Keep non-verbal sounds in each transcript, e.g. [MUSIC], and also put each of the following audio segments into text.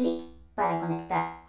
clic para conectar.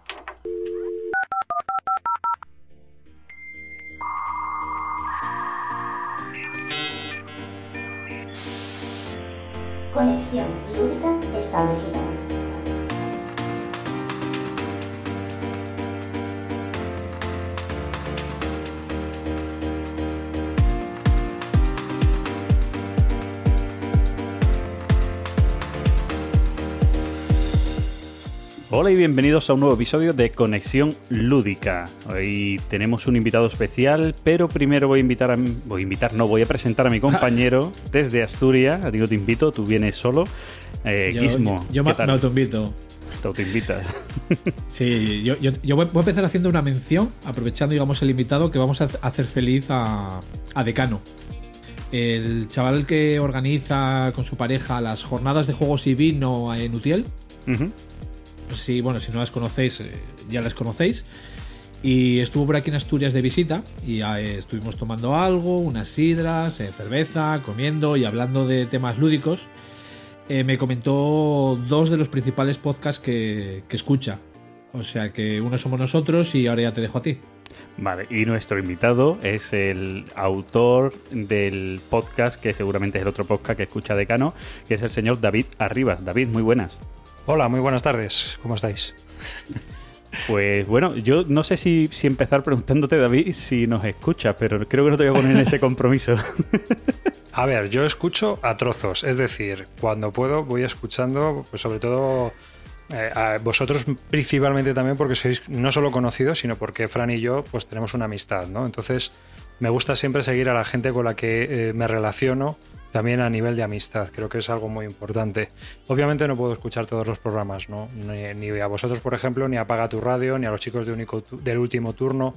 Hola y bienvenidos a un nuevo episodio de Conexión Lúdica. Hoy tenemos un invitado especial, pero primero voy a invitar a voy a invitar, no, voy a presentar a mi [LAUGHS] compañero desde Asturias. A ti no te invito, tú vienes solo. Eh, Yo- Gizmo, Yo ¿qué me, me autoinvito. Te autoinvitas. [LAUGHS] Sí, yo, yo- yo voy a empezar haciendo una mención, aprovechando, digamos, el invitado, que vamos a hacer feliz a, a Decano. El chaval que organiza con su pareja las jornadas de juegos y vino en Utiel. Si, bueno, si no las conocéis, eh, ya las conocéis. Y estuvo por aquí en Asturias de visita y eh, estuvimos tomando algo, unas sidras, eh, cerveza, comiendo y hablando de temas lúdicos. Me comentó dos de los principales podcasts que, que escucha. O sea que uno somos nosotros y ahora ya te dejo a ti. Vale, y nuestro invitado es el autor del podcast, que seguramente es el otro podcast que escucha Decano, que es el señor David Arribas. David, muy buenas. Hola, muy buenas tardes. ¿Cómo estáis? Pues bueno, yo no sé si, si empezar preguntándote, David, si nos escuchas, pero creo que no te voy a poner en ese compromiso. [LAUGHS] A ver, yo escucho a trozos, es decir, cuando puedo voy escuchando, pues sobre todo eh, a vosotros principalmente también porque sois no solo conocidos, sino porque Fran y yo pues tenemos una amistad, ¿no? Entonces me gusta siempre seguir a la gente con la que eh, me relaciono también a nivel de amistad, creo que es algo muy importante. Obviamente no puedo escuchar todos los programas, ¿no? Ni, ni a vosotros, por ejemplo, ni a Apaga tu Radio, ni a los chicos de único Tu- del último turno,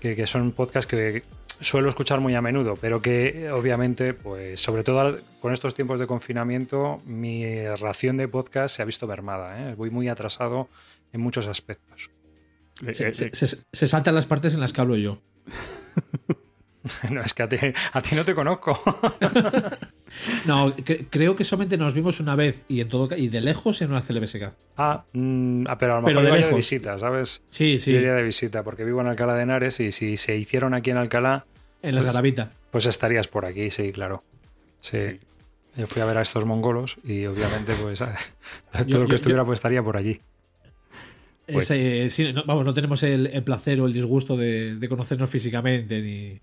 que, que son podcasts que suelo escuchar muy a menudo, pero que obviamente, pues sobre todo con estos tiempos de confinamiento, mi ración de podcast se ha visto mermada. ¿eh? Voy muy atrasado en muchos aspectos. Se, Eh, se- eh, se- se saltan las partes en las que hablo yo. [LAUGHS] [LAUGHS] No, es que a ti, a ti no te conozco. [LAUGHS] No, cre- creo que solamente nos vimos una vez y en todo y de lejos en una CLBSK. ah, mm, ah, pero a lo Pero mejor de yo de lejos. visita, ¿sabes? Sí, sí, Yo iría de visita porque vivo en Alcalá de Henares y si se hicieron aquí en Alcalá, en las pues- pues estarías por aquí, sí, claro. Sí. Sí. Yo fui a ver a estos mongolos y obviamente pues [LAUGHS] todo Yo- lo yo- que estuviera pues estaría por allí. Pues- sí, no, vamos, no tenemos el, el placer o el disgusto de, de conocernos físicamente ni.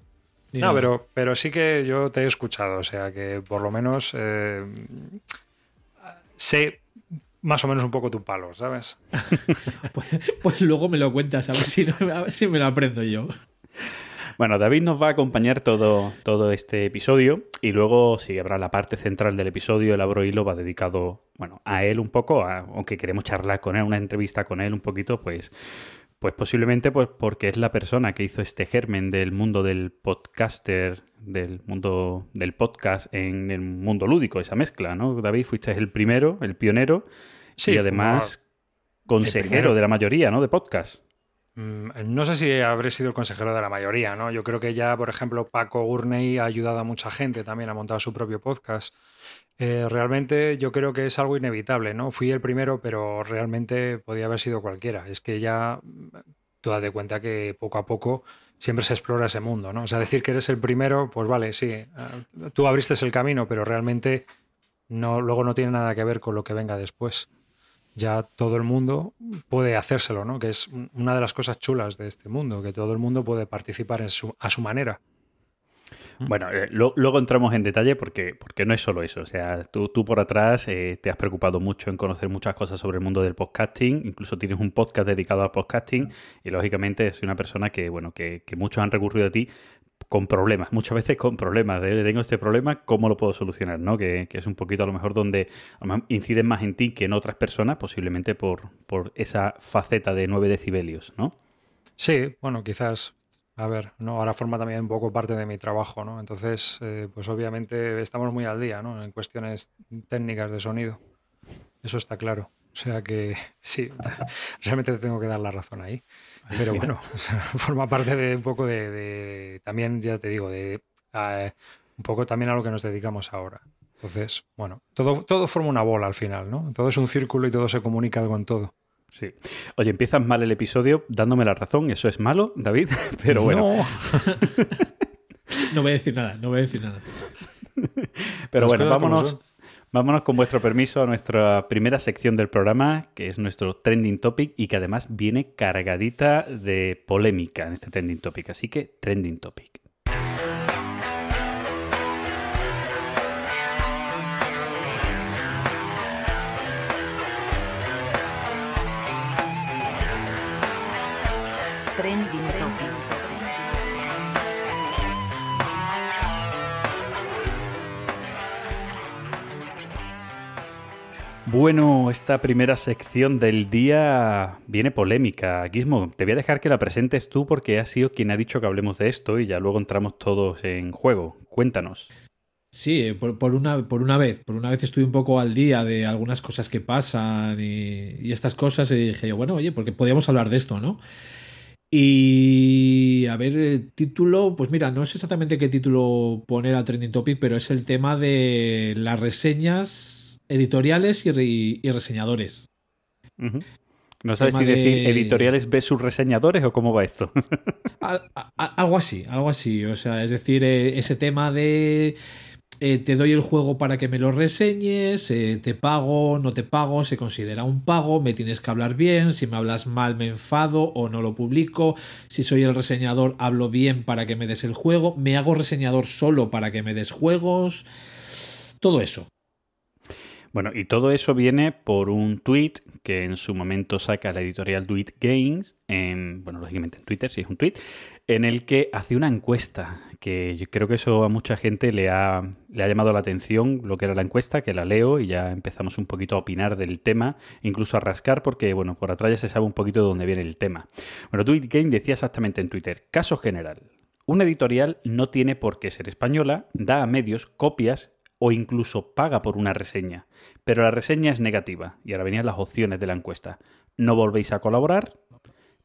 Ni No, pero, pero sí que yo te he escuchado, o sea que por lo menos eh, sé más o menos un poco tu palo, ¿sabes? [LAUGHS] Pues, pues luego me lo cuentas, a ver si, no- a ver si me lo aprendo yo. Bueno, David nos va a acompañar todo, todo este episodio y luego sí habrá la parte central del episodio, el abro hilo va dedicado, bueno, a él un poco, a- aunque queremos charlar con él, una entrevista con él un poquito, pues, pues posiblemente pues porque es la persona que hizo este germen del mundo del podcaster, del mundo del podcast en el mundo lúdico, esa mezcla, ¿no? David, fuiste el primero, el pionero Sí, y además consejero de la mayoría, ¿no? De podcast. Mm, No sé si habré sido el consejero de la mayoría, ¿no? Yo creo que ya, por ejemplo, Paco Gurney ha ayudado a mucha gente también a montar su propio podcast. Eh, realmente yo creo que es algo inevitable, ¿no? Fui el primero, pero realmente podía haber sido cualquiera. Es que ya mm, tú das de cuenta que poco a poco siempre se explora ese mundo, ¿no? O sea, decir que eres el primero, pues vale, sí, eh, tú abriste el camino, pero realmente no, luego no tiene nada que ver con lo que venga después ya todo el mundo puede hacérselo, ¿no? Que es un- una de las cosas chulas de este mundo, que todo el mundo puede participar en su- a su manera. Bueno, eh, lo- luego entramos en detalle porque, porque no es solo eso. O sea, tú, tú por atrás eh, te has preocupado mucho en conocer muchas cosas sobre el mundo del podcasting. Incluso tienes un podcast dedicado al podcasting. Y lógicamente es una persona que, bueno, que, que muchos han recurrido a ti con problemas, muchas veces con problemas. De, tengo este problema, ¿cómo lo puedo solucionar? ¿no? Que, que es un poquito a lo mejor donde inciden más en ti que en otras personas, posiblemente por, por esa faceta de 9 decibelios, ¿no? Sí, bueno, quizás, a ver, ¿no? Ahora forma también un poco parte de mi trabajo, ¿no? Entonces, eh, pues obviamente estamos muy al día, ¿no? En cuestiones técnicas de sonido. Eso está claro. O sea que [LAUGHS] sí, [LAUGHS] realmente te tengo que dar la razón ahí. Pero [LAUGHS] bueno, o sea, [LAUGHS] forma parte de un poco de, de- también, ya te digo, de un poco también a lo que nos dedicamos ahora. Entonces, bueno, todo, todo forma una bola al final, ¿no? Todo es un círculo y todo se comunica con todo. Sí. Oye, empiezas mal el episodio dándome la razón, eso es malo, David, [LAUGHS] pero bueno. No. no voy a decir nada, no voy a decir nada. Pero Las bueno, vámonos. Vámonos con vuestro permiso a nuestra primera sección del programa, que es nuestro trending topic y que además viene cargadita de polémica en este trending topic. Así que, trending topic. Bueno, esta primera sección del día viene polémica. Gizmo, te voy a dejar que la presentes tú porque has sido quien ha dicho que hablemos de esto y ya luego entramos todos en juego. Cuéntanos. Sí, eh, por, una, por una vez, por una vez estuve un poco al día de algunas cosas que pasan y, y estas cosas y dije yo, bueno, oye, porque podíamos hablar de esto, ¿no? Y a ver, el título, pues mira, no sé exactamente qué título poner al trending topic, pero es el tema de las reseñas editoriales y, re- y reseñadores. No sabes si decir de- editoriales versus reseñadores o cómo va esto. [LAUGHS] Al- algo así, algo así. O sea, es decir, eh, ese tema de eh, te doy el juego para que me lo reseñes, eh, te pago, no te pago, se considera un pago, me tienes que hablar bien, si me hablas mal me enfado o no lo publico, si soy el reseñador hablo bien para que me des el juego, me hago reseñador solo para que me des juegos, todo eso. Bueno, y todo eso viene por un tweet que en su momento saca la editorial Do It Games, en, bueno, lógicamente en Twitter, si es un tweet, en el que hace una encuesta, que yo creo que eso a mucha gente le ha, le ha llamado la atención, lo que era la encuesta, que la leo y ya empezamos un poquito a opinar del tema, incluso a rascar, porque, bueno, por atrás ya se sabe un poquito de dónde viene el tema. Bueno, Do It Game decía exactamente en Twitter, caso general, una editorial no tiene por qué ser española, da a medios copias o incluso paga por una reseña, pero la reseña es negativa. Y ahora venían las opciones de la encuesta. No volvéis a colaborar,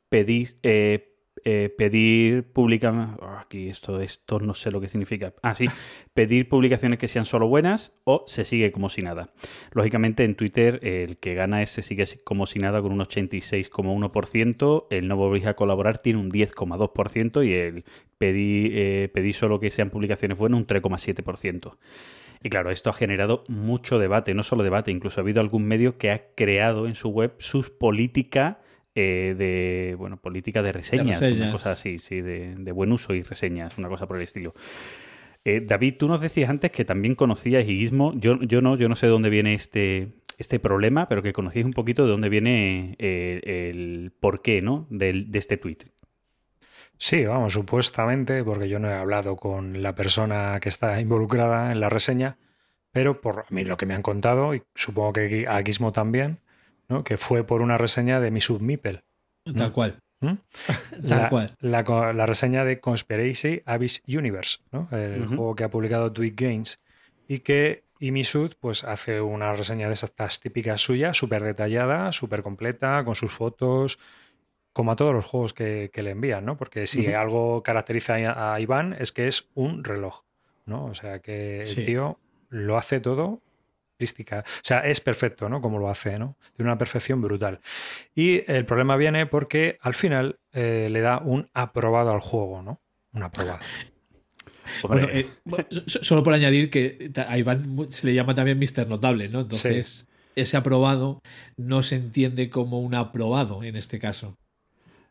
pedís, eh, eh, pedir pública oh, aquí esto, no sé lo que significa. Ah, sí, [LAUGHS] pedir publicaciones que sean solo buenas o se sigue como si nada. Lógicamente en Twitter el que gana es se sigue como si nada con un 86,1%, el no volvéis a colaborar tiene un 10,2% y el pedí, eh, pedí solo que sean publicaciones buenas un 3,7%. Y claro, esto ha generado mucho debate, no solo debate, incluso ha habido algún medio que ha creado en su web sus políticas eh, de, bueno, política de reseñas, reseñas. una cosa así, sí, de, de buen uso y reseñas, una cosa por el estilo. Eh, David, tú nos decías antes que también conocías Guismo, yo, yo no, yo no sé de dónde viene este, este problema, pero que conocíais un poquito de dónde viene eh, el porqué, ¿no? Del- de este tweet. Sí, vamos, supuestamente, porque yo no he hablado con la persona que está [LAUGHS] involucrada en la reseña, pero por a mí lo que me han contado, y supongo que a Gizmo también, ¿no? que fue por una reseña de mi Submipel. Tal cual. ¿Mm? [LAUGHS] Tal la, cual. La, reseña de Conspiracy Abyss Universe, ¿no? el juego que ha publicado Tweak Games, y que Imisud pues, hace una reseña de esas típicas suyas, súper detallada, súper completa, con sus fotos, como a todos los juegos que, que le envían, ¿no? Porque si algo caracteriza a, a Iván es que es un reloj, ¿no? O sea que Sí. el tío lo hace todo. O sea, es perfecto, ¿no? Como lo hace, ¿no? Tiene una perfección brutal. Y el problema viene porque al final eh, le da un aprobado al juego, ¿no? Un aprobado. [LAUGHS] Bueno, eh, solo por añadir que a Iván se le llama también Mr. Notable, ¿no? Entonces, ese aprobado no se entiende como un aprobado en este caso.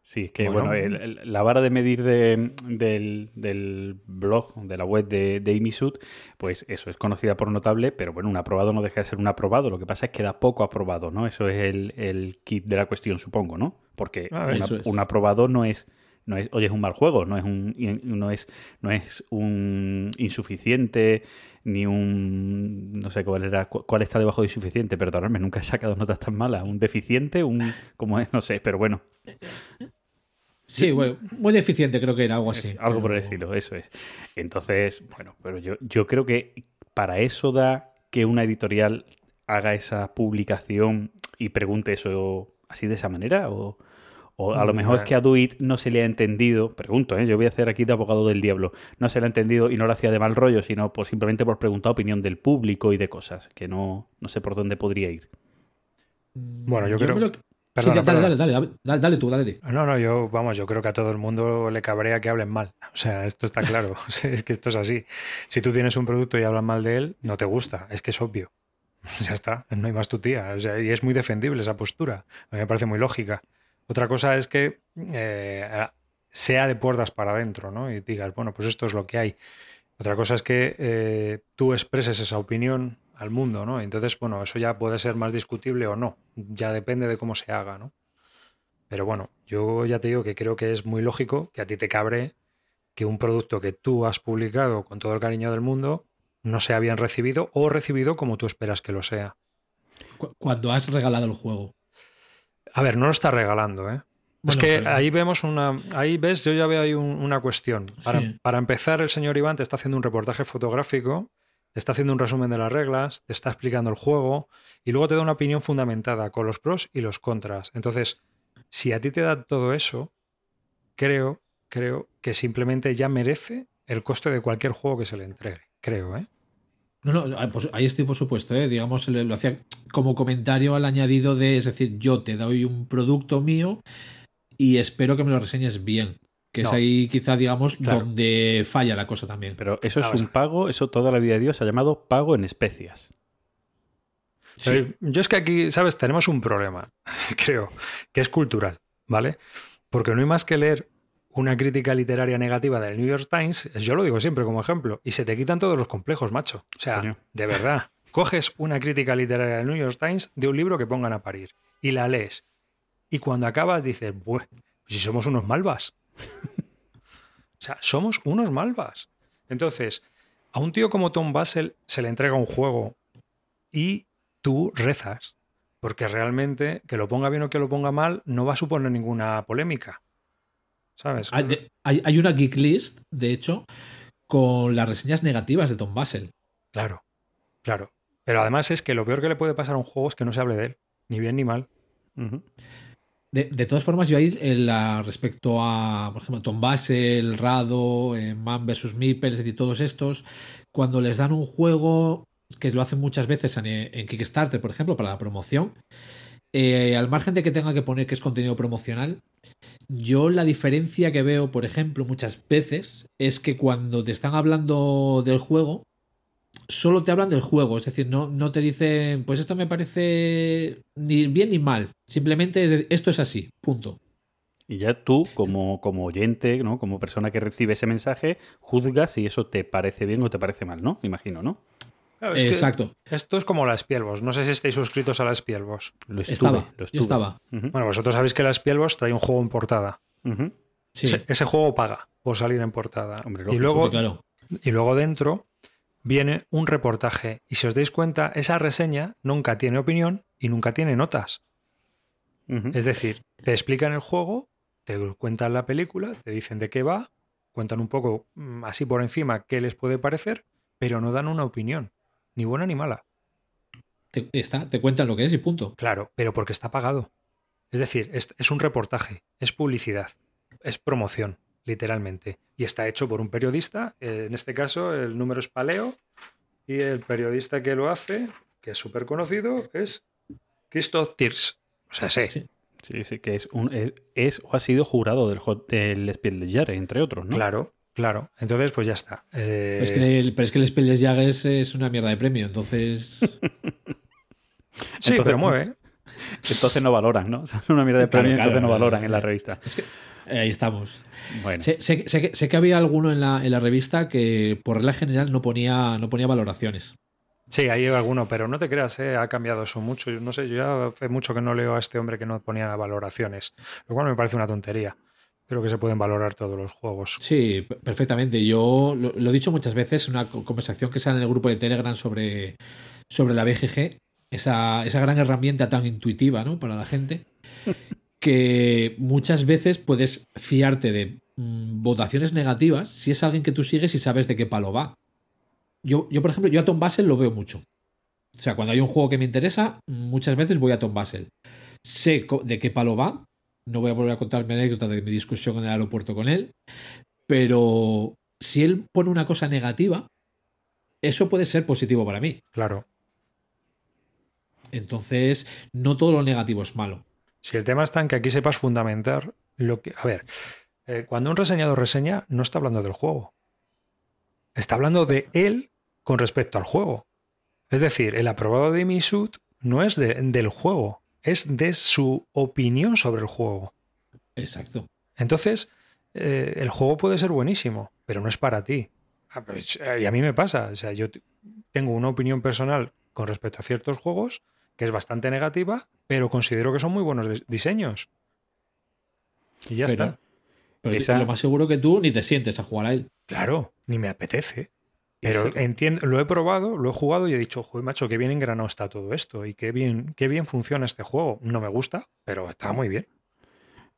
Sí, es que Bueno. bueno, el- el- la vara de medir de- del, del blog, de la web de, de Imisud, pues eso es conocida por notable, pero bueno, un aprobado no deja de ser un aprobado. Lo que pasa es que da poco aprobado, ¿no? Eso es el, el kit de la cuestión, supongo, ¿no? Porque A ver, una- eso es. un aprobado no es, no es, oye, es un mal juego, no es un, no es, no es un insuficiente, ni un, no sé cuál era, cu- cuál está debajo de insuficiente, perdonadme, nunca he sacado notas tan malas, un deficiente, un, como es, no sé, pero bueno. Sí, bueno, muy deficiente creo que era algo así. Es algo por el estilo, eso es. Entonces, bueno, pero yo, yo creo que para eso da que una editorial haga esa publicación y pregunte eso así de esa manera o, o a lo mejor es que a Duit no se le ha entendido, pregunto, ¿eh? yo voy a hacer aquí de abogado del diablo, no se le ha entendido y no lo hacía de mal rollo, sino por, simplemente por preguntar opinión del público y de cosas, que no, no sé por dónde podría ir. Bueno, yo creo- me lo- Perdona, sí, dale, dale, dale, dale, dale tú, dale tú. No, no, yo, vamos, yo creo que a todo el mundo le cabrea que hablen mal. [LAUGHS] O sea, esto está claro. [LAUGHS] Es que esto es así. Si tú tienes un producto y hablan mal de él, no te gusta. Es que es obvio. [LAUGHS] Ya está, no hay más tu tía. O sea, y es muy defendible esa postura. A mí me parece muy lógica. Otra cosa es que eh, sea de puertas para adentro, ¿no? Y digas, bueno, pues esto es lo que hay. Otra cosa es que eh, tú expreses esa opinión al mundo, ¿no? Entonces, bueno, eso ya puede ser más discutible o no. Ya depende de cómo se haga, ¿no? Pero bueno, yo ya te digo que creo que es muy lógico que a ti te cabre que un producto que tú has publicado con todo el cariño del mundo no sea bien recibido o recibido como tú esperas que lo sea. Cu- Cuando has regalado el juego. A ver, no lo está regalando, ¿eh? es que pero- ahí vemos una. Ahí ves, yo ya veo ahí un- una cuestión. Para, Sí. para empezar, el señor Iván te está haciendo un reportaje fotográfico, te está haciendo un resumen de las reglas, te está explicando el juego y luego te da una opinión fundamentada con los pros y los contras. Entonces, si a ti te da todo eso, creo, creo que simplemente ya merece el coste de cualquier juego que se le entregue. Creo, ¿eh? No, no, ah, pues ahí estoy por supuesto, ¿eh? digamos, lo hacía como comentario al añadido de, es decir, yo te doy un producto mío y espero que me lo reseñes bien. Que es ahí quizá, digamos, Claro. donde falla la cosa también. Pero eso es un pago, eso toda la vida de Dios se ha llamado pago en especias. Yo es que aquí, ¿sabes? Tenemos un problema, [LAUGHS] creo, que es cultural, ¿vale? Porque no hay más que leer una crítica literaria negativa del New York Times, yo lo digo siempre como ejemplo, y se te quitan todos los complejos, macho. O sea, Coño. de verdad, coges una crítica literaria del New York Times de un libro que pongan a parir y la lees. Y cuando acabas dices, pues si somos unos malvas. O sea, somos unos malvas. Entonces, a un tío como Tom Basel se le entrega un juego y tú rezas, porque realmente que lo ponga bien o que lo ponga mal no va a suponer ninguna polémica. ¿Sabes? Hay, una geek list, de hecho, con las reseñas negativas de Tom Basel. Claro, claro. Pero además es que lo peor que le puede pasar a un juego es que no se hable de él, ni bien ni mal. De, de todas formas, yo ahí eh, la- respecto a, por ejemplo, Tom Basel, Rado, eh, Man vs. Meeple y todos estos, cuando les dan un juego, que lo hacen muchas veces en, en Kickstarter, por ejemplo, para la promoción, eh, al margen de que tenga que poner que es contenido promocional, yo la diferencia que veo, por ejemplo, muchas veces, es que cuando te están hablando del juego, solo te hablan del juego, es decir, no, no te dicen, pues esto me parece ni bien ni mal, simplemente esto es así, punto. Y ya tú, como, como oyente, ¿no? como persona que recibe ese mensaje, juzgas si eso te parece bien o te parece mal, ¿no? Imagino, ¿no? Claro, es Exacto, Esto es como la Spielbos. No sé si estáis suscritos a la Spielbos. Lo estuve, estaba, lo yo estaba. Bueno, vosotros sabéis que la Spielbos trae un juego en portada. Sí, Ese, ese juego paga por salir en portada. Hombre, y, luego, claro. y luego dentro viene un reportaje. Y si os dais cuenta, esa reseña nunca tiene opinión y nunca tiene notas. Es decir, te explican el juego, te cuentan la película, te dicen de qué va, cuentan un poco mm, así por encima qué les puede parecer, pero no dan una opinión, ni buena ni mala. Te, está, te cuentan lo que es y punto. Claro, pero porque está pagado. Es decir, es, es un reportaje, es publicidad, es promoción, literalmente. Y está hecho por un periodista, eh, en este caso el número es Paleo, y el periodista que lo hace, que es súper conocido, es Christoph Tirs. O sea, sí, Sí. Sí, sí, que es, un, es, es o ha sido jurado del, hot- del Spiel des Jahres, entre otros, ¿no? claro, claro. Entonces, pues ya está. Eh, Pero es que el, pero es que el Jahres es una mierda de premio, entonces. [LAUGHS] sí, Entonces- pero mueve. Entonces no valoran, ¿no? [LAUGHS] Son una mierda de premio, claro, entonces no claro, valoran en la revista. eh, ahí estamos. Bueno, Sé, sé- sé que, sé que había alguno en la, en la revista que por regla general no ponía, no ponía valoraciones. Sí, hay alguno, pero no te creas, eh, ha cambiado eso mucho. Yo no sé, yo ya hace mucho que no leo a este hombre que no ponía valoraciones, lo cual me parece una tontería. Creo que se pueden valorar todos los juegos. Sí, perfectamente. Yo lo, lo he dicho muchas veces, una co- conversación que sale en el grupo de Telegram sobre, sobre la BGG, esa, esa gran herramienta tan intuitiva ¿no? para la gente, que muchas veces puedes fiarte de mm, votaciones negativas si es alguien que tú sigues y sabes de qué palo va. Yo, yo, por ejemplo, yo a Tom Basel lo veo mucho. O sea, cuando hay un juego que me interesa, muchas veces voy a Tom Basel. Sé de qué palo va. No voy a volver a contar mi anécdota de mi discusión en el aeropuerto con él. Pero si él pone una cosa negativa, eso puede ser positivo para mí. Claro. Entonces, no todo lo negativo es malo. Si el tema está en que aquí sepas fundamentar lo que. A ver, eh, cuando un reseñador reseña, no está hablando del juego. Está hablando de él con respecto al juego. Es decir, el aprobado de Misut no es del juego, es de su opinión sobre el juego. Exacto. Entonces, eh, el juego puede ser buenísimo, pero no es para ti. Ah, pues, eh, y a mí me pasa. O sea, yo tengo una opinión personal con respecto a ciertos juegos que es bastante negativa, pero considero que son muy buenos diseños. Y ya está. Pero lo más seguro que tú ni te sientes a jugar a él. Claro, ni me apetece. Pero entiendo, lo he probado, lo he jugado y he dicho, joder, macho, qué bien engranado está todo esto y qué bien, qué bien funciona este juego. No me gusta, pero está muy bien.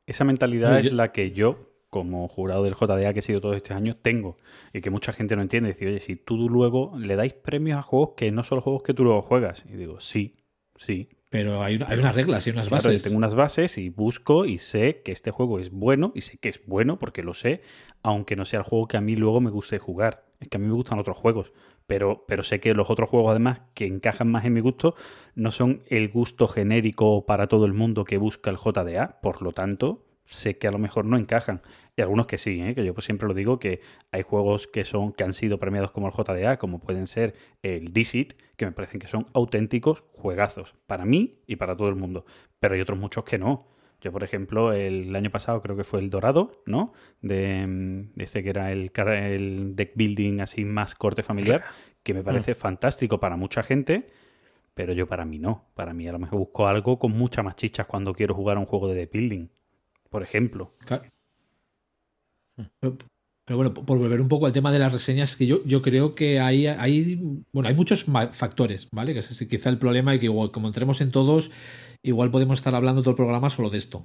Esa mentalidad es la que yo, como jurado del JDA que he sido todos estos años, tengo y que mucha gente no entiende. Decir, oye, si tú luego le dais premios a juegos que no son los juegos que tú luego juegas. Y digo, sí, sí. Pero hay, hay unas reglas y unas bases. tengo unas bases y busco y sé que este juego es bueno y sé que es bueno porque lo sé, aunque no sea el juego que a mí luego me guste jugar. Es que a mí me gustan otros juegos, pero, pero sé que los otros juegos además que encajan más en mi gusto no son el gusto genérico para todo el mundo que busca el JDA. Por lo tanto, sé que a lo mejor no encajan. Y algunos que sí, ¿eh? que yo pues siempre lo digo, que hay juegos que son que han sido premiados como el JDA, como pueden ser el Dixit, que me parecen que son auténticos juegazos, para mí y para todo el mundo. Pero hay otros muchos que no. Yo, por ejemplo, el año pasado creo que fue el Dorado, ¿no? De, mm, este que era el, el deck building así más corte familiar, que me parece mm. fantástico para mucha gente, pero yo para mí no. Para mí a lo mejor busco algo con muchas más chichas cuando quiero jugar a un juego de deck building por ejemplo. Pero, bueno, por volver un poco al tema de las reseñas, que yo, yo creo que hay, hay, bueno, hay muchos factores, ¿vale? Que es quizá el problema y que igual, como entremos en todos, igual podemos estar hablando todo el programa solo de esto.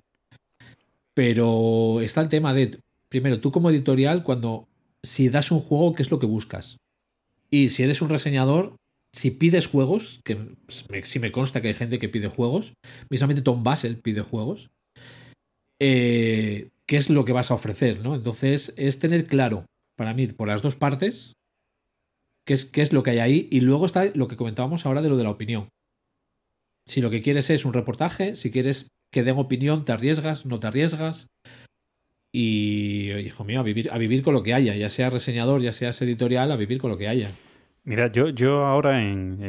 Pero está el tema de, primero, tú como editorial, cuando, si das un juego, ¿qué es lo que buscas? Y si eres un reseñador, si pides juegos, que si me consta que hay gente que pide juegos, mismamente Tom Basel pide juegos, eh, qué es lo que vas a ofrecer, ¿no? Entonces, es tener claro, para mí, por las dos partes, qué es, qué es lo que hay ahí. Y luego está lo que comentábamos ahora de lo de la opinión. Si lo que quieres es un reportaje, si quieres que den opinión, te arriesgas, no te arriesgas. Y, hijo mío, a vivir, a vivir con lo que haya, ya sea reseñador, ya sea editorial, a vivir con lo que haya. Mira, yo, yo ahora en,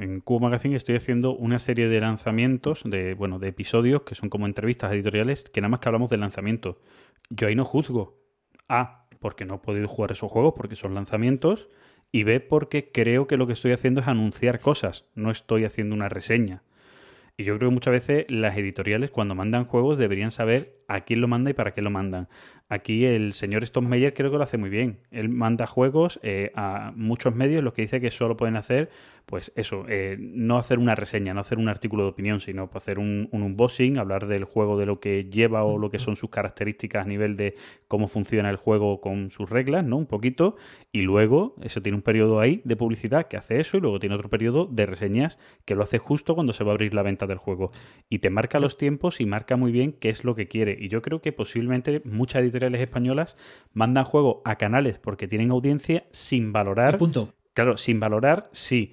en, Cubo Magazine estoy haciendo una serie de lanzamientos, de, bueno, de episodios que son como entrevistas editoriales, que nada más que hablamos de lanzamiento. Yo ahí no juzgo. A, porque no he podido jugar esos juegos porque son lanzamientos. Y B, porque creo que lo que estoy haciendo es anunciar cosas, no estoy haciendo una reseña. Y yo creo que muchas veces las editoriales cuando mandan juegos deberían saber a quién lo manda y para qué lo mandan. Aquí el señor Meyer creo que lo hace muy bien. Él manda juegos eh, a muchos medios, los que dice que solo pueden hacer, pues eso, eh, no hacer una reseña, no hacer un artículo de opinión, sino hacer un, un, unboxing, hablar del juego, de lo que lleva o lo que son sus características a nivel de cómo funciona el juego con sus reglas, ¿no? Un poquito. Y luego, eso tiene un periodo ahí de publicidad que hace eso y luego tiene otro periodo de reseñas que lo hace justo cuando se va a abrir la venta del juego. Y te marca los tiempos y marca muy bien qué es lo que quiere. Y yo creo que posiblemente muchas editoriales españolas mandan juego a canales porque tienen audiencia sin valorar. Punto. Claro, sin valorar si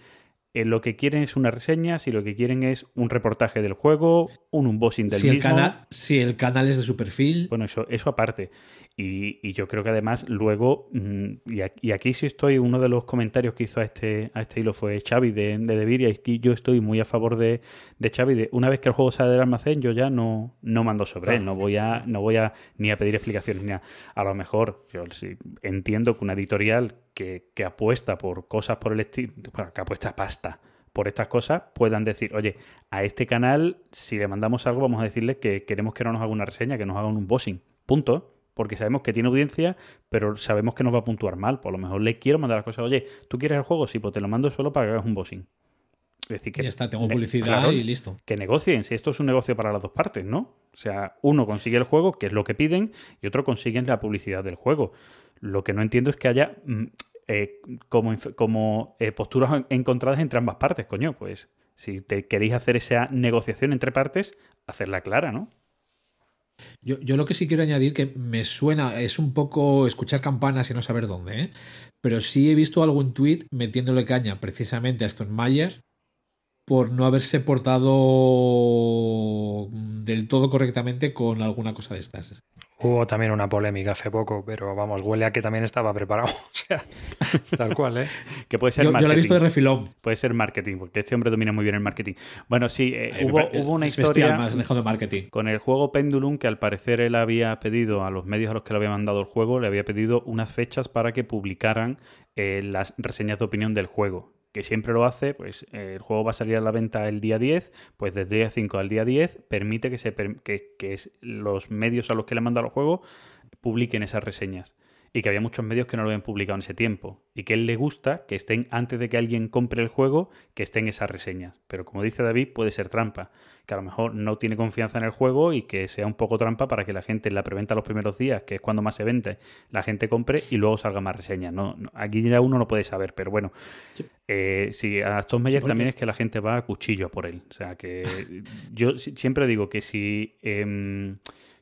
eh, lo que quieren es una reseña, si lo que quieren es un reportaje del juego, un unboxing del si mismo. El canal, si el canal es de su perfil. Bueno, eso, eso aparte. Y, yo creo que además luego, mm, y aquí, sí estoy, uno de los comentarios que hizo a este, a este hilo fue Xavi de, de y que yo estoy muy a favor de, de Xavi, de una vez que el juego sale del almacén, yo ya no, no mando sobre él, no voy a, no voy a ni a pedir explicaciones ni a, a lo mejor, yo sí, entiendo que una editorial que, que apuesta por cosas por el estilo, que apuesta pasta por estas cosas puedan decir, oye, a este canal, si le mandamos algo, vamos a decirle que queremos que no nos haga una reseña, que nos haga un unboxing. Punto porque sabemos que tiene audiencia, pero sabemos que nos va a puntuar mal. Por lo mejor le quiero mandar las cosas, oye, ¿tú quieres el juego? Sí, pues te lo mando solo para que hagas un bossing. Es decir, que ya está, tengo publicidad y listo. Que negocien, si esto es un negocio para las dos partes, ¿no? O sea, uno consigue el juego, que es lo que piden, y otro consigue la publicidad del juego. Lo que no entiendo es que haya mm, eh, como, como eh, posturas encontradas entre ambas partes, coño. Pues si te queréis hacer esa negociación entre partes, hacerla clara, ¿no? Yo, lo que sí quiero añadir que me suena, es un poco escuchar campanas y no saber dónde, ¿eh? pero sí he visto algún tweet metiéndole caña precisamente a Stone Mayer por no haberse portado del todo correctamente con alguna cosa de estas. Hubo también una polémica hace poco, pero vamos, huele a que también estaba preparado. [LAUGHS] O sea, tal cual, ¿eh? Que puede ser Yo, yo marketing. la he visto de refilón. Puede ser marketing, porque este hombre domina muy bien el marketing. Bueno, sí, eh, Ay, hubo, me pare- hubo una historia más de marketing. con el juego Pendulum que al parecer él había pedido a los medios a los que le había mandado el juego, le había pedido unas fechas para que publicaran eh, las reseñas de opinión del juego. Que siempre lo hace, pues eh, el juego va a salir a la venta el día 10, pues desde el día 5 al día 10 permite que, se, que, que los medios a los que le manda el juego publiquen esas reseñas. Y que había muchos medios que no lo habían publicado en ese tiempo. Y que a él le gusta que estén, antes de que alguien compre el juego, que estén esas reseñas. Pero como dice David, puede ser trampa. Que a lo mejor no tiene confianza en el juego y que sea un poco trampa para que la gente en la preventa los primeros días, que es cuando más se vende, la gente compre y luego salga más reseñas. No, no- aquí ya uno no puede saber, pero bueno. Eh, sí, a Aston Meyer Sí, también es que la gente va a cuchillo por él. O sea, que [LAUGHS] yo si- siempre digo que si, em,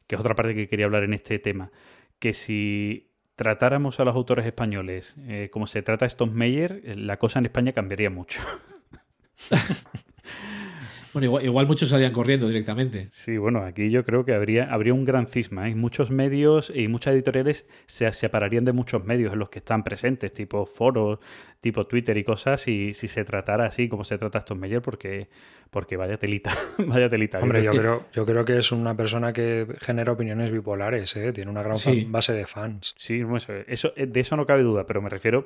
que es otra parte que quería hablar en este tema, que si tratáramos a los autores españoles eh, como se trata a Meyer, eh, la cosa en España cambiaría mucho. [LAUGHS] Bueno, igual, igual muchos salían corriendo directamente. Sí, bueno, aquí yo creo que habría, habría un gran cisma. ¿eh? Muchos medios y muchas editoriales se separarían de muchos medios en los que están presentes, tipo foros, tipo Twitter y cosas, si, si se tratara así como se trata Meyer, porque, porque vaya telita, [LAUGHS] vaya telita. Hombre, yo creo creo, yo creo que es una persona que genera opiniones bipolares, ¿eh? Tiene una gran Sí. base de fans. Sí, no, eso, eso- de eso no cabe duda, pero me refiero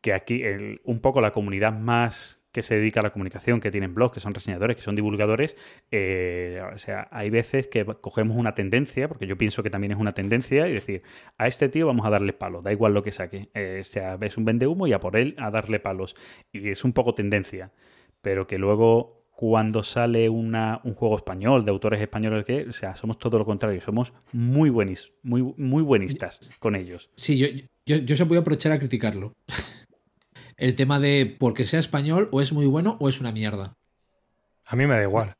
que aquí el- un poco la comunidad más que se dedica a la comunicación, que tienen blogs, que son reseñadores, que son divulgadores, eh, o sea, hay veces que cogemos una tendencia, porque yo pienso que también es una tendencia, y decir, a este tío vamos a darle palos, da igual lo que saque. Eh, o sea, ves un vende humo y a por él a darle palos. Y es un poco tendencia, pero que luego cuando sale una, un juego español, de autores españoles, que, o sea, somos todo lo contrario, somos muy buenis, muy, muy buenistas con ellos. Sí, yo, yo, yo se voy a aprovechar a criticarlo. El tema de porque sea español o es muy bueno o es una mierda. A mí me da igual.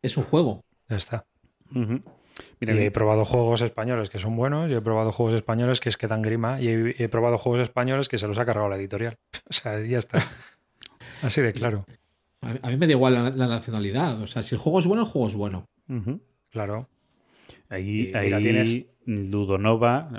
Es un juego. Ya está. Mira, Y he probado juegos españoles que son buenos, y he probado juegos españoles que es que dan grima, y he, he probado juegos españoles que se los ha cargado la editorial. [LAUGHS] O sea, ya está. [LAUGHS] Así de claro. A a mí me da igual la, la nacionalidad. O sea, si el juego es bueno, el juego es bueno. Claro. Ahí, mira, ahí tienes- Ludonova,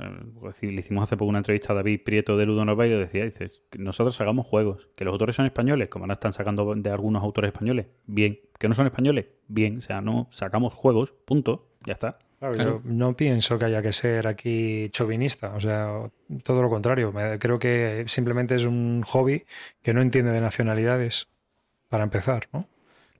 eh, le hicimos hace poco una entrevista a David Prieto de Ludonova y lo decía, dices, que nosotros hagamos juegos, que los autores son españoles, como ahora están sacando de algunos autores españoles, bien, que no son españoles, bien, o sea, no, sacamos juegos, punto, ya está. Claro, Claro. yo no pienso que haya que ser aquí chauvinista, o sea, todo lo contrario. Creo que simplemente es un hobby que no entiende de nacionalidades, para empezar, ¿no?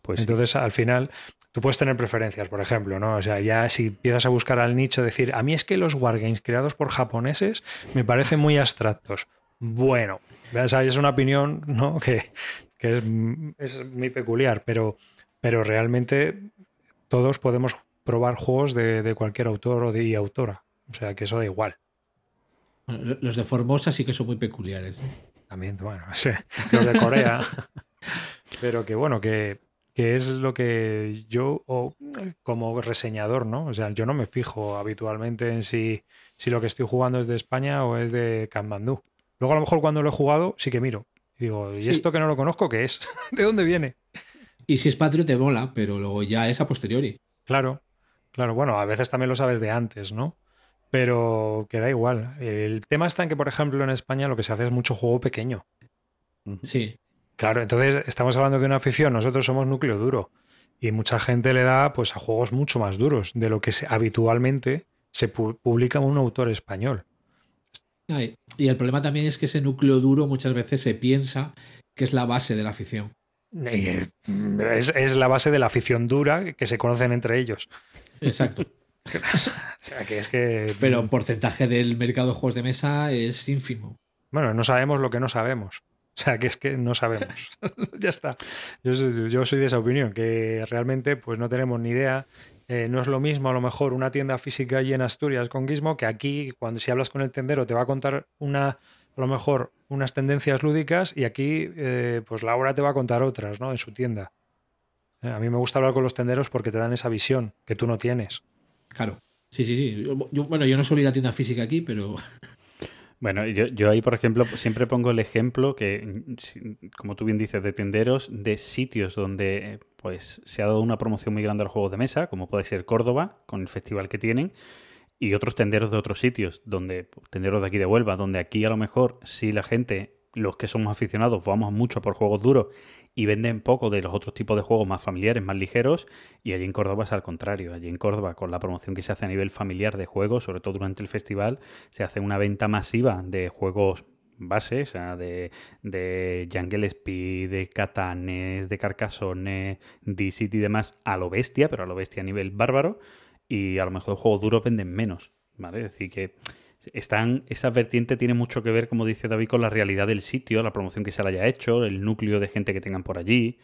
Pues sí. Entonces, al final, tú puedes tener preferencias, por ejemplo, ¿no? O sea, ya si empiezas a buscar al nicho, decir, a mí es que los wargames creados por japoneses me parecen muy abstractos. Bueno, o sea, es una opinión, ¿no? [LAUGHS] Que, que es, es muy peculiar, pero, pero realmente todos podemos probar juegos de, de cualquier autor o de y autora. O sea, que eso da igual. Bueno, los de Formosa sí que son muy peculiares. También, bueno, sí, [LAUGHS] los de Corea. [LAUGHS] Pero que bueno, que, que es lo que yo, o, como reseñador, ¿no? O sea, yo no me fijo habitualmente en si, si lo que estoy jugando es de España o es de Kanmandú. Luego, a lo mejor, cuando lo he jugado, sí que miro. Y digo, ¿y Sí. esto que no lo conozco qué es? [LAUGHS] ¿De dónde viene? Y si es patrio te mola, pero luego ya es a posteriori. Claro, claro. Bueno, a veces también lo sabes de antes, ¿no? Pero que da igual. El tema está en que, por ejemplo, en España lo que se hace es mucho juego pequeño. Sí. Claro, entonces estamos hablando de una afición, nosotros somos núcleo duro y mucha gente le da pues a juegos mucho más duros de lo que se- habitualmente se pu- publica un autor español. Ay, Y el problema también es que ese núcleo duro muchas veces se piensa que es la base de la afición. Es la base de la afición dura que se conocen entre ellos. Exacto. [LAUGHS] [LAUGHS] O sea, que es que... Pero el porcentaje del mercado de juegos de mesa es ínfimo. Bueno, no sabemos lo que no sabemos. [LAUGHS] O sea, que es que no sabemos. [LAUGHS] ya está. Yo soy, de esa opinión, que realmente pues no tenemos ni idea. Eh, no es lo mismo a lo mejor una tienda física allí en Asturias con Gizmo que aquí cuando si hablas con el tendero te va a contar una a lo mejor unas tendencias lúdicas y aquí eh, pues Laura te va a contar otras, ¿no? En su tienda. Eh, a mí me gusta hablar con los tenderos porque te dan esa visión que tú no tienes. Claro. Sí, sí, sí. Bueno, yo no suelo ir a tienda física aquí, pero [LAUGHS] Bueno, yo, yo ahí, por ejemplo, siempre pongo el ejemplo que, como tú bien dices, de tenderos de sitios donde pues se ha dado una promoción muy grande a los juegos de mesa, como puede ser Córdoba, con el festival que tienen, y otros tenderos de otros sitios, donde tenderos de aquí de Huelva, donde aquí a lo mejor si la gente, los que somos aficionados, vamos mucho por juegos duros y venden poco de los otros tipos de juegos más familiares, más ligeros, y allí en Córdoba es al contrario. Allí en Córdoba, con la promoción que se hace a nivel familiar de juegos, sobre todo durante el festival, se hace una venta masiva de juegos bases, o sea, de, de Jungle Speed, de Catanes, de Carcassonne, D-City y demás, a lo bestia, pero a lo bestia a nivel bárbaro, y a lo mejor juegos duros venden menos, ¿vale? Es decir, que están, esa vertiente tiene mucho que ver, como dice David, con la realidad del sitio, la promoción que se le haya hecho, el núcleo de gente que tengan por allí.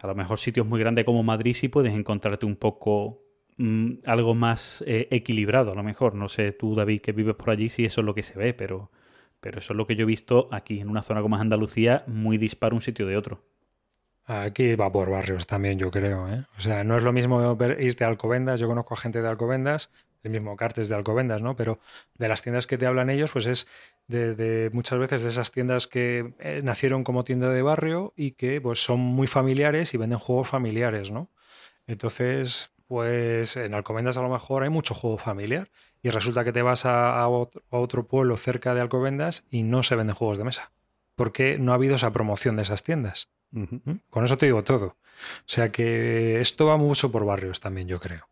A lo mejor sitios muy grandes como Madrid sí puedes encontrarte un poco mm, algo más eh, equilibrado, a lo mejor. No sé tú, David, que vives por allí, si eso es lo que se ve, pero, pero eso es lo que yo he visto aquí, en una zona como Andalucía, muy disparo un sitio de otro. Aquí va por barrios también, yo creo. ¿eh? O sea, no es lo mismo irte a Alcobendas. Yo conozco a gente de Alcobendas el mismo Cartes de Alcobendas, ¿no? Pero de las tiendas que te hablan ellos, pues es de, muchas veces de esas tiendas que eh, nacieron como tienda de barrio y que pues son muy familiares y venden juegos familiares, ¿no? Entonces, pues en Alcobendas a lo mejor hay mucho juego familiar y resulta que te vas a, otro, pueblo cerca de Alcobendas y no se venden juegos de mesa. Porque no ha habido esa promoción de esas tiendas. ¿Mm? Con eso te digo todo. O sea que esto va mucho por barrios también, yo creo.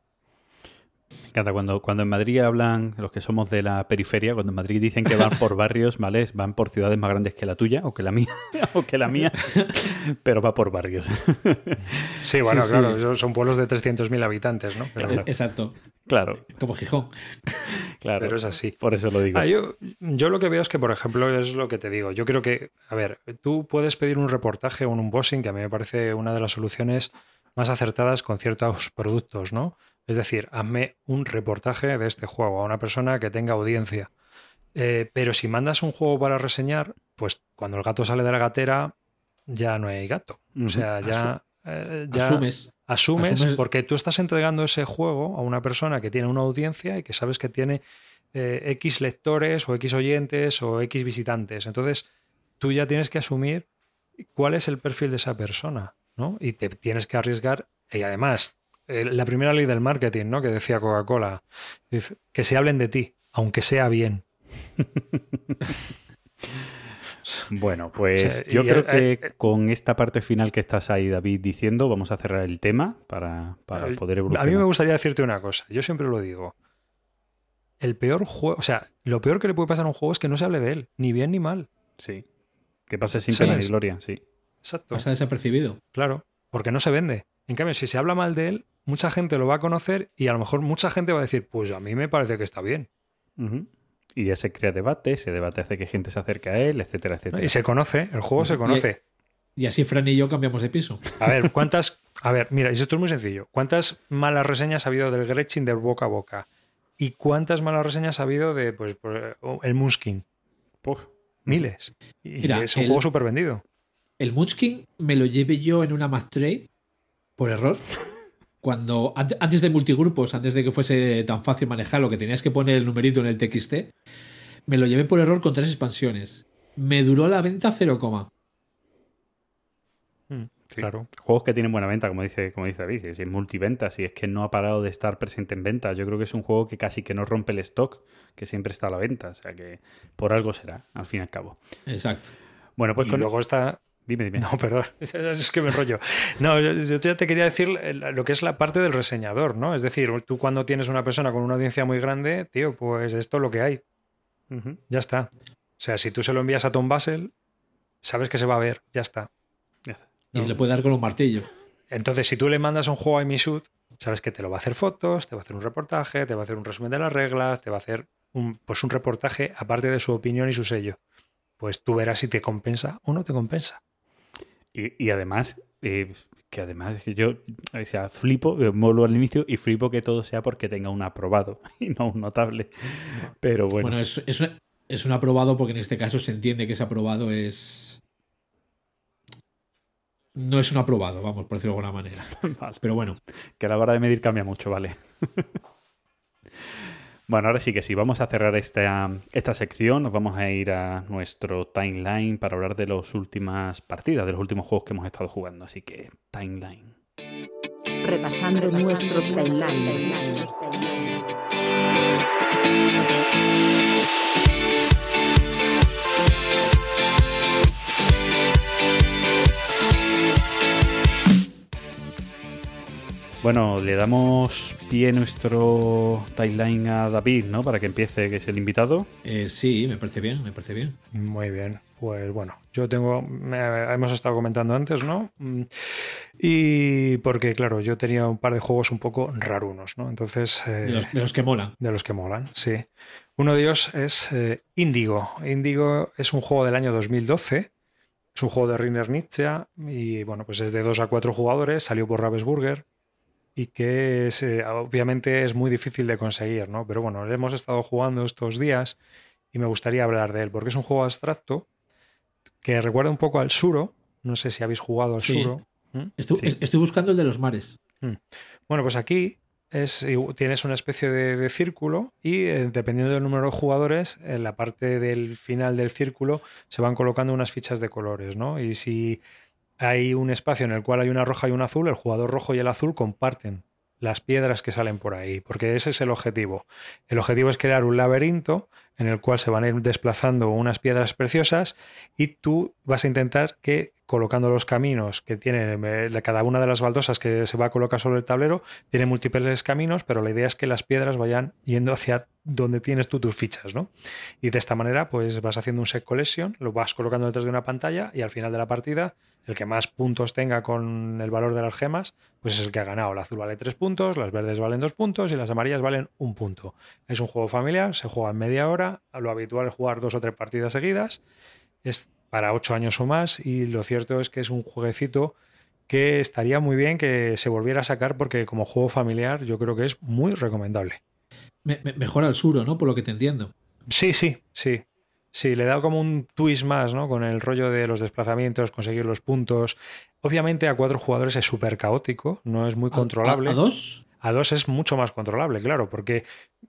Me encanta cuando, cuando en Madrid hablan, los que somos de la periferia, cuando en Madrid dicen que van por [LAUGHS] barrios, ¿vale? Van por ciudades más grandes que la tuya o que la mía, [LAUGHS] o que la mía, pero va por barrios. Sí, bueno, claro, son pueblos de 300.000 habitantes, ¿no? Exacto. Claro. Como Gijón. Claro. Pero es así. Por eso lo digo. Ah, yo, yo, lo que veo es que, por ejemplo, es lo que te digo. Yo creo que, a ver, tú puedes pedir un reportaje o un unboxing, que a mí me parece una de las soluciones más acertadas con ciertos [LAUGHS] productos, ¿no? Es decir, hazme un reportaje de este juego a una persona que tenga audiencia. Eh, pero si mandas un juego para reseñar, pues cuando el gato sale de la gatera, ya no hay gato. O sea, ya, eh, asumes. asumes. porque tú estás entregando ese juego a una persona que tiene una audiencia y que sabes que tiene eh, X lectores o X oyentes o X visitantes. Entonces, tú ya tienes que asumir cuál es el perfil de esa persona, ¿no? Y te tienes que arriesgar. Y además, la primera ley del marketing, ¿no? Que decía Coca-Cola, que se hablen de ti, aunque sea bien. [LAUGHS] Bueno, pues yo creo que eh, con esta parte final que estás ahí, David, diciendo, vamos a cerrar el tema para, poder evolucionar. A mí me gustaría decirte una cosa, yo siempre lo digo. El peor juego, o sea, lo peor que le puede pasar a un juego es que no se hable de él, ni bien ni mal. Sí. Que pase sin pena ni gloria, sí. Exacto. Pasa desapercibido. Claro, porque no se vende. En cambio, si se habla mal de él, mucha gente lo va a conocer y a lo mejor mucha gente va a decir, pues a mí me parece que está bien. Y ya se crea debate, ese debate hace que gente se acerque a él, etcétera, etcétera. Y se conoce, el juego se conoce. Y, así Fran y yo cambiamos de piso. A ver, ¿cuántas... A ver, mira, esto es muy sencillo. ¿Cuántas malas reseñas ha habido del Gretchen de boca a boca? ¿Y cuántas malas reseñas ha habido de pues, el Muskin? miles. Y es un juego súper vendido. El Munchkin me lo llevé yo en una Trade por error cuando antes de multigrupos, antes de que fuese tan fácil manejarlo, que tenías que poner el numerito en el TXT, me lo llevé por error con tres expansiones. Me duró la venta 0, mm, Claro. Juegos que tienen buena venta, como dice, como dice David, si es multiventa, si es que no ha parado de estar presente en venta. Yo creo que es un juego que casi que no rompe el stock, que siempre está a la venta. O sea que por algo será, al fin y al cabo. Exacto. Bueno, pues luego está Dime, dime. No, perdón, [LAUGHS] es que me enrollo. No, yo ya te quería decir lo que es la parte del reseñador, ¿no? Es decir, tú cuando tienes una persona con una audiencia muy grande, tío, pues esto es lo que hay. Ya está. O sea, si tú se lo envías a Tom Basel, sabes que se va a ver, ya está. Y le puede dar con un martillo. Entonces, si tú le mandas un juego a Emisud, sabes que te lo va a hacer fotos, te va a hacer un reportaje, te va a hacer un resumen de las reglas, te va a hacer un, pues un reportaje aparte de su opinión y su sello. Pues tú verás si te compensa o no te compensa. Y, además, eh, que además yo o sea, flipo, vuelvo al inicio y flipo que todo sea porque tenga un aprobado [LAUGHS] y no un notable. Pero bueno. Bueno, es, es, un aprobado porque en este caso se entiende que ese aprobado es. No es un aprobado, vamos, por decirlo de alguna manera. [LAUGHS] Pero bueno. Que a la hora de medir cambia mucho, vale. [LAUGHS] Bueno, ahora sí que sí, vamos a cerrar esta, esta sección, nos vamos a ir a nuestro timeline para hablar de las últimas partidas, de los últimos juegos que hemos estado jugando, así que timeline. Repasando, nuestro timeline. Bueno, le damos pie nuestro timeline a David, ¿no? Para que empiece, que es el invitado. Eh, sí, me parece bien, me parece bien. Muy bien. Pues bueno, yo tengo, me- hemos estado comentando antes, ¿no? Mm, Y porque, claro, yo tenía un par de juegos un poco rarunos, ¿no? Entonces, eh, De los, de los que molan. de los que molan, sí. Uno de ellos es eh, Indigo. Indigo es un juego del año 2012. Es un juego de Rainer Nietzsche y bueno, pues es de 2 a 4 jugadores, salió por Ravensburger y que es, eh, obviamente es muy difícil de conseguir, ¿no? Pero bueno, hemos estado jugando estos días y me gustaría hablar de él porque es un juego abstracto que recuerda un poco al Suro. No sé si habéis jugado al Sí. Suro. ¿Mm? Sí. es- Estoy buscando el de los mares. Bueno, pues aquí es, tienes una especie de, de círculo y eh, dependiendo del número de jugadores, en la parte del final del círculo se van colocando unas fichas de colores, ¿no? Y si hay un espacio en el cual hay una roja y una azul, el jugador rojo y el azul comparten las piedras que salen por ahí, porque ese es el objetivo. El objetivo es crear un laberinto en el cual se van a ir desplazando unas piedras preciosas y tú vas a intentar que colocando los caminos que tiene eh, cada una de las baldosas que se va a colocar sobre el tablero, tiene múltiples caminos, pero la idea es que las piedras vayan yendo hacia donde tienes tú tus fichas, ¿no? Y de esta manera, pues vas haciendo un set collection, lo vas colocando detrás de una pantalla y al final de la partida, el que más puntos tenga con el valor de las gemas, pues es el que ha ganado. El azul vale tres puntos, las verdes valen dos puntos y las amarillas valen un punto. Es un juego familiar, se juega en media hora, lo habitual es jugar dos o tres partidas seguidas, es para ocho años o más y lo cierto es que es un jueguecito que estaría muy bien que se volviera a sacar porque como juego familiar yo creo que es muy recomendable. Me- me- mejor al suro, ¿no? Por lo que te entiendo. Sí, sí, sí. Sí, le da como un twist más, ¿no? Con el rollo de los desplazamientos, conseguir los puntos. Obviamente a cuatro jugadores es súper caótico, no es muy ¿A- controlable. ¿A, a dos? A dos es mucho más controlable, claro, porque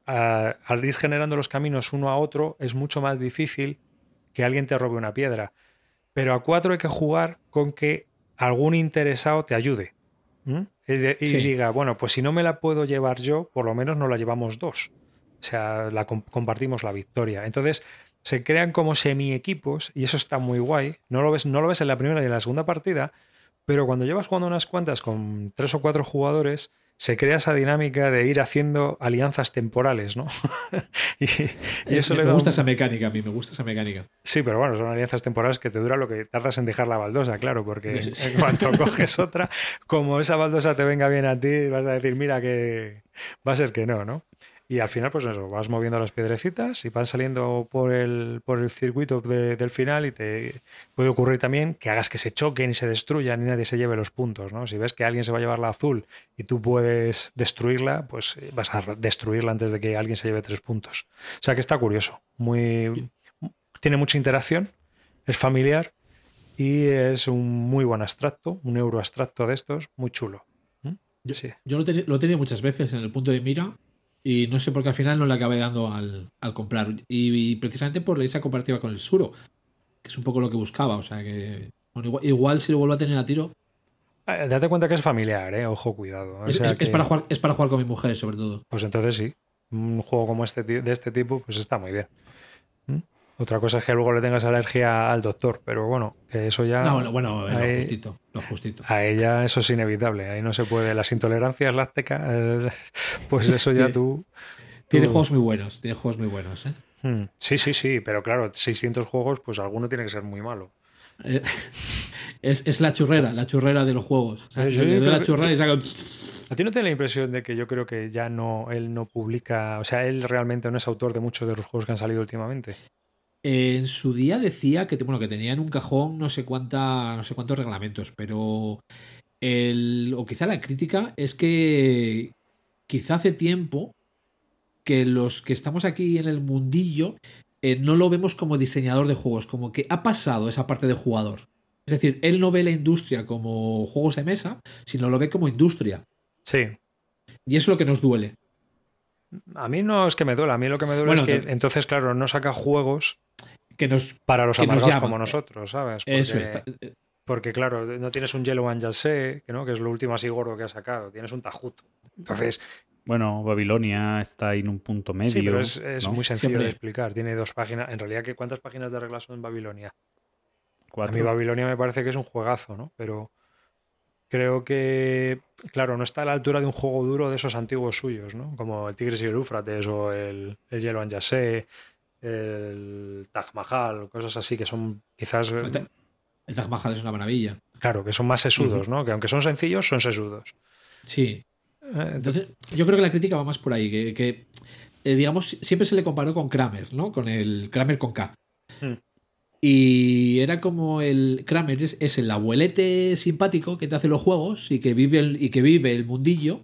ah, al ir generando los caminos uno a otro es mucho más difícil que alguien te robe una piedra. Pero a cuatro hay que jugar con que algún interesado te ayude. Y, de- y Sí. diga, bueno, pues si no me la puedo llevar yo, por lo menos nos la llevamos dos. O sea, la com- compartimos la victoria. Entonces, se crean como semi-equipos y eso está muy guay. No lo ves, no lo ves en la primera y en la segunda partida, pero cuando llevas jugando unas cuantas con tres o cuatro jugadores, se crea esa dinámica de ir haciendo alianzas temporales, ¿no? [LAUGHS] y, y eso me le me da gusta un- esa mecánica a mí, me gusta esa mecánica. Sí, pero bueno, son alianzas temporales que te dura lo que tardas en dejar la baldosa, claro, porque Sí, sí, sí. [LAUGHS] en cuanto coges otra, como esa baldosa te venga bien a ti, vas a decir, mira que va a ser que no, ¿no? Y al final, pues eso, vas moviendo las piedrecitas y van saliendo por el, por el circuito de- del final y te puede ocurrir también que hagas que se choquen y se destruyan y nadie se lleve los puntos, ¿no? Si ves que alguien se va a llevar la azul y tú puedes destruirla, pues eh, vas a destruirla antes de que alguien se lleve tres puntos. O sea que está curioso, muy... Tiene mucha interacción, es familiar y es un muy buen abstracto, un euro abstracto de estos, muy chulo. ¿Mm? Yo, Sí. yo lo, he lo he tenido muchas veces en el punto de mira y no sé por qué al final no le acabé dando al, al comprar. Y, y precisamente por esa comparativa con el Suro, que es un poco lo que buscaba. O sea que bueno, igual, igual si lo vuelvo a tener a tiro, Eh, Date cuenta que es familiar, ¿eh? ojo, cuidado. O es, sea es- para jugar, es para jugar con mi mujer sobre todo. Pues entonces sí, un juego como este de este tipo, pues está muy bien. Otra cosa es que luego le tengas alergia al doctor, pero bueno, que eso ya... No, bueno, bueno, lo ahí- justito, lo justito. A ella eso es inevitable, ahí no se puede. Las intolerancias lácticas, eh, pues eso ya Tiene- tú... Tiene tú- juegos muy buenos, tiene juegos muy buenos. ¿eh? Hmm. Sí, sí, sí, pero claro, 600 juegos, pues alguno tiene que ser muy malo. Eh, [LAUGHS] es, es la churrera, la churrera de los juegos. O sea, Eh, yo le doy creo la que- churrera y saco... ¿A ti no te da la impresión de que yo creo que ya no, él no publica, o sea, él realmente no es autor de muchos de los juegos que han salido últimamente? En su día decía que, bueno, que tenía en un cajón no sé cuánta, no sé cuántos reglamentos, pero el, o quizá la crítica es que quizá hace tiempo que los que estamos aquí en el mundillo eh, no lo vemos como diseñador de juegos, como que ha pasado esa parte de jugador. Es decir, él no ve la industria como juegos de mesa, sino lo ve como industria. Sí, Y eso es lo que nos duele. A mí no es que me duela, a mí lo que me duele Bueno, es que te- entonces, claro, no saca juegos Que nos. para los amargados como nosotros, ¿sabes? Porque, Eso está. porque, claro, no tienes un Yellow and Yasé, que no, que es lo último así gordo que ha sacado, tienes un Tajuto. Entonces, Bueno, Babilonia está ahí en un punto medio. sí, pero es, es ¿no? muy sencillo Siempre. de explicar. Tiene dos páginas. En realidad, ¿qué, ¿cuántas páginas de reglas son en Babilonia? A Cuatro. mí Babilonia me parece que es un juegazo, ¿no? Pero creo que, claro, no está a la altura de un juego duro de esos antiguos suyos, ¿no? Como el Tigris y el Éufrates o el, el Yellow and Yasé, el Taj Mahal, cosas así que son quizás, El Ta- el Taj Mahal es una maravilla. claro, que son más sesudos, ¿no? Que aunque son sencillos, son sesudos. Sí. Eh, Entonces, yo creo que la crítica va más por ahí, que, que, eh, digamos, siempre se le comparó con Kramer, ¿no? Con el Kramer con K. Hmm. Y era como el Kramer es, es el abuelete simpático que te hace los juegos y que vive el, y que vive el mundillo.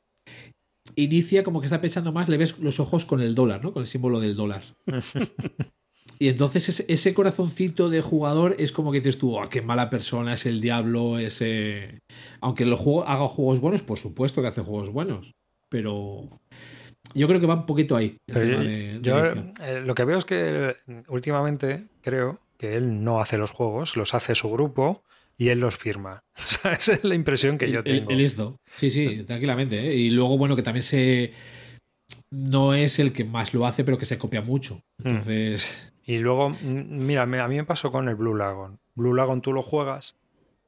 Inicia como que está pensando más, le ves los ojos con el dólar, ¿no? Con el símbolo del dólar. [LAUGHS] y entonces ese, corazoncito de jugador es como que dices tú, "Ah, qué mala persona es el diablo, ese... Aunque el juego haga juegos buenos, por supuesto que hace juegos buenos. Pero yo creo que va un poquito ahí. el Pero tema yo- de- eh, lo que veo es que eh, últimamente creo que él no hace los juegos, los hace su grupo y él los firma. [LAUGHS] O sea, esa es la impresión que yo tengo. el esto. Sí, sí, [LAUGHS] tranquilamente. ¿eh? Y luego, bueno, que también se. No es el que más lo hace, pero que se copia mucho. Hmm. Entonces. Y luego, mira, a mí me pasó con el Blue Lagoon. Blue Lagoon tú lo juegas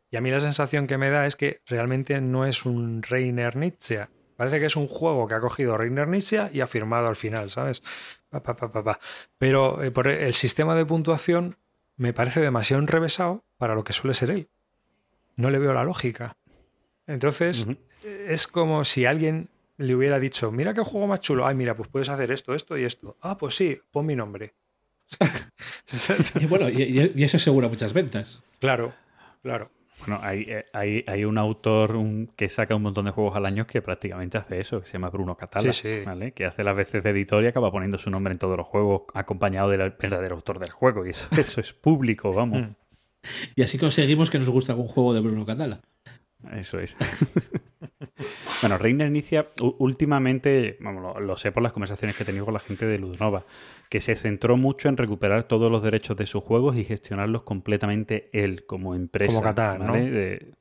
y a mí la sensación que me da es que realmente no es un Reiner Nietzsche. Parece que es un juego que ha cogido Reiner Nietzsche y ha firmado al final, ¿sabes? Pa, pa, pa, pa, pa. Pero eh, por el sistema de puntuación me parece demasiado enrevesado para lo que suele ser él. No le veo la lógica. Entonces, es como si alguien le hubiera dicho, mira qué juego más chulo. Ay, mira, pues puedes hacer esto, esto y esto. Ah, pues sí, pon mi nombre. [LAUGHS] Y bueno, y, eso asegura muchas ventas. claro, claro. Bueno, hay, eh, hay, hay un autor un- que saca un montón de juegos al año que prácticamente hace eso, que se llama Bruno Catala, Sí, sí. ¿vale? que hace las veces de editor y acaba poniendo su nombre en todos los juegos, acompañado del verdadero autor del juego. Y eso, [LAUGHS] eso es público, vamos. Y así conseguimos que nos guste algún juego de Bruno Catala. Eso es. [LAUGHS] bueno, Reiner inicia últimamente, vamos, lo, lo sé por las conversaciones que he tenido con la gente de Ludnova, que se centró mucho en recuperar todos los derechos de sus juegos y gestionarlos completamente él como empresa. Como ¿no? ¿vale? De-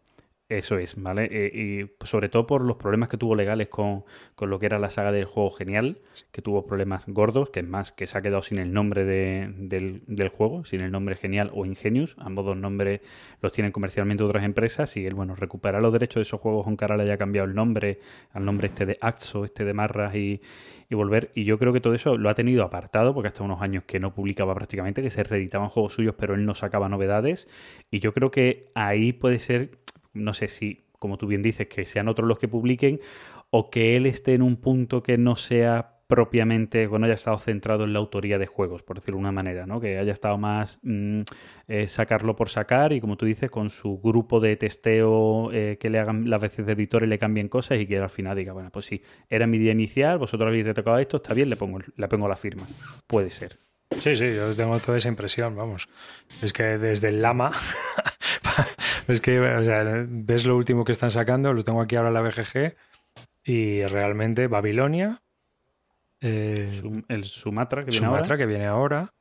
eso es, ¿vale? Eh, y sobre todo por los problemas que tuvo legales con, con lo que era la saga del juego genial, que tuvo problemas gordos, que es más, que se ha quedado sin el nombre de- del, del juego, sin el nombre genial o Ingenius. Ambos dos nombres los tienen comercialmente otras empresas y él, bueno, recuperar los derechos de esos juegos, aunque ahora le haya cambiado el nombre, al nombre este de Axo, este de Marras y, y volver. Y yo creo que todo eso lo ha tenido apartado, porque hasta unos años que no publicaba prácticamente, que se reeditaban juegos suyos, pero él no sacaba novedades. Y yo creo que ahí puede ser, no sé si, como tú bien dices, que sean otros los que publiquen o que él esté en un punto que no sea propiamente, que no haya estado centrado en la autoría de juegos, por decirlo de una manera, ¿no? Que haya estado más mm, eh, sacarlo por sacar y, como tú dices, con su grupo de testeo eh, que le hagan las veces de editor y le cambien cosas y que al final diga, bueno, pues sí, era mi día inicial, vosotros habéis retocado esto, está bien, le pongo, le pongo la firma. Puede ser. Sí, sí, yo tengo toda esa impresión, vamos. Es que desde el Lama, [LAUGHS] es que, o sea, ves lo último que están sacando, lo tengo aquí ahora en la BGG, y realmente Babilonia, eh, Sum- el Sumatra que viene Sumatra, ahora. que viene ahora,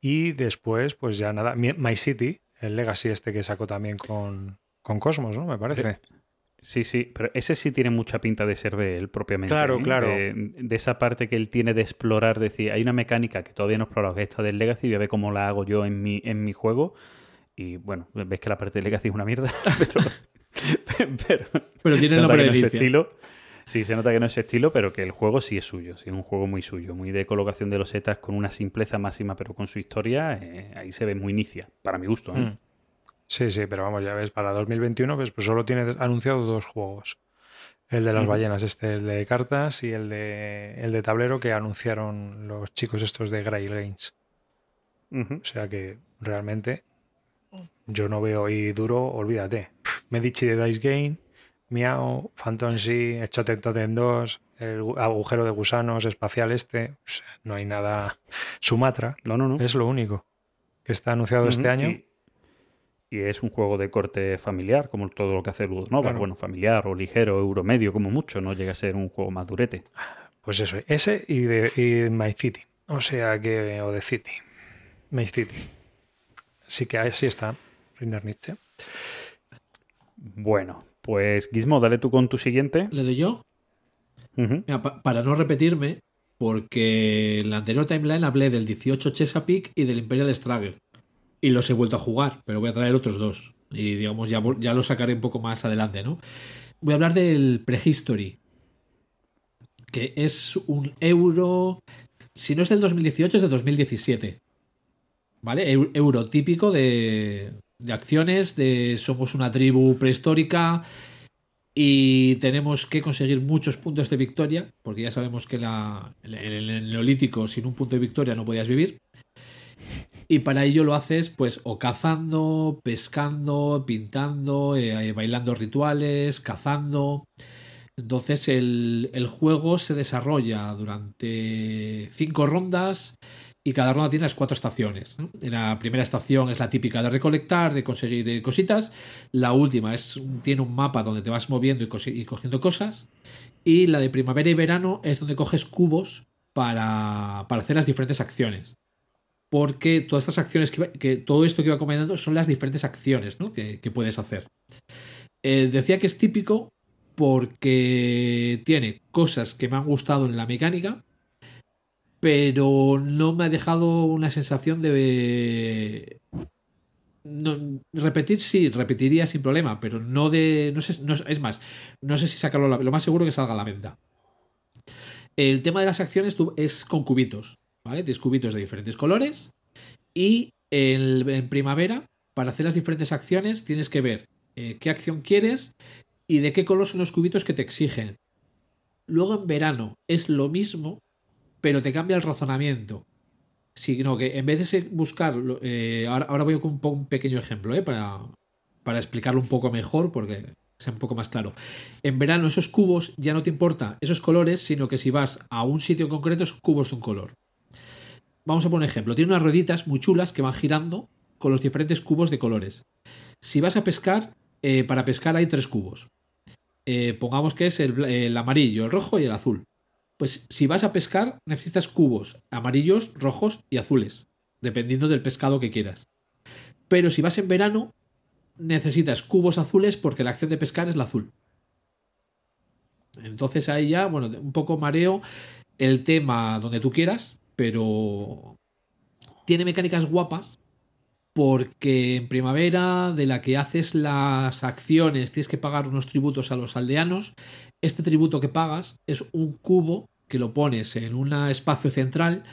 y después, pues ya nada, My City, el Legacy este que sacó también con, con Cosmos, ¿no? Me parece. Sí, sí, pero ese sí tiene mucha pinta de ser de él propiamente. Claro, ¿eh? claro. De, de esa parte que él tiene de explorar, decir, hay una mecánica que todavía no he explorado, que es esta del Legacy, voy a ver cómo la hago yo en mi, en mi juego. Y bueno, ves que la parte del Legacy es una mierda, [LAUGHS] pero, pero Pero tiene el nombre de estilo. Sí, se nota que no es su estilo, pero que el juego sí es suyo, sí, es un juego muy suyo, muy de colocación de los setas con una simpleza máxima, pero con su historia, eh, ahí se ve muy inicia, para mi gusto. ¿eh? Mm. Sí, sí, pero vamos, ya ves, para 2021 pues, pues solo tiene anunciado dos juegos. El de las ballenas, este, el de cartas y el de, el de tablero que anunciaron los chicos estos de Grail Games. O sea que realmente yo no veo y duro, olvídate. Medici de Dice Game, Miau, Phantom Sea, Echoten Totem 2, el gu- agujero de gusanos espacial este. O sea, no hay nada. Sumatra No, no, no. es lo único que está anunciado este año. Y, y es un juego de corte familiar, como todo lo que hace Ludonova. Claro. Bueno, familiar o ligero, euromedio, como mucho. No llega a ser un juego más durete. Pues eso, ese y de, y My City. O sea que, o de City. My City. Así que así está, Reiner Nietzsche. Bueno, pues Gizmo, dale tú con tu siguiente. ¿Le doy yo? Mira, pa- para no repetirme, porque en la anterior timeline hablé del 18 Chesapeake y del Imperial Struggle. Y los he vuelto a jugar, pero voy a traer otros dos. Y digamos, ya, ya los sacaré un poco más adelante, ¿no? Voy a hablar del Prehistory. Que es un euro. Si no es del 2018, es del 2017. ¿Vale? Eu- Euro típico de, de acciones, de somos una tribu prehistórica, y tenemos que conseguir muchos puntos de victoria, porque ya sabemos que en el, neolítico sin un punto de victoria no podías vivir. Y para ello lo haces pues o cazando, pescando, pintando, eh, bailando rituales, cazando. Entonces el, el juego se desarrolla durante cinco rondas y cada ronda tiene las cuatro estaciones. La primera estación es la típica de recolectar, de conseguir eh, cositas. La última es, tiene un mapa donde te vas moviendo y, cogiendo cosas. Y la de primavera y verano es donde coges cubos para, para hacer las diferentes acciones. Porque todas estas acciones, que, que todo esto que iba comentando son las diferentes acciones que puedes hacer. Eh, decía que es típico porque tiene cosas que me han gustado en la mecánica, pero no me ha dejado una sensación de no, repetir sí, repetiría sin problema, pero no de no sé, no- es más, no sé si sacarlo lo más seguro que salga a la venta. El tema de las acciones es con cubitos, ¿vale? Cubitos de diferentes colores y en primavera para hacer las diferentes acciones tienes que ver eh, qué acción quieres y de qué color son los cubitos que te exigen. Luego en verano es lo mismo, pero te cambia el razonamiento. Sino que en vez de buscar. eh, ahora, voy con un, pequeño ejemplo, ¿eh? Para, para explicarlo un poco mejor, porque sea un poco más claro. En verano, esos cubos ya no te importa esos colores, sino que si vas a un sitio concreto, son cubos de un color. Vamos a poner un ejemplo. Tiene unas rueditas muy chulas que van girando con los diferentes cubos de colores. Si vas a pescar, eh, para pescar hay tres cubos. Eh, pongamos que es el, el amarillo, el rojo y el azul. Pues si vas a pescar, necesitas cubos amarillos, rojos y azules, dependiendo del pescado que quieras. Pero si vas en verano, necesitas cubos azules porque la acción de pescar es la azul. Entonces ahí ya, bueno, un poco mareo el tema donde tú quieras, pero tiene mecánicas guapas porque en primavera de la que haces las acciones tienes que pagar unos tributos a los aldeanos. Este tributo que pagas es un cubo que lo pones en un espacio central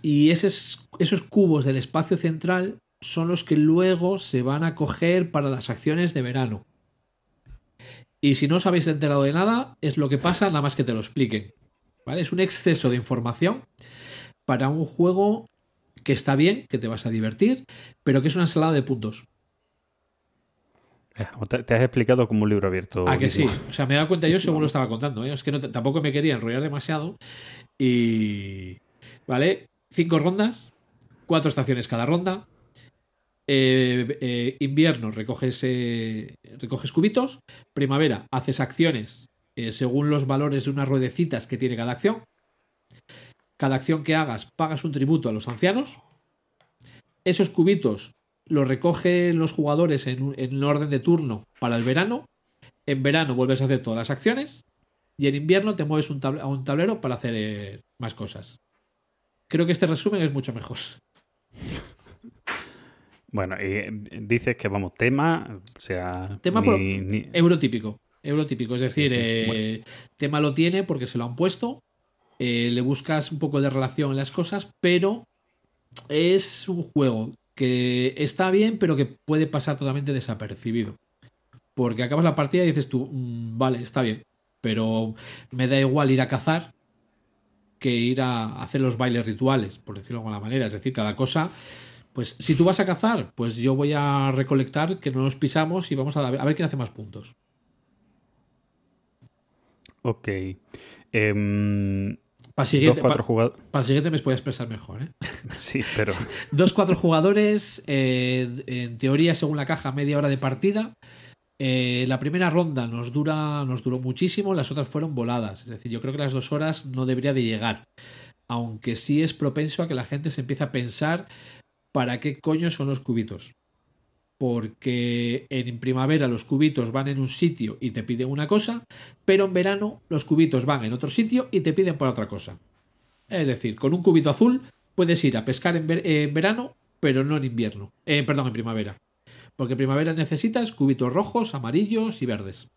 y esos, esos cubos del espacio central son los que luego se van a coger para las acciones de verano. Y si no os habéis enterado de nada, es lo que pasa, nada más que te lo expliquen. ¿Vale? Es un exceso de información para un juego que está bien, que te vas a divertir, pero que es una ensalada de puntos. Eh, Te, has explicado como un libro abierto. Ah, que sí. O sea, me he dado cuenta yo según lo estaba contando. ¿eh? Es que no, tampoco me quería enrollar demasiado. Y. ¿Vale? Cinco rondas, cuatro estaciones cada ronda. Eh, eh, invierno recoges, recoges cubitos. Primavera haces acciones según los valores de unas ruedecitas que tiene cada acción. Cada acción que hagas pagas un tributo a los ancianos. Esos cubitos los recogen los jugadores en, en orden de turno para el verano. En verano vuelves a hacer todas las acciones. Y en invierno te mueves un a un tablero para hacer eh, más cosas. Creo que este resumen es mucho mejor. Bueno, y eh, dices que, vamos, tema, o sea... Tema ni- pro- ni- Eurotípico. Eurotípico. Es decir, sí. eh, tema lo tiene porque se lo han puesto. Eh, le buscas un poco de relación en las cosas, pero es un juego que está bien, pero que puede pasar totalmente desapercibido. Porque acabas la partida y dices tú, "Mm, vale, está bien, pero me da igual ir a cazar que ir a hacer los bailes rituales, por decirlo de alguna manera. Es decir, cada cosa, pues si tú vas a cazar, pues yo voy a recolectar que no nos pisamos y vamos a, a ver quién hace más puntos. Ok. Em, Para dos, siguiente, cuatro pa- el siguiente me puedo expresar mejor. ¿eh? [LAUGHS] Sí, pero... Dos, cuatro jugadores, eh, en teoría, según la caja, media hora de partida. Eh, la primera ronda nos dura, nos duró muchísimo, las otras fueron voladas. Es decir, yo creo que las dos horas no debería de llegar. Aunque sí es propenso a que la gente se empiece a pensar para qué coño son los cubitos. Porque en primavera los cubitos van en un sitio y te piden una cosa, pero en verano los cubitos van en otro sitio y te piden por otra cosa. Es decir, con un cubito azul puedes ir a pescar en, ver- en verano, pero no en invierno. Eh, perdón, en primavera. Porque en primavera necesitas cubitos rojos, amarillos y verdes.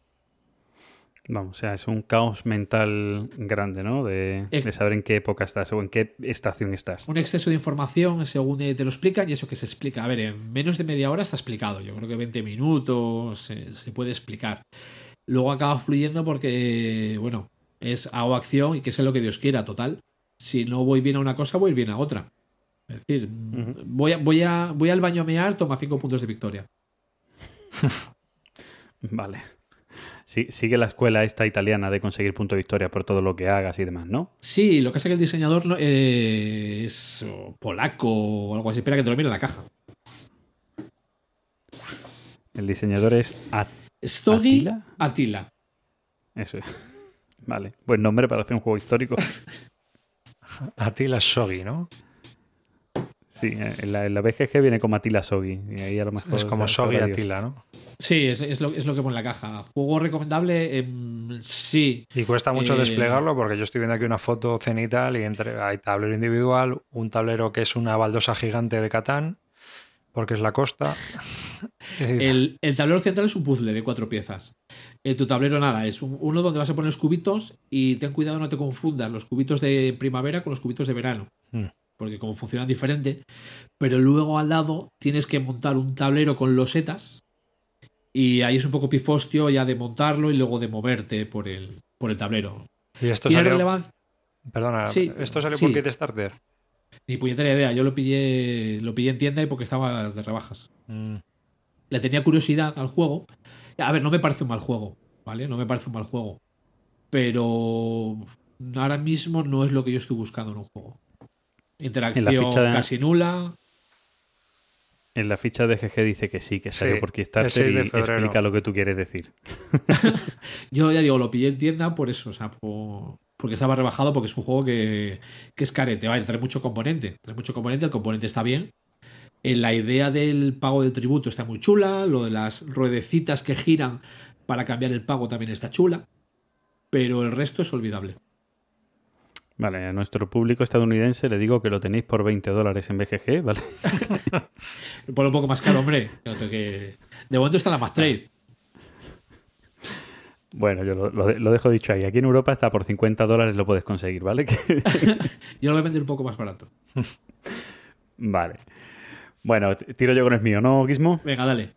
Vamos, o sea, es un caos mental grande, ¿no? De, Eh. de saber en qué época estás o en qué estación estás. Un exceso de información según eh, te lo explican y eso que se explica. A ver, en menos de media hora está explicado. Yo creo que 20 minutos se puede explicar. Luego acaba fluyendo porque, bueno, es hago acción y que sea lo que Dios quiera, total. Si no voy bien a una cosa, voy bien a otra. Es decir, voy, a, voy, a, voy al baño a mear, toma 5 puntos de victoria. [LAUGHS] Vale. Sí, sigue la escuela esta italiana de conseguir punto de victoria por todo lo que hagas y demás, ¿no? Sí, lo que pasa es que el diseñador eh, es polaco o algo así. Espera que te lo mire en la caja. El diseñador es At-. Atila. Eso es. [LAUGHS] Vale. Buen nombre para hacer un juego histórico. [LAUGHS] Attila Shogi, ¿no? Sí, eh, en la, en la BGG viene como Attila Sogi. Y ahí a lo mejor. Es como Dios. Attila, ¿no? Sí, es, es lo, es lo que pone la caja. Juego recomendable, em, sí. Y cuesta mucho Eh, desplegarlo porque yo estoy viendo aquí una foto cenital y entre, hay tablero individual, un tablero que es una baldosa gigante de Catán, porque es la costa. [LAUGHS] El, el tablero central es un puzzle de cuatro piezas. Eh, tu tablero nada, es un- uno donde vas a poner los cubitos y ten cuidado no te confundas los cubitos de primavera con los cubitos de verano. Mm. Porque como funcionan diferente. Pero luego al lado tienes que montar un tablero con losetas. Y ahí es un poco pifostio ya de montarlo y luego de moverte por el, por el tablero. y esto Tiene salió, relevancia. perdona, Sí, esto salió sí. por Kit Starter. Ni puñetera idea. Yo lo pillé, lo pillé en tienda y porque estaba de rebajas. Mm, le tenía curiosidad al juego. A ver, no me parece un mal juego, ¿vale? No me parece un mal juego. Pero ahora mismo no es lo que yo estoy buscando en un juego. Interacción En la ficha de- casi nula. En la ficha de GG dice que sí, que salió Sí, por el Kickstarter 6 de y explica lo que tú quieres decir. [LAUGHS] Yo ya digo, lo pillé en tienda por eso, o sea, por- porque estaba rebajado, porque es un juego que, que es carete, vale, trae mucho componente, trae mucho componente, el componente está bien. Eh, la idea del pago del tributo está muy chula, lo de las ruedecitas que giran para cambiar el pago también está chula, pero el resto es olvidable. Vale, a nuestro público estadounidense le digo que lo tenéis por 20 dólares en BGG, ¿vale? [LAUGHS] Ponlo un poco más caro, hombre. que De momento está la más trade. Bueno, yo lo, lo de- lo dejo dicho ahí. Aquí en Europa está por 50 dólares lo puedes conseguir, ¿vale? [LAUGHS] [LAUGHS] Yo lo voy a vender un poco más barato. vale. Bueno, tiro yo con el mío, ¿no, Gizmo? Venga, dale.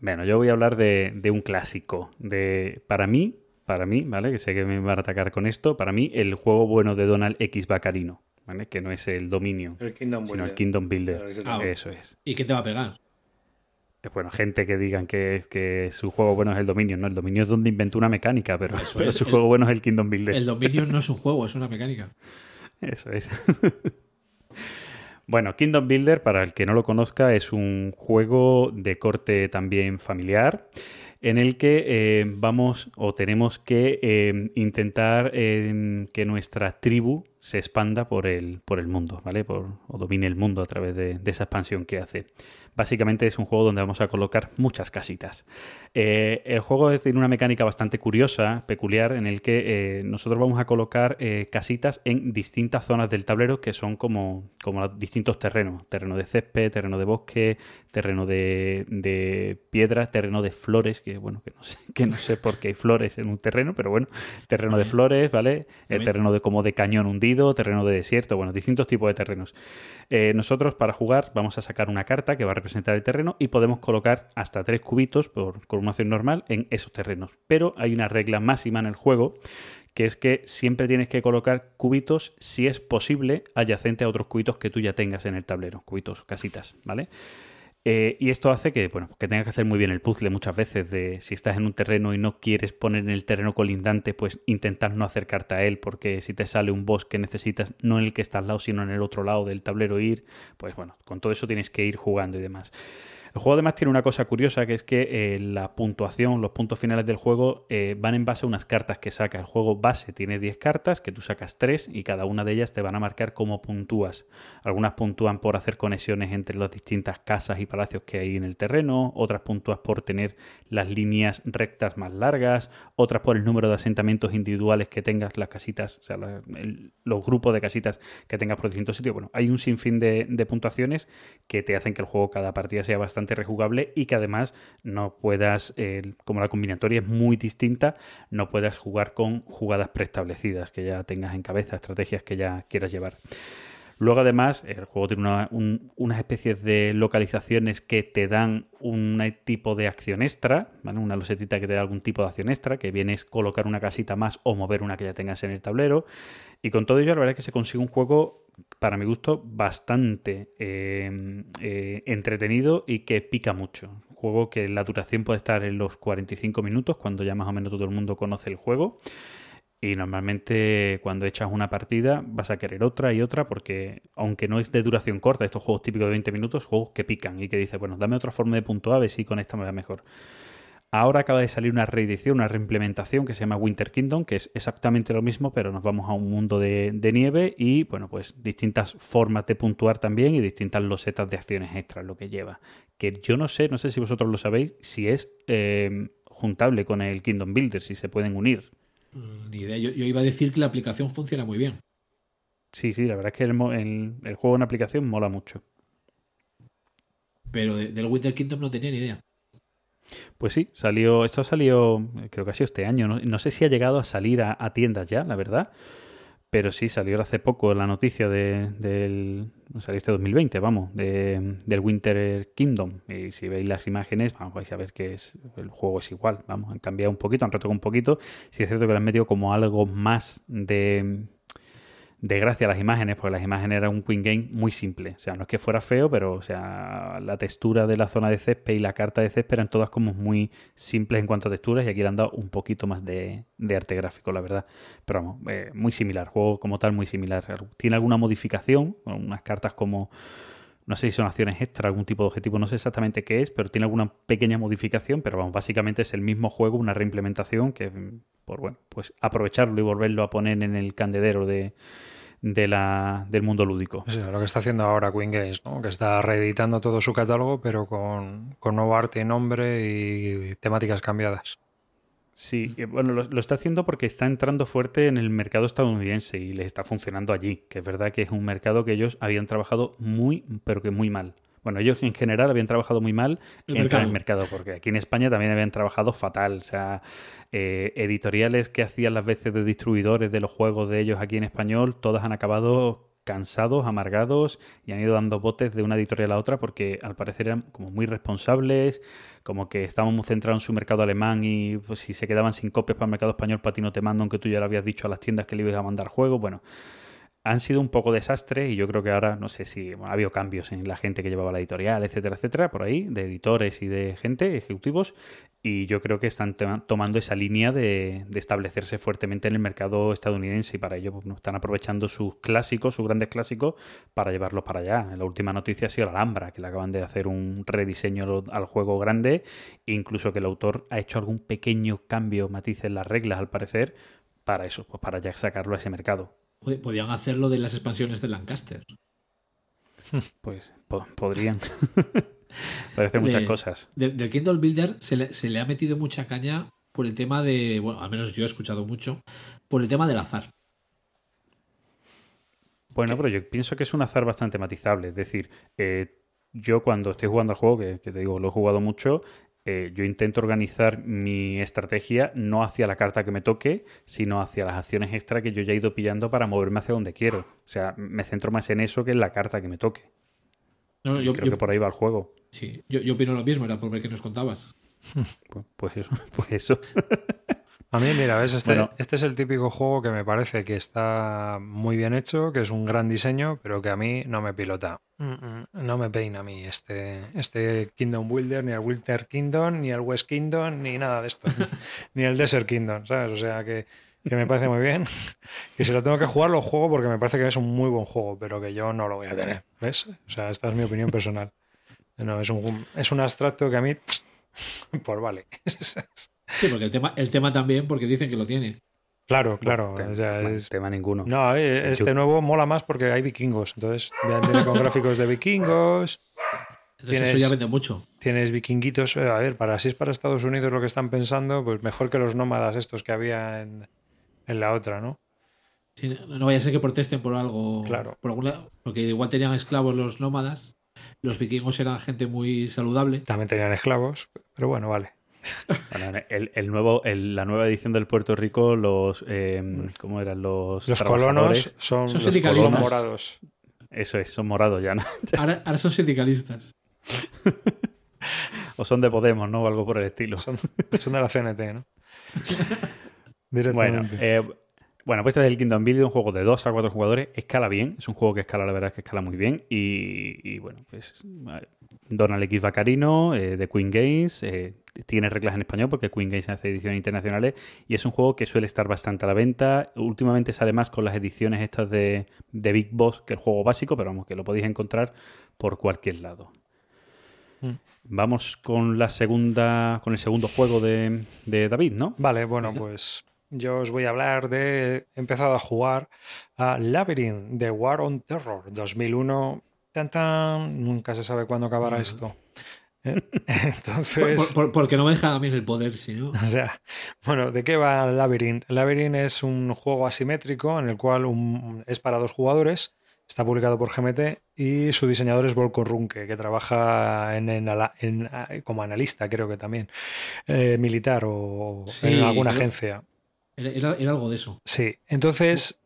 Bueno, yo voy a hablar de, de un clásico. De, para mí, para mí, ¿vale? Que sé que me van a atacar con esto. Para mí, el juego bueno de Donald X Bacarino, ¿vale? Que no es el dominio, El Kingdom sino el Kingdom Builder. Ah, Eso es. ¿Y qué te va a pegar? Bueno, gente que digan que, que su juego bueno es el dominio, ¿no? El dominio es donde inventó una mecánica, pero, Eso pero es, su el- juego bueno es el Kingdom Builder. El Dominion no es un juego, es una mecánica. [LAUGHS] Eso es. [LAUGHS] bueno, Kingdom Builder, para el que no lo conozca, es un juego de corte también familiar en el que eh, vamos o tenemos que eh, intentar eh, que nuestra tribu se expanda por el, por el mundo, ¿vale? O domine el mundo a través de esa expansión que hace. Básicamente es un juego donde vamos a colocar muchas casitas. Eh, el juego tiene una mecánica bastante curiosa, peculiar, en el que eh, nosotros vamos a colocar eh, casitas en distintas zonas del tablero que son como, como distintos terrenos. Terreno de césped, terreno de bosque, terreno de, de piedras, terreno de flores, que bueno, que no sé, [LAUGHS] que no sé por qué hay flores en un terreno, pero bueno, terreno de flores, ¿vale? También. terreno de como de cañón hundido, terreno de desierto, bueno, distintos tipos de terrenos. Nosotros para jugar vamos a sacar una carta que va a representar el terreno y podemos colocar hasta tres cubitos por, con normal en esos terrenos. Pero hay una regla máxima en el juego que es que siempre tienes que colocar cubitos, si es posible, adyacente a otros cubitos que tú ya tengas en el tablero, cubitos, casitas, ¿vale? Eh, y esto hace que, bueno, que tengas que hacer muy bien el puzzle muchas veces de si estás en un terreno y no quieres poner en el terreno colindante, pues intentar no acercarte a él, porque si te sale un boss que necesitas, no en el que está al lado, sino en el otro lado del tablero ir, pues bueno, con todo eso tienes que ir jugando y demás. El juego además tiene una cosa curiosa que es que eh, la puntuación, los puntos finales del juego eh, van en base a unas cartas que saca. El juego base tiene 10 cartas, que tú sacas 3 y cada una de ellas te van a marcar cómo puntúas. Algunas puntúan por hacer conexiones entre las distintas casas y palacios que hay en el terreno, otras puntúas por tener las líneas rectas más largas, otras por el número de asentamientos individuales que tengas, las casitas, o sea, los grupos de casitas que tengas por distintos sitios. Bueno, hay un sinfín de puntuaciones que te hacen que el juego cada partida sea bastante rejugable y que además no puedas, eh, como la combinatoria es muy distinta, no puedas jugar con jugadas preestablecidas que ya tengas en cabeza, estrategias que ya quieras llevar. Luego, además, el juego tiene una- un- unas especies de localizaciones que te dan un tipo de acción extra. Una losetita que te da algún tipo de acción extra, que viene es colocar una casita más o mover una que ya tengas en el tablero. Y con todo ello, la verdad es que se consigue un juego, para mi gusto, bastante eh, eh, entretenido y que pica mucho. Juego que la duración puede estar en los 45 minutos, cuando ya más o menos todo el mundo conoce el juego. Y normalmente cuando echas una partida vas a querer otra y otra porque aunque no es de duración corta, estos juegos típicos de 20 minutos, juegos que pican y que dices, bueno, dame otra forma de puntuar a ver si con esta me va mejor. Ahora acaba de salir una reedición, una reimplementación que se llama Winter Kingdom, que es exactamente lo mismo, pero nos vamos a un mundo de, de nieve y, bueno, pues distintas formas de puntuar también y distintas losetas de acciones extras lo que lleva. Que yo no sé, no sé si vosotros lo sabéis, si es eh, juntable con el Kingdom Builder, si se pueden unir. Mm, Ni idea. Yo, yo iba a decir que la aplicación funciona muy bien. Sí, sí, la verdad es que el, el- el juego en aplicación mola mucho. Pero de- del Winter Kingdom no tenía ni idea. Pues sí, salió, esto salió, creo que ha sido este año, no, no sé si ha llegado a salir a, tiendas ya, la verdad, pero sí, salió hace poco la noticia de, del, salió este 2020, vamos, de- del Winter Kingdom, y si veis las imágenes, vamos, vais a ver que es, el juego es igual, vamos, han cambiado un poquito, han retocado un poquito, sí es cierto que le han metido como algo más de de gracia a las imágenes, porque las imágenes eran un Queen Game muy simple. O sea, no es que fuera feo, pero o sea, la textura de la zona de césped y la carta de césped eran todas como muy simples en cuanto a texturas y aquí le han dado un poquito más de, arte gráfico, la verdad. Pero vamos, eh, muy similar, juego como tal muy similar. Tiene alguna modificación, unas cartas como... No sé si son acciones extra, algún tipo de objetivo, no sé exactamente qué es, pero tiene alguna pequeña modificación, pero vamos, básicamente es el mismo juego, una reimplementación que, por bueno, pues aprovecharlo y volverlo a poner en el candedero de, de la, del mundo lúdico. Sí, lo que está haciendo ahora Queen Games, ¿no? que está reeditando todo su catálogo, pero con, con nuevo arte y nombre y temáticas cambiadas. Sí, bueno, lo, lo está haciendo porque está entrando fuerte en el mercado estadounidense y les está funcionando allí, que es verdad que es un mercado que ellos habían trabajado muy, pero que muy mal. Bueno, ellos en general habían trabajado muy mal El en mercado. el mercado, porque aquí en España también habían trabajado fatal. O sea, eh, editoriales que hacían las veces de distribuidores de los juegos de ellos aquí en español, todas han acabado cansados, amargados y han ido dando botes de una editorial a otra porque al parecer eran como muy responsables, como que estaban muy centrados en su mercado alemán y pues, si se quedaban sin copias para el mercado español, para ti no te mando, aunque tú ya le habías dicho a las tiendas que le ibas a mandar juegos. Bueno, han sido un poco desastre y yo creo que ahora, no sé si ha habido cambios en la gente que llevaba la editorial, etcétera, etcétera, por ahí, de editores y de gente, ejecutivos, y yo creo que están to- tomando esa línea de, establecerse fuertemente en el mercado estadounidense y para ello pues, están aprovechando sus clásicos, sus grandes clásicos, para llevarlos para allá. La última noticia ha sido la Alhambra, que le acaban de hacer un rediseño al- juego grande, e incluso que el autor ha hecho algún pequeño cambio, matiz en las reglas, al parecer, para eso, pues para ya sacarlo a ese mercado. Joder, Podían hacerlo de las expansiones de Lancaster. [LAUGHS] Pues po- podrían. [LAUGHS] Parecen muchas De- cosas. De- del Kindle Builder se le, se le ha metido mucha caña por el tema de. Bueno, al menos yo he escuchado mucho. Por el tema del azar. Bueno, pero yo pienso que es un azar bastante matizable. Es decir, eh, yo cuando estoy jugando al juego, que, que te digo, lo he jugado mucho, eh, yo intento organizar mi estrategia no hacia la carta que me toque, sino hacia las acciones extra que yo ya he ido pillando para moverme hacia donde quiero. O sea, me centro más en eso que en la carta que me toque. No, no, yo, Creo yo- que por ahí va el juego. sí, yo, yo opino lo mismo, era por ver qué nos contabas. [LAUGHS] Pues, pues eso, [LAUGHS] pues eso. [LAUGHS] A mí, mira, ¿ves? Este, Bueno. este es el típico juego que me parece que está muy bien hecho, que es un gran diseño, pero que a mí no me pilota. No me peina a mí este, este Kingdom Builder, ni el Winter Kingdom, ni el West Kingdom, ni nada de esto. [LAUGHS] ni el Desert Kingdom, ¿sabes? O sea que, que me parece muy bien. [LAUGHS] que si lo tengo que jugar, lo juego porque me parece que es un muy buen juego, pero que yo no lo voy a tener. ¿Ves? O sea, esta es mi opinión personal. No, es un, es un abstracto que a mí. [LAUGHS] Pues vale. Sí, porque el tema, el tema también, porque dicen que lo tiene. Claro, claro. Tema- o sea, tema- es- tema ninguno. No, eh, este nuevo mola más porque hay vikingos. Entonces, ya con [LAUGHS] gráficos de vikingos. Entonces Tienes- eso ya vende mucho. Tienes vikinguitos. eh, A ver, para si es para Estados Unidos lo que están pensando, pues mejor que los nómadas estos que había en, en la otra, ¿no? Sí, no vaya a ser que protesten por algo. Claro. Por algún lado, porque igual tenían esclavos los nómadas. Los vikingos eran gente muy saludable. También tenían esclavos, pero bueno, vale. [LAUGHS] Bueno, el, el nuevo, el- la nueva edición del Puerto Rico, los. eh, ¿Cómo eran los.? Los colonos son, Son los sindicalistas. colonos morados. Eso es, son morados ya, ¿no? [LAUGHS] Ahora, ahora son sindicalistas. [LAUGHS] O son de Podemos, ¿no? O algo por el estilo. Son, son de la CNT, ¿no? Bueno, Directamente. eh, bueno, pues este es el Kingdom Build, un juego de 2 a 4 jugadores. Escala bien, es un juego que escala, la verdad es que escala muy bien. Y, y bueno, pues Donald X Vacarino, eh, de Queen Games, eh, tiene reglas en español porque Queen Games hace ediciones internacionales y es un juego que suele estar bastante a la venta. Últimamente sale más con las ediciones estas de, de Big Boss que el juego básico, pero vamos, que lo podéis encontrar por cualquier lado. Mm. Vamos con la segunda, con el segundo juego de, de David, ¿no? Vale, bueno, pues yo os voy a hablar de. He empezado a jugar a Labyrinth de War on Terror 2001. Tan, tan, nunca se sabe cuándo acabará esto. [LAUGHS] Eh, [LAUGHS] Entonces. por- porque no me deja a mí el poder, si no. [LAUGHS] O sea, bueno, ¿de qué va Labyrinth? Labyrinth es un juego asimétrico en el cual un- es para dos jugadores. Está publicado por GMT y su diseñador es Volko Runke, que trabaja en, en ala- en- como analista, creo que también, eh, militar o Sí, en alguna agencia. Era- algo de eso. Sí, entonces,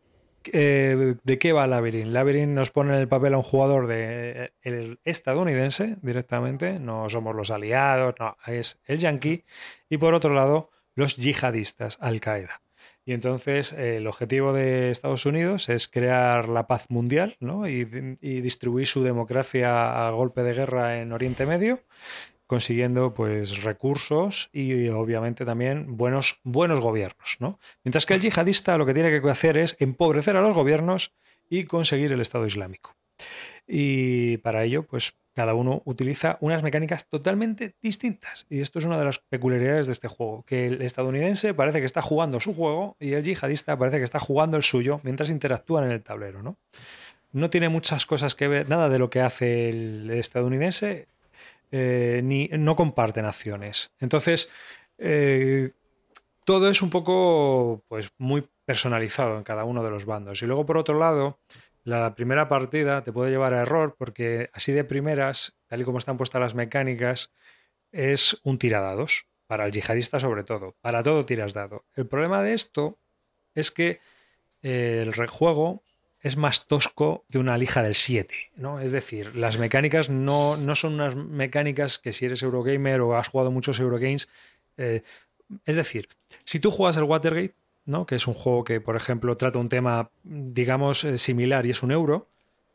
eh, ¿de qué va Labyrinth? Labyrinth nos pone en el papel a un jugador de, el estadounidense directamente, no somos los aliados, no, es el yankee, y por otro lado, los yihadistas, Al-Qaeda. Y entonces eh, el objetivo de Estados Unidos es crear la paz mundial ¿no? y distribuir su democracia a golpe de guerra en Oriente Medio consiguiendo pues recursos y obviamente también buenos, buenos gobiernos, ¿no? Mientras que el yihadista lo que tiene que hacer es empobrecer a los gobiernos y conseguir el Estado Islámico. Y para ello, pues cada uno utiliza unas mecánicas totalmente distintas. Y esto es una de las peculiaridades de este juego, que el estadounidense parece que está jugando su juego y el yihadista parece que está jugando el suyo mientras interactúan en el tablero, ¿no? No tiene muchas cosas que ver, nada de lo que hace el estadounidense eh, ni no comparten acciones. Entonces, eh, todo es un poco, pues, muy personalizado en cada uno de los bandos. Y luego, por otro lado, la primera partida te puede llevar a error porque así de primeras, tal y como están puestas las mecánicas, es un tiradados. Para el yihadista sobre todo. Para todo tiras dado. El problema de esto es que eh, el rejuego es más tosco que una lija del 7, ¿no? Es decir, las mecánicas no, no son unas mecánicas que si eres Eurogamer o has jugado muchos Eurogames, eh, es decir, si tú juegas el Watergate, ¿no? Que es un juego que, por ejemplo, trata un tema, digamos, eh, similar y es un euro,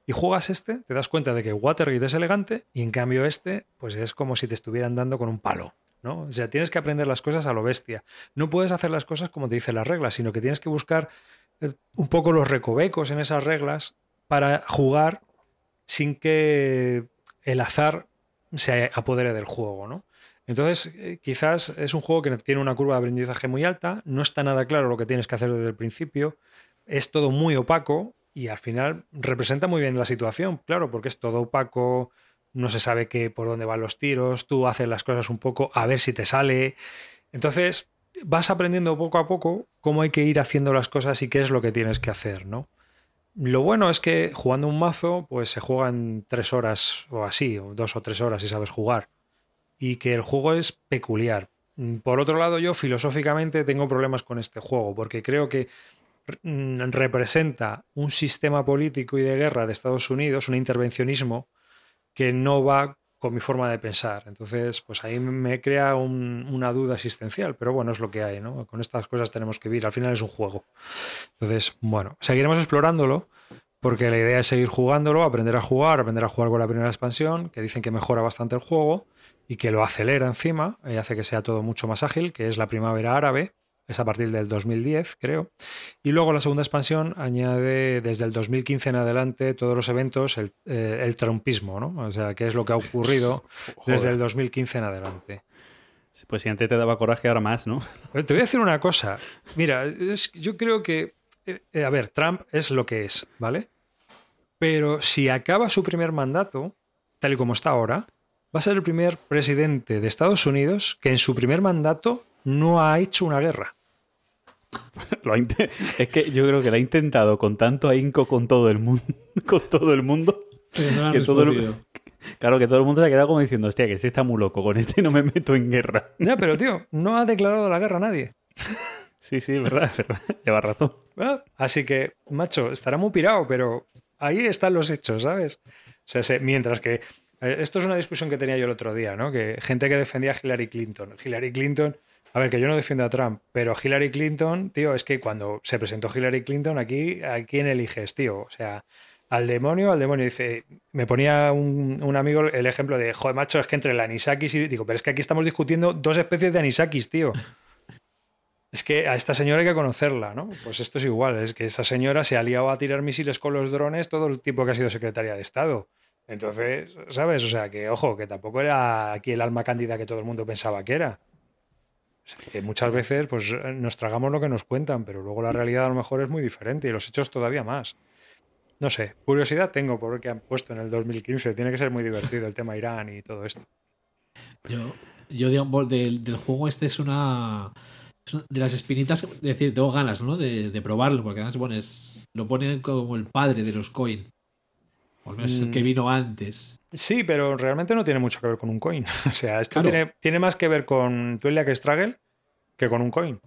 y juegas este, te das cuenta de que Watergate es elegante y en cambio este, pues es como si te estuvieran dando con un palo. ¿no? O sea, tienes que aprender las cosas a lo bestia. No puedes hacer las cosas como te dicen las reglas, sino que tienes que buscar un poco los recovecos en esas reglas para jugar sin que el azar se apodere del juego, ¿no? Entonces, eh, quizás es un juego que tiene una curva de aprendizaje muy alta, no está nada claro lo que tienes que hacer desde el principio, es todo muy opaco y al final representa muy bien la situación, claro, porque es todo opaco, no se sabe qué, por dónde van los tiros, tú haces las cosas un poco a ver si te sale. Entonces, vas aprendiendo poco a poco cómo hay que ir haciendo las cosas y qué es lo que tienes que hacer, ¿no? Lo bueno es que jugando un mazo, pues se juega en tres horas o así, o dos o tres horas si sabes jugar. Y que el juego es peculiar. Por otro lado, yo filosóficamente tengo problemas con este juego, porque creo que mm, representa un sistema político y de guerra de Estados Unidos, un intervencionismo que no va mi forma de pensar. Entonces, pues ahí me crea un- una duda existencial, pero bueno, es lo que hay, ¿no? Con estas cosas tenemos que vivir, al final es un juego. Entonces, bueno, seguiremos explorándolo porque la idea es seguir jugándolo, aprender a jugar, aprender a jugar con la primera expansión, que dicen que mejora bastante el juego y que lo acelera encima y hace que sea todo mucho más ágil, que es la primavera árabe, es a partir del 2010, creo. Y luego la segunda expansión añade desde el 2015 en adelante todos los eventos, el, eh, el trumpismo, ¿no? O sea, qué es lo que ha ocurrido [LAUGHS] desde el 2015 en adelante. Pues si antes te daba coraje, ahora más, ¿no? Te voy a decir una cosa. Mira, es- yo creo que, eh, eh, a ver, Trump es lo que es, ¿vale? Pero si acaba su primer mandato, tal y como está ahora, va a ser el primer presidente de Estados Unidos que en su primer mandato no ha hecho una guerra. Lo ha inte- [LAUGHS] es que yo creo que lo ha intentado con tanto ahínco con todo el mundo, [LAUGHS] con todo el mundo. No Que todo el-. [LAUGHS] Claro que todo el mundo se ha quedado como diciendo, hostia, que sí está muy loco, con este no me meto en guerra. Ya, pero tío, no ha declarado la guerra a nadie. Sí, sí, es verdad, es verdad. Lleva razón. Ah, Así que, macho, estará muy pirado, pero ahí están los hechos, ¿sabes? O sea, se- mientras que. eh, Esto es una discusión que tenía yo el otro día, ¿no? Que gente que defendía a Hillary Clinton. Hillary Clinton. A ver, que yo no defiendo a Trump, pero Hillary Clinton, tío, es que cuando se presentó Hillary Clinton aquí, ¿a quién eliges, tío? O sea, al demonio, al demonio. Dice, me ponía un, amigo el ejemplo de, joder, macho, es que entre el anisakis y. Digo, pero es que aquí estamos discutiendo dos especies de anisakis, tío. Es que a esta señora hay que conocerla, ¿no? Pues esto es igual, es que esa señora se ha liado a tirar misiles con los drones todo el tiempo que ha sido secretaria de Estado. Entonces, ¿sabes? O sea, que ojo, que tampoco era aquí el alma cándida que todo el mundo pensaba que era. Que muchas veces pues nos tragamos lo que nos cuentan, pero luego la realidad a lo mejor es muy diferente y los hechos todavía más. No sé, curiosidad tengo por qué han puesto en el 2015. Tiene que ser muy divertido el tema Irán y todo esto. Yo, yo digamos, del, del juego este es una, es una de las espinitas, es decir, tengo ganas, ¿no? De, de probarlo, porque además, bueno, es, lo ponen como el padre de los coin. O al menos el que Mm. vino antes. Sí, pero realmente no tiene mucho que ver con un coin. [LAUGHS] O sea, esto Claro. tiene, tiene más que ver con Twilight Struggle que con un coin.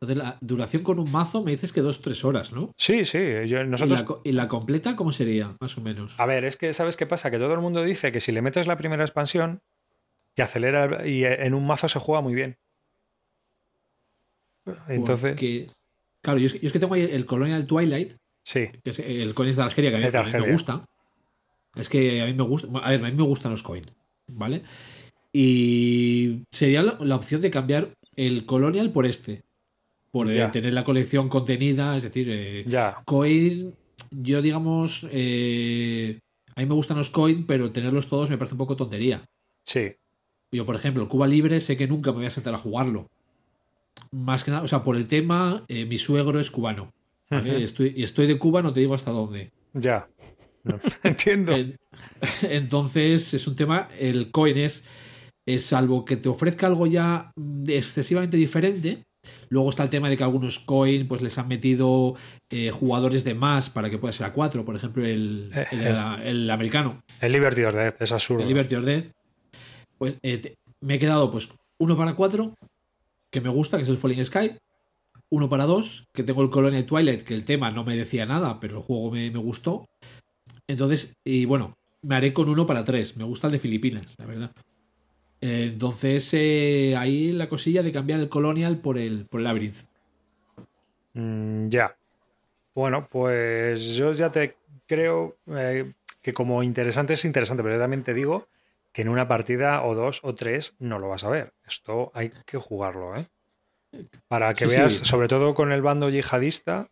Entonces, la duración con un mazo me dices que dos, tres horas, ¿no? Sí, sí. yo- nosotros. ¿Y, la, co- y la completa cómo sería, más o menos? A ver, es que ¿sabes qué pasa? Que todo el mundo dice que si le metes la primera expansión, que acelera y en un mazo se juega muy bien. Entonces, Porque- claro, yo es, que- yo es que tengo ahí el Colonial Twilight, sí. que es el coin es de Algeria, que a mí, de me gusta. Es que a mí me gusta. A ver, a mí me gustan los coins, ¿vale? Y sería la, la opción de cambiar el Colonial por este. Por eh, tener la colección contenida, es decir, eh, Ya. coin. Yo, digamos. eh, a mí me gustan los coins, pero tenerlos todos me parece un poco tontería. Sí. Yo, por ejemplo, Cuba Libre sé que nunca me voy a sentar a jugarlo. Más que nada, o sea, por el tema, mi suegro es cubano. ¿vale? estoy, y estoy de Cuba, no te digo hasta dónde. Ya. No, [LAUGHS] Entiendo. En- [LAUGHS] Entonces, es un tema, el coin es, es salvo que te ofrezca algo ya excesivamente diferente. Luego está el tema de que algunos coin pues les han metido eh, jugadores de más para que pueda ser a 4, por ejemplo, el, Eh, el, eh. el americano, El Liberty or Death es absurdo. el Liberty or Death. Pues eh, te- me he quedado pues uno para 4, que me gusta, que es el Falling Sky. Uno para 2, que tengo el Colonial Twilight, que el tema no me decía nada, pero el juego me, me gustó. Entonces, y bueno, me haré con uno para 3. Me gusta el de Filipinas, la verdad. Entonces, eh, ahí la cosilla de cambiar el Colonial por el, por el Labyrinth. Mm, ya. Bueno, pues yo ya te creo eh, que como interesante es interesante, pero yo también te digo que en una partida o dos o tres no lo vas a ver. Esto hay que jugarlo, ¿eh? Para que Sí, sí. veas, sobre todo con el bando yihadista,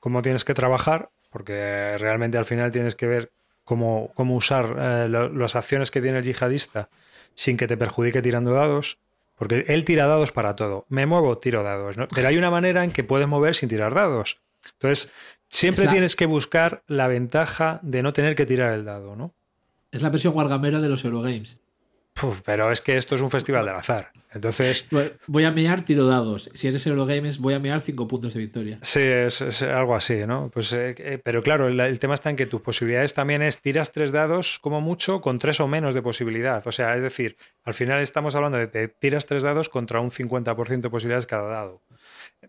cómo tienes que trabajar, porque realmente al final tienes que ver cómo, cómo usar eh, lo- las acciones que tiene el yihadista sin que te perjudique tirando dados. Porque él tira dados para todo. Me muevo, tiro dados. ¿no? Pero hay una manera en que puedes mover sin tirar dados. Entonces, siempre la- tienes que buscar la ventaja de no tener que tirar el dado, ¿no? Es la versión wargamera de los Eurogames. Puf, pero es que esto es un festival del azar. Entonces, Voy a mear, tiro dados. Si eres Eurogames, voy a mear 5 puntos de victoria. sí, es, es algo así, ¿no? Pues, eh, eh, pero claro, el, el tema está en que tus posibilidades también es tiras tres dados como mucho con tres o menos de posibilidad. O sea, es decir, al final estamos hablando de que tiras tres dados contra un 50% de posibilidades cada dado.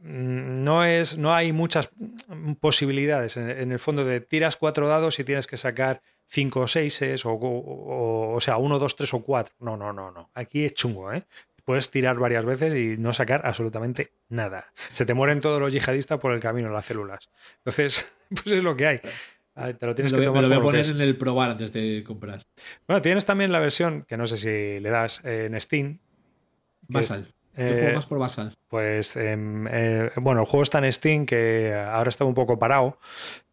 Mm, No, es, no hay muchas posibilidades. En, en el fondo de tiras cuatro dados y tienes que sacar cinco o seises, o, o, o sea, uno, dos, tres o cuatro. No, no, no, no. Aquí es chungo, ¿eh? Puedes tirar varias veces y no sacar absolutamente nada. Se te mueren todos los yihadistas por el camino, las células. Entonces, [LAUGHS] pues es lo que hay. Te lo Me tienes lo, que voy- me tomar lo voy a poner en el probar antes de comprar. Bueno, tienes también la versión, que no sé si le das eh, en Steam, Basal. Yo Eh, juego más por Basal. Pues em, eh, bueno, el juego está en Steam, que ahora está un poco parado,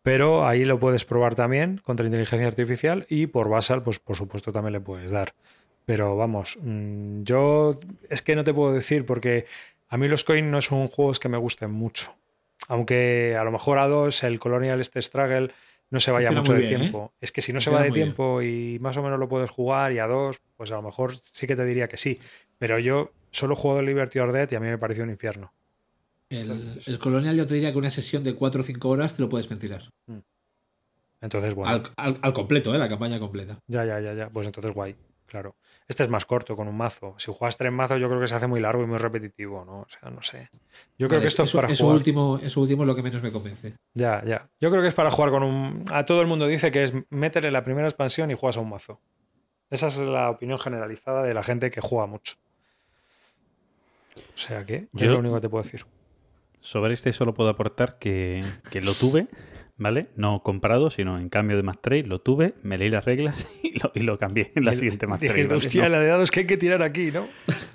pero ahí lo puedes probar también contra inteligencia artificial y por Basal, pues por supuesto también le puedes dar. Pero vamos, mm, yo es que no te puedo decir porque a mí los coin no son juegos que me gusten mucho. Aunque a lo mejor a dos el Colonial este Struggle no se vaya Funciona mucho de bien, ¿eh? tiempo. Es que si no se va de bien. tiempo y más o menos lo puedes jugar y a dos, pues a lo mejor sí que te diría que sí. Pero yo solo juego Liberty or Dead y a mí me pareció un infierno. El, el Colonial yo te diría que una sesión de 4 o 5 horas te lo puedes ventilar. Entonces, bueno, Al, al- al completo, ¿eh? La campaña completa. ya, ya, ya, ya. Pues entonces guay, claro. Este es más corto con un mazo. Si juegas tres mazos, yo creo que se hace muy largo y muy repetitivo, ¿no? O sea, no sé. Yo creo Vale, que esto es para eso jugar. último, eso último es lo que menos me convence. Ya, ya. Yo creo que es para jugar con un. A todo el mundo dice que es métele la primera expansión y juegas a un mazo. Esa es la opinión generalizada de la gente que juega mucho. O sea que Yo- es lo único que te puedo decir. Sobre este solo puedo aportar que, que lo tuve, ¿vale? No comprado, sino en cambio de más trade, lo tuve, me leí las reglas [LAUGHS] y lo, y lo cambié en la siguiente más trade. ¿vale? hostia, No. la de dados que hay que tirar aquí, ¿no?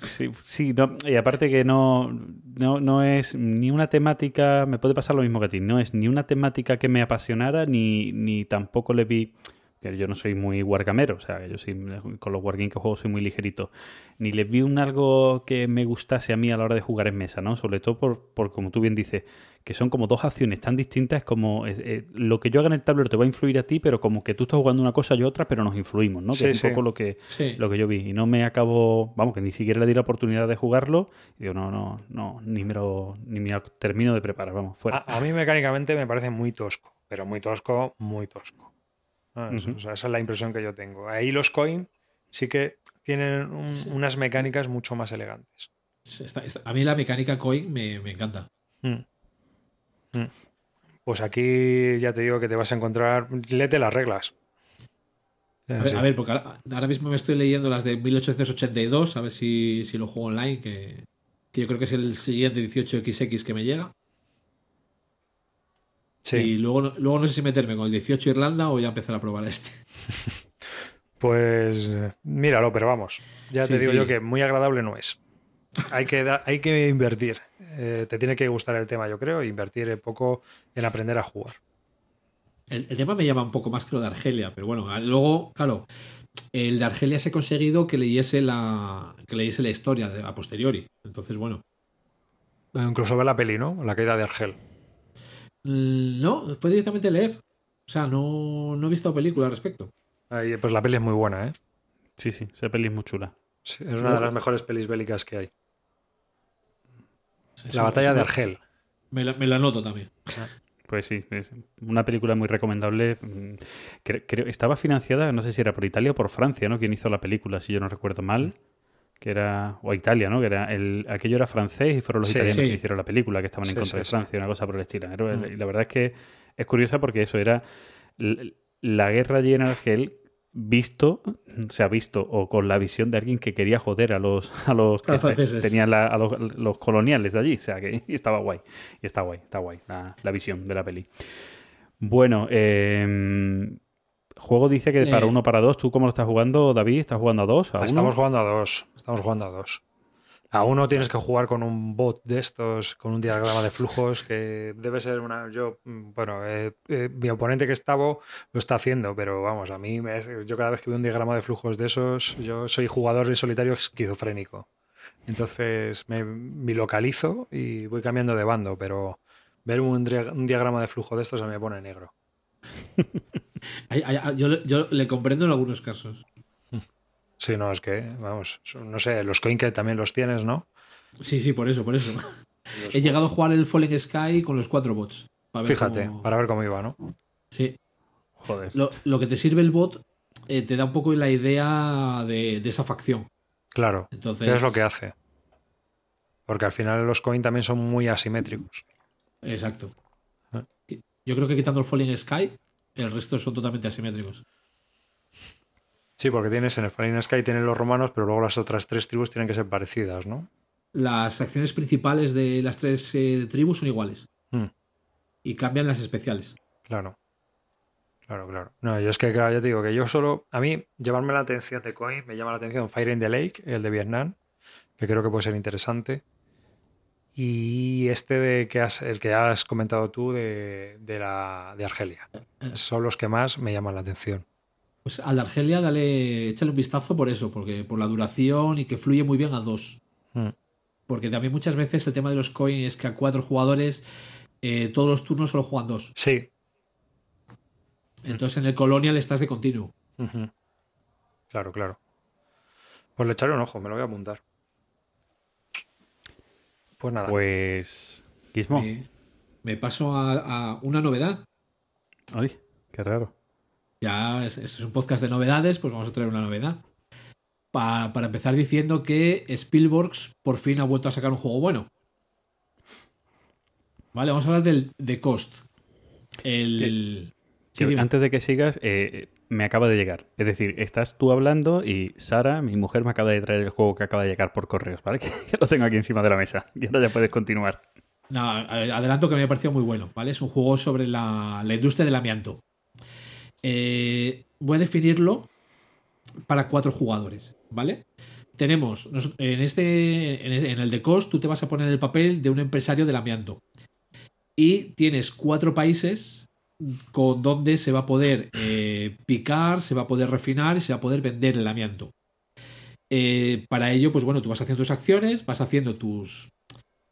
Sí, sí, no, y aparte que no, no, no es ni una temática, me puede pasar lo mismo que a ti, no es ni una temática que me apasionara, ni, ni tampoco le vi, que yo no soy muy wargamero, o sea, que yo soy, con los wargames que juego soy muy ligerito, ni le vi un algo que me gustase a mí a la hora de jugar en mesa, ¿no? Sobre todo por, por como tú bien dices, que son como dos acciones tan distintas como es- eh, lo que yo haga en el tablero te va a influir a ti, pero como que tú estás jugando una cosa y otra, pero nos influimos, ¿no? Que Sí, es un sí. poco lo que, Sí. lo que yo vi. Y no me acabo, vamos, que ni siquiera le di la oportunidad de jugarlo. Y digo, no, no, no, ni me lo, ni me lo termino de preparar, vamos, fuera. A, a mí mecánicamente me parece muy tosco, pero muy tosco, muy tosco. Esa es la impresión que yo tengo. Ahí los coin sí que tienen un- unas mecánicas mucho más elegantes. Está- está- a mí la mecánica coin me, me encanta. Mm. Mm. Pues aquí ya te digo que te vas a encontrar. Lete las reglas. A ver, a ver, porque ahora, ahora mismo me estoy leyendo las de 1882, a ver si, si lo juego online, que, que yo creo que es el siguiente 18XX que me llega. Sí. Y luego, no- luego no sé si meterme con el 18 Irlanda o ya empezar a probar este. [LAUGHS] Pues míralo, pero vamos. Ya Sí, te digo sí. yo que muy agradable no es. Hay que, da- hay que invertir. Eh, te tiene que gustar el tema, yo creo, e invertir un poco en aprender a jugar. El, el tema me llama un poco más que lo de Argelia, pero bueno, luego, claro, el de Argelia se ha conseguido que leyese la, que leyese la historia de- a posteriori. Entonces, bueno. Incluso ver la peli, ¿no? La caída de Argel. No, fue directamente leer. O sea, no, no he visto película al respecto. Ahí, pues la peli es muy buena, ¿eh? Sí, sí, esa peli es muy chula. Sí, es una de las mejores pelis bélicas que hay. La batalla de Argel. Me la, me la anoto también. Pues sí, es una película muy recomendable. Mm, cre- creo, estaba financiada, no sé si era por Italia o por Francia, ¿no? Quien hizo la película, si yo no recuerdo mal. Que era. O Italia, ¿no? Que era. El, aquello era francés y fueron los Sí. italianos Sí. que hicieron la película, que estaban en contra de. Francia, una cosa por el estilo. Mm. Y la verdad es que es curiosa porque eso era la guerra allí en Argel visto, se ha visto, o con la visión de alguien que quería joder a los, a los que franceses. tenían la- a los, los coloniales de allí. O sea que y estaba guay. Y está guay, está guay la, la visión de la peli. Bueno, eh, juego dice que para Eh. uno para dos. ¿Tú cómo lo estás jugando, David? ¿Estás jugando a dos? ¿A uno? Estamos jugando a dos. Estamos jugando a dos. A uno tienes que jugar con un bot de estos, con un diagrama de flujos que debe ser una. Yo, mm, bueno, eh, eh, mi oponente que estaba lo está haciendo, pero vamos, a mí, me es- yo cada vez que veo un diagrama de flujos de esos, yo soy jugador de solitario esquizofrénico. Entonces me, me localizo y voy cambiando de bando, pero ver un, un diagrama de flujo de estos se me pone negro. [LAUGHS] Yo, le- yo le comprendo en algunos casos. Sí, no, es que, vamos, no sé, los coin que también los tienes, ¿no? Sí, sí, por eso, por eso. [LAUGHS] He llegado a jugar el Falling Sky con los cuatro bots. para Fíjate, cómo- para ver cómo iba, ¿no? Sí. Joder. Lo, lo que te sirve el bot eh, te da un poco la idea de, de esa facción. Claro. Entonces, ¿Qué es lo que hace? Porque al final los coin también son muy asimétricos. Exacto. Yo creo que quitando el Falling Sky, el resto son totalmente asimétricos. Sí, porque tienes en el Fallen Sky tienen los romanos, pero luego las otras tres tribus tienen que ser parecidas, ¿no? Las acciones principales de las tres eh, tribus son iguales. Mm, Y cambian las especiales. claro. Claro, claro. No, yo es que, claro, ya te digo que yo solo. A mí, llevarme la atención de coin me llama la atención Fire in the Lake, el de Vietnam. que creo que puede ser interesante. Y este de que has, el que has comentado tú de, de la, de Argelia. Son los que más me llaman la atención. Pues al de Argelia, dale, échale un vistazo por eso, porque por la duración y que fluye muy bien a dos. Mm. Porque también muchas veces el tema de los coins es que a cuatro jugadores eh, todos los turnos solo juegan dos. Sí. Entonces en el Colonial estás de continuo. Claro, claro. Pues le echaré un ojo, me lo voy a apuntar. Pues nada. Pues. Gizmo. Me paso a, a una novedad. Ay, qué raro. Ya es, es un podcast de novedades, pues vamos a traer una novedad. Pa- para empezar diciendo que Spielberg por fin ha vuelto a sacar un juego bueno. Vale, vamos a hablar del de Cost. El. Sí, antes de que sigas, eh, me acaba de llegar. Es decir, estás tú hablando y Sara, mi mujer, me acaba de traer el juego que acaba de llegar por correos, ¿vale? [LAUGHS] Que lo tengo aquí encima de la mesa. Y ahora ya puedes continuar. No, adelanto que me ha parecido muy bueno, ¿vale? Es un juego sobre la, industria del amianto. Eh, voy a definirlo para cuatro jugadores, ¿vale? Tenemos, en este, en el- de Cost, tú te vas a poner el papel de un empresario del amianto. Y tienes cuatro países con donde se va a poder eh, picar, se va a poder refinar y se va a poder vender el amianto. Eh, para ello, pues bueno, tú vas haciendo tus acciones, vas haciendo tus,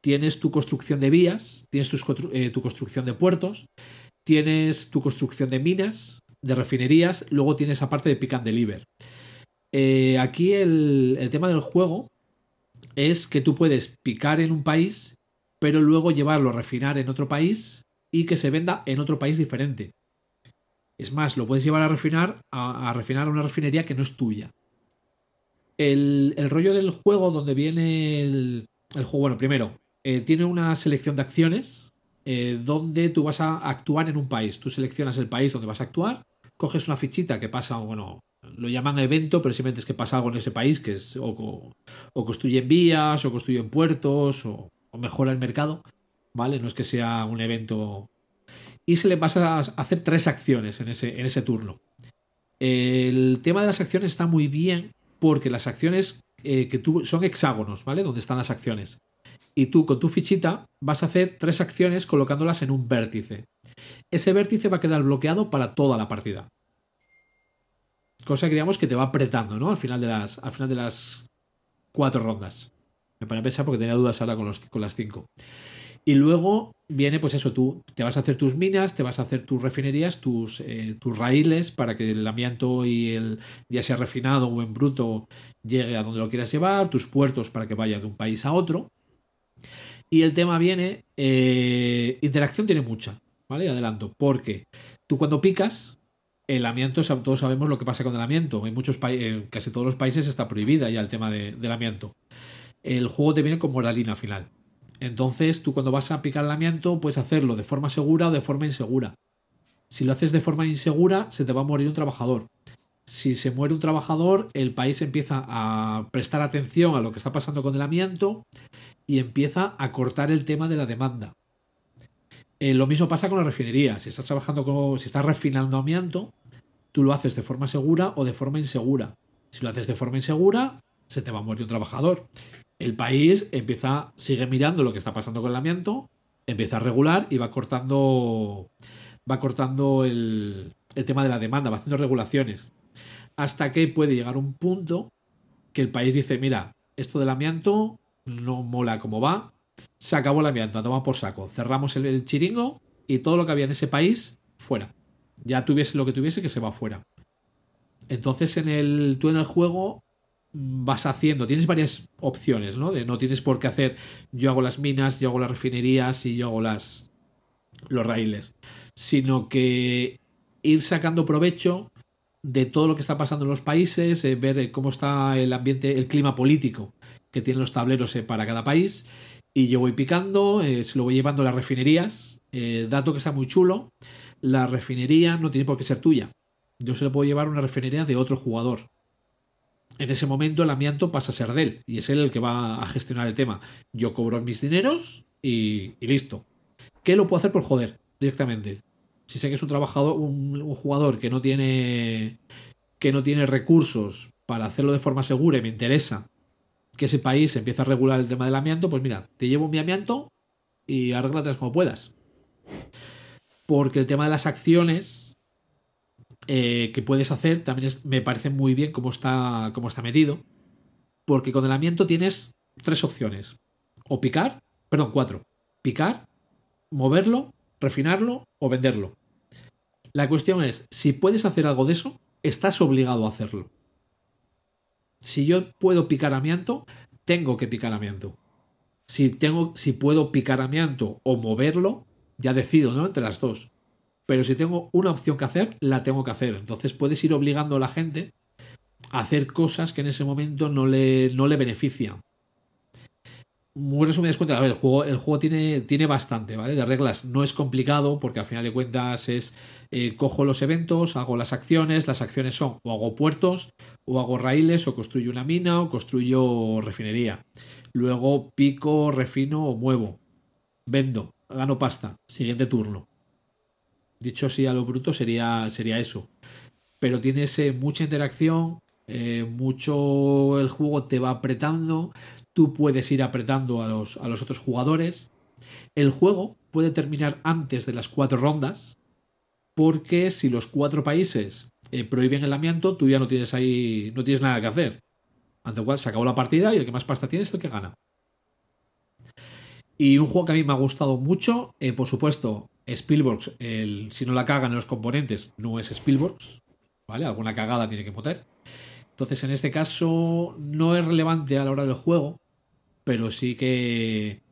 tienes tu construcción de vías, tienes eh, tu construcción de puertos, tienes tu construcción de minas, de refinerías, luego tienes aparte de pick and deliver. Aquí el tema del juego es que tú puedes picar en un país, pero luego llevarlo a refinar en otro país y que se venda en otro país diferente. Es más, lo puedes llevar a refinar a, refinar a una refinería que no es tuya. El, rollo del juego, donde viene el, juego, bueno, primero, eh, tiene una selección de acciones eh, donde tú vas a actuar en un país. Tú seleccionas el país donde vas a actuar, coges una fichita que pasa, bueno, lo llaman evento, pero simplemente es que pasa algo en ese país, que es o construyen vías, o construyen puertos, o, o mejora el mercado, ¿vale? No es que sea un evento. Y se le pasa a hacer tres acciones en ese, en ese turno. El tema de las acciones está muy bien porque las acciones eh, que tú son hexágonos, ¿vale? Donde están las acciones. Y tú con tu fichita vas a hacer tres acciones colocándolas en un vértice. Ese vértice va a quedar bloqueado para toda la partida. Cosa que digamos que te va apretando, ¿no? Al final de las, al final de las cuatro rondas. Me a pensar porque tenía dudas ahora con, los, con las cinco. Y luego viene, pues eso, tú te vas a hacer tus minas, te vas a hacer tus refinerías, tus, eh, tus raíles para que el amianto y el, ya sea refinado o en bruto, llegue a donde lo quieras llevar, tus puertos para que vaya de un país a otro. Y el tema viene, eh, interacción tiene mucha, ¿vale? Adelanto, porque tú cuando picas, el amianto, todos sabemos lo que pasa con el amianto. En muchos en casi todos los países está prohibida ya el tema de- del amianto. El juego te viene con moralina final. Entonces, tú cuando vas a picar el amianto, puedes hacerlo de forma segura o de forma insegura. Si lo haces de forma insegura, se te va a morir un trabajador. Si se muere un trabajador, el país empieza a prestar atención a lo que está pasando con el amianto y empieza a cortar el tema de la demanda. Eh, lo mismo pasa con la refinería. Si estás trabajando con, si estás refinando amianto, tú lo haces de forma segura o de forma insegura. Si lo haces de forma insegura, se te va a morir un trabajador. El país empieza, sigue mirando lo que está pasando con el amianto, empieza a regular y va cortando, va cortando el, el tema de la demanda, va haciendo regulaciones. Hasta que puede llegar un punto que el país dice, mira, esto del amianto no mola como va, se acabó el amianto, a tomar por saco. Cerramos el, el chiringo y todo lo que había en ese país, fuera. Ya tuviese lo que tuviese, que se va fuera. Entonces, en el, tú en el juego vas haciendo, tienes varias opciones, ¿no? De no tienes por qué hacer, yo hago las minas, yo hago las refinerías y yo hago las los raíles, sino que ir sacando provecho de todo lo que está pasando en los países, eh, ver eh, cómo está el ambiente, el clima político que tienen los tableros eh, para cada país. Y yo voy picando, se lo voy llevando a las refinerías. Dato que está muy chulo, la refinería no tiene por qué ser tuya. Yo se lo puedo llevar a una refinería de otro jugador. En ese momento el amianto pasa a ser de él y es él el que va a gestionar el tema. Yo cobro mis dineros y, y listo. ¿Qué lo puedo hacer por joder directamente? Si sé que es un trabajador, un, jugador que no tiene que no tiene recursos para hacerlo de forma segura y me interesa que ese país empieza a regular el tema del amianto, pues mira, te llevo mi amianto y arréglatelas como puedas. Porque el tema de las acciones eh, que puedes hacer también es- me parece muy bien cómo está, cómo está metido. Porque con el amianto tienes tres opciones. O picar, perdón, cuatro. Picar, moverlo, refinarlo o venderlo. La cuestión es, si puedes hacer algo de eso, estás obligado a hacerlo. Si yo puedo picar amianto, tengo que picar amianto. Si, tengo, si puedo picar amianto o moverlo, ya decido, ¿no? Entre las dos. Pero si tengo una opción que hacer, la tengo que hacer. Entonces puedes ir obligando a la gente a hacer cosas que en ese momento no le, no le benefician. Muy resumidas cuentas, a ver, el juego, el juego tiene, tiene bastante, ¿vale? De reglas no es complicado porque al final de cuentas es eh, cojo los eventos, hago las acciones, las acciones son o hago puertos, o hago raíles, o construyo una mina, o construyo refinería. Luego pico, refino o muevo. Vendo, gano pasta. Siguiente turno. Dicho así a lo bruto sería, sería eso. Pero tienes mucha interacción, eh, mucho el juego te va apretando, tú puedes ir apretando a los, a los otros jugadores. El juego puede terminar antes de las cuatro rondas, porque si los cuatro países eh, prohíben el amianto, tú ya no tienes ahí, no tienes nada que hacer. Ante lo cual se acabó la partida y el que más pasta tiene es el que gana. Y un juego que a mí me ha gustado mucho, eh, por supuesto, Spielberg, el, si no la cagan en los componentes, no es Spielberg, ¿vale? Alguna cagada tiene que meter. Entonces, en este caso, no es relevante a la hora del juego, pero sí que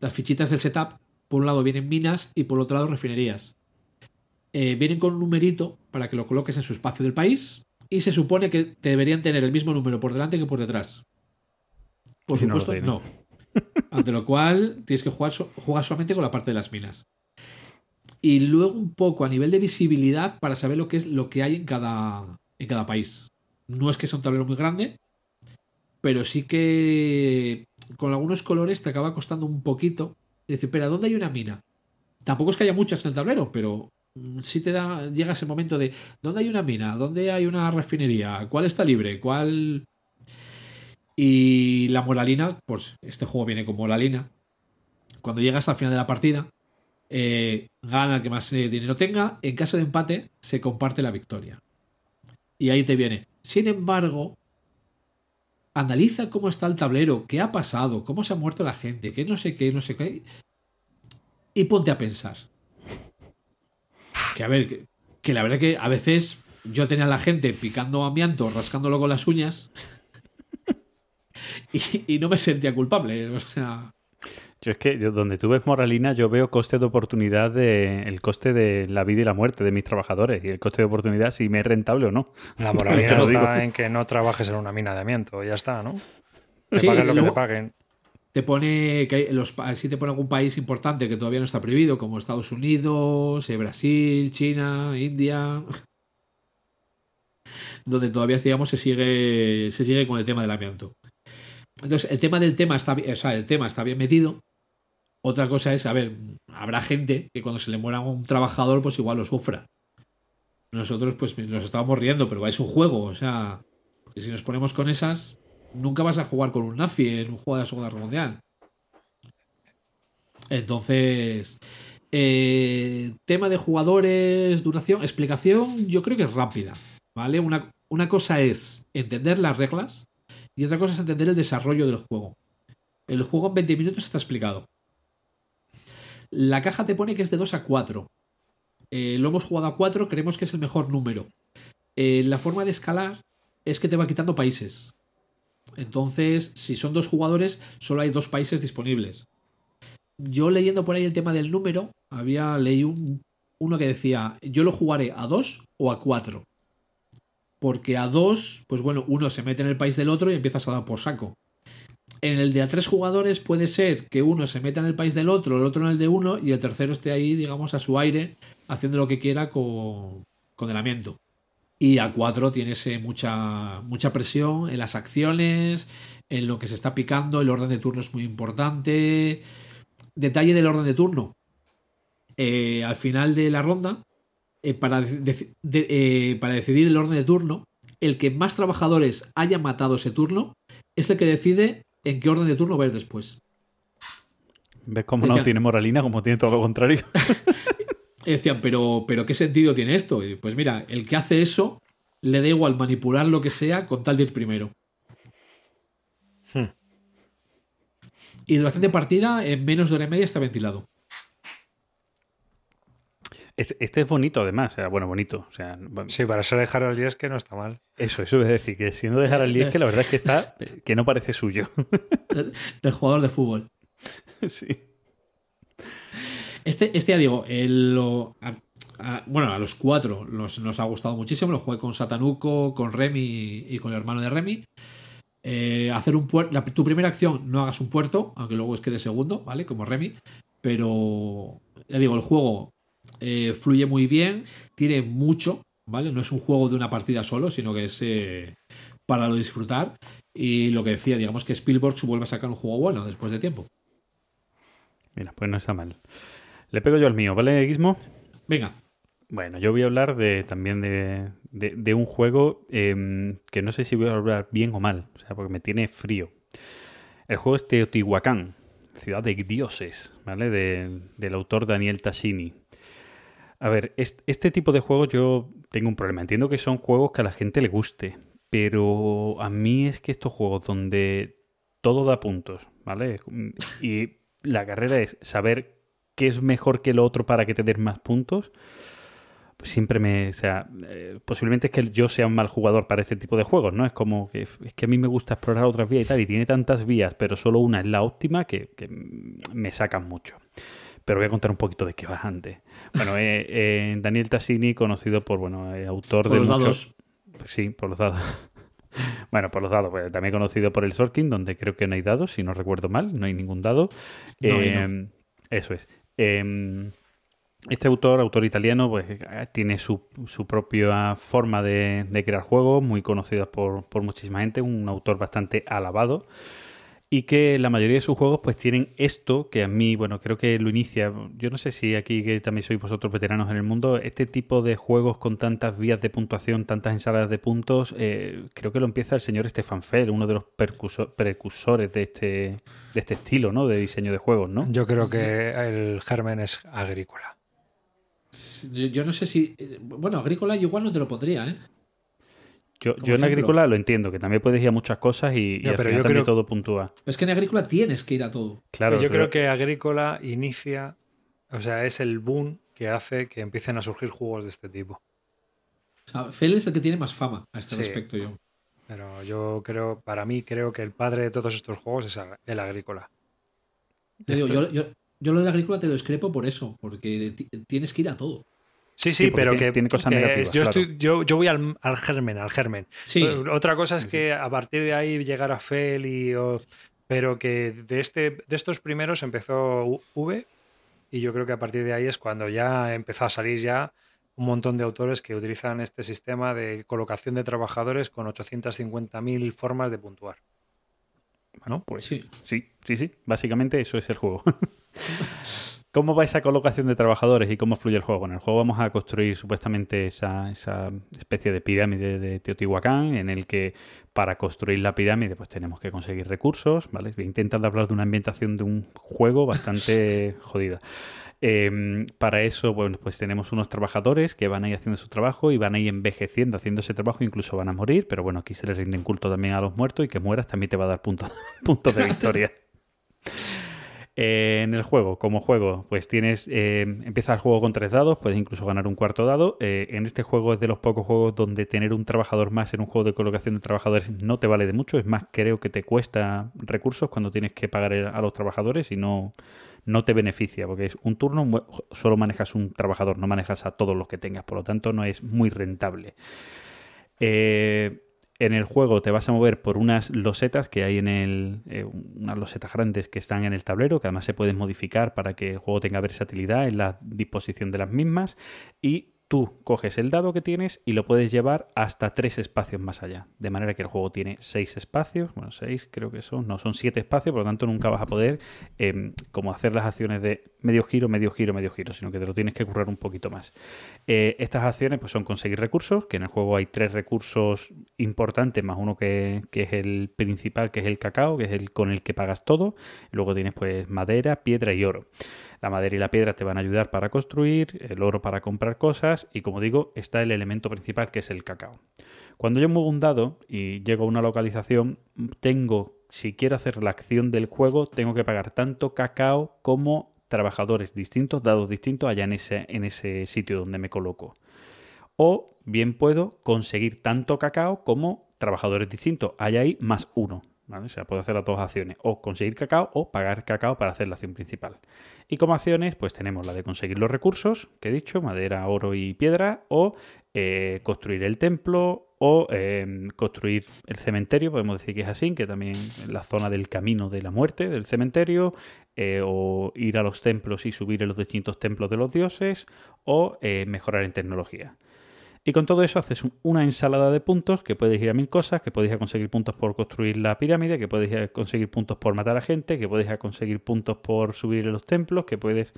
las fichitas del setup, por un lado vienen minas y por otro lado refinerías. Eh, vienen con un numerito para que lo coloques en su espacio del país y se supone que te deberían tener el mismo número por delante que por detrás. Por si supuesto, no. [LAUGHS] Ante lo cual tienes que jugar, so- jugar solamente con la parte de las minas. Y luego un poco a nivel de visibilidad para saber lo que es lo que hay en cada, en cada país. No es que sea un tablero muy grande, pero sí que con algunos colores te acaba costando un poquito. Y decir, espera, ¿dónde hay una mina? Tampoco es que haya muchas en el tablero, pero mm, sí te da, llega ese momento de ¿dónde hay una mina? ¿Dónde hay una refinería? ¿Cuál está libre? ¿Cuál? Y la moralina, pues este juego viene con moralina. Cuando llegas al final de la partida, eh, gana el que más eh, dinero tenga. En caso de empate, se comparte la victoria. Y ahí te viene. Sin embargo, analiza cómo está el tablero, qué ha pasado, cómo se ha muerto la gente, qué no sé qué, no sé qué. Y ponte a pensar. Que a ver, que, la verdad que a veces yo tenía a la gente picando amianto, rascándolo con las uñas. [LAUGHS] Y, y no me sentía culpable. O sea, Yo es que yo- donde tú ves moralina, yo veo coste de oportunidad de el coste de la vida y la muerte de mis trabajadores y el coste de oportunidad si me es rentable o no. La [LAUGHS] Te moralidad lo está digo. en que no trabajes en una mina de amianto, ya está, ¿no? Te Sí, paguen lo que te paguen. te pone que los sí te pone algún país importante que todavía no está prohibido, como Estados Unidos, eh, Brasil, China, India, [LAUGHS] donde todavía digamos se sigue se sigue con el tema del amianto. Entonces, el tema del tema está bien, o sea, el tema está bien metido. Otra cosa es, a ver, habrá gente que cuando se le muera un trabajador, pues igual lo sufra. Nosotros, pues, nos estábamos riendo, pero es un juego, o sea, porque si nos ponemos con esas, nunca vas a jugar con un nazi en un juego de la Segunda Guerra Mundial. Entonces, eh, tema de jugadores, duración, explicación, yo creo que es rápida, ¿vale? Una, una cosa es entender las reglas y otra cosa es entender el desarrollo del juego. El juego en 20 minutos está explicado. La caja te pone que es de 2 a 4. Eh, lo hemos jugado a 4, creemos que es el mejor número. Eh, la forma de escalar es que te va quitando países. Entonces, si son dos jugadores, solo hay dos países disponibles. Yo leyendo por ahí el tema del número, había leído un- uno que decía, yo lo jugaré a 2 o a 4. Porque a 2, pues bueno, uno se mete en el país del otro y empiezas a dar por saco. En el de a tres jugadores puede ser que uno se meta en el país del otro, el otro en el de uno y el tercero esté ahí, digamos, a su aire, haciendo lo que quiera con, con el amiento. Y a 4 tienes mucha, mucha presión en las acciones, en lo que se está picando, el orden de turno es muy importante. Detalle del orden de turno. Eh, al final de la ronda, eh, para, eh, para decidir el orden de turno, el que más trabajadores haya matado ese turno es el que decide en qué orden de turno va a ir después. ¿Ves cómo no tiene moralina? Como tiene todo lo contrario. [LAUGHS] Decían, pero, pero ¿qué sentido tiene esto? Y pues mira, el que hace eso le da igual manipular lo que sea con tal de ir primero. Hmm. Y duración de partida en menos de hora y media está ventilado. Es- Este es bonito, además. O sea, bueno, bonito. O sea, bueno, Sí, para ser de Harold es que no está mal. eso, eso es decir, que siendo de es que la verdad es que está, que no parece suyo. [LAUGHS] Del jugador de fútbol. sí. Este, este ya digo, el, lo- a- a- bueno, a los cuatro nos, nos ha gustado muchísimo. Lo jugué con Satanuco, con Remy y con el hermano de Remy. Eh, hacer un puerto. Tu primera acción, no hagas un puerto, aunque luego es que de segundo, ¿vale? Como Remy. Pero ya digo, el juego eh, fluye muy bien, tiene mucho, ¿vale? No es un juego de una partida solo, sino que es eh, para lo disfrutar. Y lo que decía, digamos que Spielberg vuelve a sacar un juego bueno después de tiempo. Mira, pues no está mal. Le pego yo al mío, ¿vale, Gizmo? Venga, Bueno, yo voy a hablar de, también de, de- de un juego em, que no sé si voy a hablar bien o mal, o sea, porque me tiene frío. El juego es Teotihuacán, Ciudad de Dioses, ¿vale? De- del autor Daniel Tassini. A ver, est- este tipo de juegos yo tengo un problema. Entiendo que son juegos que a la gente le guste, pero a mí es que estos juegos donde todo da puntos, ¿vale? Y la carrera es saber qué es mejor que lo otro para que te den más puntos. Pues siempre me. O sea, eh, posiblemente es que yo sea un mal jugador para este tipo de juegos, ¿no? Es como que es que a mí me gusta explorar otras vías y tal, y tiene tantas vías, pero solo una es la óptima que me sacan mucho. Pero voy a contar un poquito de qué va antes. Bueno, eh, eh, Daniel Tassini, conocido por, bueno, eh, autor por de los muchos. dados. Sí, por los dados. [LAUGHS] Bueno, por los dados, pues, también conocido por el Sorkin, donde creo que no hay dados, si no recuerdo mal, no hay ningún dado. No, ahí no. Eh, Eso es. Eh, este autor, autor italiano, pues eh, tiene su, su propia forma de, de crear juegos, muy conocida por, por muchísima gente, un autor bastante alabado. Y que la mayoría de sus juegos pues tienen esto que a mí, bueno, creo que lo inicia, yo no sé si aquí que también sois vosotros veteranos en el mundo, este tipo de juegos con tantas vías de puntuación, tantas ensaladas de puntos, eh, creo que lo empieza el señor Stefan Fell, uno de los precursores de este, de este estilo, ¿no? De diseño de juegos, ¿no? Yo creo que el germen es agrícola. Yo, yo no sé si. eh, Bueno, agrícola igual no te lo pondría, ¿eh? Yo, yo en agrícola lo entiendo, que también puedes ir a muchas cosas y, y Ya, al pero final yo también creo- todo puntúa. Es que en agrícola tienes que ir a todo. Claro, yo pero- creo que agrícola inicia, o sea, es el boom que hace que empiecen a surgir juegos de este tipo. O sea, Fel es el que tiene más fama a este Sí. respecto yo. Pero yo creo, para mí, creo que el padre de todos estos juegos es el agrícola. Digo, yo, yo, yo lo de agrícola te lo discrepo por eso, porque ti- tienes que ir a todo. Sí, Sí, pero tiene- que, tiene cosas que negativas, yo, claro. estoy- yo, yo voy al, al germen, al germen. Sí, Otra cosa es que a partir de ahí llegar a Fel y... o- pero que de, este, de estos primeros empezó V y yo creo que a partir de ahí es cuando ya empezó a salir ya un montón de autores que utilizan este sistema de colocación de trabajadores con 850.000 formas de puntuar. Bueno, pues Sí. sí, sí, sí. Básicamente eso es el juego. [LAUGHS] ¿Cómo va esa colocación de trabajadores y cómo fluye el juego? En el juego vamos a construir supuestamente esa, esa especie de pirámide de Teotihuacán en el que para construir la pirámide pues tenemos que conseguir recursos, ¿vale? Voy a intentar hablar de una ambientación de un juego bastante [LAUGHS] jodida. Eh, para eso, bueno, pues tenemos unos trabajadores que van a ir haciendo su trabajo y van a ir envejeciendo, haciendo ese trabajo, incluso van a morir, pero bueno, aquí se les rinden culto también a los muertos y que mueras también te va a dar puntos, [LAUGHS] puntos de [LAUGHS] victoria. Eh, en el juego, como juego, pues tienes, eh, empiezas el juego con tres dados, puedes incluso ganar un cuarto dado. Eh, en este juego es de los pocos juegos donde tener un trabajador más en un juego de colocación de trabajadores no te vale de mucho. Es más, creo que te cuesta recursos cuando tienes que pagar a los trabajadores y no, no te beneficia, porque es un turno, solo manejas un trabajador, no manejas a todos los que tengas, por lo tanto no es muy rentable. Eh, en el juego te vas a mover por unas losetas que hay en el. eh, unas losetas grandes que están en el tablero, que además se pueden modificar para que el juego tenga versatilidad en la disposición de las mismas. Y tú coges el dado que tienes y lo puedes llevar hasta tres espacios más allá. De manera que el juego tiene seis espacios, bueno, seis creo que son, no, son siete espacios, por lo tanto nunca vas a poder em, como hacer las acciones de medio giro, medio giro, medio giro, sino que te lo tienes que currar un poquito más. Eh, estas acciones pues son conseguir recursos, que en el juego hay tres recursos importantes, más uno que, es el principal, que es el cacao, que es el con el que pagas todo. Luego tienes pues madera, piedra y oro. La madera y la piedra te van a ayudar para construir, el oro para comprar cosas y como digo, está el elemento principal que es el cacao. Cuando yo muevo un dado y llego a una localización, tengo, si quiero hacer la acción del juego, tengo que pagar tanto cacao como trabajadores distintos, dados distintos allá en ese, en ese sitio donde me coloco. O bien puedo conseguir tanto cacao como trabajadores distintos. Hay ahí más uno. O sea, puedo hacer las dos acciones, o conseguir cacao o pagar cacao para hacer la acción principal. Y como acciones, pues tenemos la de conseguir los recursos, que he dicho, madera, oro y piedra, o eh, construir el templo, o em, construir el cementerio, podemos decir que es así, que también la zona del camino de la muerte del cementerio, eh, o ir a los templos y subir en los distintos templos de los dioses, o eh, mejorar en tecnología. Y con todo eso haces una ensalada de puntos que puedes ir a mil cosas, que a conseguir puntos por construir la pirámide, que a conseguir puntos por matar a gente, que a conseguir puntos por subir los templos, que puedes...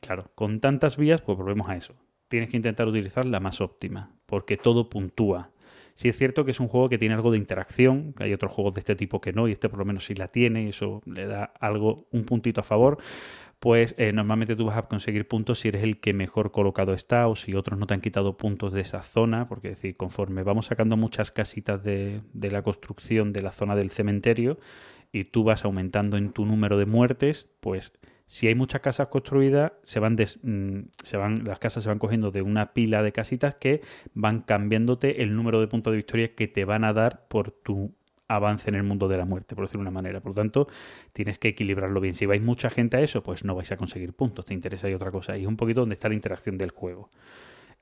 Claro, con tantas vías, pues volvemos a eso. Tienes que intentar utilizar la más óptima, porque todo puntúa. Sí es cierto que es un juego que tiene algo de interacción, hay otros juegos de este tipo que no, y este por lo menos sí la tiene, y eso le da algo, un puntito a favor, pues eh, normalmente tú vas a conseguir puntos si eres el que mejor colocado está o si otros no te han quitado puntos de esa zona, porque es decir, conforme vamos sacando muchas casitas de, la construcción de la zona del cementerio y tú vas aumentando en tu número de muertes, pues si hay muchas casas construidas, se van, mm, se van, las casas se van cogiendo de una pila de casitas que van cambiándote el número de puntos de victoria que te van a dar por tu avance en el mundo de la muerte, por decirlo de una manera. Por lo tanto, tienes que equilibrarlo bien. Si vais mucha gente a eso, pues no vais a conseguir puntos, te interesa y otra cosa. Y es un poquito donde está la interacción del juego.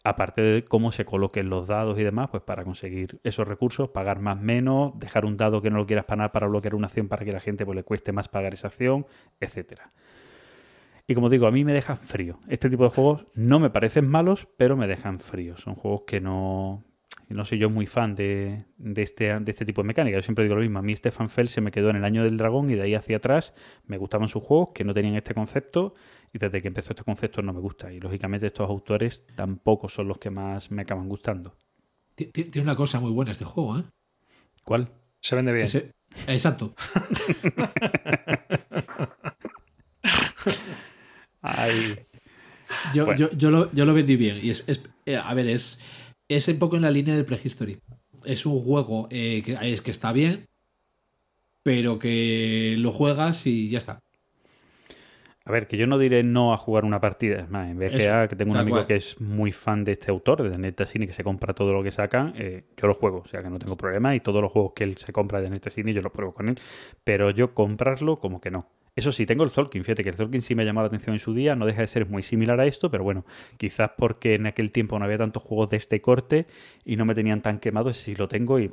Aparte de cómo se coloquen los dados y demás, pues para conseguir esos recursos, pagar más menos, dejar un dado que no lo quieras pagar para bloquear una acción para que la gente pues, le cueste más pagar esa acción, etcétera. Y como digo, a mí me dejan frío. Este tipo de juegos no me parecen malos, pero me dejan frío. Son juegos que no, no soy yo muy fan de, este, de este tipo de mecánica. Yo siempre digo lo mismo. A mí Stefan Feld se me quedó en el año del dragón y de ahí hacia atrás me gustaban sus juegos que no tenían este concepto y desde que empezó este concepto no me gusta. Y lógicamente estos autores tampoco son los que más me acaban gustando. Tiene una cosa muy buena este juego, ¿eh? ¿Cuál? Se vende bien. Exacto. [LAUGHS] Yo, yo, lo, yo, lo, vendí bien. Y es, es eh, a ver, es, es un poco en la línea del Prehistory. Es un juego eh, que, es que está bien, pero que lo juegas y ya está. A ver, que yo no diré no a jugar una partida. Es más, en BGA, que tengo un amigo que es muy fan de este autor, de Netacine, que se compra todo lo que sacan, eh, yo lo juego, o sea que no tengo problema. Y todos los juegos que él se compra de Netacine yo los pruebo con él. Pero yo comprarlo, como que no. Eso sí, tengo el Zolkin. Fíjate que el Zolkin sí me llamó la atención en su día. No deja de ser muy similar a esto, pero bueno, quizás porque en aquel tiempo no había tantos juegos de este corte y no me tenían tan quemado. Sí lo tengo y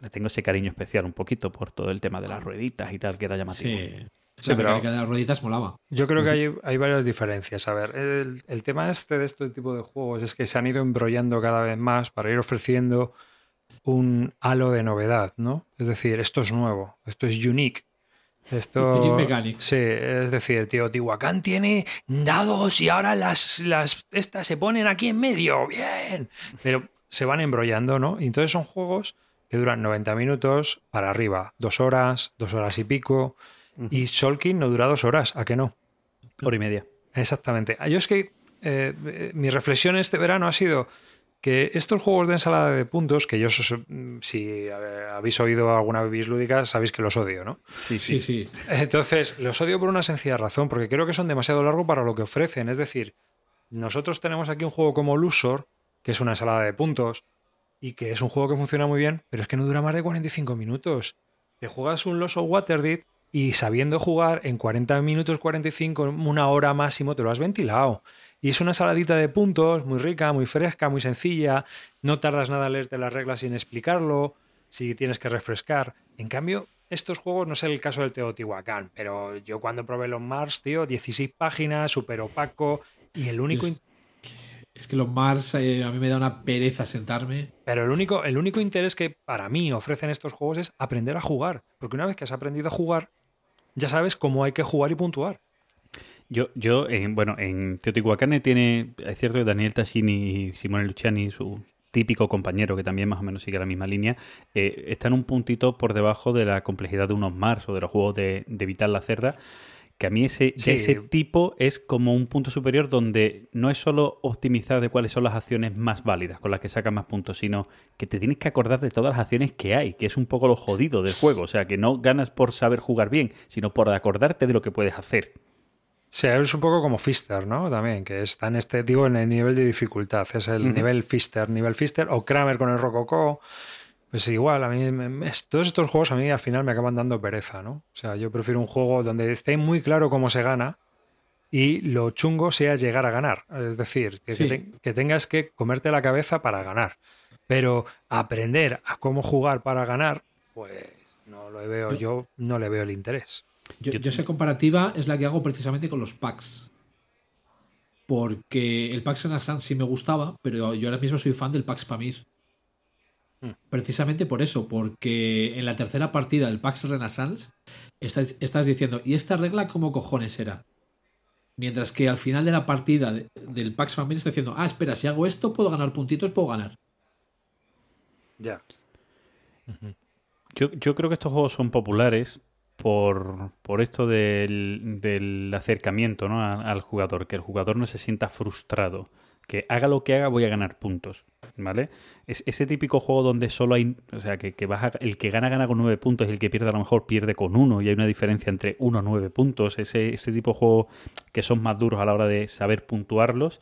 le tengo ese cariño especial un poquito por todo el tema de las rueditas y tal, que era llamativo. Sí. Sí, pero de las rueditas molaba. Yo creo que hay, hay varias diferencias. A ver, el, el, tema este de este tipo de juegos es que se han ido embrollando cada vez más para ir ofreciendo un halo de novedad, ¿no? Es decir, esto es nuevo, esto es unique, esto, sí, es decir, tío, Tihuacán tiene dados y ahora las, las estas se ponen aquí en medio, bien. Pero se van embrollando, ¿no? Y entonces son juegos que duran 90 minutos para arriba, dos horas, dos horas y pico. Y Solkin no dura dos horas, ¿a qué no? Hora y media. Exactamente. Yo es que eh, eh, mi reflexión este verano ha sido que estos juegos de ensalada de puntos, que yo si habéis oído alguna vez lúdica, sabéis que los odio, ¿no? Sí, sí, sí. Entonces, los odio por una sencilla razón, porque creo que son demasiado largos para lo que ofrecen. Es decir, nosotros tenemos aquí un juego como Lusor, que es una ensalada de puntos, y que es un juego que funciona muy bien, pero es que no dura más de 45 minutos. Te juegas un Loso Waterdeed y sabiendo jugar en 40 minutos, 45, una hora máximo, te lo has ventilado. Y es una saladita de puntos, muy rica, muy fresca, muy sencilla. No tardas nada en leerte las reglas sin explicarlo, si tienes que refrescar. En cambio, estos juegos, no sé el caso del Teotihuacán, pero yo cuando probé los Mars, tío, 16 páginas, súper opaco, y el único... Es que los Mars eh, a mí me da una pereza sentarme. Pero el único, el único interés que para mí ofrecen estos juegos es aprender a jugar. Porque una vez que has aprendido a jugar, ya sabes cómo hay que jugar y puntuar. Yo, yo en, bueno, en Teotihuacán tiene, es cierto que Daniel Tassini y Simone Luciani, su típico compañero que también más o menos sigue la misma línea, eh, están un puntito por debajo de la complejidad de unos Mars o de los juegos de, de Vital la Cerda, que a mí ese, Sí. ese tipo es como un punto superior donde no es solo optimizar de cuáles son las acciones más válidas con las que sacas más puntos, sino que te tienes que acordar de todas las acciones que hay, que es un poco lo jodido del juego. O sea, que no ganas por saber jugar bien, sino por acordarte de lo que puedes hacer. Sea, es un poco como Fister, ¿no? También, que está en este, digo, en el nivel de dificultad. Es el nivel Fister, nivel Fister, o Kramer con el Rococó. Pues igual, a mí, me- me- todos estos juegos a mí al final me acaban dando pereza, ¿no? O sea, yo prefiero un juego donde esté muy claro cómo se gana y lo chungo sea llegar a ganar. Es decir, que, Sí. que te- que tengas que comerte la cabeza para ganar. Pero aprender a cómo jugar para ganar, pues no lo veo, yo no le veo el interés. Yo, Yo- yo esa comparativa es la que hago precisamente con los packs. Porque el Pax Renaissance sí me gustaba, pero yo ahora mismo soy fan del Pax Pamir. Hmm. Precisamente por eso, porque en la tercera partida del Pax Renaissance estás, estás diciendo, ¿y esta regla cómo cojones era? Mientras que al final de la partida de- del Pax Pamir está diciendo, ah, espera, si hago esto puedo ganar puntitos, puedo ganar. Ya. Yo, yo creo que estos juegos son populares por, por esto del, del acercamiento ¿no? al jugador, que el jugador no se sienta frustrado, que haga lo que haga voy a ganar puntos, ¿vale? Es ese típico juego donde solo hay, o sea, que, que vas a- el que gana gana con nueve puntos y el que pierde a lo mejor pierde con uno y hay una diferencia entre uno a nueve puntos, ese, ese tipo de juego que son más duros a la hora de saber puntuarlos.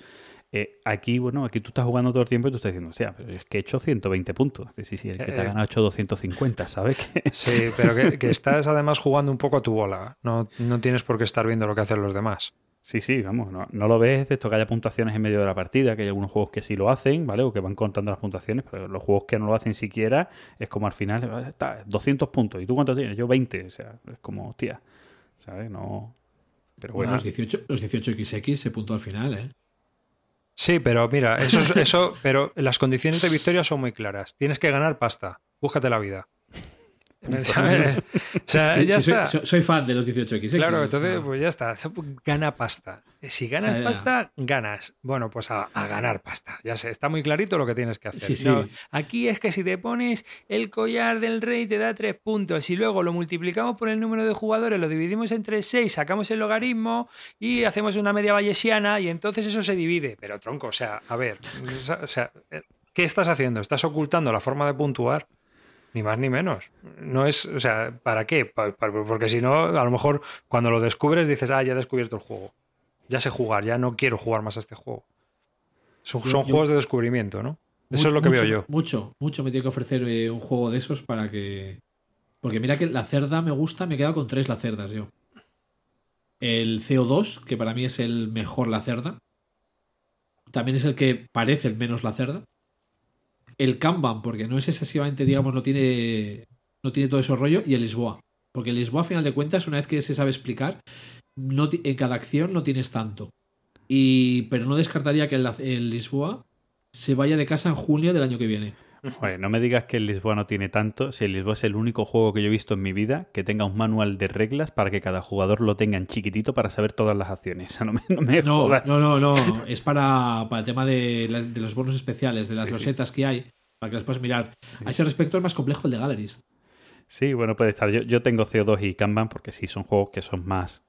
Eh, aquí, bueno, aquí tú estás jugando todo el tiempo y tú estás diciendo, o sea, pero es que he hecho 120 puntos. Sí, sí, el que te ha Eh, ganado ha hecho 250, ¿sabes? [LAUGHS] Que- Sí, pero que, que estás además jugando un poco a tu bola. No, no tienes por qué estar viendo lo que hacen los demás. Sí, sí, vamos, no, no lo ves de esto que haya puntuaciones en medio de la partida, que hay algunos juegos que sí lo hacen, ¿vale? O que van contando las puntuaciones, pero los juegos que no lo hacen siquiera es como al final, "Ah, está, 200 puntos. ¿Y tú cuántos tienes? Yo 20, o sea, es como, hostia, ¿sabes? No... Pero Bueno, bueno, los 18, los 18XX se puntó al final, ¿eh? Sí, pero mira, eso, es- eso, pero las condiciones de victoria son muy claras. Tienes que ganar pasta. Búscate la vida. ¿Sabes? [LAUGHS] O sea, Sí, ya sí, soy, está. soy- soy fan de los 18XX. Claro, entonces, No. pues ya está. Gana pasta. Si ganas pasta, ganas. Bueno, pues a, a ganar pasta. Ya sé, está muy clarito lo que tienes que hacer. Sí, sí. No, aquí es que si te pones el collar del rey te da tres puntos y luego lo multiplicamos por el número de jugadores, lo dividimos entre seis, sacamos el logaritmo y hacemos una media bayesiana y entonces eso se divide. Pero tronco, o sea, a ver, o sea, ¿qué estás haciendo? ¿Estás ocultando la forma de puntuar? Ni más ni menos. No es, o sea, ¿para qué? Pa- pa- porque si no, a lo mejor cuando lo descubres dices, ah, ya he descubierto el juego. Ya sé jugar, ya no quiero jugar más a este juego. Son, Yo- son yo- juegos de descubrimiento, ¿no? Eso Mucho- es lo que veo yo. Mucho, mucho me tiene que ofrecer eh, un juego de esos para que. Porque mira que la cerda me gusta, me he quedado con tres lacerdas yo. El CO2, que para mí es el mejor la cerda. También es el que parece el menos la cerda. El Kanban, porque no es excesivamente, digamos, no tiene, no tiene todo ese rollo. Y el Lisboa. Porque el Lisboa, a final de cuentas, una vez que se sabe explicar, no en cada acción no tienes tanto. Y, pero no descartaría que el Lisboa se vaya de casa en junio del año que viene. Joder, no me digas que el Lisboa no tiene tanto, si el Lisboa es el único juego que yo he visto en mi vida que tenga un manual de reglas para que cada jugador lo tenga en chiquitito para saber todas las acciones. [LAUGHS] O sea, no me, no me No, jodas. no, no, no. [LAUGHS] Es para, para el tema de, la- de los bonos especiales, de las Sí, sí. losetas que hay, para que las puedas mirar. A ese respecto es más complejo el de Gallerist. Sí, bueno, puede estar. Yo, yo tengo CO2 y Kanban porque sí son juegos que son más,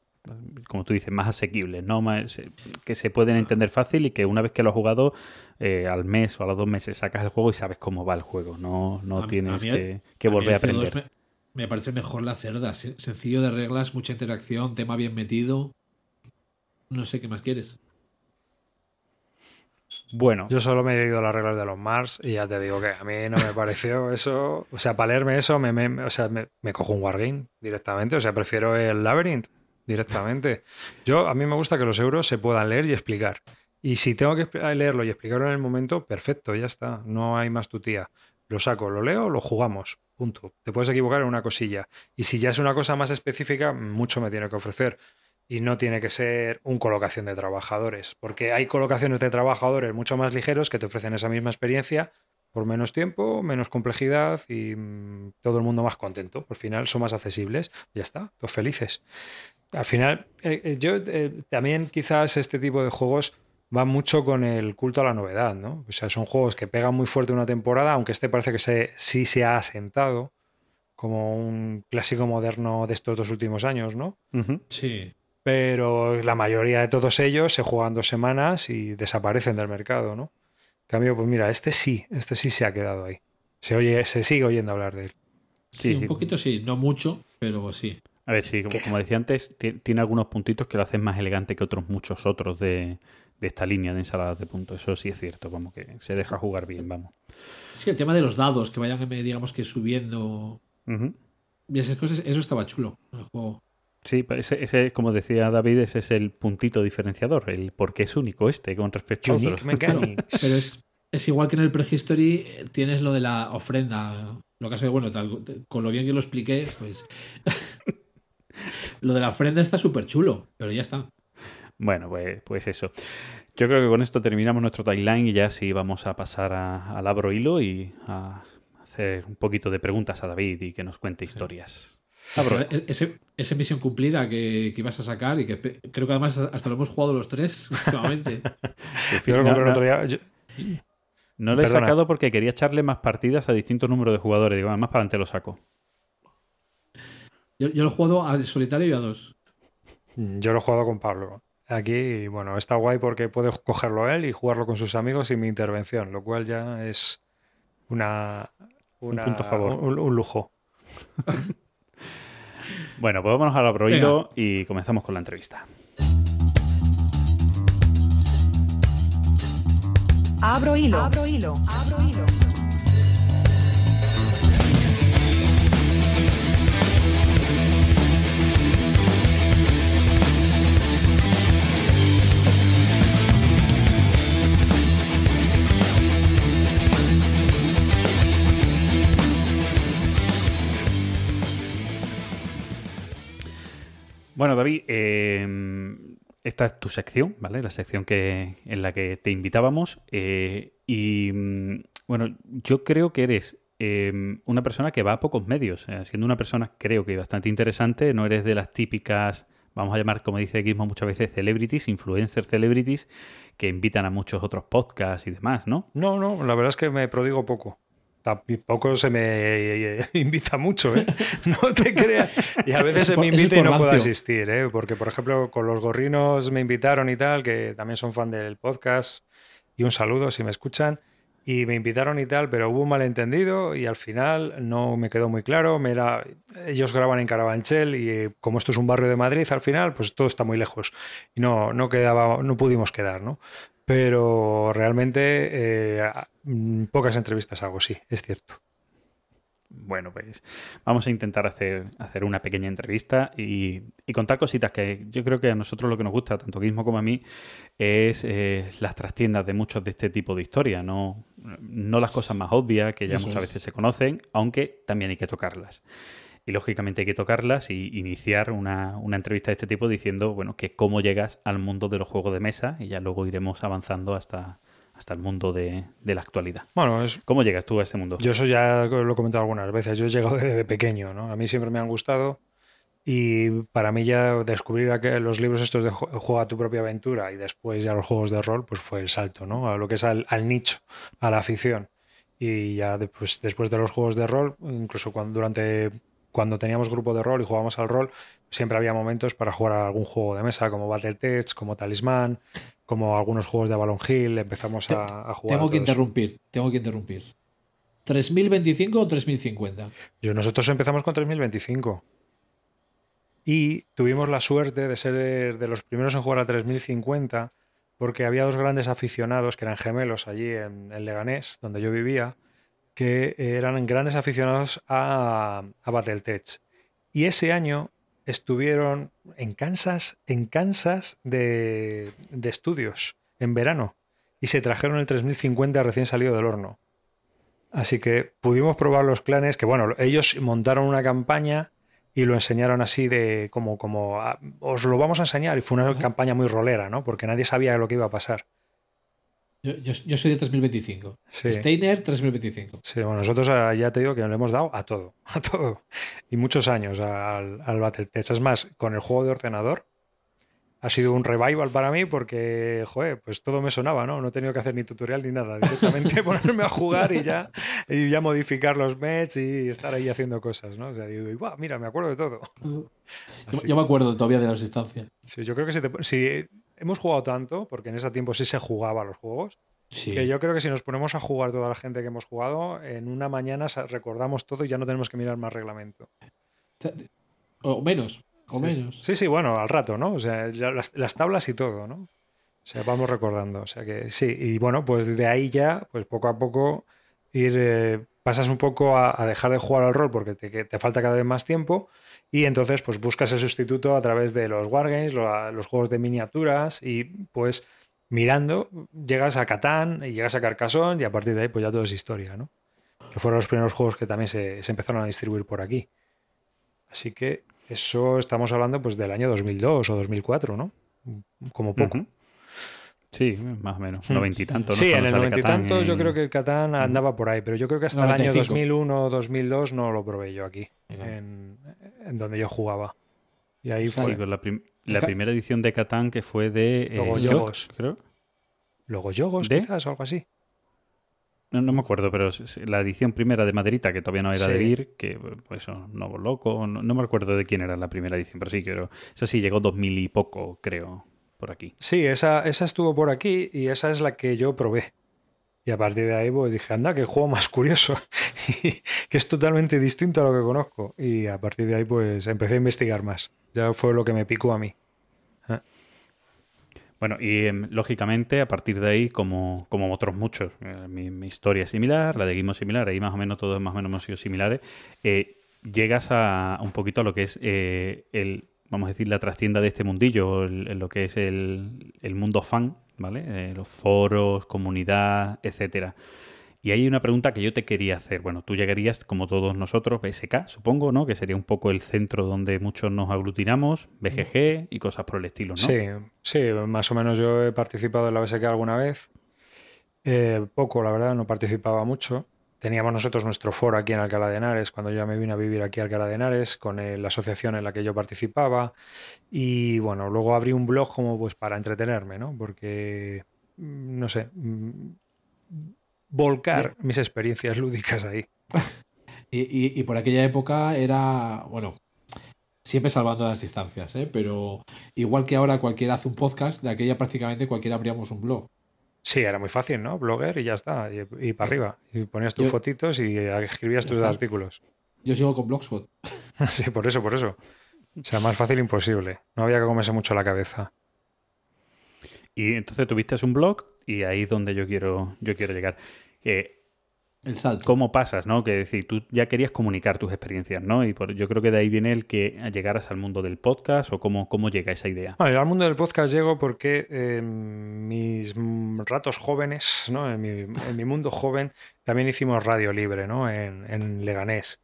como tú dices, más asequibles, ¿no? Más, que se pueden entender fácil y que una vez que lo has jugado, eh, al mes o a los dos meses sacas el juego y sabes cómo va el juego. No, no A tienes a mí- que, que A mí volver a el CO2 aprender. Me, me parece mejor la cerda. sen- Sencillo de reglas, mucha interacción, tema bien metido. No sé qué más quieres. Bueno, Yo solo me he leído las reglas de los Mars y ya te digo que a mí no me pareció [LAUGHS] eso. O sea, para leerme eso, me, me- o sea, me, me cojo un Wargame directamente. O sea, prefiero el Labyrinth directamente. Yo, a mí me gusta que los euros se puedan leer y explicar. Y si tengo que leerlo y explicarlo en el momento, perfecto, ya está. No hay más tu tía. Lo saco, lo leo, lo jugamos. Punto. Te puedes equivocar en una cosilla. Y si ya es una cosa más específica, mucho me tiene que ofrecer. y no tiene que ser un colocación de trabajadores, porque hay colocaciones de trabajadores mucho más ligeros que te ofrecen esa misma experiencia por menos tiempo, menos complejidad y mm, todo el mundo más contento. Por final son más accesibles, ya está, todos felices. Al final, eh, eh, yo eh, también quizás este tipo de juegos va mucho con el culto a la novedad, ¿no? O sea, son juegos que pegan muy fuerte una temporada, aunque este parece que se, sí se ha asentado como un clásico moderno de estos dos últimos años, ¿no? Sí. Pero la mayoría de todos ellos se juegan dos semanas y desaparecen del mercado, ¿no? En cambio, pues mira, este sí, este sí se ha quedado ahí. Se oye, se sigue oyendo hablar de él. Sí, Sí, un sí. poquito sí, no mucho, pero sí. A ver, sí, como, como decía antes, ti- tiene algunos puntitos que lo hacen más elegante que otros muchos otros de, de esta línea de ensaladas de puntos. Eso sí es cierto, como que se deja jugar bien, vamos. Sí, el tema de los dados, que vayan, digamos que subiendo y esas cosas, eso estaba chulo en el juego. Sí, ese, ese, como decía David, ese es el puntito diferenciador, el por qué es único este con respecto a otros. Mechanics. Pero es, es igual que en el Prehistory eh, tienes lo de la ofrenda. Lo que hace, bueno, tal- con lo bien que lo expliqué, pues. Lo de la ofrenda está súper chulo, pero ya está. Bueno, pues, pues eso. Yo creo que con esto terminamos nuestro timeline y ya sí vamos a pasar a- al abro hilo y a hacer un poquito de preguntas a David y que nos cuente historias. Abro. E- Ese, esa misión cumplida que, que ibas a sacar y que creo que además hasta lo hemos jugado los tres [LAUGHS] últimamente. Yo lo No, compré el no- otro día. yo- No lo he Perdona. sacado porque quería echarle más partidas a distintos números de jugadores. Digo, más para adelante lo saco. Yo, yo lo he jugado a solitario y a dos. Yo lo he jugado con Pablo. Aquí, bueno, está guay porque puede cogerlo él y jugarlo con sus amigos sin mi intervención, lo cual ya es una, una- punto a favor. Un, un lujo. [LAUGHS] Bueno, pues vámonos al abro Venga. hilo y comenzamos con la entrevista. Abro hilo. Abro hilo. Abro hilo. Bueno, David, eh, esta es tu sección, ¿vale? La sección que, en la que te invitábamos. eh, y mm, bueno, yo creo que eres eh, una persona que va a pocos medios. eh, siendo una persona, creo que bastante interesante. No eres de las típicas, vamos a llamar, como dice Gizmo muchas veces, celebrities, influencer celebrities, que invitan a muchos otros podcasts y demás, ¿no? No, no, la verdad es que me prodigo poco. Tampoco se me eh, [LAUGHS] invita mucho, ¿eh? [LAUGHS] No te creas. Y a veces Es se me invita y no puedo asistir, ¿eh? Porque, por ejemplo, con los gorrinos me invitaron y tal, que también son fan del podcast. Y un saludo si me escuchan. Y me invitaron y tal, pero hubo un malentendido y al final no me quedó muy claro. Me era- ellos graban en Carabanchel y eh, como esto es un barrio de Madrid, al final, pues todo está muy lejos. Y no, no quedaba, no pudimos quedar, ¿no? Pero realmente eh, mm, pocas entrevistas hago, sí, es cierto. Bueno, pues vamos a intentar hacer, hacer una pequeña entrevista y, y contar cositas que yo creo que a nosotros lo que nos gusta, tanto a Gizmo como a mí, es eh, las trastiendas de muchos de este tipo de historias, no, no las cosas más obvias que ya Eso muchas es. veces se conocen, aunque también hay que tocarlas. Y lógicamente hay que tocarlas y iniciar una, una entrevista de este tipo diciendo, bueno, que cómo llegas al mundo de los juegos de mesa y ya luego iremos avanzando hasta, hasta el mundo de, de la actualidad. Bueno, es, ¿Cómo llegas tú a este mundo? yo eso ya lo he comentado algunas veces. Yo he llegado desde pequeño, ¿no? A mí siempre me han gustado. Y para mí ya descubrir los libros estos de ju- Juega tu propia aventura y después ya los juegos de rol, pues fue el salto, ¿no? A lo que es al, al nicho, a la afición. Y ya después, después de los juegos de rol, incluso cuando, durante, cuando teníamos grupo de rol y jugábamos al rol, siempre había momentos para jugar a algún juego de mesa, como Battletech, como Talismán, como algunos juegos de Balon Hill. Empezamos a, a jugar. Tengo a que eso. interrumpir, tengo que interrumpir. ¿3025 o 3050? Yo, nosotros empezamos con 3025. Y tuvimos la suerte de ser de los primeros en jugar a 3050 porque había dos grandes aficionados que eran gemelos allí en, en Leganés, donde yo vivía, que eran grandes aficionados a, a Battletech. Y ese año estuvieron en Kansas, en Kansas de, de estudios, en verano, y se trajeron el 3050 recién salido del horno. Así que pudimos probar los clanes, que bueno, ellos montaron una campaña y lo enseñaron así de como, como ah, os lo vamos a enseñar y fue una campaña muy rolera, ¿no? Porque nadie sabía lo que iba a pasar. Yo, yo- yo soy de 3025. Sí. Steiner 3025. Sí, bueno, nosotros ah, ya te digo que le hemos dado a todo, [LAUGHS] a todo. Y muchos años al, al Battletech. Es más, con el juego de ordenador ha sido un revival para mí porque, joder, pues todo me sonaba, ¿no? No he tenido que hacer ni tutorial ni nada. Directamente [LAUGHS] ponerme a jugar y ya, y ya modificar los mets y estar ahí haciendo cosas, ¿no? O sea, digo, "Buah, mira, me acuerdo de todo. Yo, me acuerdo todavía de las instancias. Sí, yo creo que si, te- si hemos jugado tanto, porque en ese tiempo sí se jugaba a los juegos, Sí. que yo creo que si nos ponemos a jugar toda la gente que hemos jugado, en una mañana recordamos todo y ya no tenemos que mirar más reglamento. O menos. O menos. Sí, sí, bueno, al rato, ¿no? O sea, ya las, las tablas y todo, ¿no? O sea, vamos recordando. O sea que sí, y bueno, pues de ahí ya, pues poco a poco ir, eh, pasas un poco a, a dejar de jugar al rol porque te, que te falta cada vez más tiempo y entonces pues buscas el sustituto a través de los wargames, lo- los juegos de miniaturas y pues mirando llegas a Catán y llegas a Carcassonne y a partir de ahí pues ya todo es historia, ¿no? Que fueron los primeros juegos que también se, empezaron a distribuir por aquí. Así que eso estamos hablando pues del año 2002 o 2004, ¿no? Como poco. Sí, más o menos. [LAUGHS] Noventa y tantos. Sí, ¿no? en el noventa y tantos yo creo que el Catán andaba por ahí, pero yo creo que hasta el año 95. 2001 o 2002 no lo probé yo aquí, en, en donde yo jugaba. Y ahí Sí, fue. con la, prim- la Ca- primera edición de Catán que fue de eh, Luego York, Yogos. creo. Luego Yogos, ¿De? quizás, o algo así. No, no me acuerdo, pero la edición primera de Maderita, que todavía no era de Sí. Vir, que pues Novo Loco, no, no me acuerdo de quién era la primera edición, pero sí, creo. Esa sí llegó 2000 y poco, creo, por aquí. Sí, esa, esa estuvo por aquí y esa es la que yo probé. Y a partir de ahí pues, dije, anda, qué juego más [LAUGHS] curioso, que es totalmente distinto a lo que conozco. Y a partir de ahí pues empecé a investigar más. Ya fue lo que me picó a mí. Bueno, y em, lógicamente, a partir de ahí, como, como otros muchos, eh, mi, mi historia es similar, la de Guimo es similar, ahí más o menos todos más o menos hemos sido similares, eh, llegas a un poquito a lo que es eh, el, vamos a decir, la trastienda de este mundillo, el- lo que es el, el mundo fan, ¿vale? Eh, los foros, comunidad, etcétera. Y hay una pregunta que yo te quería hacer. Bueno, tú llegarías, como todos nosotros, BSK, supongo, ¿no? Que sería un poco el centro donde muchos nos aglutinamos, BGG y cosas por el estilo, ¿no? Sí, sí, más o menos yo he participado en la BSK alguna vez. Eh, poco, la verdad, no participaba mucho. Teníamos nosotros nuestro foro aquí en Alcalá de Henares, cuando yo ya me vine a vivir aquí a Alcalá de Henares, con eh, la asociación en la que yo participaba. Y bueno, luego abrí un blog como pues para entretenerme, ¿no? Porque, mm, no sé, mm, volcar mis experiencias lúdicas ahí. [LAUGHS] Y, y- y por aquella época era, bueno, siempre salvando las distancias, ¿eh? pero igual que ahora cualquiera hace un podcast, de aquella prácticamente cualquiera abríamos un blog. Sí, era muy fácil, ¿no? Blogger y ya está, y, para arriba. Y ponías tus Yo- fotitos y escribías tus está. artículos. Yo sigo con Blogspot. [LAUGHS] Sí, por eso, por eso. O sea, más fácil imposible. No había que comerse mucho la cabeza. Y entonces tuviste un blog y ahí es donde yo quiero, yo quiero llegar. Eh, El salto. ¿Cómo pasas, no? Que decir, tú ya querías comunicar tus experiencias, ¿no? Y por, yo creo que de ahí viene el que llegaras al mundo del podcast o cómo, cómo llega esa idea. Bueno, yo al mundo del podcast llego porque en mis ratos jóvenes, ¿no? En mi, en mi mundo joven, también hicimos radio libre, ¿no? En, en Leganés.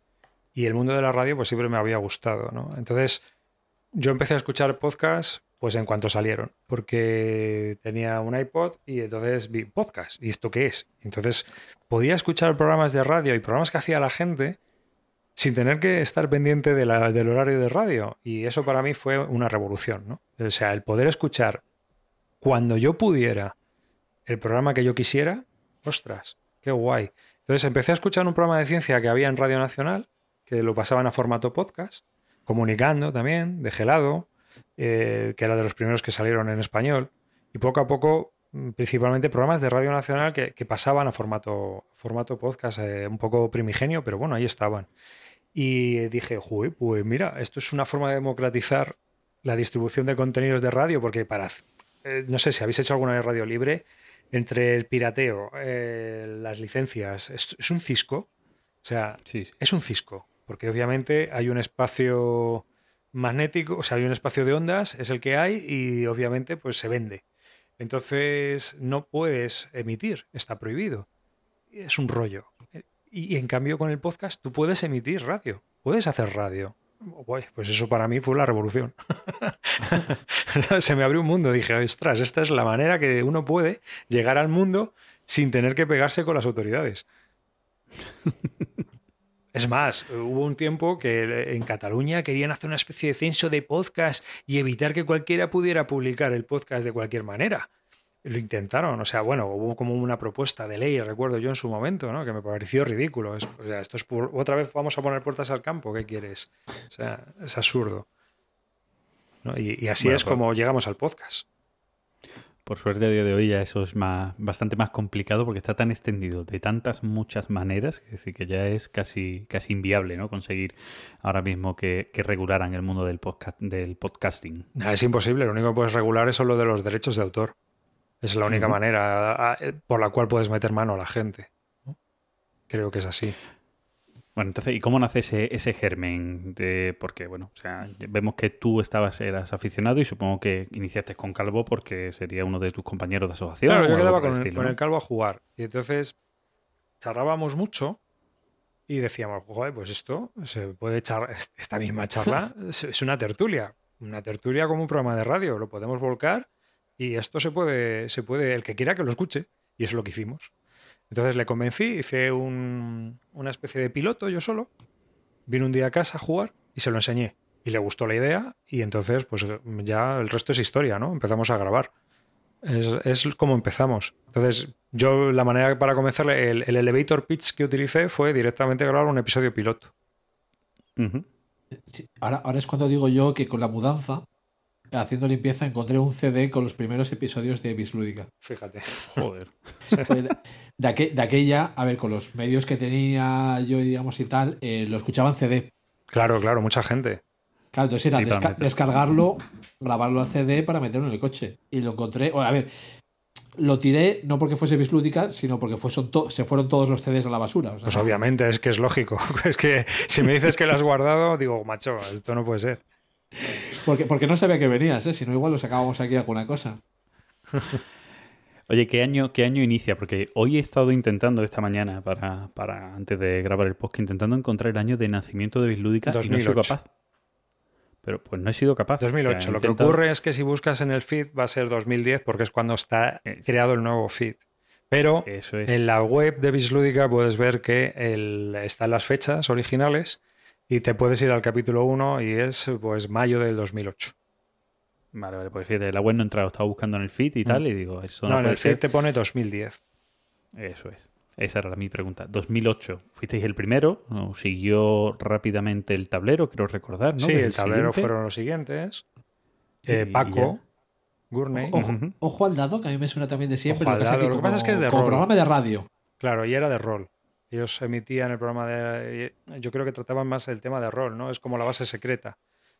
Y el mundo de la radio, pues siempre me había gustado, ¿no? Entonces, yo empecé a escuchar podcasts, pues en cuanto salieron, porque tenía un iPod y entonces vi podcast. ¿Y esto qué es? Entonces, podía escuchar programas de radio y programas que hacía la gente sin tener que estar pendiente del horario de radio. Y eso para mí fue una revolución, ¿no? O sea, el poder escuchar cuando yo pudiera el programa que yo quisiera, ostras, qué guay. Entonces empecé a escuchar un programa de ciencia que había en Radio Nacional, que lo pasaban a formato podcast, comunicando también, de gelado, eh, que era de los primeros que salieron en español. Y poco a poco, principalmente programas de Radio Nacional que, que pasaban a formato, formato podcast, eh, un poco primigenio, pero bueno, ahí estaban. Y dije, "Jue, pues mira, esto es una forma de democratizar la distribución de contenidos de radio, porque para, eh, no sé si habéis hecho alguna vez radio libre, entre el pirateo, eh, las licencias, es, es un cisco. O sea, Sí, sí. es un cisco, porque obviamente hay un espacio magnético, o sea, hay un espacio de ondas, es el que hay y obviamente pues se vende. Entonces no puedes emitir, está prohibido. Es un rollo. Y en cambio con el podcast tú puedes emitir radio, puedes hacer radio. Pues eso para mí fue la revolución. [LAUGHS] Se me abrió un mundo. Dije, ostras, esta es la manera que uno puede llegar al mundo sin tener que pegarse con las autoridades. Es más, hubo un tiempo que en Cataluña querían hacer una especie de censo de podcast y evitar que cualquiera pudiera publicar el podcast de cualquier manera. Lo intentaron, o sea, bueno, hubo como una propuesta de ley, recuerdo yo en su momento, ¿no? que me pareció ridículo. Es, o sea, esto es otra vez vamos a poner puertas al campo, ¿qué quieres? O sea, es absurdo. ¿no? Y, y así Bueno, es pues- como llegamos al podcast. Por suerte a día de hoy ya eso es más, bastante más complicado porque está tan extendido de tantas muchas maneras, es decir, que ya es casi, casi inviable ¿no? conseguir ahora mismo que, que regularan el mundo del, podcast, del podcasting. Nada, es imposible, lo único que puedes regular es lo de los derechos de autor. Es la única manera por la cual puedes meter mano a la gente. Creo que es así. Bueno, entonces, ¿y cómo nace ese, ese germen? De, porque, bueno, o sea, vemos que tú estabas, eras aficionado y supongo que iniciaste con Calvo porque sería uno de tus compañeros de asociación. Claro, yo quedaba con, el, estilo, con ¿no? el calvo a jugar. Y entonces charlábamos mucho y decíamos, joder, pues esto se puede echar, esta misma charla [LAUGHS] es, es una tertulia. Una tertulia como un programa de radio. Lo podemos volcar y esto se puede, se puede, el que quiera que lo escuche. Y eso es lo que hicimos. Entonces le convencí, hice un- una especie de piloto yo solo. Vino un día a casa a jugar y se lo enseñé. Y le gustó la idea y entonces pues ya el resto es historia, ¿no? Empezamos a grabar. Es, es como empezamos. Entonces, yo la manera para comenzarle, el, el elevator pitch que utilicé fue directamente grabar un episodio piloto. Ujú. Sí, Ahora, ahora es cuando digo yo que con la mudanza, haciendo limpieza, encontré un CD con los primeros episodios de Bislúdica. Fíjate. Joder. [LAUGHS] Pues de, de aqu- de aquella, a ver, con los medios que tenía yo, digamos, y tal, eh, lo escuchaba en CD. Claro, claro, mucha gente. Claro, entonces era Sí, desca- descargarlo, grabarlo al CD para meterlo en el coche. Y lo encontré. o, a ver, lo tiré no porque fuese bislúdica, sino porque fue- son to- se fueron todos los CDs a la basura. o sea, Pues obviamente, es que es lógico. [LAUGHS] Es que si me dices que lo has guardado, digo, macho, esto no puede ser. Porque, porque no sabía que venías, ¿eh? si no, igual lo sacábamos aquí alguna cosa. Oye, ¿qué año, ¿qué año inicia? Porque hoy he estado intentando esta mañana, para, para antes de grabar el podcast, intentando encontrar el año de nacimiento de Bislúdica y no he sido 2008. capaz. Pero pues no he sido capaz. O sea, 2008. he Lo que ocurre es que si buscas en el feed va a ser 2010 porque es cuando está Es- creado el nuevo feed. Pero Eso es. en la web de Bislúdica puedes ver que el- están las fechas originales y te puedes ir al capítulo 1 y es pues mayo del 2008. Vale, vale, pues fíjate, la web no he entrado, estaba buscando en el feed y tal, y digo, eso no, No, en el feed ser. te pone 2010. Eso es. Esa era mi pregunta. 2008. Fuisteis el primero, ¿no? siguió rápidamente el tablero, quiero recordar, ¿no? Sí, el tablero siguiente. fueron los siguientes. Eh, Paco, Gurney. Ojo, al dado, que a mí me suena también de siempre. Ojo lo al que pasa dado, que lo que como, pasa es que es de como rol. programa de radio. Claro, y era de rol. Ellos emitían el programa de... Yo creo que trataban más el tema de rol, ¿no? Es como la base secreta.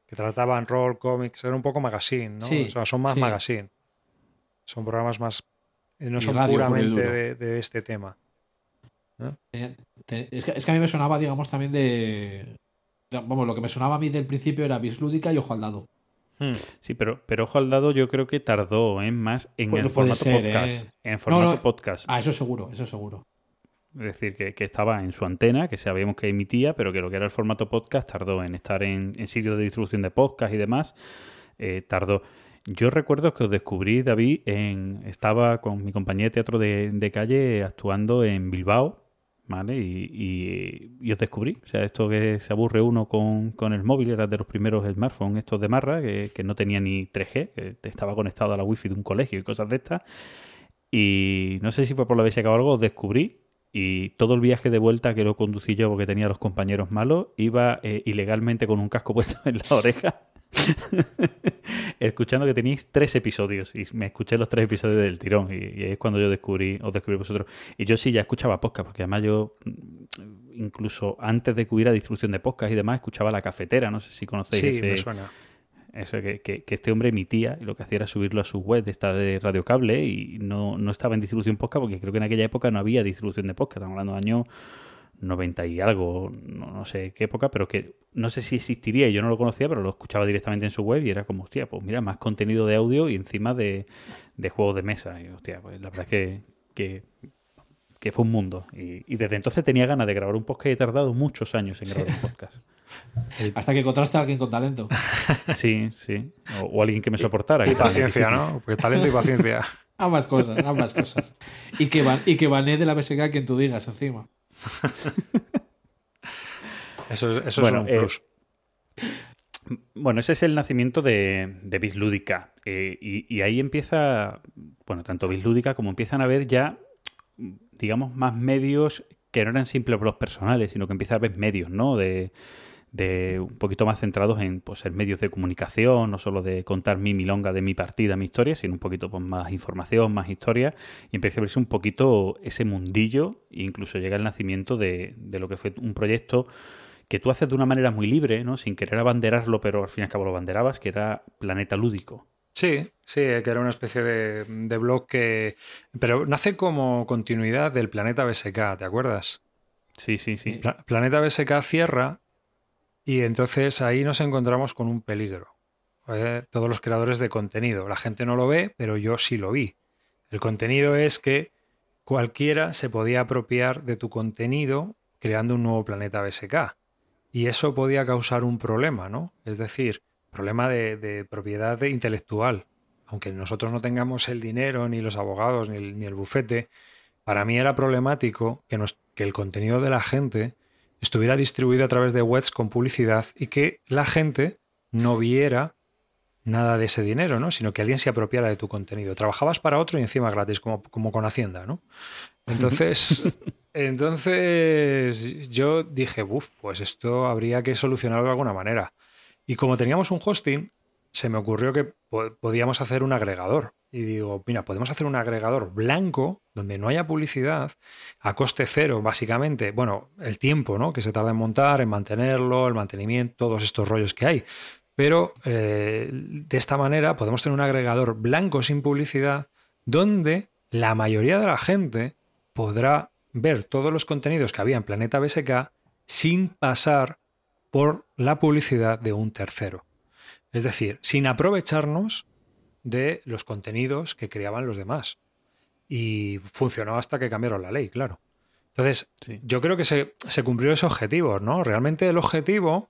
Que trataban rol, cómics, era un poco magazine, ¿no? Sí, o sea, son más sí. magazine. Son programas más... eh, No Y son puramente de, de este tema. Te- Es que, es que a mí me sonaba, digamos, también de. Vamos, lo que me sonaba a mí del principio era bislúdica y ojo al dado. Sí, pero, pero ojo al dado, yo creo que tardó ¿eh? más en Pues el formato ser, podcast. ¿eh? En formato no. podcast. Ah, eso seguro, eso seguro. Es decir, que, que estaba en su antena, que sabíamos que emitía, pero que lo que era el formato podcast tardó en estar en, sitios de distribución de podcast y demás. eh, tardó. Yo recuerdo que os descubrí, David, estaba con mi compañía de teatro de, calle actuando en Bilbao, ¿vale? Y, os descubrí. O sea, esto que se aburre uno con, con el móvil, era de los primeros smartphones estos de Marra, que, que no tenía ni 3G, que estaba conectado a la wifi de un colegio y cosas de estas. Y no sé si fue por la vez o algo, os descubrí y todo el viaje de vuelta que lo conducí yo porque tenía a los compañeros malos, iba eh, ilegalmente con un casco [LAUGHS] puesto en la oreja, [LAUGHS] escuchando que teníais tres episodios y me escuché los tres episodios del tirón y, y es cuando yo descubrí, os descubrí vosotros. Y yo sí ya escuchaba podcast, porque además yo mm, incluso antes de que hubiera distribución de podcast y demás, escuchaba la cafetera, no sé si conocéis Sí, ese, me suena. Eso que, que- que este hombre emitía y lo que hacía era subirlo a su web de esta de Radio Cable y no, no estaba en distribución podcast porque creo que en aquella época no había distribución de podcast. Estamos hablando de años 90 y algo, no, no sé qué época, pero que no sé si existiría y yo no lo conocía, pero lo escuchaba directamente en su web y era como, hostia, pues mira, más contenido de audio y encima de, de juegos de mesa. Y hostia, pues la verdad es que, que, que fue un mundo. Y, y desde entonces tenía ganas de grabar un podcast y he tardado muchos años en grabar un podcast. Hasta que encontraste a alguien con talento. [LAUGHS] Sí, sí. O, o alguien que me soportara. Y paciencia. ¿no? Porque talento y paciencia. [LAUGHS] Ambas cosas, ambas cosas. Y que, van, y que bané de la BSK quien tú digas encima. [LAUGHS] Eso es, eso Bueno, es un eh, plus. Bueno, ese es el nacimiento de, de Biz Lúdica. Eh, y, y ahí empieza, bueno, tanto Biz Lúdica como empiezan a haber ya, digamos, más medios que no eran simples blogs personales, sino que empieza a haber medios, ¿no? De, de un poquito más centrados en pues, ser medios de comunicación, no solo de contar mi milonga de mi partida, mi historia, sino un poquito pues, más información, más historia, y empieza a verse un poquito ese mundillo, e incluso llega el nacimiento de, de lo que fue un proyecto que tú haces de una manera muy libre, ¿no? Sin querer abanderarlo, pero al fin y al cabo lo abanderabas, que era Planeta Lúdico. Sí, sí, que era una especie de, de blog que... Pero nace como continuidad del Planeta BSK, ¿te acuerdas? Sí, sí, sí. Pla- Planeta BSK cierra y entonces ahí nos encontramos con un peligro. Eh, Todos los creadores de contenido. La gente no lo ve, pero yo sí lo vi. El contenido es que cualquiera se podía apropiar de tu contenido creando un nuevo planeta BSK. Y eso podía causar un problema, ¿no? Es decir, problema de, propiedad intelectual. Aunque nosotros no tengamos el dinero, ni los abogados, ni el, bufete, para mí era problemático que el contenido de la gente estuviera distribuido a través de webs con publicidad y que la gente no viera nada de ese dinero, ¿no? Sino que alguien se apropiara de tu contenido. Trabajabas para otro y encima gratis, como, como con Hacienda, ¿no? Entonces, [LAUGHS] entonces yo dije, uff, pues esto habría que solucionarlo de alguna manera. Y como teníamos un hosting, se me ocurrió que po- podíamos hacer un agregador. Y digo, mira, podemos hacer un agregador blanco donde no haya publicidad a coste cero, básicamente. Bueno, el tiempo, ¿no? Que se tarda en montar, en mantenerlo, el mantenimiento, todos estos rollos que hay. Pero eh, de esta manera podemos tener un agregador blanco sin publicidad donde la mayoría de la gente podrá ver todos los contenidos que había en Planeta BSK sin pasar por la publicidad de un tercero. Es decir, sin aprovecharnos de los contenidos que creaban los demás. Y funcionó hasta que cambiaron la ley, claro. Entonces, Sí. yo creo que se, se cumplió ese objetivo, ¿no? Realmente el objetivo,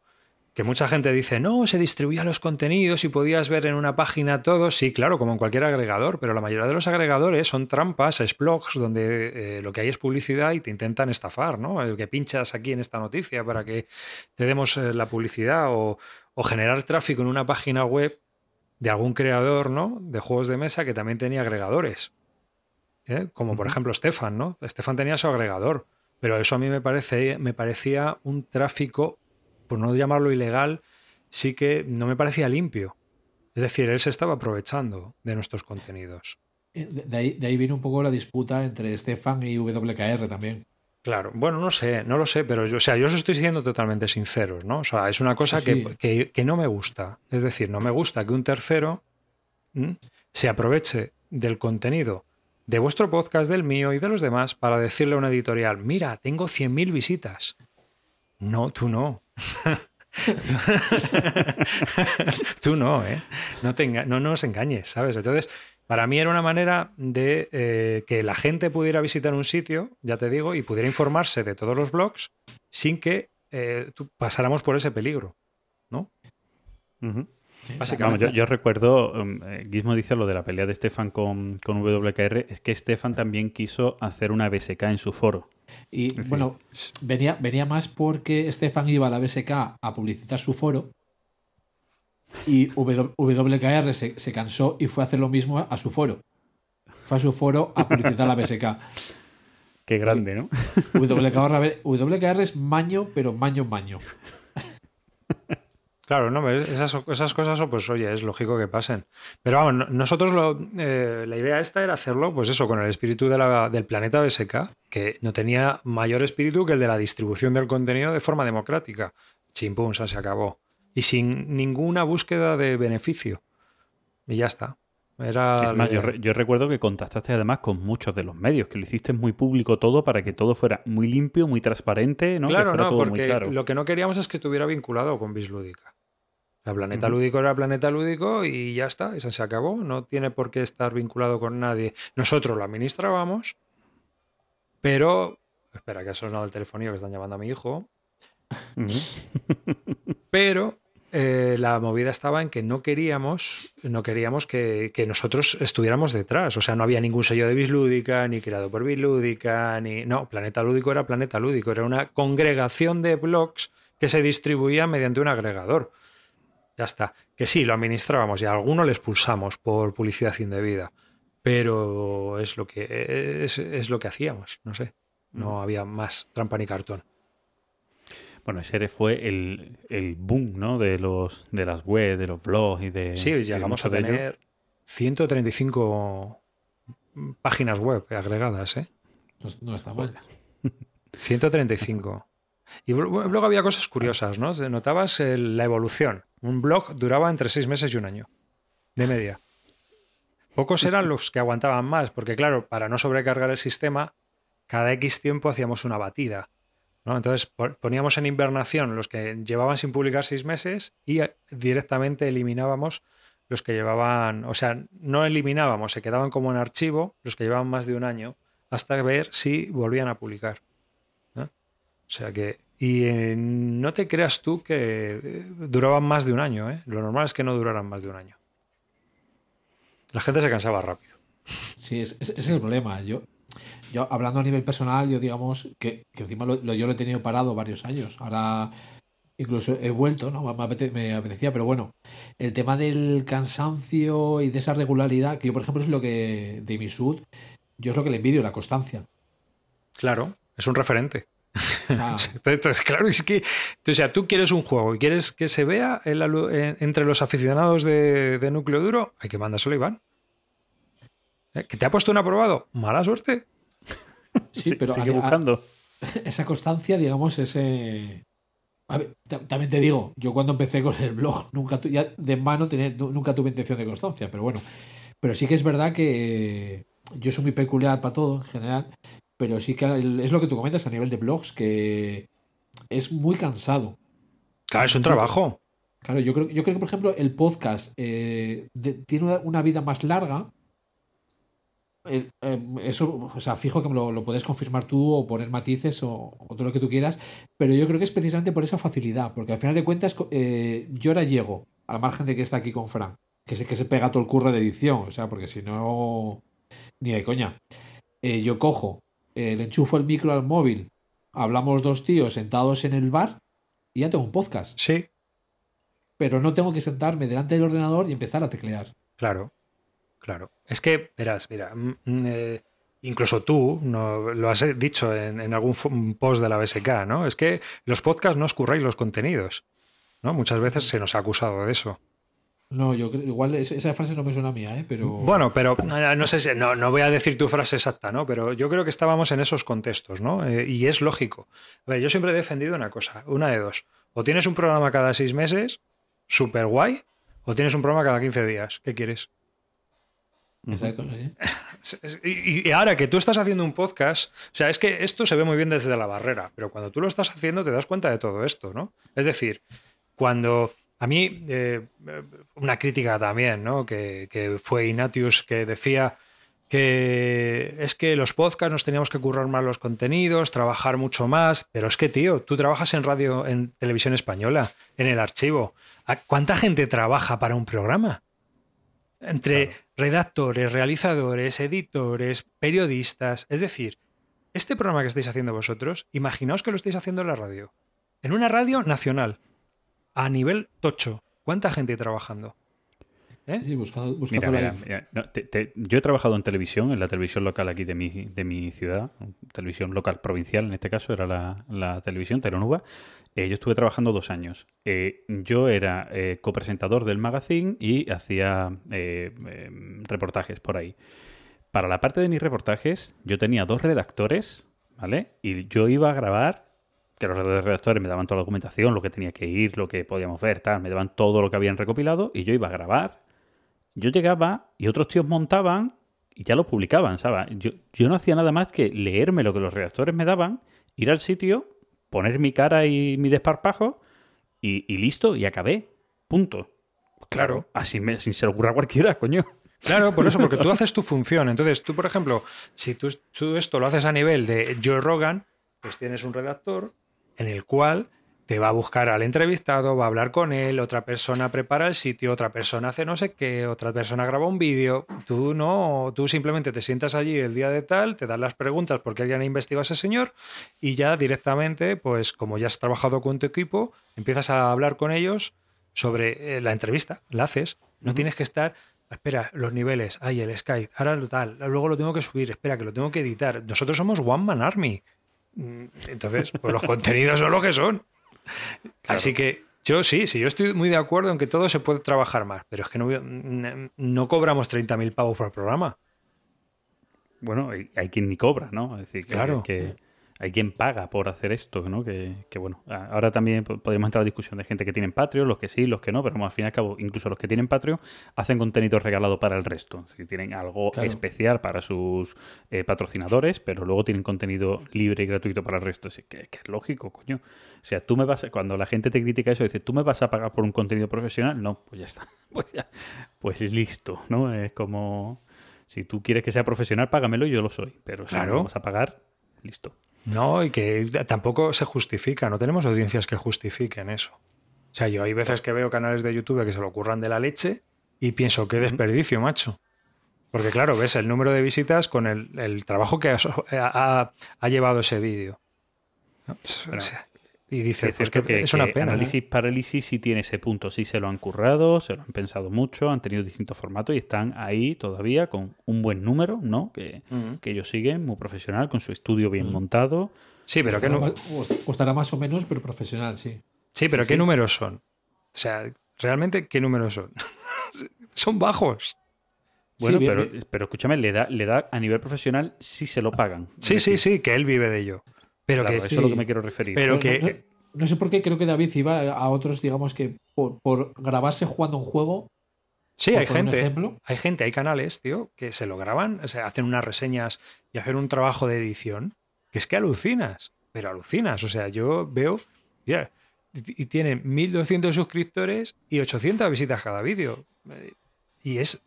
que mucha gente dice, no, se distribuían los contenidos y podías ver en una página todo, sí, claro, como en cualquier agregador, pero la mayoría de los agregadores son trampas, es blogs donde eh, lo que hay es publicidad y te intentan estafar, ¿no? El que pinchas aquí en esta noticia para que te demos eh, la publicidad o, o generar tráfico en una página web de algún creador, ¿no? De juegos de mesa que también tenía agregadores. ¿eh? Como por ejemplo Stefan, ¿no? Stefan tenía su agregador. Pero eso a mí me, parece, me parecía un tráfico, por no llamarlo ilegal, sí que no me parecía limpio. Es decir, él se estaba aprovechando de nuestros contenidos. Eh, De de ahí, de ahí viene un poco la disputa entre Stefan y WKR también. Claro, bueno, no sé, no lo sé, pero yo, o sea, yo os estoy siendo totalmente sinceros, ¿no? O sea, es una cosa Sí, que, sí. que- que no me gusta. Es decir, no me gusta que un tercero ¿m? se aproveche del contenido de vuestro podcast, del mío y de los demás para decirle a una editorial, mira, tengo 100.000 visitas. No, tú no. [LAUGHS] tú no, ¿eh? No, te no nos engañes, ¿sabes? Entonces, para mí era una manera de eh, que la gente pudiera visitar un sitio, ya te digo, y pudiera informarse de todos los blogs sin que eh, pasáramos por ese peligro, ¿no? Vamos, Básicamente. yo, yo recuerdo, um, eh, Gizmo dice lo de la pelea de Stefan con, con WKR, es que Stefan también quiso hacer una BSK en su foro. Y decir, bueno, venía, venía más porque Stefan iba a la BSK a publicitar su foro y WKR se, se cansó y fue a hacer lo mismo a su foro. Fue a su foro a publicitar la BSK. Qué grande, ¿no? WKR, a ver, WKR es maño, pero maño maño. Claro, no, esas, esas cosas, pues oye, es lógico que pasen. Pero vamos, no- nosotros lo, eh, la idea esta era hacerlo, pues eso, con el espíritu de la- del planeta BSK, que no tenía mayor espíritu que el de la distribución del contenido de forma democrática. Chimpum, se acabó. Y sin ninguna búsqueda de beneficio. Y ya está. Era Es más, yo, idea. re- yo recuerdo que contactaste además con muchos de los medios, que lo hiciste muy público todo para que todo fuera muy limpio, muy transparente, ¿no? que Claro, fuera no, todo muy porque claro. lo que no queríamos es que estuviera vinculado con Bislúdica. La Planeta. Lúdico era Planeta Lúdico y ya está, eso se acabó. No tiene por qué estar vinculado con nadie. Nosotros lo administrábamos, Pero, espera, que ha sonado el telefonillo que están llamando a mi hijo. [LAUGHS] Pero eh, la movida estaba en que no queríamos, no queríamos que, que nosotros estuviéramos detrás. O sea, no había ningún sello de Bislúdica, ni creado por Bislúdica, ni. No, Planeta Lúdico era Planeta Lúdico. Era una congregación de blogs que se distribuía mediante un agregador. Ya está. Que sí, lo administrábamos y a algunos les pulsamos por publicidad indebida. Pero es lo que, es, es lo que hacíamos. No sé. No había más trampa ni cartón. Bueno, ese fue el, el boom, ¿no? De los de las web, de los blogs y de. Sí, de llegamos a tener 135 páginas web agregadas, ¿eh? No, no está mal. [LAUGHS] [LAUGHS] 135. Y luego había cosas curiosas, ¿no? Notabas el- la evolución. Un blog duraba entre seis meses y un año, de media. Pocos [LAUGHS] eran los que aguantaban más, porque claro, para no sobrecargar el sistema, cada X tiempo hacíamos una batida. Entonces po- poníamos en invernación los que llevaban sin publicar seis meses y eh, directamente eliminábamos los que llevaban, o sea, no eliminábamos, se quedaban como en archivo los que llevaban más de un año hasta ver si volvían a publicar. O sea que, y eh, no te creas tú que eh, duraban más de un año, ¿eh? lo normal es que no duraran más de un año. La gente se cansaba rápido. Sí, es- ese es el problema. Yo, yo hablando a nivel personal, yo digamos que, que encima lo- lo- yo lo he tenido parado varios años. Ahora incluso he vuelto, ¿no? Me, apete- me apetecía, pero bueno, el tema del cansancio y de esa regularidad, que yo por ejemplo es lo que de mi sud, yo es lo que le envidio, la constancia. Claro, es un referente. Sea, [LAUGHS] Entonces, claro, es que, o sea, tú quieres un juego y quieres que se vea en la lu- en- entre los aficionados de, de núcleo duro, hay que mandárselo a Iván. ¿Eh? ¿Que te ha puesto un aprobado? Mala suerte. [LAUGHS] sí, Sí, pero sigue a- a- buscando. [LAUGHS] esa constancia, digamos, ese... A ver, ta- también te digo, yo cuando empecé con el blog, nunca tu- ya de mano tenía- nunca tuve intención de constancia, pero bueno. Pero sí que es verdad que eh, yo soy muy peculiar para todo en general, pero sí que es lo que tú comentas a nivel de blogs, que es muy cansado. Claro, es un trabajo. Claro, yo creo, yo creo que, por ejemplo, el podcast eh, de- tiene una vida más larga. El- em, eso, o sea, fijo que lo, lo puedes confirmar tú o poner matices o, o todo lo que tú quieras, pero yo creo que es precisamente por esa facilidad, porque al final de cuentas eh, yo ahora llego, al margen de que está aquí con Fran, que sé que se pega todo el curro de edición, o sea, porque si no, ni de coña. Eh, yo cojo, eh, le enchufo el micro al móvil, hablamos dos tíos sentados en el bar y ya tengo un podcast Sí, pero no tengo que sentarme delante del ordenador y empezar a teclear. claro. Claro. Es que, verás, mira, mm, mm, eh, incluso tú no, lo has dicho en, en algún post de la BSK, ¿no? Es que los podcasts no os curráis los contenidos. ¿no? Muchas veces se nos ha acusado de eso. No, yo creo, igual es- esa frase no me suena mía, ¿eh? pero Bueno, pero eh, no sé si, no, no voy a decir tu frase exacta, ¿no? Pero yo creo que estábamos en esos contextos, ¿no? Eh, y es lógico. A ver, yo siempre he defendido una cosa, una de dos. O tienes un programa cada seis meses, súper guay, o tienes un programa cada 15 días. ¿Qué quieres? Exacto. Y, y ahora que tú estás haciendo un podcast, o sea, es que esto se ve muy bien desde la barrera, pero cuando tú lo estás haciendo te das cuenta de todo esto, ¿no? Es decir, cuando a mí, eh, una crítica también, ¿no? Que, que fue Ignatius que decía que es que los podcasts nos teníamos que currar más los contenidos, trabajar mucho más, pero es que, tío, tú trabajas en radio, en televisión española, en el archivo. ¿A- ¿Cuánta gente trabaja para un programa? Entre redactores, realizadores, editores, periodistas. Es decir, este programa que estáis haciendo vosotros, imaginaos que lo estáis haciendo en la radio. En una radio nacional, a nivel tocho. ¿Cuánta gente trabajando? ¿Eh? Sí, buscando, Mira, buscando mira, la- mira, no, te- te- yo he trabajado en televisión, en la televisión local aquí de mi, de mi ciudad, televisión local provincial en este caso, era la, la televisión Telenuba. Eh, yo estuve trabajando dos años. Eh, yo era eh, copresentador del magazine y hacía eh, eh, reportajes por ahí. Para la parte de mis reportajes, yo tenía dos redactores, ¿vale? Y yo iba a grabar, que los redactores me daban toda la documentación, lo que tenía que ir, lo que podíamos ver, tal, me daban todo lo que habían recopilado, y yo iba a grabar. Yo llegaba y otros tíos montaban y ya lo publicaban, ¿sabes? Yo, yo no hacía nada más que leerme lo que los redactores me daban, ir al sitio, poner mi cara y mi desparpajo y, y listo, y acabé. Punto. Claro, así me- sin se le ocurra a cualquiera, coño. Claro, por eso, porque tú [LAUGHS] haces tu función. Entonces, tú, por ejemplo, si tú, tú esto lo haces a nivel de Joe Rogan, pues tienes un redactor en el cual te va a buscar al entrevistado, va a hablar con él, otra persona prepara el sitio, otra persona hace no sé qué, otra persona graba un vídeo. Tú no, tú simplemente te sientas allí el día de tal, te dan las preguntas porque alguien ha investigado a ese señor y ya directamente, pues como ya has trabajado con tu equipo, empiezas a hablar con ellos sobre eh, la entrevista, la haces. No tienes que estar, espera, los niveles, ay, el Skype, ahora lo tal, luego lo tengo que subir, espera, que lo tengo que editar. Nosotros somos One Man Army. Mm, Entonces, pues los [LAUGHS] contenidos son lo que son. Así que yo sí, sí, yo estoy muy de acuerdo en que todo se puede trabajar más, pero es que no, no, no cobramos 30.000 pavos por programa. Bueno, hay, hay quien ni cobra, ¿no? Es decir, que, Claro. que hay quien paga por hacer esto, ¿no? Que, que, bueno, ahora también po- podríamos entrar a la discusión de gente que tienen Patreon, los que sí, los que no, pero al fin y al cabo, incluso los que tienen Patreon hacen contenido regalado para el resto. Si tienen algo Claro. especial para sus eh, patrocinadores, pero luego tienen contenido libre y gratuito para el resto. Así que, que es lógico, coño. O sea, tú me vas a- cuando la gente te critica eso, dice, ¿tú me vas a pagar por un contenido profesional? No, pues ya está. [LAUGHS] Pues ya, pues listo, ¿no? Es como, si tú quieres que sea profesional, págamelo y yo lo soy. Pero si Claro. no lo vas a pagar, listo. No, y que tampoco se justifica, no tenemos audiencias que justifiquen eso. O sea, yo hay veces que veo canales de YouTube que se lo ocurran de la leche y pienso, qué desperdicio, macho. Porque claro, ves el número de visitas con el, el trabajo que ha, ha- ha llevado ese vídeo. ¿No? Pues, Pero- o sea, y dices, es pues cierto que, es una pena. ¿eh? Análisis Parálisis sí tiene ese punto, sí se lo han currado, se lo han pensado mucho, han tenido distintos formatos y están ahí todavía con un buen número, ¿no? Que, que ellos siguen, muy profesional, con su estudio bien montado. Sí, pero ¿qué, costará, nu- más, costará más o menos, pero profesional, sí. sí, pero Sí, ¿qué sí. números son? O sea, realmente, ¿qué números son? [LAUGHS] son bajos. Bueno, Sí, bien, pero, bien. pero escúchame, le da, le da a nivel profesional sí se lo pagan. Es Sí, sí, sí, que él vive de ello. Pero claro, que eso sí. es lo que me quiero referir. Pero No- que- no, no- no sé por qué creo que David iba a otros, digamos que por, por grabarse jugando un juego. Sí, hay gente. ejemplo. Hay gente, hay canales, tío, que se lo graban, o sea, hacen unas reseñas y hacen un trabajo de edición, que es que alucinas, pero alucinas. O sea, yo veo, ya, y tienen 1200 suscriptores y 800 visitas cada vídeo. Y es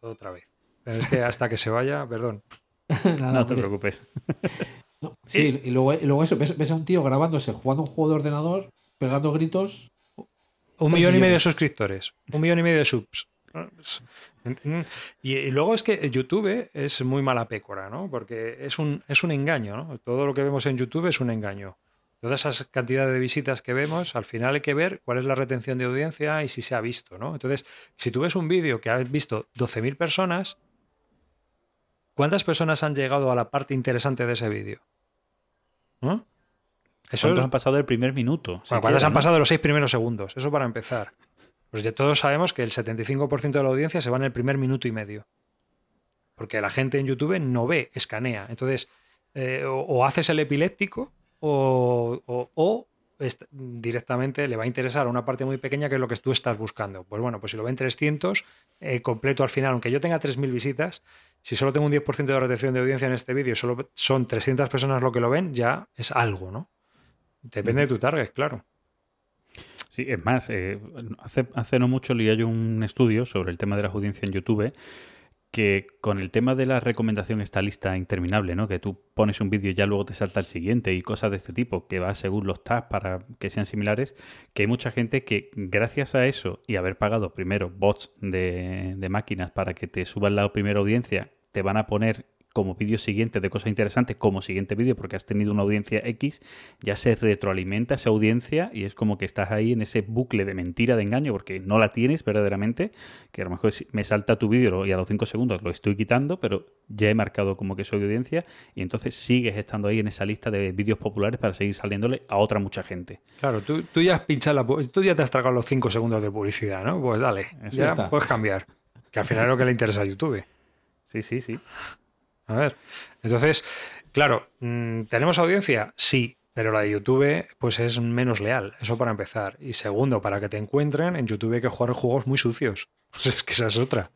otra vez. Pero es que hasta que se vaya, perdón. [LAUGHS] Nada, no te hombre. preocupes. [LAUGHS] No, sí, y luego, y luego eso, ves, ves a un tío grabándose, jugando un juego de ordenador, pegando gritos. Un millón y medio de suscriptores, un millón y medio de subs. Y, y luego es que YouTube es muy mala pécora, ¿no? Porque es un, es un engaño, ¿no? Todo lo que vemos en YouTube es un engaño. Todas esas cantidades de visitas que vemos, al final hay que ver cuál es la retención de audiencia y si se ha visto, ¿no? Entonces, si tú ves un vídeo que has visto 12.000 personas, ¿cuántas personas han llegado a la parte interesante de ese vídeo? Eso ¿Cuántos han pasado el primer minuto? bueno, ¿cuántas han ¿no? pasado los seis primeros segundos? Eso para empezar. Pues ya todos sabemos que el 75% de la audiencia se va en el primer minuto y medio. Porque la gente en YouTube no ve, escanea. Entonces, eh, o, o haces el epiléptico o, o- directamente le va a interesar a una parte muy pequeña que es lo que tú estás buscando. Pues bueno, pues si lo ven 300, eh, completo al final, aunque yo tenga 3.000 visitas, si solo tengo un 10% de retención de audiencia en este vídeo, solo son 300 personas lo que lo ven, ya es algo, ¿no? Depende de tu target, claro. Sí, es más, eh, hace, hace no mucho leía yo un estudio sobre el tema de las audiencias en YouTube que con el tema de la recomendación esta lista interminable, ¿no? Que tú pones un vídeo y ya luego te salta el siguiente y cosas de este tipo, que va según los tags para que sean similares, que hay mucha gente que gracias a eso y haber pagado primero bots de, de máquinas para que te suban la primera audiencia, te van a poner como vídeo siguiente de cosas interesantes como siguiente vídeo porque has tenido una audiencia X, ya se retroalimenta esa audiencia y es como que estás ahí en ese bucle de mentira, de engaño, porque no la tienes verdaderamente, que a lo mejor me salta tu vídeo y a los 5 segundos lo estoy quitando, pero ya he marcado como que soy audiencia y entonces sigues estando ahí en esa lista de vídeos populares para seguir saliéndole a otra mucha gente. Claro, tú, tú ya has pinchado la tú ya te has tragado los 5 segundos de publicidad, ¿no? Pues dale, Eso ya está. puedes cambiar. Que al final es lo que le interesa a YouTube. Sí, sí, sí. A ver, entonces, claro, mm, ¿tenemos audiencia? Sí, pero la de YouTube pues es menos leal, eso para empezar. Y segundo, para que te encuentren, en YouTube hay que jugar juegos muy sucios. [LAUGHS] Pues es que esa es otra.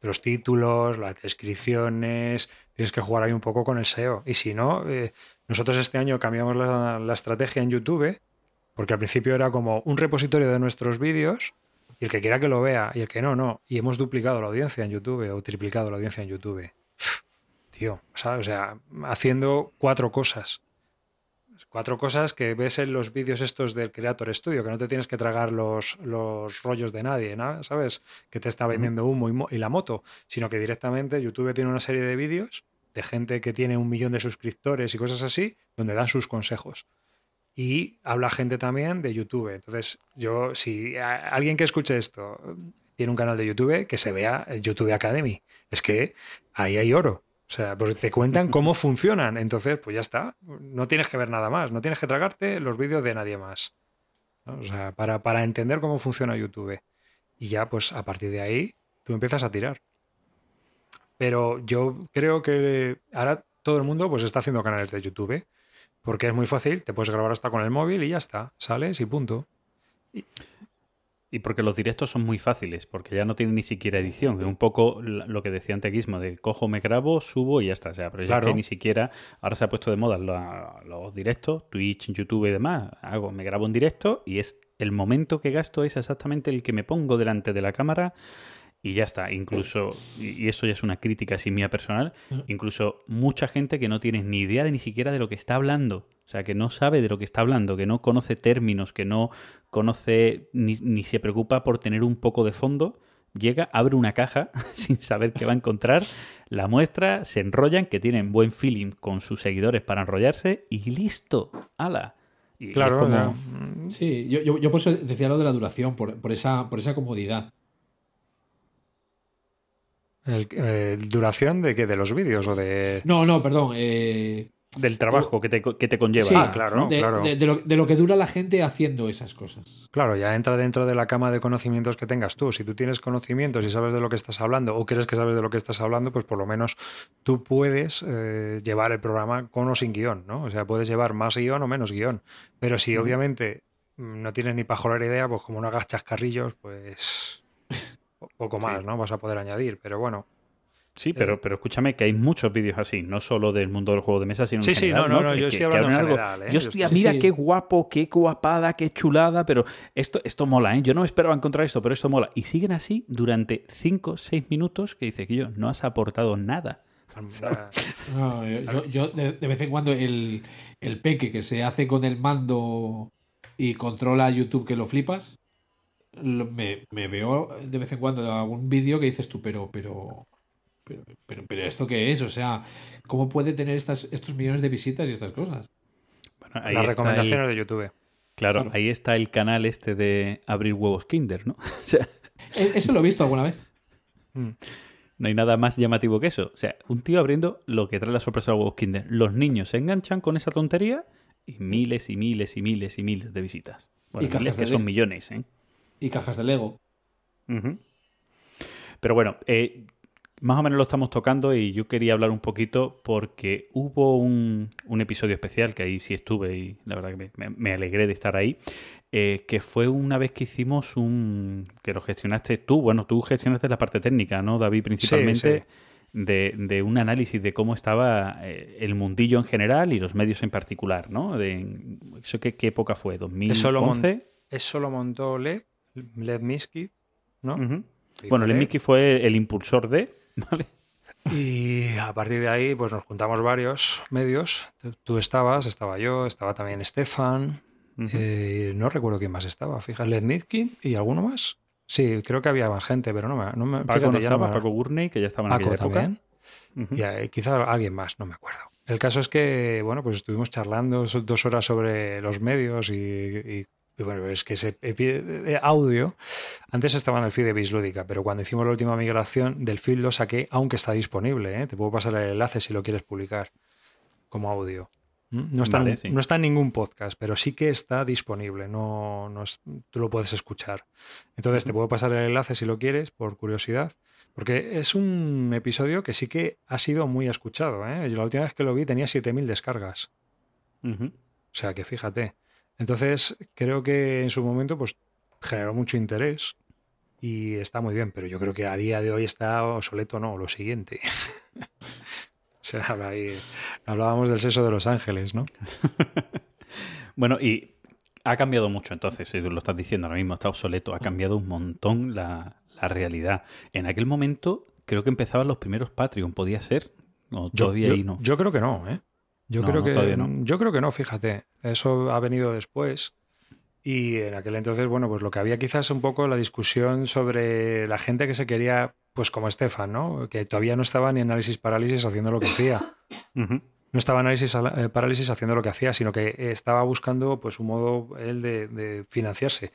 Los títulos, las descripciones, tienes que jugar ahí un poco con el SEO. Y si no, eh, nosotros este año cambiamos la, la estrategia en YouTube, porque al principio era como un repositorio de nuestros vídeos Y el que quiera que lo vea, y el que no, no. Y hemos duplicado la audiencia en YouTube o triplicado la audiencia en YouTube. Tío, ¿sabes? O sea, haciendo cuatro cosas. Cuatro cosas que ves en los vídeos estos del Creator Studio, que no te tienes que tragar los, los rollos de nadie, ¿no? ¿sabes? Que te está vendiendo humo y, mo- y la moto, sino que directamente YouTube tiene una serie de vídeos de gente que tiene un millón de suscriptores y cosas así, donde dan sus consejos. Y habla gente también de YouTube. Entonces, yo, si alguien que escuche esto tiene un canal de YouTube, que se vea el YouTube Academy. Es que ahí hay oro. O sea, porque te cuentan cómo funcionan. Entonces, pues ya está. No tienes que ver nada más. No tienes que tragarte los vídeos de nadie más. O sea, para, para entender cómo funciona YouTube. Y ya, pues a partir de ahí, tú empiezas a tirar. Pero yo creo que ahora todo el mundo pues está haciendo canales de YouTube. Porque es muy fácil, te puedes grabar hasta con el móvil y ya está. Sales y punto. Y porque los directos son muy fáciles, porque ya no tienen ni siquiera edición, que es un poco lo que decía antes Guismo, de cojo, me grabo, subo y ya está. O sea, pero ya que ni siquiera, ahora se ha puesto de moda la- los directos, Twitch, YouTube y demás, hago, me grabo en directo y es el momento que gasto es exactamente el que me pongo delante de la cámara y ya está. Incluso, y y eso ya es una crítica así mía personal, incluso mucha gente que no tiene ni idea de ni siquiera de lo que está hablando. O sea, que no sabe de lo que está hablando, que no conoce términos, que no conoce ni, ni se preocupa por tener un poco de fondo. Llega, abre una caja [LAUGHS] sin saber qué va a encontrar, la muestra, se enrollan, que tienen buen feeling con sus seguidores para enrollarse y listo. Y Claro, como- ya. Sí, yo, yo, yo por eso decía lo de la duración, por, por esa, por esa comodidad. El, eh, ¿Duración de qué? ¿De los vídeos o de...? No, no, perdón. eh, del trabajo que te, que te conlleva. sí, Ah, claro, de, claro. de- de lo, de lo que dura la gente haciendo esas cosas. Claro, ya entra dentro de la cama de conocimientos que tengas tú. Si tú tienes conocimientos y sabes de lo que estás hablando o crees que sabes de lo que estás hablando, pues por lo menos tú puedes eh, llevar el programa con o sin guion, ¿no? O sea, puedes llevar más guion o menos guion. Pero si obviamente mm, no tienes ni pajolar idea, pues como no hagas chascarrillos, pues [LAUGHS] po- poco más, ¿no? Vas a poder añadir. Pero bueno, Sí, pero, pero escúchame que hay muchos vídeos así, no solo del mundo del juego de mesa, sino en Sí, sí, general, no, no, no, Que- yo que- estoy hablando en algo, general, ¿eh? Yo estoy- mira Sí, sí. qué guapo, qué guapada, qué chulada, pero esto, esto mola, ¿eh? Yo no esperaba encontrar esto, pero esto mola. Y siguen así durante 5 6 minutos que dice que yo no has aportado nada. No, yo, yo- yo de, de vez en cuando el, el peque que se hace con el mando y controla YouTube que lo flipas, lo- me, me veo de vez en cuando algún vídeo que dices tú, pero, pero, pero, pero, pero ¿esto qué es? O sea, ¿cómo puede tener estas, estos millones de visitas y estas cosas? Bueno, ahí las está recomendaciones el- de YouTube. claro, Claro. ahí está el canal este de abrir huevos Kinder, ¿no? [LAUGHS] O sea, E- Eso lo he visto alguna vez. Mm. no hay nada más llamativo que eso. O sea, un tío abriendo lo que trae la sorpresa de los huevos Kinder. Los niños se enganchan con esa tontería y miles y miles y miles y miles de visitas. Bueno, Y cajas miles de que son Lego. millones, ¿eh? Y cajas de Lego. Pero bueno, eh, más o menos lo estamos tocando y yo quería hablar un poquito porque hubo un, un episodio especial que ahí sí estuve y la verdad que me, alegré de estar ahí, eh, que fue una vez que hicimos un... que lo gestionaste tú, bueno, tú gestionaste la parte técnica, ¿no, David? Principalmente. sí. De, de un análisis de cómo estaba eh, el mundillo en general y los medios en particular, ¿no? De, ¿Eso qué, qué época fue? Eso lo, mon- ¿2011? eso lo montó Lev, Lev Minsky, ¿no? Bueno, Lev. Lemmicky fue el impulsor de... ¿vale? Y a partir de ahí, pues nos juntamos varios medios. Tú- estabas, estaba yo, estaba también Stefan. Ujú. eh, no recuerdo quién más estaba. Fíjate, Led Mizkin y alguno más. Sí, creo que había más gente, pero no me. No me Paco fíjate, no estaba, me- Paco Gurney, que ya estaba en Paco aquella época. también. Y eh, quizá alguien más, no me acuerdo. El caso es que, bueno, pues estuvimos charlando dos horas sobre los medios y, y- y, bueno, es que ese eh, audio, antes estaba en el feed de Bislúdica, pero cuando hicimos la última migración del feed lo saqué, aunque está disponible, ¿eh? te puedo pasar el enlace si lo quieres publicar como audio. ¿Mm? No está, Vale, en, sí. no está en ningún podcast, pero sí que está disponible, no, no es- tú lo puedes escuchar. Entonces te puedo pasar el enlace si lo quieres, por curiosidad. Porque es un episodio que sí que ha sido muy escuchado. ¿eh? Yo la última vez que lo vi tenía 7.000 descargas. O sea que fíjate. Entonces creo que en su momento pues generó mucho interés y está muy bien, pero yo creo que a día de hoy está obsoleto, no, lo siguiente. [LAUGHS] o sea, ahí hablábamos del sexo de los ángeles, ¿no? [LAUGHS] Bueno, y Ha cambiado mucho entonces, si tú lo estás diciendo ahora mismo, está obsoleto, ha cambiado un montón la, la realidad. En aquel momento creo que empezaban los primeros Patreon, podía ser. O Yo, todavía yo- ahí no. yo creo que no, ¿eh? Yo No, creo no, que no. yo creo que no, fíjate. Eso ha venido después. Y en aquel entonces, bueno, pues lo que había quizás un poco la discusión sobre la gente que se quería, pues como Estefan, ¿no? Que todavía no estaba ni análisis parálisis haciendo lo que hacía. [LAUGHS] No estaba análisis eh, parálisis haciendo lo que hacía, sino que estaba buscando pues un modo él de, de financiarse.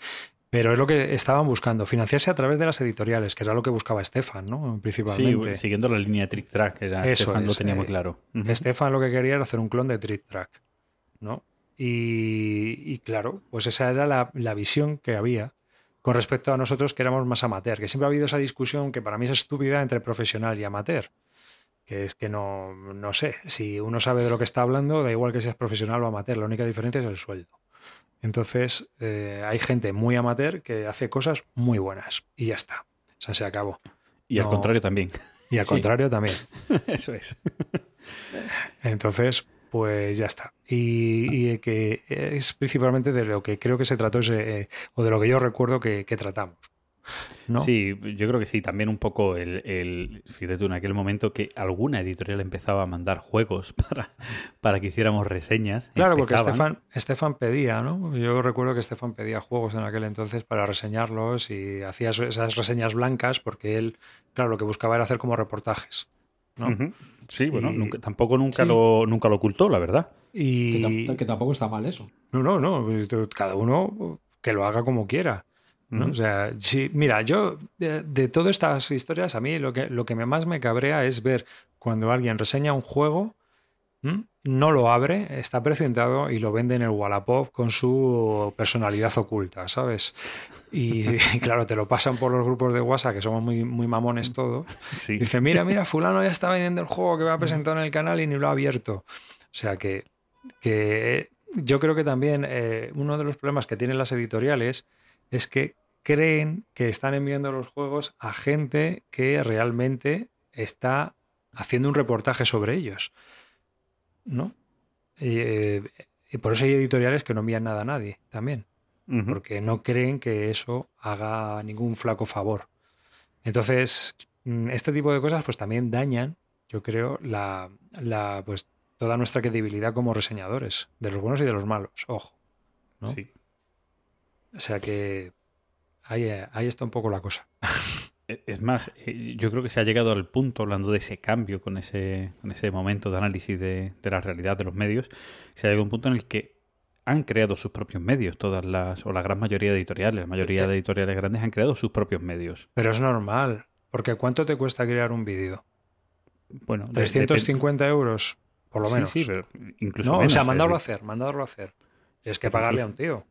Pero es lo que estaban buscando, financiarse a través de las editoriales, que era lo que buscaba Estefan, ¿no? Sí, Principalmente. siguiendo la línea de Trick Track, era Eso Stefan, lo es, tenía muy eh, claro. Estefan lo que quería era hacer un clon de Trick Track, ¿no? Y, y claro, pues esa era la, la visión que había con respecto a nosotros que éramos más amateur, que siempre ha habido esa discusión que para mí es estúpida entre profesional y amateur, que es que no, no sé, si uno sabe de lo que está hablando, da igual que seas profesional o amateur, la única diferencia es el sueldo. Entonces, eh, hay gente muy amateur que hace cosas muy buenas y ya está. O sea, se acabó. Y al contrario también. Y al Sí. contrario también. [LAUGHS] Eso es. Entonces, pues ya está. Y, y que es principalmente de lo que creo que se trató, ese, eh, o de lo que yo recuerdo que, que tratamos. ¿No? Sí, yo creo que sí. También un poco el, el- Fíjate tú, en aquel momento que alguna editorial empezaba a mandar juegos [LAUGHS] para, para que hiciéramos reseñas. Claro, porque. Estefan, Estefan pedía, ¿no? Yo recuerdo que Estefan pedía juegos en aquel entonces para reseñarlos y hacía esas reseñas blancas porque él, claro, lo que buscaba era hacer como reportajes. Sí, bueno, Y- nunca- tampoco nunca, Sí. lo, nunca lo ocultó, la verdad. Que, Y tam- que tampoco está mal eso. no, no, no, cada uno que lo haga como quiera. ¿No? O sea, sí, mira, yo de, de todas estas historias, a mí lo que, lo que más me cabrea es ver cuando alguien reseña un juego, ¿m? no lo abre, está precintado y lo vende en el Wallapop con su personalidad oculta, ¿sabes? Y, [LAUGHS] y claro, te lo pasan por los grupos de WhatsApp, que somos muy, muy mamones todos. Sí. Dice, mira, mira, fulano ya está vendiendo el juego que va a presentar en el canal y ni lo ha abierto. O sea que, que yo creo que también eh, uno de los problemas que tienen las editoriales es que creen que están enviando los juegos a gente que realmente está haciendo un reportaje sobre ellos. ¿No? Y, eh, y por eso hay editoriales que no envían nada a nadie también porque no creen que eso haga ningún flaco favor. Entonces, mm, este tipo de cosas pues también dañan, yo creo, la, la, pues toda nuestra credibilidad como reseñadores, de los buenos y de los malos, ojo. ¿no? Sí. O sea que ahí, ahí está un poco la cosa. [LAUGHS] E- Es más, eh, yo creo que se ha llegado al punto, hablando de ese cambio con ese, con ese momento de análisis de, de la realidad de los medios, se ha llegado a un punto en el que han creado sus propios medios, todas las, o la gran mayoría de editoriales, la mayoría de editoriales grandes han creado sus propios medios. Pero es normal, porque ¿cuánto te cuesta crear un vídeo? Bueno, de- 350 euros, por lo menos. Sí, pero incluso no, o sea, mandarlo a hacer, mandarlo a hacer. Tienes que pagarle a un tío.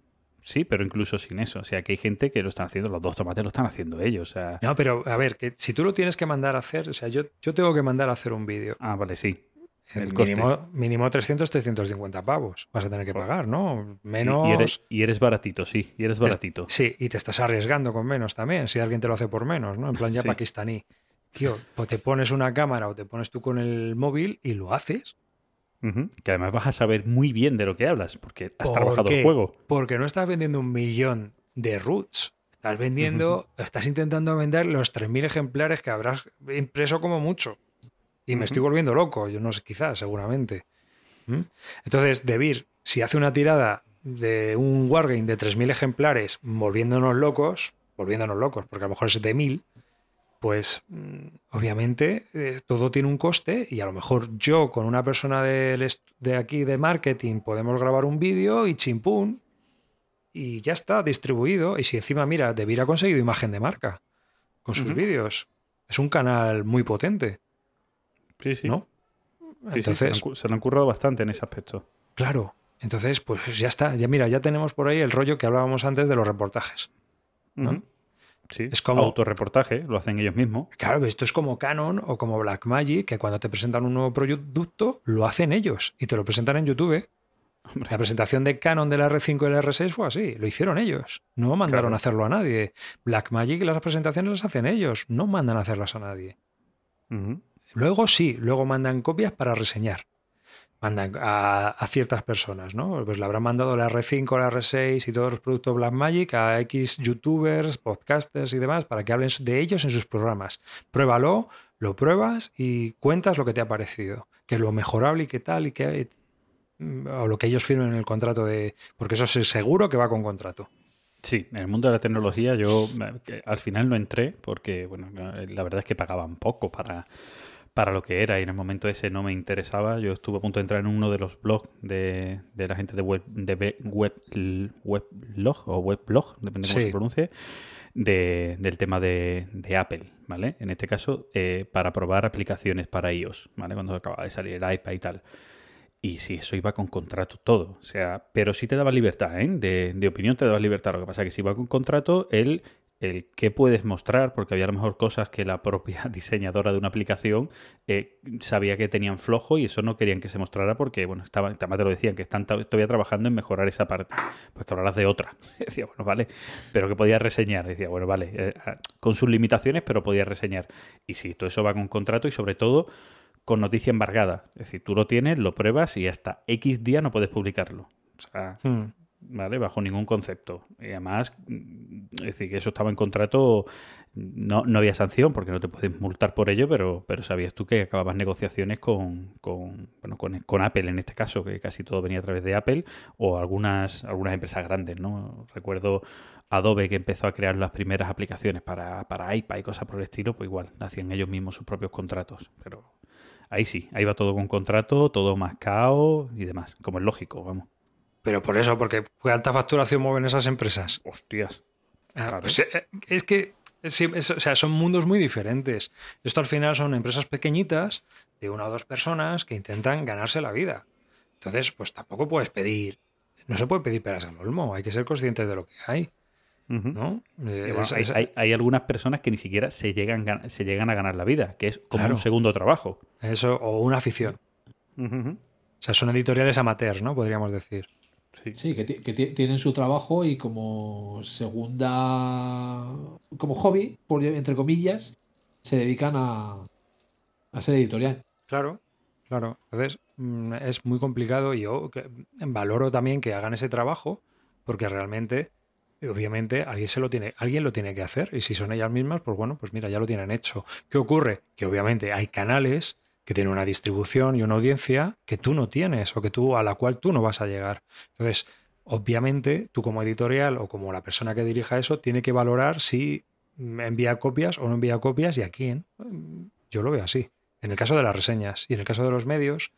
Sí, pero incluso sin eso. O sea, que hay gente que lo están haciendo, los dos tomates lo están haciendo ellos. O sea, No, pero a ver, que si tú lo tienes que mandar a hacer, o sea, yo, yo tengo que mandar a hacer un vídeo. ah, vale, sí. El mínimo, mínimo 300, 350 pavos vas a tener que pagar, ¿no? Menos. Y, eres, y eres baratito, sí, y eres baratito. Sí, y te estás arriesgando con menos también, si alguien te lo hace por menos, ¿no? En plan ya Sí. pakistaní. Tío, pues te pones una cámara o te pones tú con el móvil y lo haces. Que además vas a saber muy bien de lo que hablas, porque has ¿Por trabajado qué? el juego. Porque no estás vendiendo un millón de roots. Estás vendiendo, estás intentando vender los 3.000 ejemplares que habrás impreso como mucho. Y me estoy volviendo loco, yo no sé, quizás, seguramente. ¿Mm? Entonces, Debir, si hace una tirada de un Wargame de 3.000 ejemplares volviéndonos locos, volviéndonos locos, porque a lo mejor es de 1.000, pues mm, obviamente eh, todo tiene un coste y a lo mejor yo con una persona de aquí de marketing podemos grabar un vídeo y chimpún y ya está distribuido. Y si encima, mira, Debir ha conseguido imagen de marca con sus vídeos. Es un canal muy potente, Sí, sí. ¿no? Sí, sí, se, lo han Entonces, se lo han currado bastante en ese aspecto. claro. Entonces, pues ya está. Ya mira, ya tenemos por ahí el rollo que hablábamos antes de los reportajes. ¿no? Sí, Es como- autorreportaje, lo hacen ellos mismos. Claro, esto es como Canon o como Blackmagic, que cuando te presentan un nuevo producto, lo hacen ellos y te lo presentan en YouTube. Hombre, La presentación de Canon de la R5 y la R6 fue así, lo hicieron ellos. No mandaron Claro. a hacerlo a nadie. Blackmagic las presentaciones las hacen ellos, no mandan a hacerlas a nadie. Luego sí, luego mandan copias para reseñar. Mandan a, a ciertas personas, ¿no? Pues le habrán mandado la R5, la R6 y todos los productos Blackmagic a X youtubers, podcasters y demás para que hablen de ellos en sus programas. Pruébalo, lo pruebas y cuentas lo que te ha parecido, que es lo mejorable y qué tal y qué o lo que ellos firmen en el contrato de porque eso es seguro que va con contrato. Sí, en el mundo de la tecnología yo eh, al final no entré porque, bueno, la verdad es que pagaban poco para, para lo que era y en el momento ese no me interesaba. Yo estuve a punto de entrar en uno de los blogs de, de la gente de web de web, weblog o weblog, depende de cómo se pronuncie, de, del tema de, de, Apple, ¿vale? En este caso, eh, para probar aplicaciones para iOS, ¿vale? Cuando acababa de salir el iPad y tal. Y sí, eso iba con contrato todo. O sea, pero sí te daba libertad, ¿eh? De, de opinión te daba libertad. Lo que pasa es que si iba con contrato, el, el qué puedes mostrar, porque había a lo mejor cosas que la propia [LAUGHS] diseñadora de una aplicación eh, sabía que tenían flojo y eso no querían que se mostrara porque, bueno, estaba, además te lo decían, que están todavía trabajando en mejorar esa parte. Pues que hablarás de otra. [LAUGHS] Decía, bueno, vale, pero que podías reseñar. Decía, bueno, vale, eh, ah, con sus limitaciones, pero podías reseñar. Y sí, todo eso va con contrato y sobre todo con noticia embargada. Es decir, tú lo tienes, lo pruebas y hasta X día no puedes publicarlo. O sea, hmm. ¿Vale? Bajo ningún concepto. Y además, mm, es decir, que eso estaba en contrato, no, no había sanción porque no te puedes multar por ello, pero, pero sabías tú que acababas negociaciones con, con, bueno, con, con, Apple en este caso, que casi todo venía a través de Apple, o algunas, algunas empresas grandes, ¿no? Recuerdo Adobe que empezó a crear las primeras aplicaciones para, para iPad y cosas por el estilo, pues igual, hacían ellos mismos sus propios contratos. Pero Ahí sí, ahí va todo con contrato, todo mascado y demás, como es lógico, vamos. Pero por eso, porque ¿cuánta facturación mueven esas empresas? Hostias. Ah, pues, eh, es que o sea, son mundos muy diferentes. Esto al final son empresas pequeñitas de una o dos personas que intentan ganarse la vida. Entonces, pues tampoco puedes pedir, no se puede pedir peras al olmo, hay que ser conscientes de lo que hay. ¿no? hay, algunas personas que ni siquiera se llegan, se llegan a ganar la vida, que es como un segundo trabajo. Eso, o una afición. O sea, son editoriales amateurs, ¿no? Podríamos decir. Sí, que, tienen su trabajo y como segunda. como hobby, por, entre comillas, se dedican a, a ser editorial. Claro, claro. Entonces, mm, es muy complicado y yo valoro también que hagan ese trabajo porque realmente obviamente alguien se lo tiene, alguien lo tiene que hacer y si son ellas mismas, pues bueno, pues mira, ya lo tienen hecho. ¿Qué ocurre? Que obviamente hay canales que tienen una distribución y una audiencia que tú no tienes o que tú a la cual tú no vas a llegar. Entonces, obviamente, tú como editorial o como la persona que dirija eso tiene que valorar si envía copias o no envía copias y a quién. Yo lo veo así. En el caso de las reseñas y en el caso de los medios,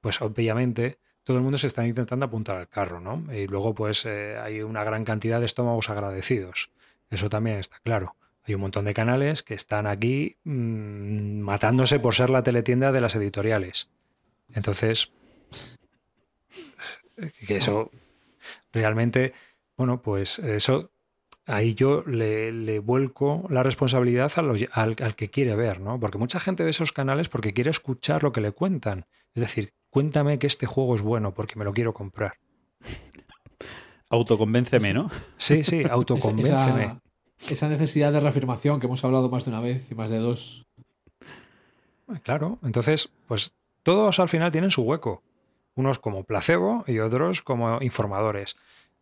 pues obviamente todo el mundo se está intentando apuntar al carro, ¿no? Y luego, pues, eh, hay una gran cantidad de estómagos agradecidos. Eso también está claro. Hay un montón de canales que están aquí mm, matándose por ser la teletienda de las editoriales. Entonces, que eso realmente, bueno, pues eso, ahí yo le, vuelco la responsabilidad al, al, que quiere ver, ¿no? Porque mucha gente ve esos canales porque quiere escuchar lo que le cuentan. Es decir, cuéntame que este juego es bueno porque me lo quiero comprar. Autoconvénceme, ¿no? Sí, sí, autoconvénceme. Esa, necesidad de reafirmación que hemos hablado más de una vez y más de dos. Claro, entonces, pues todos al final tienen su hueco. Unos como placebo y otros como informadores.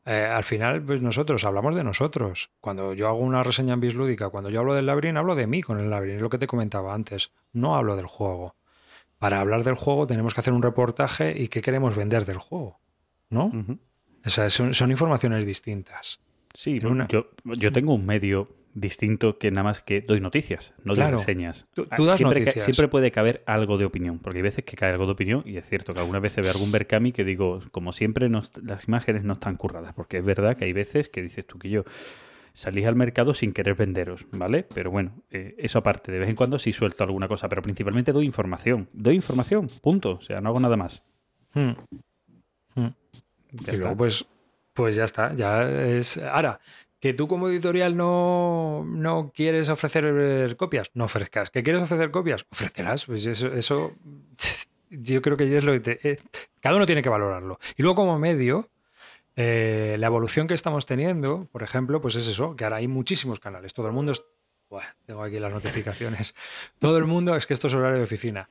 Eh, al final, pues nosotros hablamos de nosotros. Cuando yo hago una reseña en Bislúdica, cuando yo hablo del Labrin, hablo de mí con el Labrin, es lo que te comentaba antes. No hablo del juego para hablar del juego tenemos que hacer un reportaje y qué queremos vender del juego, ¿no? O sea, son, informaciones distintas. Sí, yo, yo tengo un medio distinto que nada más que doy noticias, no doy reseñas. Tú, das siempre, noticias. siempre puede caber algo de opinión, porque hay veces que cae algo de opinión y es cierto que algunas veces veo algún Berkami que digo, como siempre, las imágenes no están curradas, porque es verdad que hay veces que dices tú que yo salís al mercado sin querer venderos, ¿vale? Pero bueno, eh, eso aparte, de vez en cuando sí suelto alguna cosa, pero principalmente doy información. Doy información, punto. O sea, no hago nada más. Hmm. Hmm. y luego, pues, pues ya está. Ya es. Ahora, que tú como editorial no, no quieres ofrecer copias, no ofrezcas. ¿Que quieres ofrecer copias? Ofrecerás. Pues eso, eso [LAUGHS] yo creo que es lo que te, eh, cada uno tiene que valorarlo. Y luego como medio, eh, la evolución que estamos teniendo, por ejemplo, pues es eso, que ahora hay muchísimos canales. Todo el mundo es... tengo aquí las notificaciones. [LAUGHS] Todo el mundo, es que esto es horario de oficina.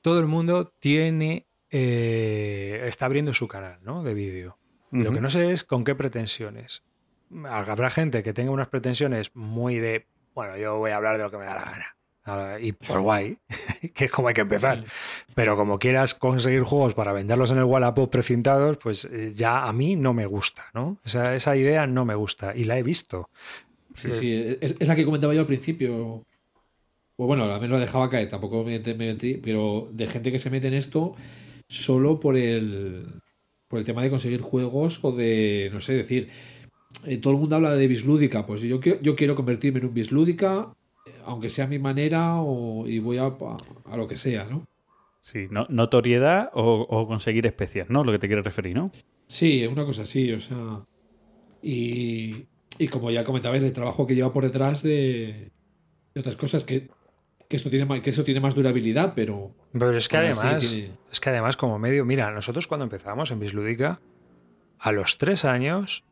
Todo el mundo tiene eh, está abriendo su canal ¿no? de vídeo. Lo que no sé es con qué pretensiones. Habrá gente que tenga unas pretensiones muy de, bueno, yo voy a hablar de lo que me da la gana. Y por guay, [LAUGHS] que es como hay que empezar. Pero como quieras conseguir juegos para venderlos en el Wallapop precintados, pues eh, ya a mí no me gusta, ¿no? Esa, esa idea no me gusta y la he visto. Sí, sí, es, es la que comentaba yo al principio. Pues bueno, al menos lo dejaba caer, tampoco me, me metí, pero de gente que se mete en esto solo por el, por el tema de conseguir juegos o de, no sé, decir, eh, todo el mundo habla de bislúdica, pues yo quiero, yo quiero convertirme en un bislúdica, eh, aunque sea a mi manera, o, y voy a, a, a lo que sea, ¿no? Sí, no- notoriedad o, o conseguir especias, ¿no? Lo que te quieres referir, ¿no? Sí, una cosa así, o sea. Y, y como ya comentabais, el trabajo que lleva por detrás de, de otras cosas, que, que esto tiene más, que eso tiene más durabilidad, pero. Pero es que además, tiene- es que además como medio, mira, nosotros cuando empezamos en Bislúdica, a los tres años,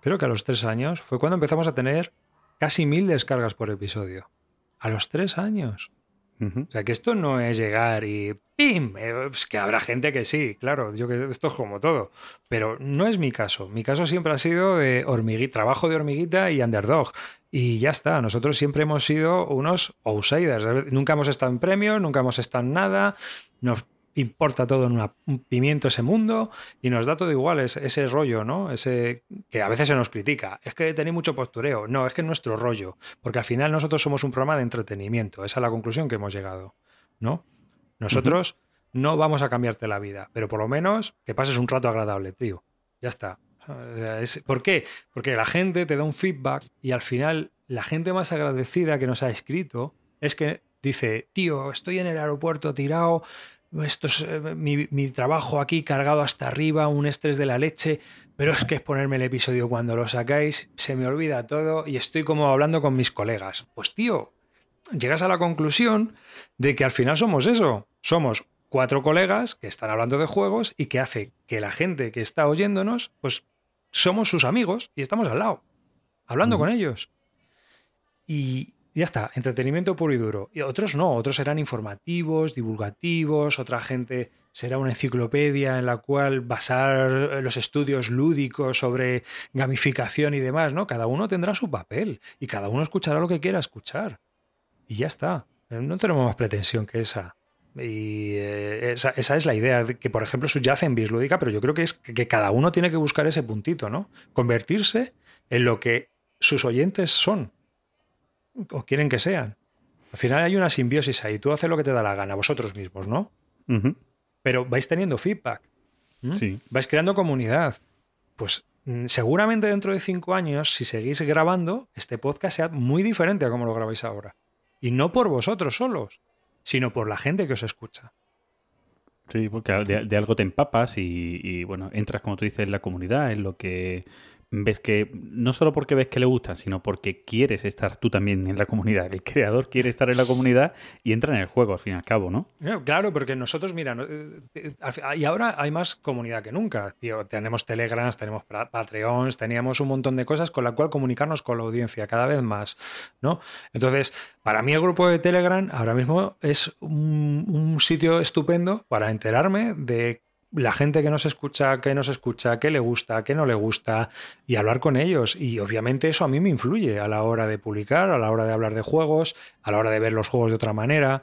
creo que a los tres años, fue cuando empezamos a tener casi mil descargas por episodio. A los tres años. O sea, que esto no es llegar y ¡pim! Eh, Es que habrá gente que sí, claro, yo que esto es como todo. Pero no es mi caso. Mi caso siempre ha sido de trabajo de hormiguita y underdog. Y ya está. Nosotros siempre hemos sido unos outsiders. Nunca hemos estado en premios, nunca hemos estado en nada. Nos importa todo en una- un pimiento ese mundo y nos da todo igual ese, ese rollo, ¿no? Ese que a veces se nos critica. Es que tenéis mucho postureo. No, es que es nuestro rollo. Porque al final nosotros somos un programa de entretenimiento. Esa es la conclusión que hemos llegado, ¿no? Nosotros no vamos a cambiarte la vida, pero por lo menos que pases un rato agradable, tío. Ya está. ¿Por qué? Porque la gente te da un feedback y al final la gente más agradecida que nos ha escrito es que dice, tío, estoy en el aeropuerto tirado, esto es eh, mi, mi trabajo aquí cargado hasta arriba, un estrés de la leche, pero es que es ponerme el episodio cuando lo sacáis, se me olvida todo y estoy como hablando con mis colegas. Pues tío, llegas a la conclusión de que al final somos eso. Somos cuatro colegas que están hablando de juegos y que hace que la gente que está oyéndonos, pues somos sus amigos y estamos al lado, hablando con ellos. Y ya está, entretenimiento puro y duro. Y otros no, otros serán informativos, divulgativos, otra gente será una enciclopedia en la cual basar los estudios lúdicos sobre gamificación y demás, ¿no? Cada uno tendrá su papel y cada uno escuchará lo que quiera escuchar. Y ya está. No tenemos más pretensión que esa. Y eh, esa, esa es la idea, de que por ejemplo subyace en Bislúdica, pero yo creo que es que cada uno tiene que buscar ese puntito, ¿no? Convertirse en lo que sus oyentes son o quieren que sean. Al final hay una simbiosis ahí, tú haces lo que te da la gana, vosotros mismos, ¿no? Pero vais teniendo feedback, vais creando comunidad. Pues mm, seguramente dentro de cinco años, si seguís grabando, este podcast sea muy diferente a como lo grabáis ahora. Y no por vosotros solos, sino por la gente que os escucha. Sí, porque de, de algo te empapas y, y, bueno, entras, como tú dices, en la comunidad, en lo que ves que, no solo porque ves que le gustan, sino porque quieres estar tú también en la comunidad. El creador quiere estar en la comunidad y entra en el juego, al fin y al cabo, ¿no? Claro, porque nosotros, mira, eh, y ahora hay más comunidad que nunca. Tenemos Telegrams, tenemos Patreons, teníamos un montón de cosas con la cual comunicarnos con la audiencia cada vez más, ¿no? Entonces, para mí el grupo de Telegram ahora mismo es un, un sitio estupendo para enterarme de la gente que nos escucha, qué nos escucha, qué le gusta, qué no le gusta y hablar con ellos. Y obviamente eso a mí me influye a la hora de publicar, a la hora de hablar de juegos, a la hora de ver los juegos de otra manera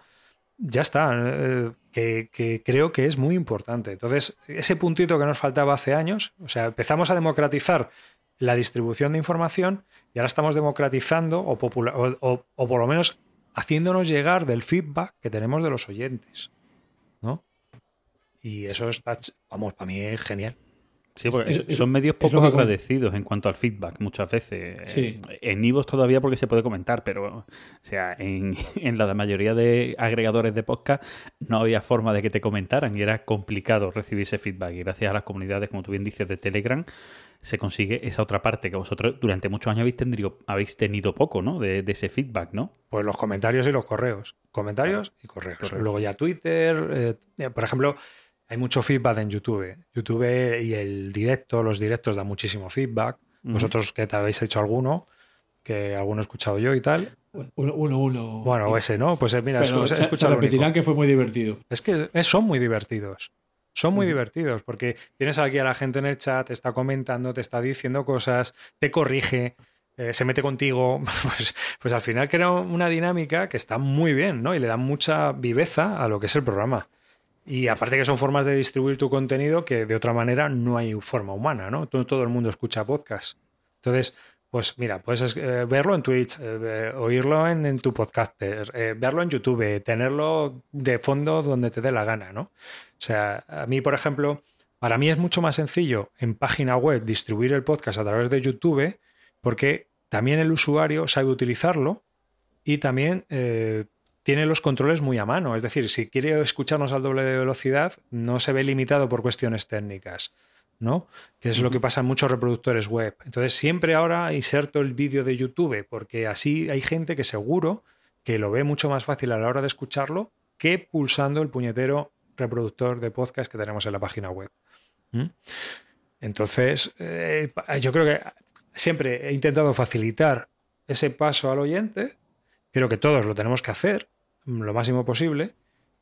ya está, eh, que, que creo que es muy importante. Entonces, ese puntito que nos faltaba hace años, o sea, empezamos a democratizar la distribución de información y ahora estamos democratizando o, o, o- o por lo menos haciéndonos llegar del feedback que tenemos de los oyentes. Y eso está, vamos, para mí es genial. Sí, porque Es- es- son medios poco agradecidos en cuanto al feedback muchas veces. Sí. Eh, En Ivos todavía porque se puede comentar, pero o sea, en, [LAUGHS] en la mayoría de agregadores de podcast no había forma de que te comentaran y era complicado recibir ese feedback. Y gracias a las comunidades, como tú bien dices, de Telegram, se consigue esa otra parte que vosotros durante muchos años habéis tenido, habéis tenido poco, ¿no? De, de ese feedback, ¿no? Pues los comentarios y los correos. Comentarios y correos. Correos. Luego ya Twitter. eh, por ejemplo, hay mucho feedback en YouTube. YouTube y el directo, los directos dan muchísimo feedback. Vosotros que te habéis hecho alguno, que alguno he escuchado yo y tal. Uno, uno. uno. Bueno, ese, ¿no? Pues eh, mira, Pero es- se, se el único. repetirá que fue muy divertido. Es que es- son muy divertidos. Son muy divertidos porque tienes aquí a la gente en el chat, te está comentando, te está diciendo cosas, te corrige, eh, se mete contigo. [LAUGHS] Pues, pues al final crea una dinámica que está muy bien, ¿no? Y le da mucha viveza a lo que es el programa. Y aparte que son formas de distribuir tu contenido que de otra manera no hay forma humana, ¿no? Todo, el mundo escucha podcast. Entonces, pues mira, puedes eh, verlo en Twitch, eh, oírlo en, en, tu podcaster, eh, verlo en YouTube, tenerlo de fondo donde te dé la gana, ¿no? O sea, a mí, por ejemplo, para mí es mucho más sencillo en página web distribuir el podcast a través de YouTube porque también el usuario sabe utilizarlo y también tiene los controles muy a mano. Es decir, si quiere escucharnos al doble de velocidad, no se ve limitado por cuestiones técnicas. ¿no? Que es lo que pasa en muchos reproductores web. Entonces, siempre ahora inserto el vídeo de YouTube, porque así hay gente que seguro que lo ve mucho más fácil a la hora de escucharlo que pulsando el puñetero reproductor de podcast que tenemos en la página web. ¿Mm? Entonces, eh, yo creo que siempre he intentado facilitar ese paso al oyente. Creo que todos lo tenemos que hacer lo máximo posible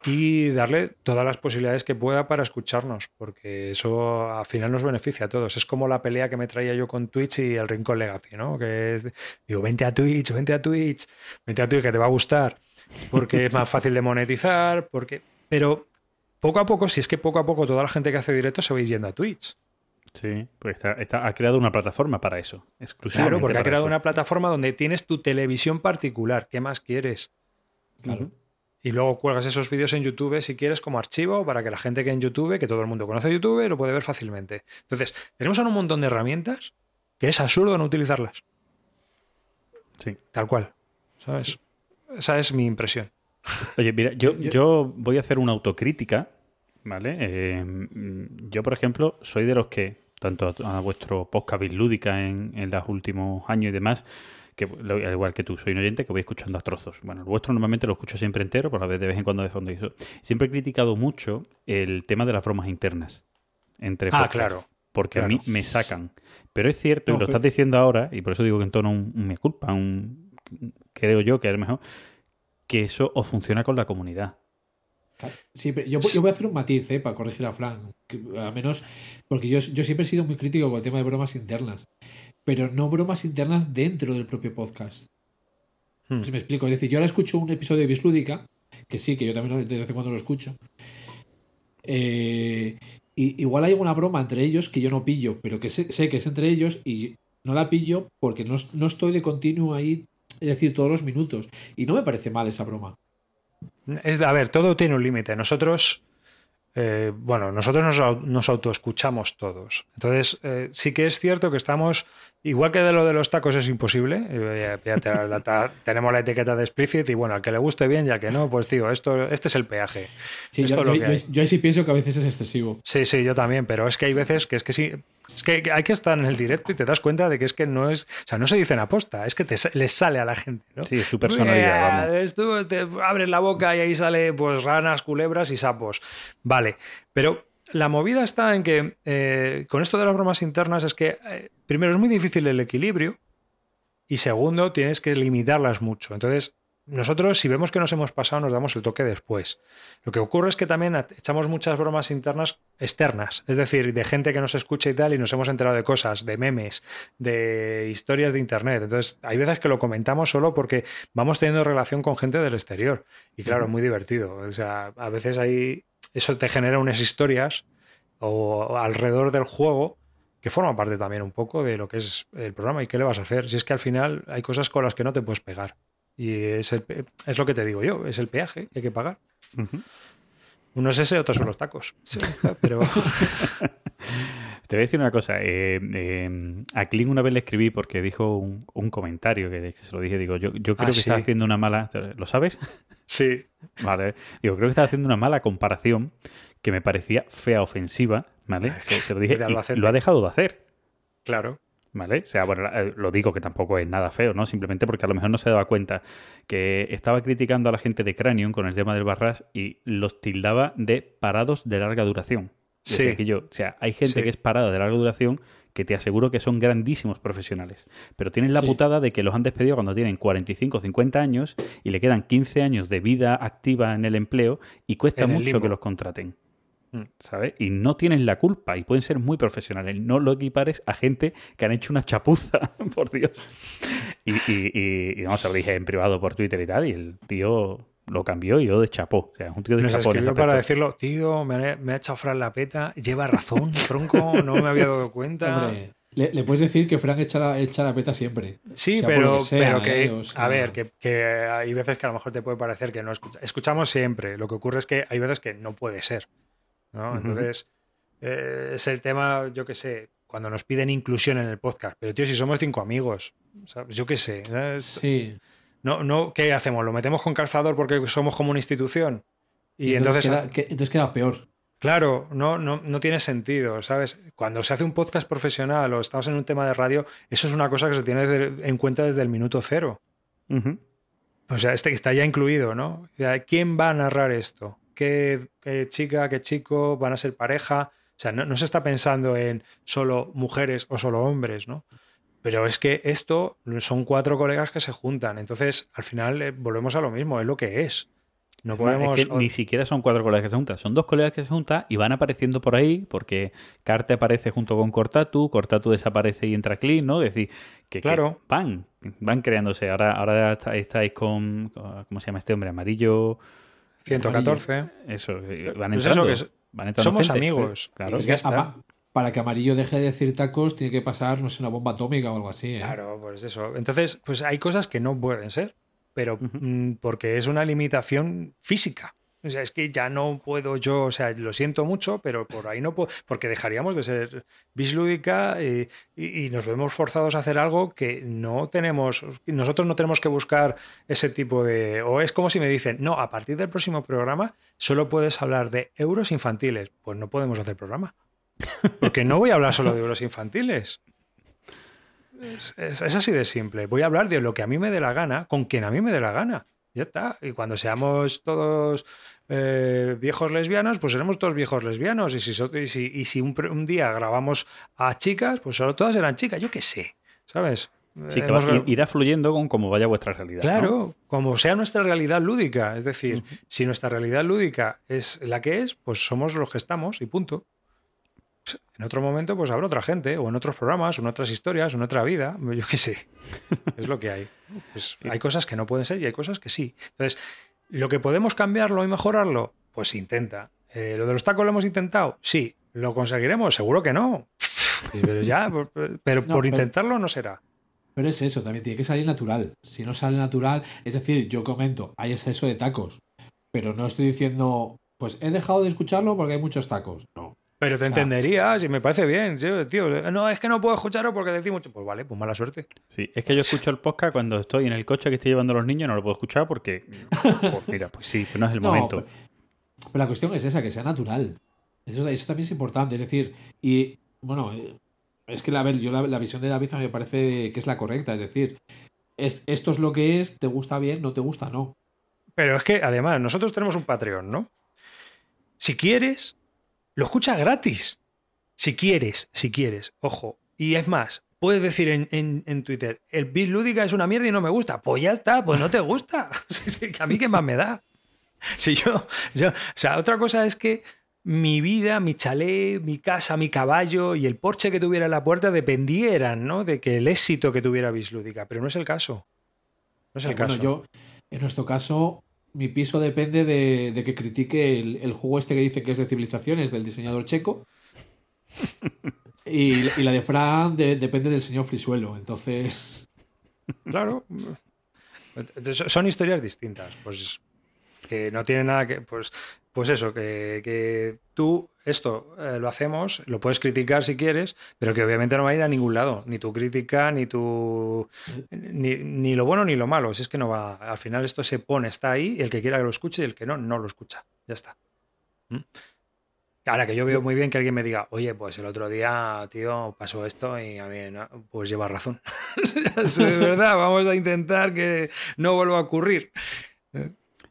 y darle todas las posibilidades que pueda para escucharnos, porque eso al final nos beneficia a todos. Es como la pelea que me traía yo con Twitch y el Rincón Legacy, ¿no? Que es, digo, vente a Twitch, vente a Twitch, vente a Twitch que te va a gustar, porque es más fácil de monetizar, porque... Pero poco a poco, si es que poco a poco toda la gente que hace directo se va yendo a Twitch. Sí, pues está, ha creado una plataforma para eso, exclusivamente. Claro, porque ha creado eso. una plataforma donde tienes tu televisión particular. ¿Qué más quieres? Claro. Y luego cuelgas esos vídeos en YouTube si quieres como archivo para que la gente que en YouTube, que todo el mundo conoce YouTube, lo puede ver fácilmente. Entonces, tenemos ahora un montón de herramientas que es absurdo no utilizarlas. Sí. Tal cual. ¿Sabes? Esa es mi impresión. Oye, mira, [LAUGHS] yo, yo voy a hacer una autocrítica, ¿vale? Eh, yo, por ejemplo, soy de los que, tanto a, a vuestro podcast lúdica en, en los últimos años y demás, que al igual que tú, soy un oyente que voy escuchando a trozos. Bueno, el vuestro normalmente lo escucho siempre entero, por la vez de vez en cuando de fondo y eso. Siempre he criticado mucho el tema de las bromas internas entre Ah, podcasts, claro. porque claro. a mí me sacan. Pero es cierto, No, y lo pero- estás diciendo ahora, y por eso digo que en tono un, un me culpa, un, creo yo que es mejor, que eso os funciona con la comunidad. Sí, pero yo, yo voy a hacer un matiz eh, para corregir a Frank. que, al menos, porque yo, yo siempre he sido muy crítico con el tema de bromas internas. Pero no bromas internas dentro del propio podcast. Hmm. Si me explico. Es decir, yo ahora escucho un episodio de Bislúdica, que sí, que yo también de vez en cuando lo escucho. Eh, y igual hay una broma entre ellos que yo no pillo, pero que sé, sé que es entre ellos y no la pillo porque no, no estoy de continuo ahí, es decir, todos los minutos. Y no me parece mal esa broma. Es, a ver, todo tiene un límite. Nosotros, eh, bueno, nosotros nos, nos autoescuchamos todos. Entonces, eh, sí que es cierto que estamos, igual que de lo de los tacos es imposible, eh, ya- ya te- la- ta- [LAUGHS] tenemos la etiqueta de explicit y bueno, al que le guste bien y al que no, pues digo, esto, este es el peaje. Sí, Esto yo, es lo yo- que yo- hay. yo ahí sí pienso que a veces es excesivo. Sí, sí, yo también, pero es que hay veces que es que sí. Es que hay que estar en el directo y te das cuenta de que es que no es. O sea, no se dicen aposta, es que te, les sale a la gente, ¿no? Sí, su personalidad, Tú te abres la boca y ahí sale pues ranas, culebras y sapos. Vale, pero la movida está en que eh, con esto de las bromas internas es que, eh, primero, es muy difícil el equilibrio y segundo, tienes que limitarlas mucho. Entonces, nosotros, si vemos que nos hemos pasado, nos damos el toque después. Lo que ocurre es que también echamos muchas bromas internas externas, es decir, de gente que nos escucha y tal, y nos hemos enterado de cosas, de memes, de historias de internet. Entonces, hay veces que lo comentamos solo porque vamos teniendo relación con gente del exterior. Y claro, es muy divertido. O sea, a veces hay. Eso te genera unas historias o alrededor del juego que forman parte también un poco de lo que es el programa y qué le vas a hacer. Si es que al final hay cosas con las que no te puedes pegar. Y es, el es lo que te digo yo, es el peaje que hay que pagar. Uno es ese, otro son los tacos. Sí, pero [LAUGHS] Te voy a decir una cosa. eh, eh, a Kling una vez le escribí porque dijo un, un comentario que se lo dije. Digo, yo, yo creo Ah, que está sí. haciendo una mala. ¿Lo sabes? sí. Vale. Digo, creo que está haciendo una mala comparación que me parecía fea, ofensiva. ¿Vale? Se, se lo dije. Y lo ha dejado de hacer. Claro. ¿Vale? O sea, bueno, eh, lo digo que tampoco es nada feo, ¿no? Simplemente porque a lo mejor no se daba cuenta que estaba criticando a la gente de Cranium con el tema del Barras y los tildaba de parados de larga duración. Sí. que yo, o sea, hay gente Sí. que es parada de larga duración que te aseguro que son grandísimos profesionales, pero tienen la Sí. putada de que los han despedido cuando tienen 45 o 50 años y le quedan 15 años de vida activa en el empleo y cuesta mucho limbo. que los contraten. ¿sabes? Y no tienen la culpa y pueden ser muy profesionales. No lo equipares a gente que han hecho una chapuza, [LAUGHS] por Dios. Y, y, y, y vamos, lo dije en privado por Twitter y tal, y el tío lo cambió y yo de chapó. O sea, es un tío de Nos chapó. en ese escribió para aspecto. decirlo, tío, me ha, me ha echado Fran la peta, lleva razón, [LAUGHS] tronco, no me había dado cuenta. Hombre, le, le puedes decir que Frank echa la, echa la peta siempre. Sí, pero, lo que sea, pero que, ¿eh? O sea, a ver, que, que hay veces que a lo mejor te puede parecer que no escucha- escuchamos siempre. Lo que ocurre es que hay veces que no puede ser. ¿no? Entonces, eh, es el tema, yo qué sé, cuando nos piden inclusión en el podcast. Pero, tío, si somos cinco amigos, ¿sabes? yo qué sé. ¿sabes? Sí. No, no, ¿Qué hacemos? ¿Lo metemos con calzador porque somos como una institución? Y, entonces, queda, que- entonces queda peor. Claro, no, no, no tiene sentido, ¿sabes? Cuando se hace un podcast profesional o estamos en un tema de radio, eso es una cosa que se tiene en cuenta desde el minuto cero. O sea, este está ya incluido, ¿no? ¿Quién va a narrar esto? ¿Qué, qué chica, qué chico van a ser pareja? O sea, no, no se está pensando en solo mujeres o solo hombres, ¿no? Pero es que esto son cuatro colegas que se juntan. Entonces, al final eh, volvemos a lo mismo, es lo que es. No Es podemos. que ni siquiera son cuatro colegas que se juntan, son dos colegas que se juntan y van apareciendo por ahí, porque Carte aparece junto con Cortatu, Cortatu desaparece y entra Clean, ¿no? Es decir, que, que Claro. van, van creándose. Ahora, ahora está- estáis con, ¿cómo se llama este hombre? Amarillo, 114. eso, eh, van Pues entrando. eso, que es- van entrando somos gente. amigos. Claro. Es ya que está. Para que Amarillo deje de decir tacos, tiene que pasar, no sé, una bomba atómica o algo así. ¿eh? Claro, pues eso. Entonces, pues hay cosas que no pueden ser, pero mm, porque es una limitación física. O sea, es que ya no puedo yo, o sea, lo siento mucho, pero por ahí no puedo, porque dejaríamos de ser bislúdica y, y- y nos vemos forzados a hacer algo que no tenemos, nosotros no tenemos que buscar ese tipo de, o es como si me dicen, no, a partir del próximo programa solo puedes hablar de euros infantiles, pues no podemos hacer programa. Porque no voy a hablar solo de euros infantiles. Es, es- es así de simple. Voy a hablar de lo que a mí me dé la gana, con quien a mí me dé la gana. Ya está. Y cuando seamos todos eh, viejos lesbianos, pues seremos todos viejos lesbianos. Y si, so- y si, y si un, día grabamos a chicas, pues solo todas eran chicas. Yo qué sé. ¿Sabes? Sí, que Hemos irá fluyendo con cómo vaya vuestra realidad. ¿no? Claro, como sea nuestra realidad lúdica. Es decir, si nuestra realidad lúdica es la que es, pues somos los que estamos y punto. En otro momento, pues habrá otra gente, o en otros programas, o en otras historias, o en otra vida. [LAUGHS] Yo qué sé. Es lo que hay. Pues [LAUGHS] hay cosas que no pueden ser y hay cosas que sí. Entonces, ¿lo que podemos cambiarlo y mejorarlo? Pues intenta. Eh, ¿Lo de los tacos lo hemos intentado? Sí. ¿Lo conseguiremos? Seguro que no. Pero ya, por- pero No, por pero- intentarlo no será. Pero es eso, también tiene que salir natural. Si no sale natural, es decir, yo comento, hay exceso de tacos, pero no estoy diciendo, pues he dejado de escucharlo porque hay muchos tacos. No. Pero te O sea- entenderías y me parece bien, tío, tío. No, es que no puedo escucharlo porque decimos, pues vale, pues mala suerte. Sí, es que yo escucho el podcast cuando estoy en el coche que estoy llevando a los niños, no lo puedo escuchar porque, pues mira, pues sí, pero no es el No, momento. Pero, pero la cuestión es esa, que sea natural. Eso, eso también es importante. Es decir, y bueno, eh, es que la, a ver, yo la, la visión de David me parece que es la correcta. Es decir, es, esto es lo que es, te gusta bien, no te gusta, no. Pero es que además, nosotros tenemos un Patreon, ¿no? Si quieres, lo escuchas gratis. Si quieres, si quieres, ojo. Y es más, puedes decir en, en- en Twitter, el bis lúdica es una mierda y no me gusta. Pues ya está, pues no te gusta. [LAUGHS] A mí qué más me da. Si yo, yo, o sea, otra cosa es que mi vida, mi chalet, mi casa, mi caballo y el porche que tuviera en la puerta dependieran, ¿no? De que el éxito que tuviera Bislúdica, pero no es el caso. No es el Bueno, caso. yo, en nuestro caso, mi piso depende de, de que critique el, el juego este que dice que es de civilizaciones del diseñador checo. Y, y la de Fran de- depende del señor Frisuelo. Entonces, Claro. Son historias distintas. Pues que no tiene nada que. Pues, pues eso, que, que tú esto eh, lo hacemos, lo puedes criticar si quieres, pero que obviamente no va a ir a ningún lado. Ni tu crítica, ni tu. Ni, ni lo bueno ni lo malo. Si es que no va. Al final esto se pone, está ahí, y el que quiera que lo escuche y el que no, no lo escucha. Ya está. ¿Mm? Ahora que yo veo muy bien que alguien me diga, oye, pues el otro día, tío, pasó esto y a mí, pues lleva razón. [LAUGHS] es verdad, vamos a intentar que no vuelva a ocurrir.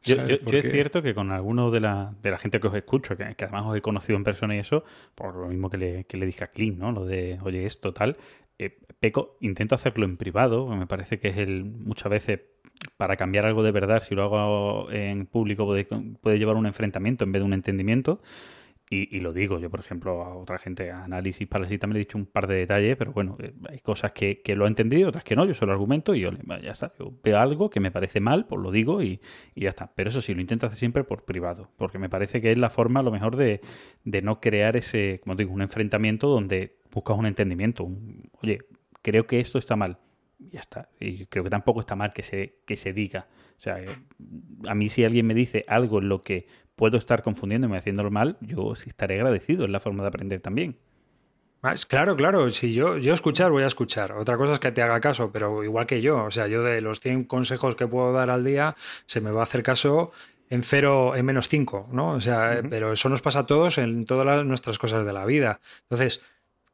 Yo, es cierto que con alguno de la, de la gente que os escucho, que, que además os he conocido en persona y eso, por lo mismo que le, que le dije a Clean, ¿no? Lo de, oye, esto, tal. eh, peco, intento hacerlo en privado, me parece que es el muchas veces para cambiar algo de verdad, si lo hago en público puede, puede llevar un enfrentamiento en vez de un entendimiento. Y, y lo digo, yo por ejemplo a otra gente, a análisis parasita me he dicho un par de detalles, pero bueno, eh, hay cosas que, que lo he entendido, otras que no, yo solo argumento y yo ya está, yo veo algo que me parece mal, pues lo digo y, y ya está. Pero eso sí, lo intento hacer siempre por privado, porque me parece que es la forma a lo mejor de, de no crear ese, como digo, un enfrentamiento donde buscas un entendimiento, oye, creo que esto está mal. Y ya está. Y creo que tampoco está mal que se, que se diga. O sea, eh, a mí si alguien me dice algo en lo que puedo estar confundiéndome haciéndolo mal, yo sí estaré agradecido. Es la forma de aprender también. Ah, Claro, claro, si yo, yo escuchar voy a escuchar. Otra cosa es que te haga caso, pero igual que yo, o sea, yo de los 100 consejos que puedo dar al día, se me va a hacer caso en cero, en menos 5, ¿no? O sea, eh, pero eso nos pasa a todos en todas las- nuestras cosas de la vida. Entonces,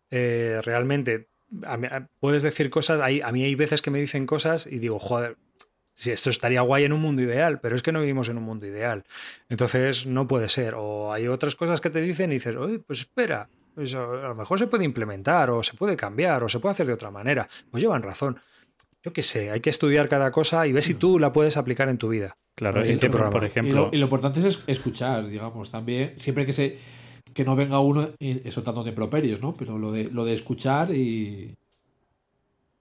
eh, realmente, a mí- puedes decir cosas, hay, a mí hay veces que me dicen cosas y digo, joder, si esto estaría guay en un mundo ideal, pero es que no vivimos en un mundo ideal. Entonces no puede ser. O hay otras cosas que te dicen y dices, oye, pues espera, pues a lo mejor se puede implementar o se puede cambiar o se puede hacer de otra manera. Pues llevan razón. Yo qué sé, hay que estudiar cada cosa y ver si tú la puedes aplicar en tu vida. Claro, ¿En por, programa? por Y ejemplo, lo, y lo importante es es escuchar, digamos, también. Siempre que se que no venga uno y soltando improperios, ¿no? Pero lo de, lo de escuchar y.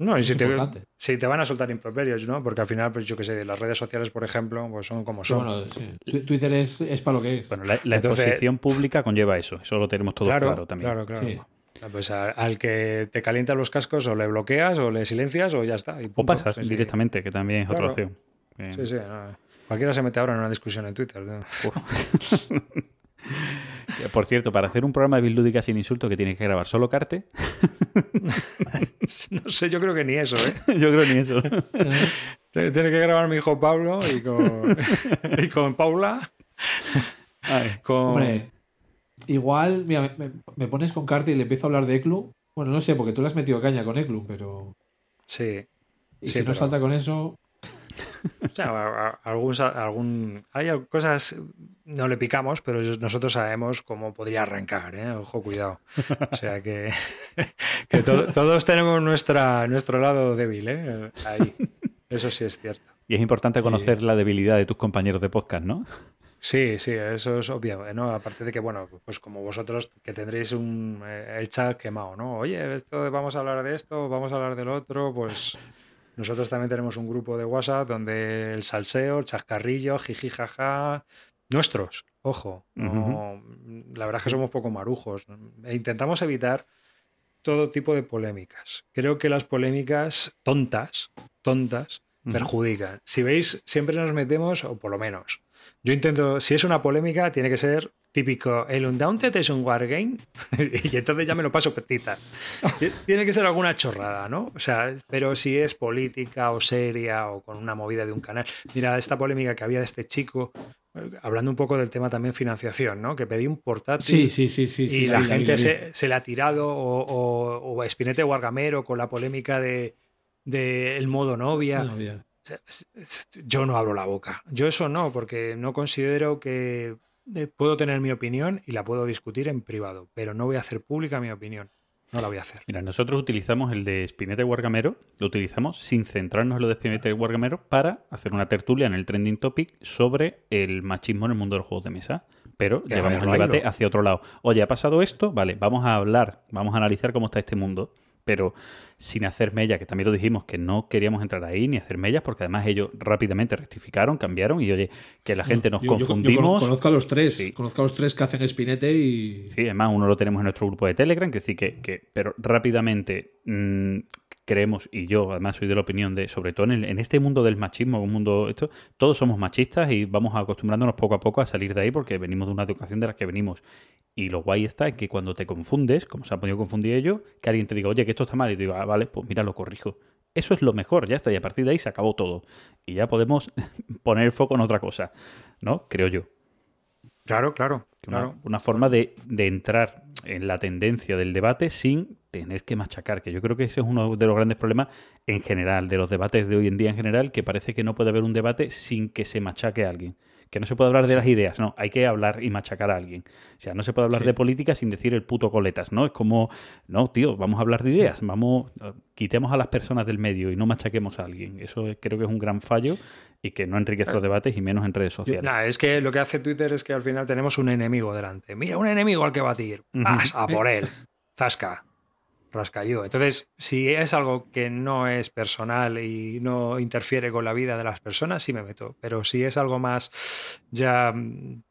No, y Es si te, importante. si te van a soltar improperios, ¿no? Porque al final, pues yo qué sé, las redes sociales, por ejemplo, pues son como son. Bueno, sí. Tu- Twitter es, es para lo que es. bueno, la, la Entonces- exposición pública conlleva eso. Eso lo tenemos todo claro, claro, también. claro, claro. Sí. Pues a- al que te calientan los cascos o le bloqueas o le silencias o ya está. y O pasas Sí, sí. directamente, que también es otra opción. Eh, Sí, sí. no. Cualquiera se mete ahora en una discusión en Twitter. ¿no? [LAUGHS] que, Por cierto, para hacer un programa de Bill sin insulto que tienes que grabar solo Carte, [LAUGHS] No sé, yo creo que ni eso, ¿eh? [LAUGHS] yo creo ni eso. Tiene que grabar mi hijo Pablo y con, [LAUGHS] y con Paula. Ay. Con... Hombre, igual, mira, me, pones con Carti y le empiezo a hablar de Eklum. Bueno, no sé, porque tú le has metido caña con Eklum, pero. Sí. Y Sí, si no salta con eso. O sea, algún, algún, hay cosas, no le picamos, pero nosotros sabemos cómo podría arrancar, ¿eh? Ojo, cuidado. O sea que, [LAUGHS] que to- todos tenemos nuestra, nuestro lado débil, ¿eh? Ahí. Eso sí es cierto. Y es importante conocer la debilidad de tus compañeros de podcast, ¿no? Sí, sí, eso es obvio, ¿no? Aparte de que, bueno, pues como vosotros que tendréis un, eh, el chat quemado, ¿no? Oye, esto vamos a hablar de esto, vamos a hablar del otro, pues nosotros también tenemos un grupo de WhatsApp donde el salseo, el chascarrillo, jiji, jaja, nuestros, ojo, no, la verdad es que somos poco marujos. E intentamos evitar todo tipo de polémicas. Creo que las polémicas tontas, tontas, perjudican. Si veis, siempre nos metemos, o por lo menos, yo intento, si es una polémica, tiene que ser típico, el Undaunted es un wargame, [LAUGHS] y entonces ya me lo paso petita. Tiene que ser alguna chorrada, ¿no? O sea, pero si es política o seria o con una movida de un canal. Mira, esta polémica que había de este chico, eh, hablando un poco del tema también financiación, ¿no? Que pedí un portátil Sí, sí, sí, sí. y sí, la vi, gente se, se le ha tirado, o, o, o Espinete Guargamero con la polémica de, de el modo novia. No, ya. O sea, es- es- Yo no abro la boca. Yo eso no, porque no considero que puedo tener mi opinión y la puedo discutir en privado, pero no voy a hacer pública mi opinión. No la voy a hacer. Mira, nosotros utilizamos el de Spinetta y Wargamero, lo utilizamos sin centrarnos en lo de Spinetta y Wargamero para hacer una tertulia en el trending topic sobre el machismo en el mundo de los juegos de mesa. Pero Que llevamos el debate hacia otro lado. Oye, ha pasado esto, vale, vamos a hablar, vamos a analizar cómo está este mundo, pero sin hacer mellas, que también lo dijimos, que no queríamos entrar ahí ni hacer mellas, porque además ellos rápidamente rectificaron, cambiaron y oye, que la gente nos Yo- yo- yo confundimos. conozco a los tres. Sí. Conozco a los tres que hacen Spinete y. Sí, además uno lo tenemos en nuestro grupo de Telegram, que sí que, que- pero rápidamente mm, creemos, y yo además soy de la opinión de, sobre todo en, este mundo del machismo, un mundo esto, todos somos machistas y vamos acostumbrándonos poco a poco a salir de ahí porque venimos de una educación de la que venimos. Y lo guay está en que cuando te confundes, como se han podido confundir ellos, que alguien te diga, oye, que esto está mal, y te digo, ah, vale, pues mira, lo corrijo. Eso es lo mejor, ya está, y a partir de ahí se acabó todo. Y ya podemos [LAUGHS] poner foco en otra cosa, ¿no? Creo yo. Claro, claro, Una, forma de, de entrar en la tendencia del debate sin tener que machacar, que yo creo que ese es uno de los grandes problemas en general, de los debates de hoy en día en general, que parece que no puede haber un debate sin que se machaque a alguien. que no se puede hablar de las ideas, no, hay que hablar y machacar a alguien. O sea, no se puede hablar Sí. de política sin decir el puto coletas, ¿no? Es como, no, tío, vamos a hablar de ideas, vamos, quitemos a las personas del medio y no machaquemos a alguien. Eso es- creo que es un gran fallo y que no enriquece los debates y menos en redes sociales. Nah, es que lo que hace Twitter es que al final tenemos un enemigo delante. Mira, un enemigo al que batir. Vas a por [LAUGHS] él. Zasca. Rascayó. Entonces, si es algo que no es personal y no interfiere con la vida de las personas, sí me meto. Pero si es algo más ya, mm,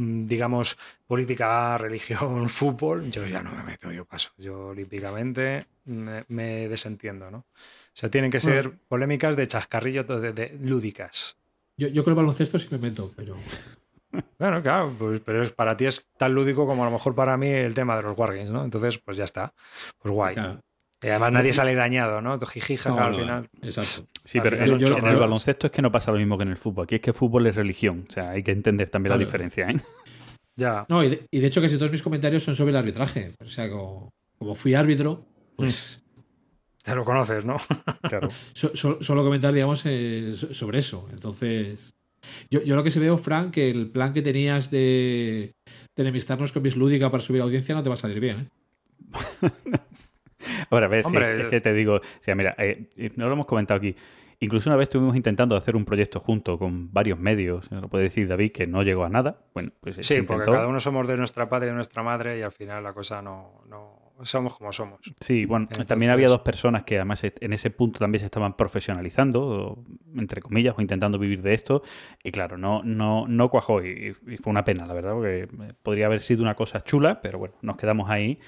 digamos, política, [LAUGHS] religión, [LAUGHS] fútbol, yo ya no me meto, yo paso. Yo olímpicamente me, me desentiendo, ¿no? O sea, tienen que ser polémicas de chascarrillo, de- de- lúdicas. Yo, yo con el baloncesto sí me meto, pero. [LAUGHS] Claro, claro, pues, pero es, para ti es tan lúdico como a lo mejor para mí el tema de los Wargames, ¿no? Entonces, pues ya está. Pues guay. Claro. Y además nadie sale dañado, ¿no? Jiji, jaja, No, al no, final. Exacto. Sí, pero final en, el baloncesto es que no pasa lo mismo que en el fútbol. Aquí es que fútbol es religión. O sea, hay que entender también la diferencia, ¿eh? Ya. No, y de, y de hecho casi todos mis comentarios son sobre el arbitraje. O sea, como, como fui árbitro, pues Te lo conoces, ¿no? [LAUGHS] Claro. so- so- solo comentar, digamos, eh, so- sobre eso. Entonces, yo, yo lo que se veo, Frank, que el plan que tenías de, de enemistarnos con Miss Lúdica para subir audiencia no te va a salir bien. ¿eh? [LAUGHS] [LAUGHS] Ahora, a ver, sí, es que te digo, o sea, mira, eh, no lo hemos comentado aquí. Incluso una vez estuvimos intentando hacer un proyecto junto con varios medios, lo puede decir David, que no llegó a nada. Bueno, pues eh, se Sí, porque cada uno somos de nuestra padre y de nuestra madre y al final la cosa no, no somos como somos. Sí, bueno, Entonces- también había dos personas que además en ese punto también se estaban profesionalizando, entre comillas, o intentando vivir de esto. Y claro, no, no, no cuajó y, y fue una pena, la verdad, porque eh, podría haber sido una cosa chula, pero bueno, nos quedamos ahí.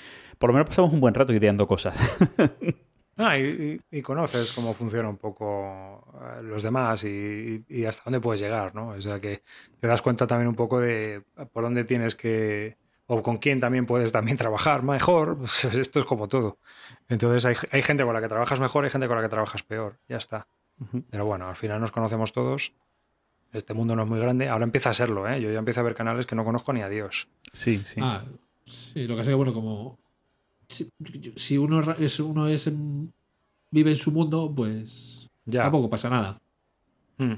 Por lo menos pasamos un buen rato ideando cosas. [LAUGHS] Ah, y, y- y conoces cómo funciona un poco eh, los demás y, y hasta dónde puedes llegar, ¿no? O sea que te das cuenta también un poco de por dónde tienes que o con quién también puedes también trabajar mejor. [LAUGHS] Pues esto es como todo. Entonces hay, hay gente con la que trabajas mejor y gente con la que trabajas peor. Ya está. Pero bueno, al final nos conocemos todos. Este mundo no es muy grande. Ahora empieza a serlo, ¿eh? Yo ya empiezo a ver canales que no conozco ni a Dios. Sí, sí. Ah, sí, lo que pasa es que, bueno, como. Si, si uno es, uno es vive en su mundo, pues. Ya. Tampoco pasa nada. Mm,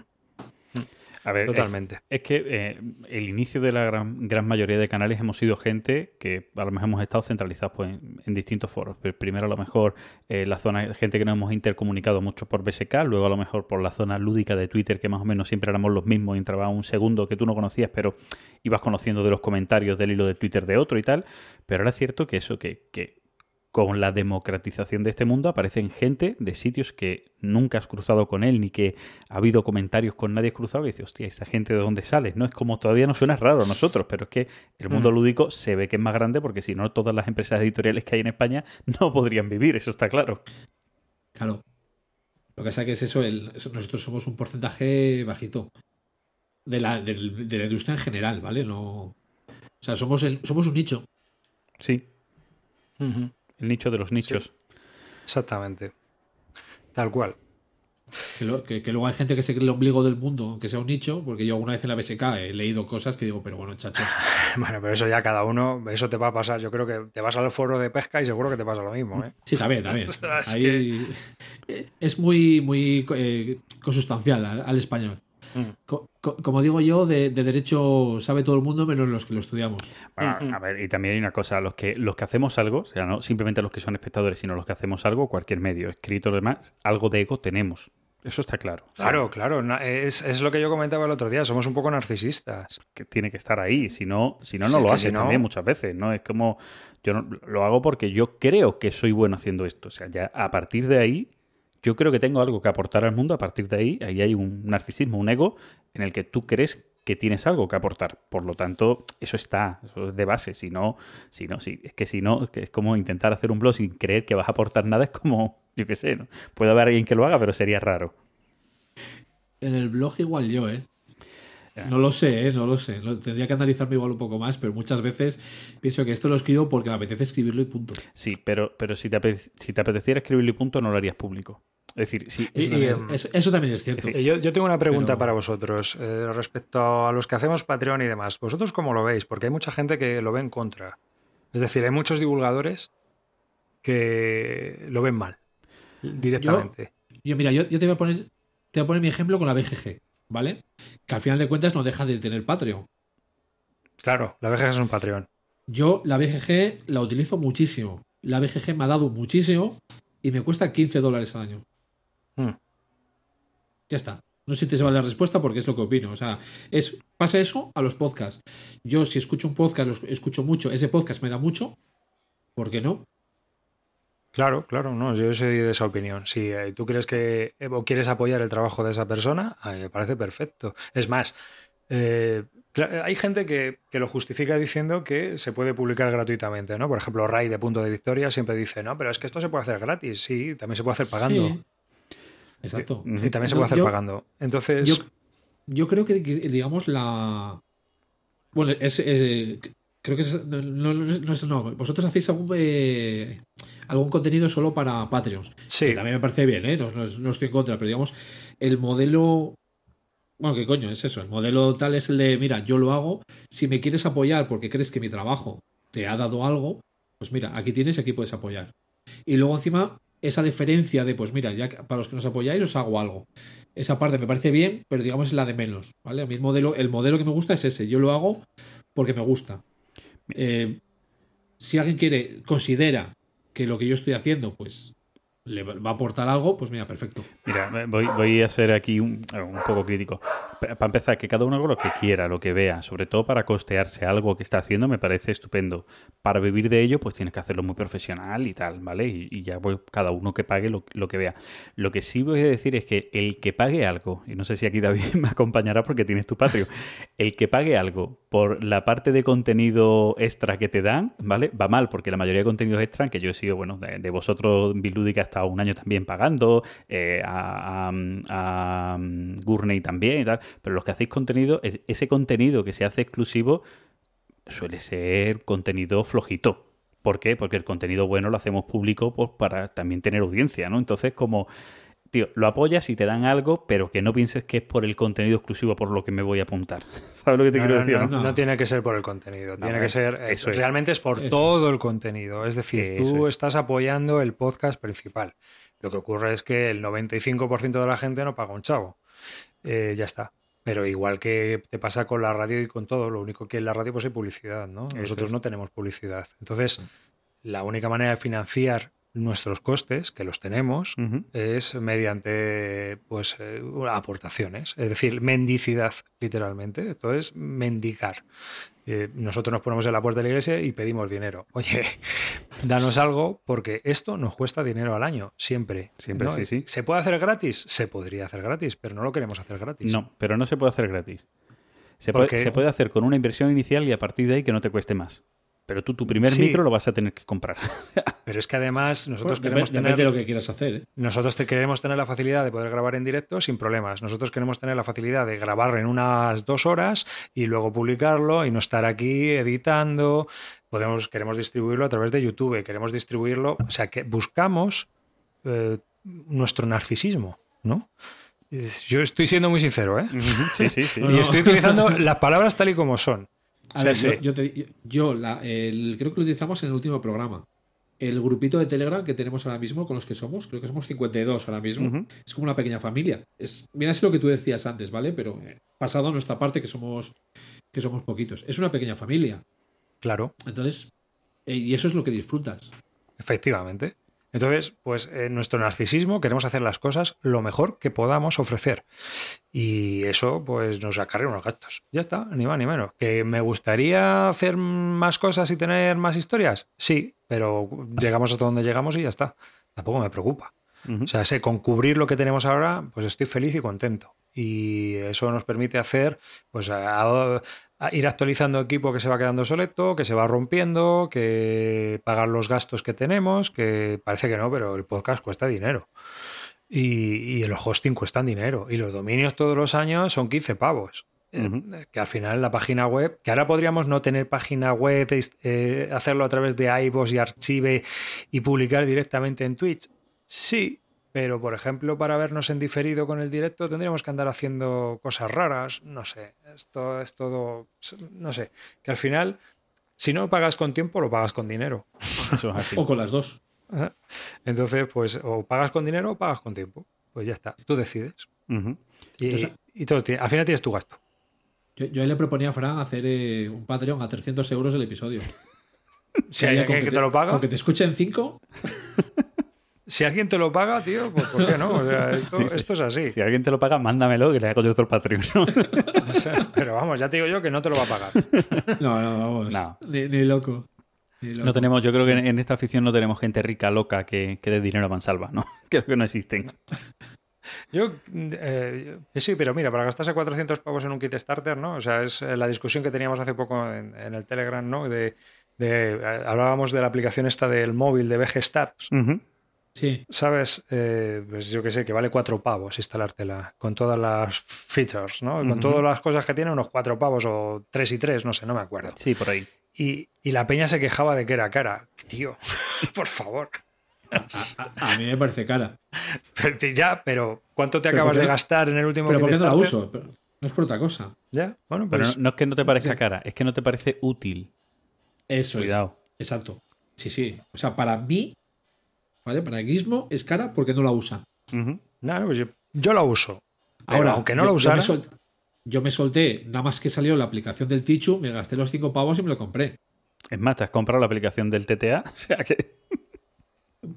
A ver, es- totalmente. Es que eh, el inicio de la gran, gran mayoría de canales hemos sido gente que a lo mejor hemos estado centralizados pues, en, en distintos foros. Pero primero a lo mejor eh, la zona, gente que nos hemos intercomunicado mucho por BSK, luego a lo mejor por la zona lúdica de Twitter, que más o menos siempre éramos los mismos y entraba un segundo que tú no conocías, pero ibas conociendo de los comentarios del hilo de Twitter de otro y tal. Pero ahora es cierto que eso, que, que con la democratización de este mundo aparecen gente de sitios que nunca has cruzado con él, ni que ha habido comentarios con nadie cruzado, y dices, hostia, ¿esa gente de dónde sale? No es como todavía nos suena raro a nosotros, pero es que el mundo Mm. lúdico se ve que es más grande porque si no, todas las empresas editoriales que hay en España [LAUGHS] no podrían vivir, eso está claro. Claro. Lo que pasa que es eso, el- nosotros somos un porcentaje bajito de la, de la industria en general, ¿vale? No. O sea, somos, el, somos un nicho. Sí, Ujú. El nicho de los nichos. Exactamente. Tal cual. Que, lo- que- que luego hay gente que se cree el ombligo del mundo, que sea un nicho, porque yo alguna vez en la BSK he leído cosas que digo, pero bueno, chacho. [SIGHS] Bueno, pero eso ya cada uno, eso te va a pasar. Yo creo que te vas al foro de pesca y seguro que te pasa lo mismo, ¿eh? Sí, también, también. [LAUGHS] Sea, es muy, muy eh, consustancial al, al español. Co- co- como digo yo, de, de derecho sabe todo el mundo menos los que lo estudiamos. Bueno, Ujú. a ver, y también hay una cosa, los que, los que hacemos algo, o sea, no simplemente los que son espectadores, sino los que hacemos algo, cualquier medio, escrito o demás, algo de ego tenemos. Eso está claro. Claro, claro. Es, es lo que yo comentaba el otro día. Somos un poco narcisistas. que tiene que estar ahí. Si no, si no, lo haces si no- también muchas veces, ¿no? Es como, yo no- lo hago porque yo creo que soy bueno haciendo esto. O sea, ya a partir de ahí, yo creo que tengo algo que aportar al mundo. A partir de ahí, ahí hay un narcisismo, un ego, en el que tú crees que tienes algo que aportar. Por lo tanto, eso está, eso es de base. Si no, si no, si, es que si no, es como intentar hacer un blog sin creer que vas a aportar nada, es como, [LAUGHS] yo qué sé, ¿no? Puede haber alguien que lo haga, pero sería raro. En el blog igual yo, ¿eh? No lo sé, ¿eh? No lo sé. Tendría que analizarme igual un poco más, pero muchas veces pienso que esto lo escribo porque me apetece escribirlo y punto. Sí, pero, pero si, te apete- si te apeteciera escribirlo y punto, no lo harías público. Es decir, si, Eso, Y- también, y, em, eso- eso también es cierto. Yo, yo tengo una pregunta Pero- para vosotros eh, respecto a los que hacemos Patreon y demás. ¿Vosotros cómo lo veis? Porque hay mucha gente que lo ve en contra. Es decir, hay muchos divulgadores que lo ven mal directamente. Yo, mira, yo, yo te voy a poner te voy a poner mi ejemplo con la BGG, ¿vale? Que al final de cuentas no deja de tener Patreon. Claro, la BGG es un Patreon. Yo la BGG la utilizo muchísimo. La BGG me ha dado muchísimo y me cuesta 15 dólares al año. Hmm. Ya está. No sé si te vale la respuesta porque es lo que opino. O sea, es, pasa eso a los podcasts. Yo si escucho un podcast, lo escucho mucho, ese podcast me da mucho. ¿Por qué no? Claro, claro, no, yo soy de esa opinión. Si eh, tú crees que eh, o quieres apoyar el trabajo de esa persona, a mí me parece perfecto. Es más, eh, hay gente que, que lo justifica diciendo que se puede publicar gratuitamente, ¿no? Por ejemplo, Ray de Punto de Victoria siempre dice, no, pero es que esto se puede hacer gratis. Sí, también se puede hacer pagando. Sí. Exacto. Y también se puede hacer yo- pagando. Entonces, Yo, yo creo que, que, digamos, la. Bueno, es. eh, creo que es. No, no, no, no es- no. Vosotros hacéis algún, eh, algún contenido solo para Patreons. sí, Que también me parece bien, ¿eh? No, no- no estoy en contra, pero digamos, el modelo. Bueno, ¿qué coño es eso? El modelo tal es el de, mira, yo lo hago. Si me quieres apoyar porque crees que mi trabajo te ha dado algo, pues mira, aquí tienes y aquí puedes apoyar. Y luego encima, esa diferencia de, pues mira, ya que para los que nos apoyáis os hago algo. Esa parte me parece bien, pero digamos es la de menos, ¿vale? A mí el modelo, el modelo que me gusta es ese. Yo lo hago porque me gusta. Eh, si alguien quiere, considera que lo que yo estoy haciendo, pues le va a aportar algo, pues mira, perfecto. Mira, voy, a ser aquí un, poco crítico. Pa- Para empezar, que cada uno haga lo que quiera, lo que vea, sobre todo para costearse algo que está haciendo, me parece estupendo. Para vivir de ello, pues tienes que hacerlo muy profesional y tal, ¿vale? Y, ya pues, cada uno que pague lo, lo que vea. Lo que sí voy a decir es que el que pague algo, y no sé si aquí David [LAUGHS] me acompañará porque tienes tu patrio, el que pague algo por la parte de contenido extra que te dan, ¿vale? Va mal, porque la mayoría de contenidos extra, que yo he sido, bueno, de, de vosotros, Bilúdica, hasta un año también pagando, eh, a, a, a Gurney también y tal, pero los que hacéis contenido, es- ese contenido que se hace exclusivo suele ser contenido flojito. ¿Por qué? Porque el contenido bueno lo hacemos público pues, para también tener audiencia, ¿no? Entonces, como, tío, lo apoyas y te dan algo, pero que no pienses que es por el contenido exclusivo por lo que me voy a apuntar. [LAUGHS] ¿Sabes lo que te no, quiero no, decir? no, no? no? no tiene que ser por el contenido, tiene que ser, eh, eso es. realmente es por Eso todo el contenido. Es decir, Eso tú es. estás apoyando el podcast principal. Lo que ocurre es que el 95% de la gente no paga un chavo. Eh, ya está. Pero igual que te pasa con la radio y con todo, lo único que en la radio pues hay publicidad, ¿no? Nosotros es. no tenemos publicidad. Entonces, la única manera de financiar nuestros costes, que los tenemos, es mediante pues eh, aportaciones, es decir, mendicidad, literalmente. Entonces, mendigar. Eh, nosotros nos ponemos en la puerta de la iglesia y pedimos dinero. [LAUGHS] Oye, danos algo porque esto nos cuesta dinero al año, siempre. Siempre, ¿no? sí, sí. ¿Se puede hacer gratis? Se podría hacer gratis, pero no lo queremos hacer gratis. No, pero no se puede hacer gratis. Se ¿Por puede, se puede hacer con una inversión inicial y a partir de ahí que no te cueste más. Pero tú tu primer Sí. micro lo vas a tener que comprar. [LAUGHS] Pero es que además nosotros Bueno, queremos tener... de lo que quieras hacer, ¿eh? Nosotros te queremos tener la facilidad de poder grabar en directo sin problemas. Nosotros queremos tener la facilidad de grabar en unas dos horas y luego publicarlo y no estar aquí editando. Podemos, queremos distribuirlo a través de YouTube, queremos distribuirlo. O sea, que buscamos eh, nuestro narcisismo, ¿no? Yo estoy siendo muy sincero, ¿eh? sí, sí, sí. [LAUGHS] Y estoy utilizando las palabras tal y como son. A Sí, ver, sí. yo, yo te- yo- yo la- el- creo que lo utilizamos en el último programa. El grupito de Telegram que tenemos ahora mismo, con los que somos, creo que somos 52 ahora mismo, es como una pequeña familia. Es, mira, es lo que tú decías antes, ¿vale? Pero eh, pasado a nuestra parte, que somos, que somos poquitos. Es una pequeña familia. Claro. Entonces, eh, y eso es lo que disfrutas. Efectivamente. Entonces, pues en nuestro narcisismo queremos hacer las cosas lo mejor que podamos ofrecer. Y eso, pues, nos acarrea unos gastos. Ya está, ni más ni menos. ¿Que me gustaría hacer más cosas y tener más historias? Sí, pero llegamos hasta donde llegamos y ya está. Tampoco me preocupa. O sea, sé, con cubrir lo que tenemos ahora, pues estoy feliz y contento. Y eso nos permite hacer, pues, a ir actualizando equipo que se va quedando soleto, que se va rompiendo, que pagar los gastos que tenemos, que parece que no, pero el podcast cuesta dinero. Y, y el hosting cuestan dinero. Y los dominios todos los años son 15 pavos. Eh. Que al final la página web, que ahora podríamos no tener página web, eh, hacerlo a través de iVoox y Archive y publicar directamente en Twitch. Sí, pero por ejemplo, para vernos en diferido con el directo tendríamos que andar haciendo cosas raras. No sé, esto es todo. No sé, que al final, si no pagas con tiempo, lo pagas con dinero. [LAUGHS] Eso es así. O con las dos. Entonces, pues, o pagas con dinero o pagas con tiempo. Pues ya está, tú decides. Y, Entonces- y todo, tiene- al final tienes tu gasto. Yo, yo ahí le proponía a Fran hacer eh, un Patreon a 300 euros el episodio. [LAUGHS] Si hay alguien que te lo paga, Con que te escuchen 5, [LAUGHS] si alguien te lo paga, tío, pues ¿por qué no? O sea, esto, [LAUGHS] esto es así. Si alguien te lo paga, mándamelo que le hago yo otro Patreon. ¿no? [LAUGHS] O sea, pero vamos, ya te digo yo que no te lo va a pagar. no, no, vamos. No. Ni, ni loco. Ni loco. No tenemos, yo creo que en, esta afición no tenemos gente rica, loca, que, que dé dinero a mansalva, ¿no? [LAUGHS] Creo que no existen. Yo, eh, sí, pero mira, para gastarse 400 pavos en un kit starter, ¿no? O sea, es eh, la discusión que teníamos hace poco en, en el Telegram, ¿no? De, de- eh, hablábamos de la aplicación esta del móvil de VG Stats. Sí, ¿sabes? Eh, pues yo que sé, que vale cuatro pavos instalártela con todas las features, ¿no? Con todas las cosas que tiene, unos cuatro pavos o tres y tres, no sé, no me acuerdo. Sí, por ahí. Y, y la peña se quejaba de que era cara. Tío, [LAUGHS] por favor. [LAUGHS] a, a mí me parece cara. Pero, ya, pero ¿cuánto te Pero acabas ¿por qué de gastar en el último Pero ¿por qué no la uso? Pero no es por otra cosa. Ya, bueno, Pero pues no, no es que no te parezca cara, es que no te parece útil. Eso Cuidado. es. Exacto. Sí, sí. O sea, para mí, ¿vale? Para Gizmo es cara porque no la usa. No, no, pues yo, yo la uso. Pero Ahora, aunque no yo- la yo usara, me, yo me solté, nada más que salió la aplicación del Tichu, me gasté los 5 pavos y me lo compré. Es más, te has comprado la aplicación del TTA, [LAUGHS] o sea que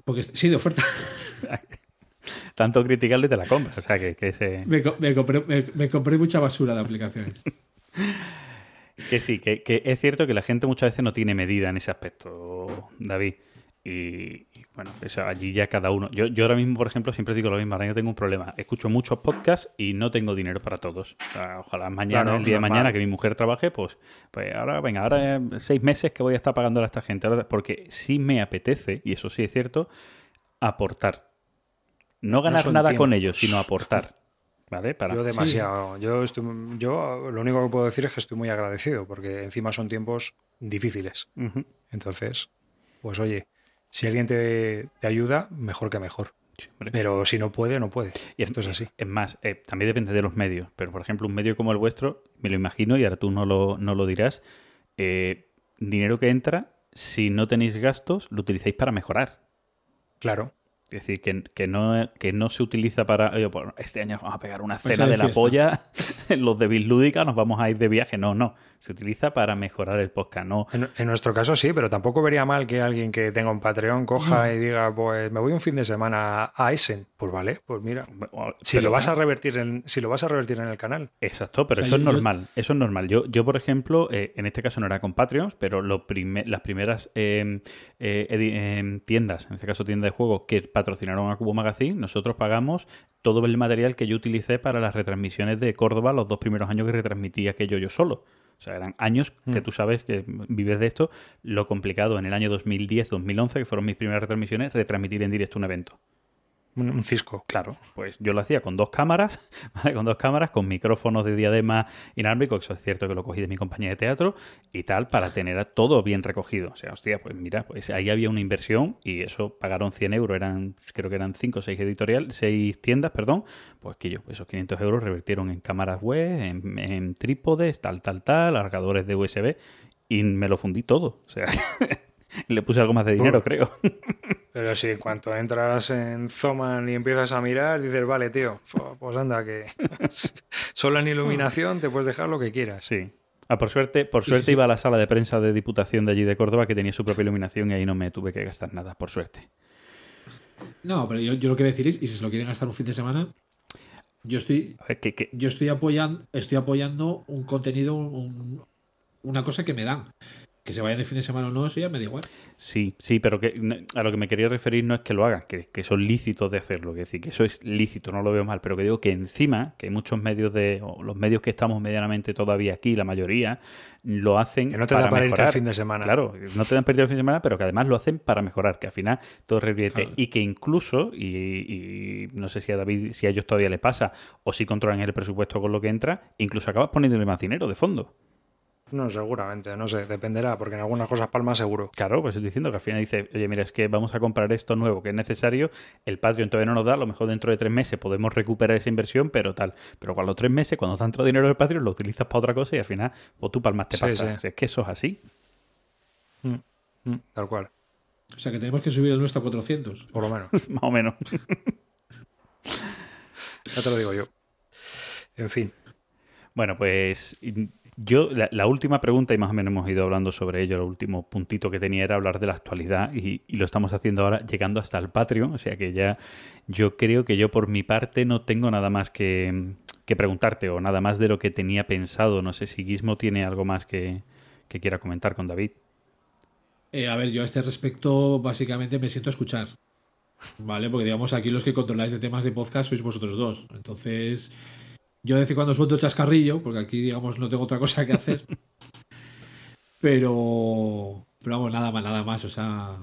Porque sí, de oferta. [LAUGHS] tanto criticarlo y te la compras. O sea que, que, se- me, co- me compré, me- compré mucha basura de aplicaciones. [LAUGHS] que sí, que, que es cierto que la gente muchas veces no tiene medida en ese aspecto, David. Y, bueno, eso allí ya cada uno. Yo, yo ahora mismo, por ejemplo, siempre digo lo mismo, ahora yo tengo un problema. Escucho muchos podcasts y no tengo dinero para todos. O sea, ojalá mañana, Claro, el día de mañana, que mi mujer trabaje, pues, pues ahora, venga, ahora seis meses que voy a estar pagando a esta gente. Ahora- porque sí me apetece, y eso sí es cierto, aportar. No ganar nada con ellos, sino aportar. ¿Vale? Para, yo demasiado. Yo, estoy, yo lo único que puedo decir es que estoy muy agradecido, porque encima son tiempos difíciles. Entonces, pues oye, si alguien te, te ayuda, mejor que mejor. Sí. Pero si no puede, no puede. Y esto es así. Es más, eh, también depende de los medios. Pero, por ejemplo, un medio como el vuestro, me lo imagino, y ahora tú no lo, no lo dirás, eh, dinero que entra, si no tenéis gastos, lo utilizáis para mejorar. Claro. Es decir, que, que no, que no se utiliza para, oye, pues, este año vamos a pegar una Pues cena de de la polla, [LAUGHS] los de Bislúdica nos vamos a ir de viaje. No, no. Se utiliza para mejorar el podcast. No, En, en nuestro caso sí, pero tampoco vería mal que alguien que tenga un Patreon coja y diga, pues me voy un fin de semana a Essen. Pues vale, pues mira. Si Pero lo, vas a revertir en, si lo vas a revertir en el canal. Exacto, pero O sea, eso es yo- yo- normal. Eso es normal. Yo, yo por ejemplo, eh, en este caso no era con Patreons, pero lo prime- las primeras eh, eh, eh, tiendas, en este caso tiendas de juegos, que patrocinaron a Cubo Magazine, nosotros pagamos todo el material que yo utilicé para las retransmisiones de Córdoba los dos primeros años que retransmití aquello yo solo. O sea, eran años que Mm. tú sabes que vives de esto. Lo complicado en el año 2010-2011, que fueron mis primeras retransmisiones, retransmitir en directo un evento. Un, cisco. Claro, pues yo lo hacía con dos cámaras, [LAUGHS] ¿vale? Con dos cámaras, con micrófonos de diadema inalámbrico, eso es cierto que lo cogí de mi compañía de teatro y tal, para tener a todo bien recogido. O sea, hostia, pues mira, pues ahí había una inversión y eso pagaron 100 euros, eran, creo que eran 5 o 6 editorial, seis tiendas, perdón, pues que yo, esos 500 euros revertieron en cámaras web, en, en trípodes, tal, tal, tal, cargadores de USB y me lo fundí todo. O sea, [LAUGHS] [LAUGHS] le puse algo más de dinero, creo. [LAUGHS] Pero si en cuanto entras en Zoman y empiezas a mirar, dices, vale, tío, pues anda, que [LAUGHS] solo en iluminación te puedes dejar lo que quieras. Sí. Ah, por suerte, por Sí, suerte sí, sí. iba a la sala de prensa de Diputación de allí de Córdoba que tenía su propia iluminación y ahí no me tuve que gastar nada, por suerte. No, pero yo, yo lo que voy a decir es, y si se lo quieren gastar un fin de semana, yo estoy, A ver, yo estoy apoyando, estoy apoyando un contenido, un- una cosa que me dan. Que se vayan de fin de semana o no, eso ya me da igual. sí, sí, pero que a lo que me quería referir no es que lo hagan, que, que son lícitos de hacerlo, que decir, que eso es lícito, no lo veo mal, pero que digo que encima, que muchos medios de, o los medios que estamos medianamente todavía aquí, la mayoría, lo hacen Que no te para da para irte mejorar. al fin de semana. Claro, no te dan perdido el fin de semana, pero que además lo hacen para mejorar, que al final todo revierte. Claro. Y que incluso, y, y no sé si a David, si a ellos todavía le pasa, o si controlan el presupuesto con lo que entra, incluso acabas poniéndole más dinero de fondo. No, seguramente, no sé, dependerá, porque en algunas cosas palmas seguro. Claro, pues estoy diciendo que al final dice, oye, mira, es que vamos a comprar esto nuevo que es necesario, el Patreon todavía no nos da, a lo mejor dentro de tres meses podemos recuperar esa inversión, pero tal. Pero cuando los tres meses, cuando te ha entrado dinero del Patreon, lo utilizas para otra cosa y al final, pues tú Sí, pasta. sí. Es que eso es así, Mm, mm, tal cual, O sea que tenemos que subir el nuestro a 400. por lo menos. [LAUGHS] más o menos. [LAUGHS] Ya te lo digo yo. En fin. Bueno, pues yo, la, última pregunta, y más o menos hemos ido hablando sobre ello, el último puntito que tenía era hablar de la actualidad, y, y, lo estamos haciendo ahora llegando hasta el Patreon, o sea que ya yo creo que yo por mi parte no tengo nada más que, que preguntarte, o nada más de lo que tenía pensado. No sé si Gizmo tiene algo más que, que quiera comentar con David. Eh, a ver, yo a este respecto básicamente me siento a escuchar. ¿Vale? Porque digamos aquí los que controláis de temas de podcast sois vosotros dos. Entonces, yo de vez en cuando suelto chascarrillo, porque aquí, digamos, no tengo otra cosa que hacer. [LAUGHS] pero, pero vamos, nada más, nada más. O sea,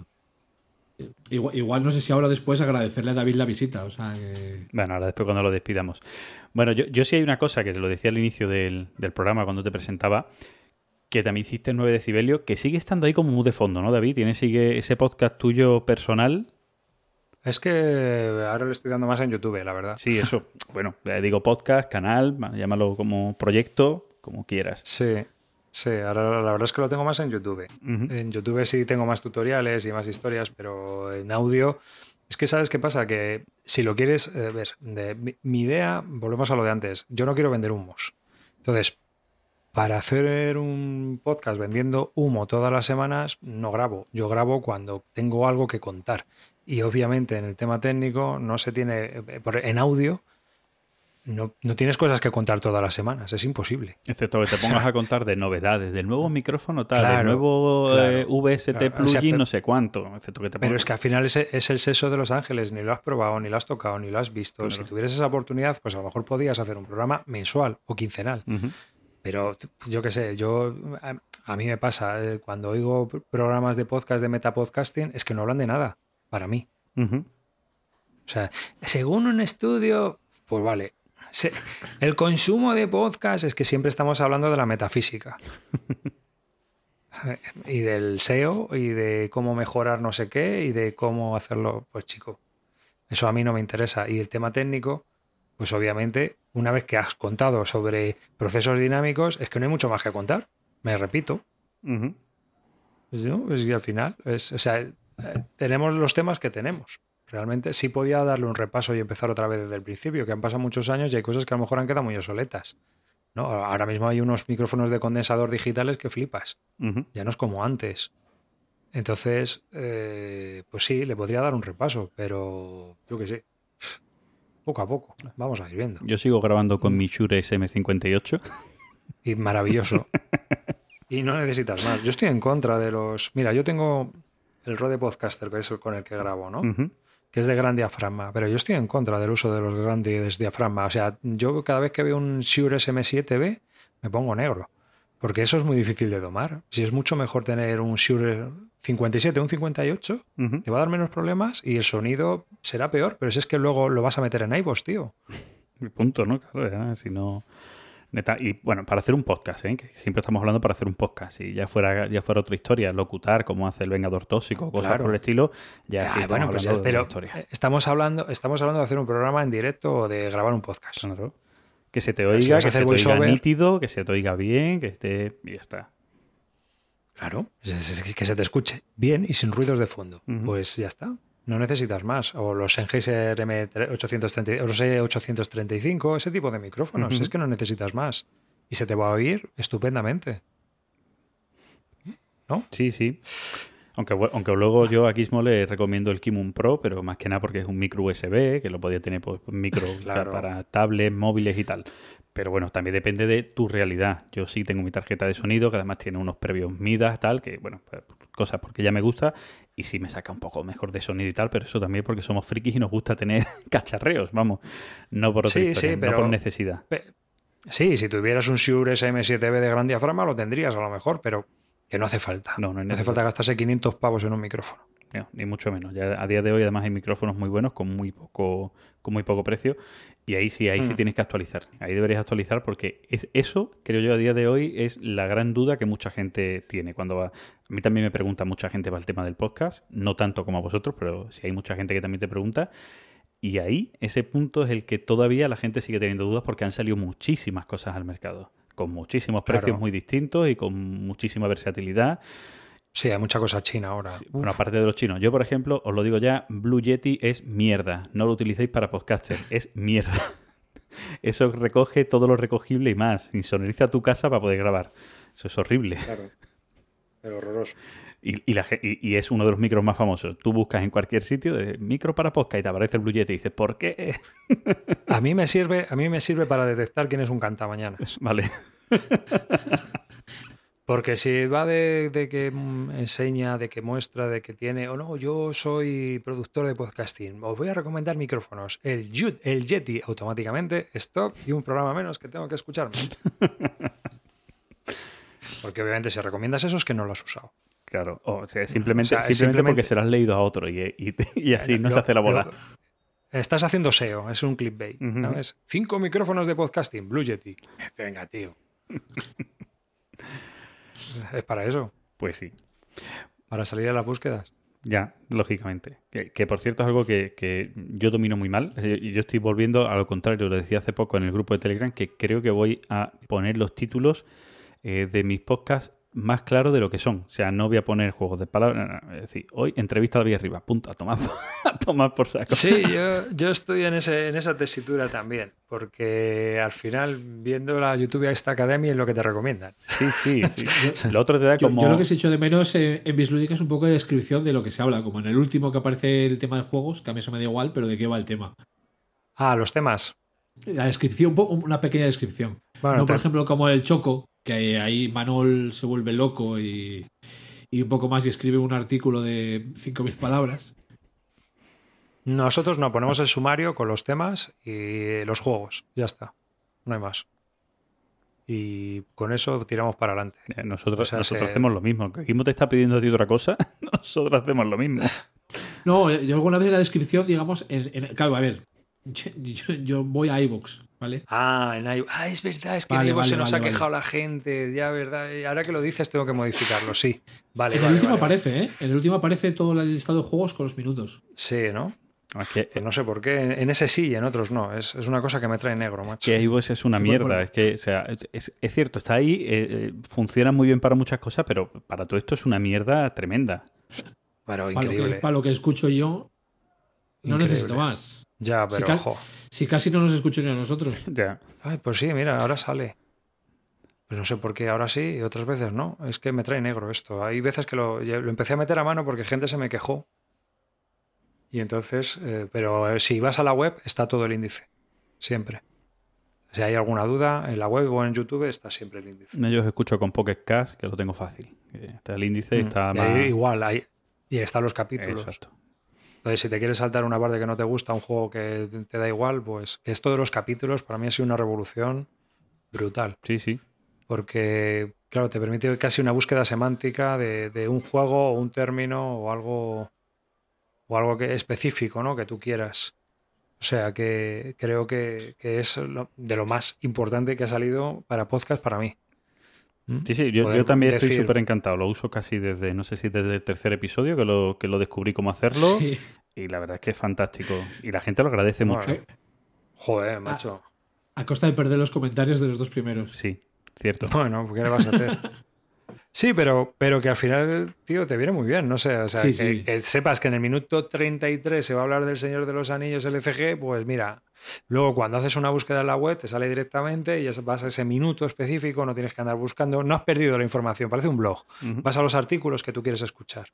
igual, igual, no sé si ahora después agradecerle a David la visita. O sea, que... Bueno, ahora después cuando lo despidamos. Bueno, yo, yo sí hay una cosa que te lo decía al inicio del, del programa cuando te presentaba, que también hiciste en 9 decibelio, que sigue estando ahí como muy de fondo, ¿no, David? ¿Tienes sigue ese podcast tuyo personal? Es que ahora lo estoy dando más en YouTube, la verdad. Sí, eso. bueno, digo podcast, canal, llámalo como proyecto, como quieras. Sí, sí, ahora la verdad es que lo tengo más en YouTube. Uh -huh. En YouTube sí tengo más tutoriales y más historias, pero en audio... Es que sabes qué pasa, que si lo quieres eh, ver, de, mi, mi idea, volvemos a lo de antes, yo no quiero vender humos. Entonces, para hacer un podcast vendiendo humo todas las semanas, no grabo. Yo grabo cuando tengo algo que contar. Y obviamente en el tema técnico no se tiene, en audio, no, no, tienes cosas que contar todas las semanas, es imposible. Excepto que te [LAUGHS] pongas a contar de novedades, del nuevo micrófono tal, claro, del nuevo claro, eh, VST claro. plugin, o sea, pero, no sé cuánto. Excepto que te pero es que al final es, es, el seso de Los Ángeles, ni lo has probado, ni lo has tocado, ni lo has visto. Si tuvieras esa oportunidad, pues a lo mejor podías hacer un programa mensual o quincenal. Uh -huh. Pero yo qué sé, yo a, a, mí me pasa, eh, cuando oigo programas de podcast de metapodcasting, es que no hablan de nada, para mí. Uh -huh. O sea, según un estudio, pues vale, el consumo de podcast es que siempre estamos hablando de la metafísica. [LAUGHS] y del SEO y de cómo mejorar no sé qué y de cómo hacerlo, pues chico, eso a mí no me interesa. Y el tema técnico, pues obviamente, una vez que has contado sobre procesos dinámicos, es que no hay mucho más que contar, me repito. Uh -huh. Que al final, es, o sea, eh, tenemos los temas que tenemos. Realmente sí podía darle un repaso y empezar otra vez desde el principio, que han pasado muchos años y hay cosas que a lo mejor han quedado muy obsoletas. ¿no? Ahora mismo hay unos micrófonos de condensador digitales que flipas. Uh -huh. Ya no es como antes. Entonces, eh, pues sí, le podría dar un repaso, pero yo que sé. Poco a poco, vamos a ir viendo. Yo sigo grabando con mi Shure SM58. Y maravilloso. [LAUGHS] y no necesitas más. Yo estoy en contra de los. Mira, yo tengo el Rode Podcaster, que es el con el que grabo, ¿no? Uh -huh que es de gran diafragma, pero yo estoy en contra del uso de los grandes diafragmas. O sea, yo cada vez que veo un Shure SM7B me pongo negro, porque eso es muy difícil de domar. Si es mucho mejor tener un Shure 57, un 58, uh -huh. te va a dar menos problemas y el sonido será peor, pero si es que luego lo vas a meter en iVoox, tío. El punto, ¿no? Claro, si no... Neta, y bueno, para hacer un podcast, ¿eh? que siempre estamos hablando para hacer un podcast. Si ya fuera, ya fuera otra historia, locutar, como hace el Vengador Tóxico, cosas claro. por el estilo, ya, ya sí bueno, pues pero estamos hablando, estamos hablando de hacer un programa en directo o de grabar un podcast. Claro. Que se te oiga, si que se te oiga nítido, que se te oiga bien, que esté. y ya está. Claro, que se te escuche bien y sin ruidos de fondo. Uh -huh. Pues ya está. No necesitas más. O los Sennheiser M830, o los E835, ese tipo de micrófonos. Uh -huh. Es que no necesitas más. Y se te va a oír estupendamente. ¿No? Sí, sí. Aunque, aunque luego yo a Gizmo le recomiendo el Kimun Pro, pero más que nada porque es un micro USB, que lo podía tener pues, micro claro. para tablets, móviles y tal. Pero bueno, también depende de tu realidad. Yo sí tengo mi tarjeta de sonido, que además tiene unos previos Midas, tal, que bueno, pues, cosas porque ya me gusta y sí me saca un poco mejor de sonido y tal, pero eso también porque somos frikis y nos gusta tener [LAUGHS] cacharreos, vamos, no por otra sí, historia, sí, pero, no por necesidad. Sí, si tuvieras un Shure SM7B de gran diafragma lo tendrías a lo mejor, pero que no hace falta. No, no, no hace falta gastarse 500 pavos en un micrófono. No, ni mucho menos. Ya a día de hoy además hay micrófonos muy buenos con muy poco con muy poco precio y ahí sí, ahí mm. sí tienes que actualizar. Ahí deberías actualizar porque es, eso, creo yo, a día de hoy es la gran duda que mucha gente tiene. Cuando va, a mí también me pregunta mucha gente para el tema del podcast, no tanto como a vosotros, pero sí hay mucha gente que también te pregunta. Y ahí, ese punto es el que todavía la gente sigue teniendo dudas porque han salido muchísimas cosas al mercado, con muchísimos precios claro. muy distintos y con muchísima versatilidad. Sí, hay mucha cosa china ahora. Sí, bueno, aparte de los chinos. Yo, por ejemplo, os lo digo ya, Blue Yeti es mierda. No lo utilicéis para podcaster, [LAUGHS] es mierda. [LAUGHS] eso recoge todo lo recogible y más. Insonoriza tu casa para poder grabar. Eso es horrible. Claro. [LAUGHS] Pero horroroso. Y, y la ge- y- y es uno de los micros más famosos. Tú buscas en cualquier sitio de micro para podcast y te aparece el Blue Yeti y dices, ¿por qué? A mí me sirve, a mí me sirve para detectar quién es un cantamañanas. Vale. Porque si va de, de que mm, enseña, de que muestra, de que tiene, o no, yo soy productor de podcasting, os voy a recomendar micrófonos. El, el Yeti automáticamente, stop y un programa menos que tengo que escucharme. Porque obviamente si recomiendas eso es que no lo has usado. Claro. O sea, simplemente, O sea, es simplemente, simplemente- porque se lo has leído a otro y, y- y así no Lo- se hace la bola. lo- estás haciendo SEO, es un clickbait. Ujú. ¿sabes? Cinco micrófonos de podcasting, Blue Yeti. Venga, tío. [LAUGHS] [LAUGHS] es para eso, Pues sí. para salir a las búsquedas. Ya, lógicamente. Que, que, por cierto es algo que, que yo domino muy mal. Y yo estoy volviendo a lo contrario, lo decía hace poco en el grupo de Telegram, que creo que voy a poner los títulos eh, de mis podcasts más claros de lo que son. O sea, no voy a poner juegos de palabras. no, no, Es decir, hoy entrevista a David Arriba. Punto. A tomar, [LAUGHS] a tomar por saco. Sí, yo, yo estoy en, ese, en esa tesitura también, porque al final, viendo la YouTube esta academia es lo que te recomiendan. Sí, sí, [LAUGHS] sí. Lo otro te da Yo, como... yo lo que se echo de menos eh, en Bislúdica es un poco de descripción de lo que se habla, como en el último que aparece el tema de juegos, que a mí eso me da igual, pero de qué va el tema. Ah, los temas. La descripción, una pequeña descripción. Bueno, no, por te- ejemplo, como el Choco, que ahí Manol se vuelve loco y, y un poco más y escribe un artículo de 5.000 palabras. Nosotros no ponemos el sumario con los temas y los juegos. Ya está. No hay más. Y con eso tiramos para adelante. Eh, Nosotros, O sea, nosotros se- hacemos lo mismo. Guimo te está pidiendo a ti otra cosa, [LAUGHS] nosotros hacemos lo mismo. No, eh, yo alguna vez en la descripción, digamos, en, en- claro, a ver, yo, [LAUGHS] yo- yo voy a iVoox, ¿vale? Ah, en iVoox. Ah, es verdad, es que Vale, en iVoox vale, se nos vale, ha quejado la gente. Ya, verdad. Y ahora que lo dices, tengo que modificarlo. Sí. Vale, en vale, el último aparece, ¿eh? En el último aparece todo el listado de juegos con los minutos. Sí, ¿no? Que, Pues no sé por qué. En- ese sí y en otros no. Es, es una cosa que me trae negro, macho. que iVoox es una mierda. Es que, o sea, es, es cierto, está ahí, eh, eh, funciona muy bien para muchas cosas, pero para todo esto es una mierda tremenda. Pero Para lo, que, increíble. para lo que escucho yo, no Increíble. necesito más. Ya, Si pero ca- ojo. Si casi no nos escuchan a nosotros. [LAUGHS] Ya. Ay, pues sí, mira, ahora sale. Pues no sé por qué ahora sí y otras veces no. Es que me trae negro esto. Hay veces que lo, empecé a meter a mano porque gente se me quejó. Y entonces, eh, pero eh, si vas a la web está todo el índice. Siempre. Si hay alguna duda, en la web o en YouTube está siempre el índice. Yo os escucho con Pocket Cast, que lo tengo fácil. Que Está el índice y Mm. está Y más... ahí igual, ahí, y están los capítulos. Exacto. Entonces, si te quieres saltar una parte que no te gusta, un juego que te da igual, pues esto de los capítulos para mí ha sido una revolución brutal. Sí, sí. porque, claro, te permite casi una búsqueda semántica de, de un juego o un término o algo, o algo que específico, ¿no? Que tú quieras. O sea, que creo que, que es lo- de lo más importante que ha salido para podcast para mí. ¿Mm? Sí, sí, yo, yo también estoy súper encantado. Lo uso casi desde, no sé si desde el tercer episodio que lo, que lo descubrí cómo hacerlo. Sí. Y la verdad es que es fantástico. Y la gente lo agradece Bueno, mucho. Joder, macho. A costa de perder los comentarios de los dos primeros. Sí, cierto. Bueno, ¿qué le vas a hacer? [LAUGHS] Sí, pero, pero que al final, tío, te viene muy bien, no sé. O sea, Sí, que, sí. que sepas que en el minuto 33 se va a hablar del Señor de los Anillos LCG, pues mira, luego cuando haces una búsqueda en la web te sale directamente y ya vas a ese minuto específico, no tienes que andar buscando, no has perdido la información, parece un blog. Vas a los artículos que tú quieres escuchar.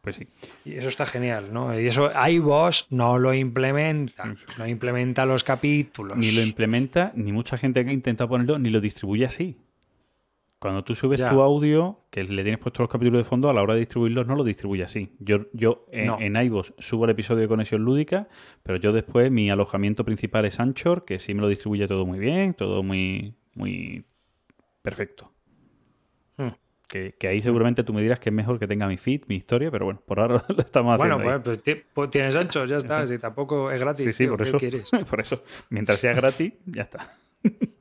Pues sí. Y eso está genial, ¿no? Y eso iVoox no lo implementa, no implementa los capítulos. Ni lo implementa, ni mucha gente que ha intentado ponerlo, ni lo distribuye así. Cuando tú subes Ya. tu audio, que le tienes puesto los capítulos de fondo, a la hora de distribuirlos no lo distribuye así. Yo, yo en, No. en iVoox subo el episodio de Conexión Lúdica, pero yo después mi alojamiento principal es Anchor, que sí me lo distribuye todo muy bien, todo muy, muy perfecto. Hmm. Que, que ahí seguramente tú me dirás que es mejor que tenga mi feed, mi historia, pero bueno, por ahora [LAUGHS] lo estamos haciendo. Bueno, ahí. pues, pues pues tienes anchos, ya está. Si tampoco es gratis. sí, sí, tío, por ¿qué eso. quieres? [LAUGHS] por eso. Mientras sea gratis, ya está. [LAUGHS]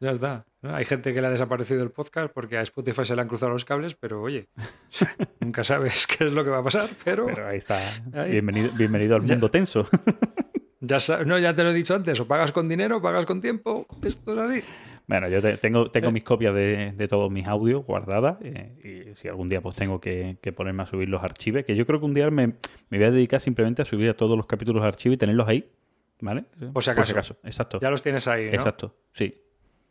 Ya está. Hay gente que le ha desaparecido el podcast porque a Spotify se le han cruzado los cables, pero oye, [LAUGHS] nunca sabes qué es lo que va a pasar, pero, Pero ahí está. Ahí. Bienvenido, bienvenido al Ya. mundo tenso. [LAUGHS] ya, no, ya te lo he dicho antes, o pagas con dinero o pagas con tiempo, esto es así. Bueno, yo te- tengo, Eh. tengo mis copias de, de todos mis audios guardadas eh, y si algún día pues tengo que, que ponerme a subir los archivos, que yo creo que un día me, me voy a dedicar simplemente a subir a todos los capítulos de archivo y tenerlos ahí ¿Vale? Por si acaso. Exacto. Ya los tienes ahí, ¿no? Exacto. Sí.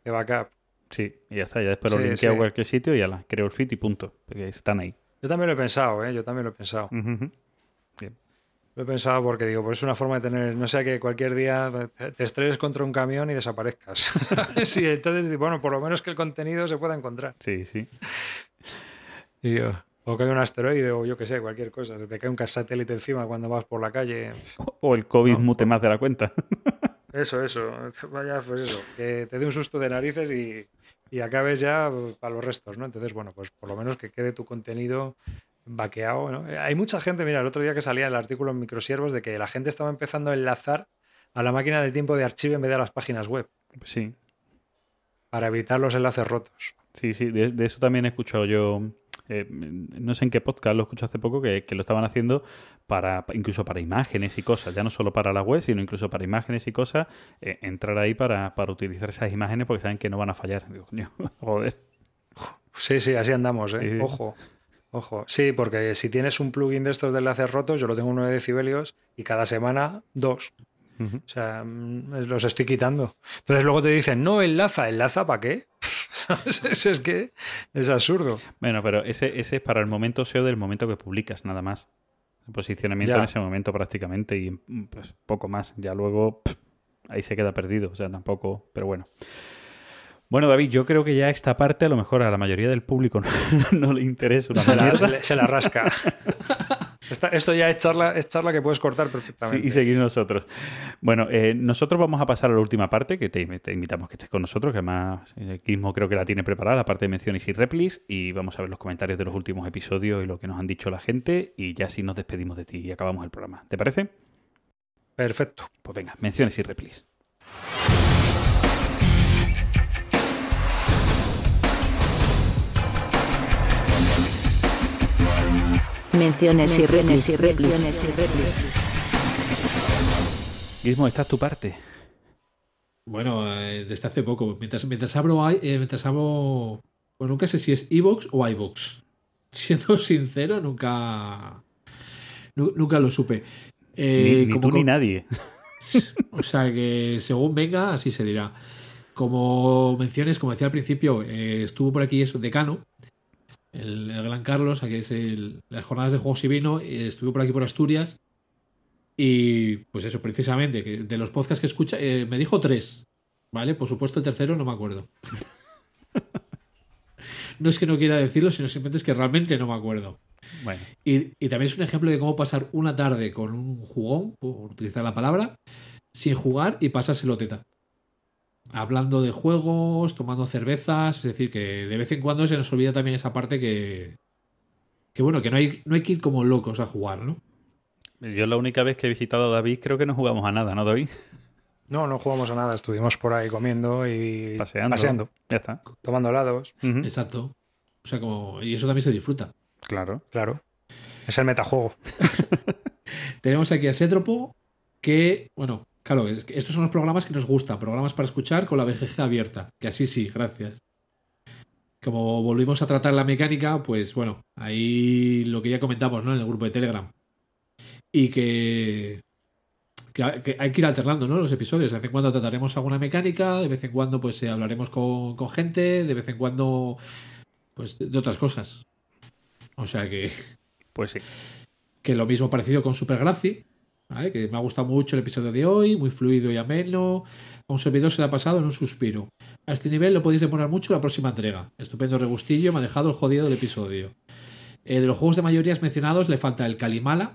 De backup. Sí. Y ya está. Ya después lo Sí, linkeo sí. a cualquier sitio y ya la creo el feed y punto. Porque están ahí. Yo también lo he pensado, ¿eh? Yo también lo he pensado. Ujú, ujú. Bien. Lo he pensado porque digo, pues es una forma de tener, no sea que cualquier día te estrelles contra un camión y desaparezcas. [LAUGHS] Sí, entonces, bueno, por lo menos que el contenido se pueda encontrar. Sí, sí. Y yo, o cae un asteroide o yo qué sé, cualquier cosa. Se te cae un satélite encima cuando vas por la calle. O el COVID No, mute más de la cuenta. [LAUGHS] Eso, eso. Vaya, pues eso. Que te dé un susto de narices y, y acabes ya para los restos, ¿no? Entonces, bueno, pues por lo menos que quede tu contenido vaqueado, ¿no? Hay mucha gente, mira, el otro día que salía el artículo en Microsiervos de que la gente estaba empezando a enlazar a la máquina del tiempo de archivo en vez de a las páginas web Sí. para evitar los enlaces rotos. Sí, sí, de, de eso también he escuchado yo. Eh, no sé en qué podcast lo escuché hace poco que, que lo estaban haciendo para incluso para imágenes y cosas, ya no solo para la web, sino incluso para imágenes y cosas, eh, entrar ahí para, para utilizar esas imágenes porque saben que no van a fallar. [LAUGHS] Digo, coño, joder. Sí, sí, así andamos, ¿eh? Sí. Ojo. Ojo. Sí, porque si tienes un plugin de estos de enlaces rotos, yo lo tengo en 9 decibelios y cada semana dos. O sea, mm, los estoy quitando. Entonces luego te dicen, no, enlaza, ¿enlaza para qué? [LAUGHS] Eso es que es absurdo. Bueno, pero ese, ese es para el momento SEO del momento que publicas, nada más. El posicionamiento Ya. en ese momento prácticamente y mm, pues poco más. Ya luego pff, ahí se queda perdido, o sea, tampoco, pero bueno. Bueno, David, yo creo que ya esta parte a lo mejor a la mayoría del público [LAUGHS] no, no le interesa una Se mierda. se la rasca. [LAUGHS] Esta- esto ya es charla, es charla que puedes cortar Sí, perfectamente. y seguir nosotros. Bueno, eh, nosotros vamos a pasar a la última parte, que te, te invitamos que estés con nosotros, que además eh, Gizmo creo que la tiene preparada, la parte de menciones y replis, y vamos a ver los comentarios de los últimos episodios y lo que nos han dicho la gente, y ya sí nos despedimos de ti y acabamos el programa. ¿Te parece? Perfecto. Pues venga, menciones y replis. Menciones y replis y replis. Gizmo, esta es tu parte. Bueno, eh, desde hace poco. Mientras, mientras abro, eh, mientras abro. Pues nunca sé si es iVoox o iVoox. [LAUGHS] Siendo sincero, nunca. nu- nunca lo supe. Eh, ni ni como tú ni nadie. [LAUGHS] O sea que según venga, así se dirá. Como menciones, como decía al principio, eh, estuvo por aquí eso, Decano, el, el gran Carlos, aquí es el- las jornadas de juegos y vino, estuvo por aquí por Asturias. Y pues eso, precisamente, que de los podcasts que escucha, eh, me dijo tres. ¿Vale? Por supuesto, el tercero no me acuerdo. [LAUGHS] no es que no quiera decirlo, sino simplemente es que realmente no me acuerdo. Bueno, Y, y también es un ejemplo de cómo pasar una tarde con un jugón, por utilizar la palabra, sin jugar y pasárselo teta. Hablando de juegos, tomando cervezas, es decir, que de vez en cuando se nos olvida también esa parte que. Que bueno, que no hay, no hay que ir como locos a jugar, ¿no? yo la única vez que he visitado a David creo que no jugamos a nada, ¿no, David? No, no jugamos a nada. Estuvimos por ahí comiendo y Paseando. Ya está. tomando helados. Exacto. O sea, como. Y eso también se disfruta. Claro. Claro. Es el metajuego. [LAUGHS] Tenemos aquí a Sétropo, que, bueno, claro, es que estos son los programas que nos gustan, programas para escuchar con la BGG abierta, que así sí, gracias. Como volvimos a tratar la mecánica, pues bueno, ahí lo que ya comentamos, ¿no? En el grupo de Telegram. Y que, que, que hay que ir alternando, ¿no? Los episodios. De vez en cuando trataremos alguna mecánica, de vez en cuando pues eh, hablaremos con, con gente, de vez en cuando pues de, de otras cosas. O sea que Pues sí. que lo mismo parecido con Supergraci, que me ha gustado mucho el episodio de hoy, muy fluido y ameno. A un servidor se le ha pasado en un suspiro. A este nivel lo podéis demorar mucho la próxima entrega. Estupendo regustillo, me ha dejado el jodido del episodio. Eh, de los juegos de mayorías mencionados le falta el Kalimala.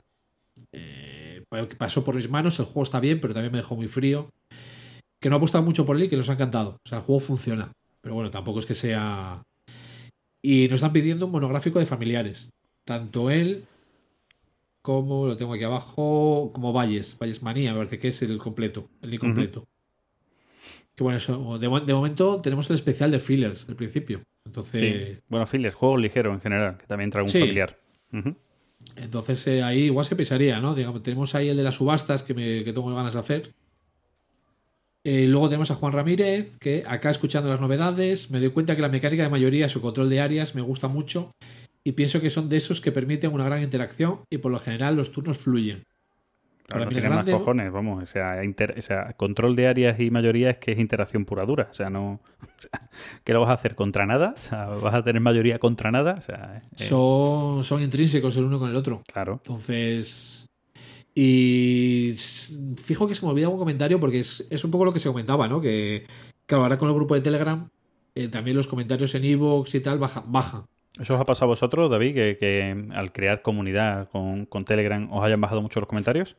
Eh, que pasó por mis manos, el juego está bien, pero también me dejó muy frío. Que no ha apostado mucho por él y que nos ha encantado. O sea, el juego funciona. Pero bueno, tampoco es que sea... Y nos están pidiendo un monográfico de familiares. Tanto él como lo tengo aquí abajo, como Valles, Valles Manía, me parece que es el completo, el incompleto. Que bueno, eso, de, mo- de momento tenemos el especial de fillers del principio. Entonces, Sí. Bueno, filias, juegos ligeros en general, que también trae un Sí. familiar. Entonces eh, ahí igual se pensaría, ¿no? Digamos, tenemos ahí el de las subastas que, me, que tengo ganas de hacer. Eh, luego tenemos a Juan Ramírez, que acá escuchando las novedades, me doy cuenta que la mecánica de mayoría, su control de áreas, me gusta mucho y pienso que son de esos que permiten una gran interacción y por lo general los turnos fluyen. Para no mí más cojones, vamos. O sea, inter- o sea, control de áreas y mayoría es que es interacción pura dura. O sea, no. [LAUGHS] o sea, ¿Qué lo vas a hacer contra nada? O sea, ¿vas a tener mayoría contra nada? O sea, eh, Son, son intrínsecos el uno con el otro. claro. Entonces. Y fijo que se me olvida un comentario porque es, es un poco lo que se comentaba, ¿no? Que, claro, ahora con el grupo de Telegram, eh, también los comentarios en Evox y tal bajan. bajan. ¿Eso os ha pasado a vosotros, David, que, al crear comunidad con, con Telegram os hayan bajado mucho los comentarios?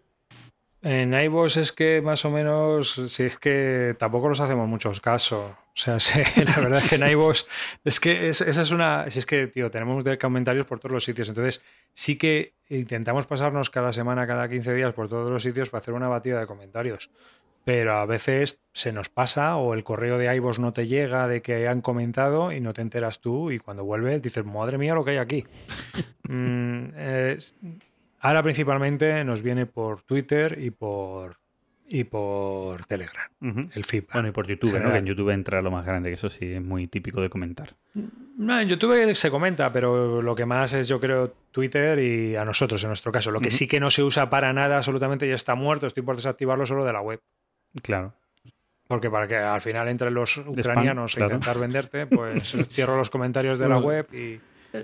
En iVoox es que más o menos, si es que tampoco nos hacemos muchos casos. O sea, [LAUGHS] la verdad es que en iVoox es que es- esa es una. Si es que, tío, tenemos comentarios por todos los sitios. Entonces, sí que intentamos pasarnos cada semana, cada 15 días por todos los sitios para hacer una batida de comentarios. Pero a veces se nos pasa o el correo de iVoox no te llega de que han comentado y no te enteras tú y cuando vuelves dices, madre mía, lo que hay aquí. [LAUGHS] Mm, ahora principalmente nos viene por Twitter y por, y por Telegram, el feedback. Bueno, y por YouTube, ¿no? Que en YouTube entra lo más grande, que eso sí es muy típico de comentar. No, en YouTube se comenta, pero lo que más es, yo creo, Twitter y a nosotros, en nuestro caso. Lo que sí que no se usa para nada, absolutamente ya está muerto. Estoy por desactivarlo solo de la web. Claro. Porque para que al final entren los ucranianos claro. a intentar venderte, pues [LAUGHS] cierro los comentarios de la web y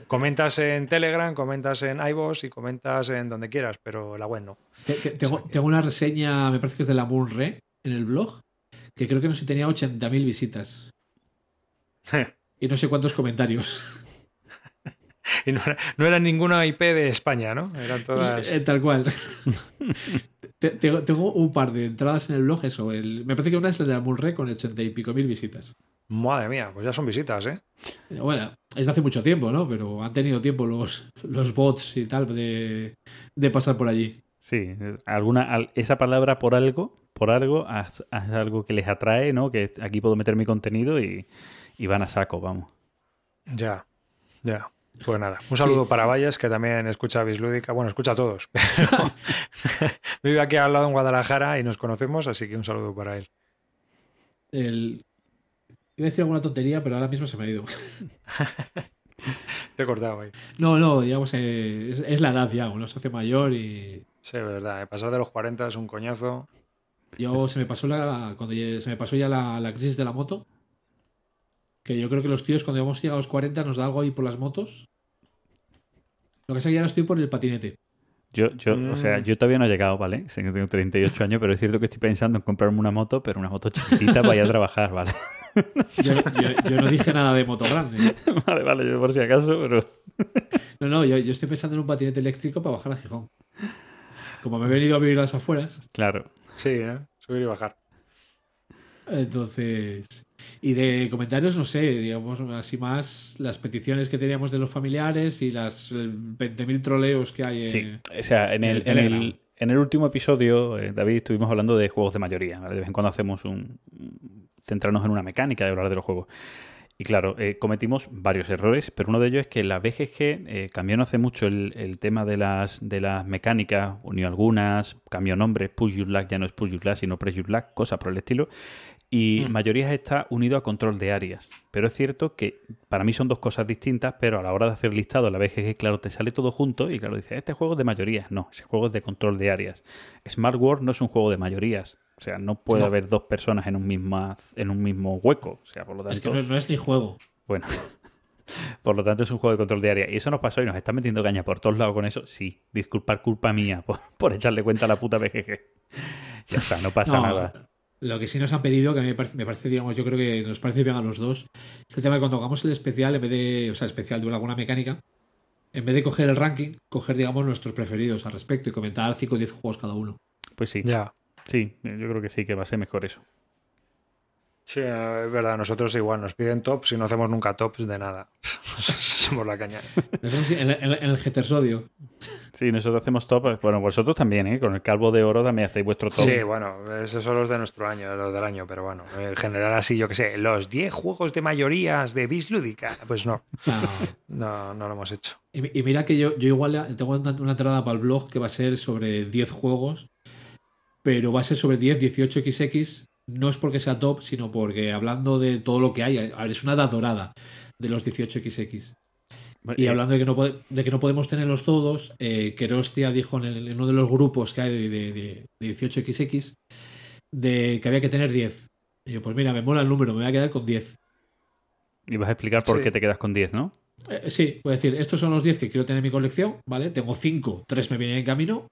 comentas en Telegram, comentas en iVoox y comentas en donde quieras, pero la web no. Te- te- Tengo, tengo una reseña, me parece que es de la Re en el blog, que creo que no sé, tenía 80.000 visitas. [LAUGHS] Y no sé cuántos comentarios. [LAUGHS] Y no era, no era ninguna IP de España, ¿no? Eran todas. Eh, Tal cual. [LAUGHS] Te- tengo, tengo un par de entradas en el blog, eso. el- me parece que una es la de la Re con 80 y pico mil visitas. Madre mía, pues ya son visitas, ¿eh? Eh, Bueno, es de hace mucho tiempo, ¿no? Pero han tenido tiempo los, los bots y tal de, de pasar por allí. Sí, alguna, al- esa palabra por algo, por algo, haz, haz algo que les atrae, ¿no? Que aquí puedo meter mi contenido y, y van a saco, vamos. Ya, ya. Pues nada, un saludo para Valles, que también escucha Bislúdica. Bueno, escucha a todos, [LAUGHS] pero [LAUGHS] vive aquí al lado en Guadalajara y nos conocemos, así que un saludo para él. El... Iba a decir alguna tontería, pero ahora mismo se me ha ido. [LAUGHS] Te he cortado ahí. No, no, digamos, eh, es, es la edad ya, uno se hace mayor y Sí, es verdad, eh, pasar de los 40 es un coñazo. yo se me pasó la cuando ya- se me pasó ya la, la crisis de la moto. Que yo creo que los tíos cuando hemos llegado a los 40 nos da algo ahí por las motos. Lo que pasa es que ya ahora estoy por el patinete. Yo, yo, o sea, Mm. yo todavía no he llegado, ¿vale? Sé que tengo 38 años, pero es cierto que estoy pensando en comprarme una moto, pero una moto chiquitita para ir a trabajar, ¿vale? [LAUGHS] Yo, yo- yo no dije nada de moto grande. [LAUGHS] vale, vale, yo por si acaso, pero... No, no, yo, yo estoy pensando en un patinete eléctrico para bajar a Gijón. Como me he venido a vivir a las afueras, Claro. Sí, ¿eh? subir y bajar. Entonces... Y de comentarios, no sé, digamos, así más las peticiones que teníamos de los familiares y las eh, 20.000 troleos que hay. Sí, eh, o sea, en en el, en el, en el último episodio, eh, David, estuvimos hablando de juegos de mayoría. ¿vale? De vez en cuando hacemos un... centrarnos en una mecánica de hablar de los juegos. Y claro, eh, cometimos varios errores, pero uno de ellos es que la BGG eh, cambió no hace mucho el, el tema de las, de las mecánicas, unió algunas, cambió nombre, Push Your Luck ya no es Push Your Luck, sino Press Your Luck, cosas por el estilo. Y Mm. mayorías está unido a control de áreas. Pero es cierto que para mí son dos cosas distintas, pero a la hora de hacer listado, la BGG, claro, te sale todo junto y claro, dice, este juego es de mayorías. No, ese juego es de control de áreas. Smart World no es un juego de mayorías. O sea, no puede No. haber dos personas en un, misma, en un mismo hueco. O sea, por lo tanto, es que no, no es ni juego. bueno, [LAUGHS] por lo tanto es un juego de control de área. Y eso nos pasó y nos están metiendo caña por todos lados con eso. Sí, disculpar culpa mía [LAUGHS] por, por echarle cuenta a la puta BGG. Ya está, no pasa No, nada. Lo que sí nos han pedido, que a mí me parece, me parece, digamos, yo creo que nos parece bien a los dos, es el tema de cuando hagamos el especial, en vez de, o sea, especial de alguna mecánica, en vez de coger el ranking, coger, digamos, nuestros preferidos al respecto y comentar 5 o 10 juegos cada uno. Pues sí, Ya. sí, yo creo que sí, que va a ser mejor eso. Sí, eh, es verdad, nosotros igual nos piden tops y no hacemos nunca tops de nada. [LAUGHS] Somos la caña. En, el Getersodio. Sí, nosotros hacemos top. Bueno, vosotros también, ¿eh? Con el calvo de oro también hacéis vuestro top. Sí, bueno, esos son los de nuestro año, los del año, pero bueno, en general así, yo que sé, los 10 juegos de mayorías de Bis Lúdica, pues no, No. no, lo hemos hecho. Y, y mira que yo, yo igual tengo una, una entrada para el blog que va a ser sobre 10 juegos, pero va a ser sobre 10, 18xx. No es porque sea top, sino porque hablando de todo lo que hay, a ver, es una edad dorada de los 18xx. Y Eh, hablando de que no, pode- de que no podemos tenerlos todos, eh, Kerostia dijo en, el- en uno de los grupos que hay de, de- de- de 18XX de que había que tener 10. Y yo, pues mira, me mola el número, me voy a quedar con 10. Y vas a explicar por Sí. qué te quedas con 10, ¿no? Eh, sí, voy a decir, estos son los 10 que quiero tener en mi colección, ¿vale? Tengo 5, 3 me vienen en camino.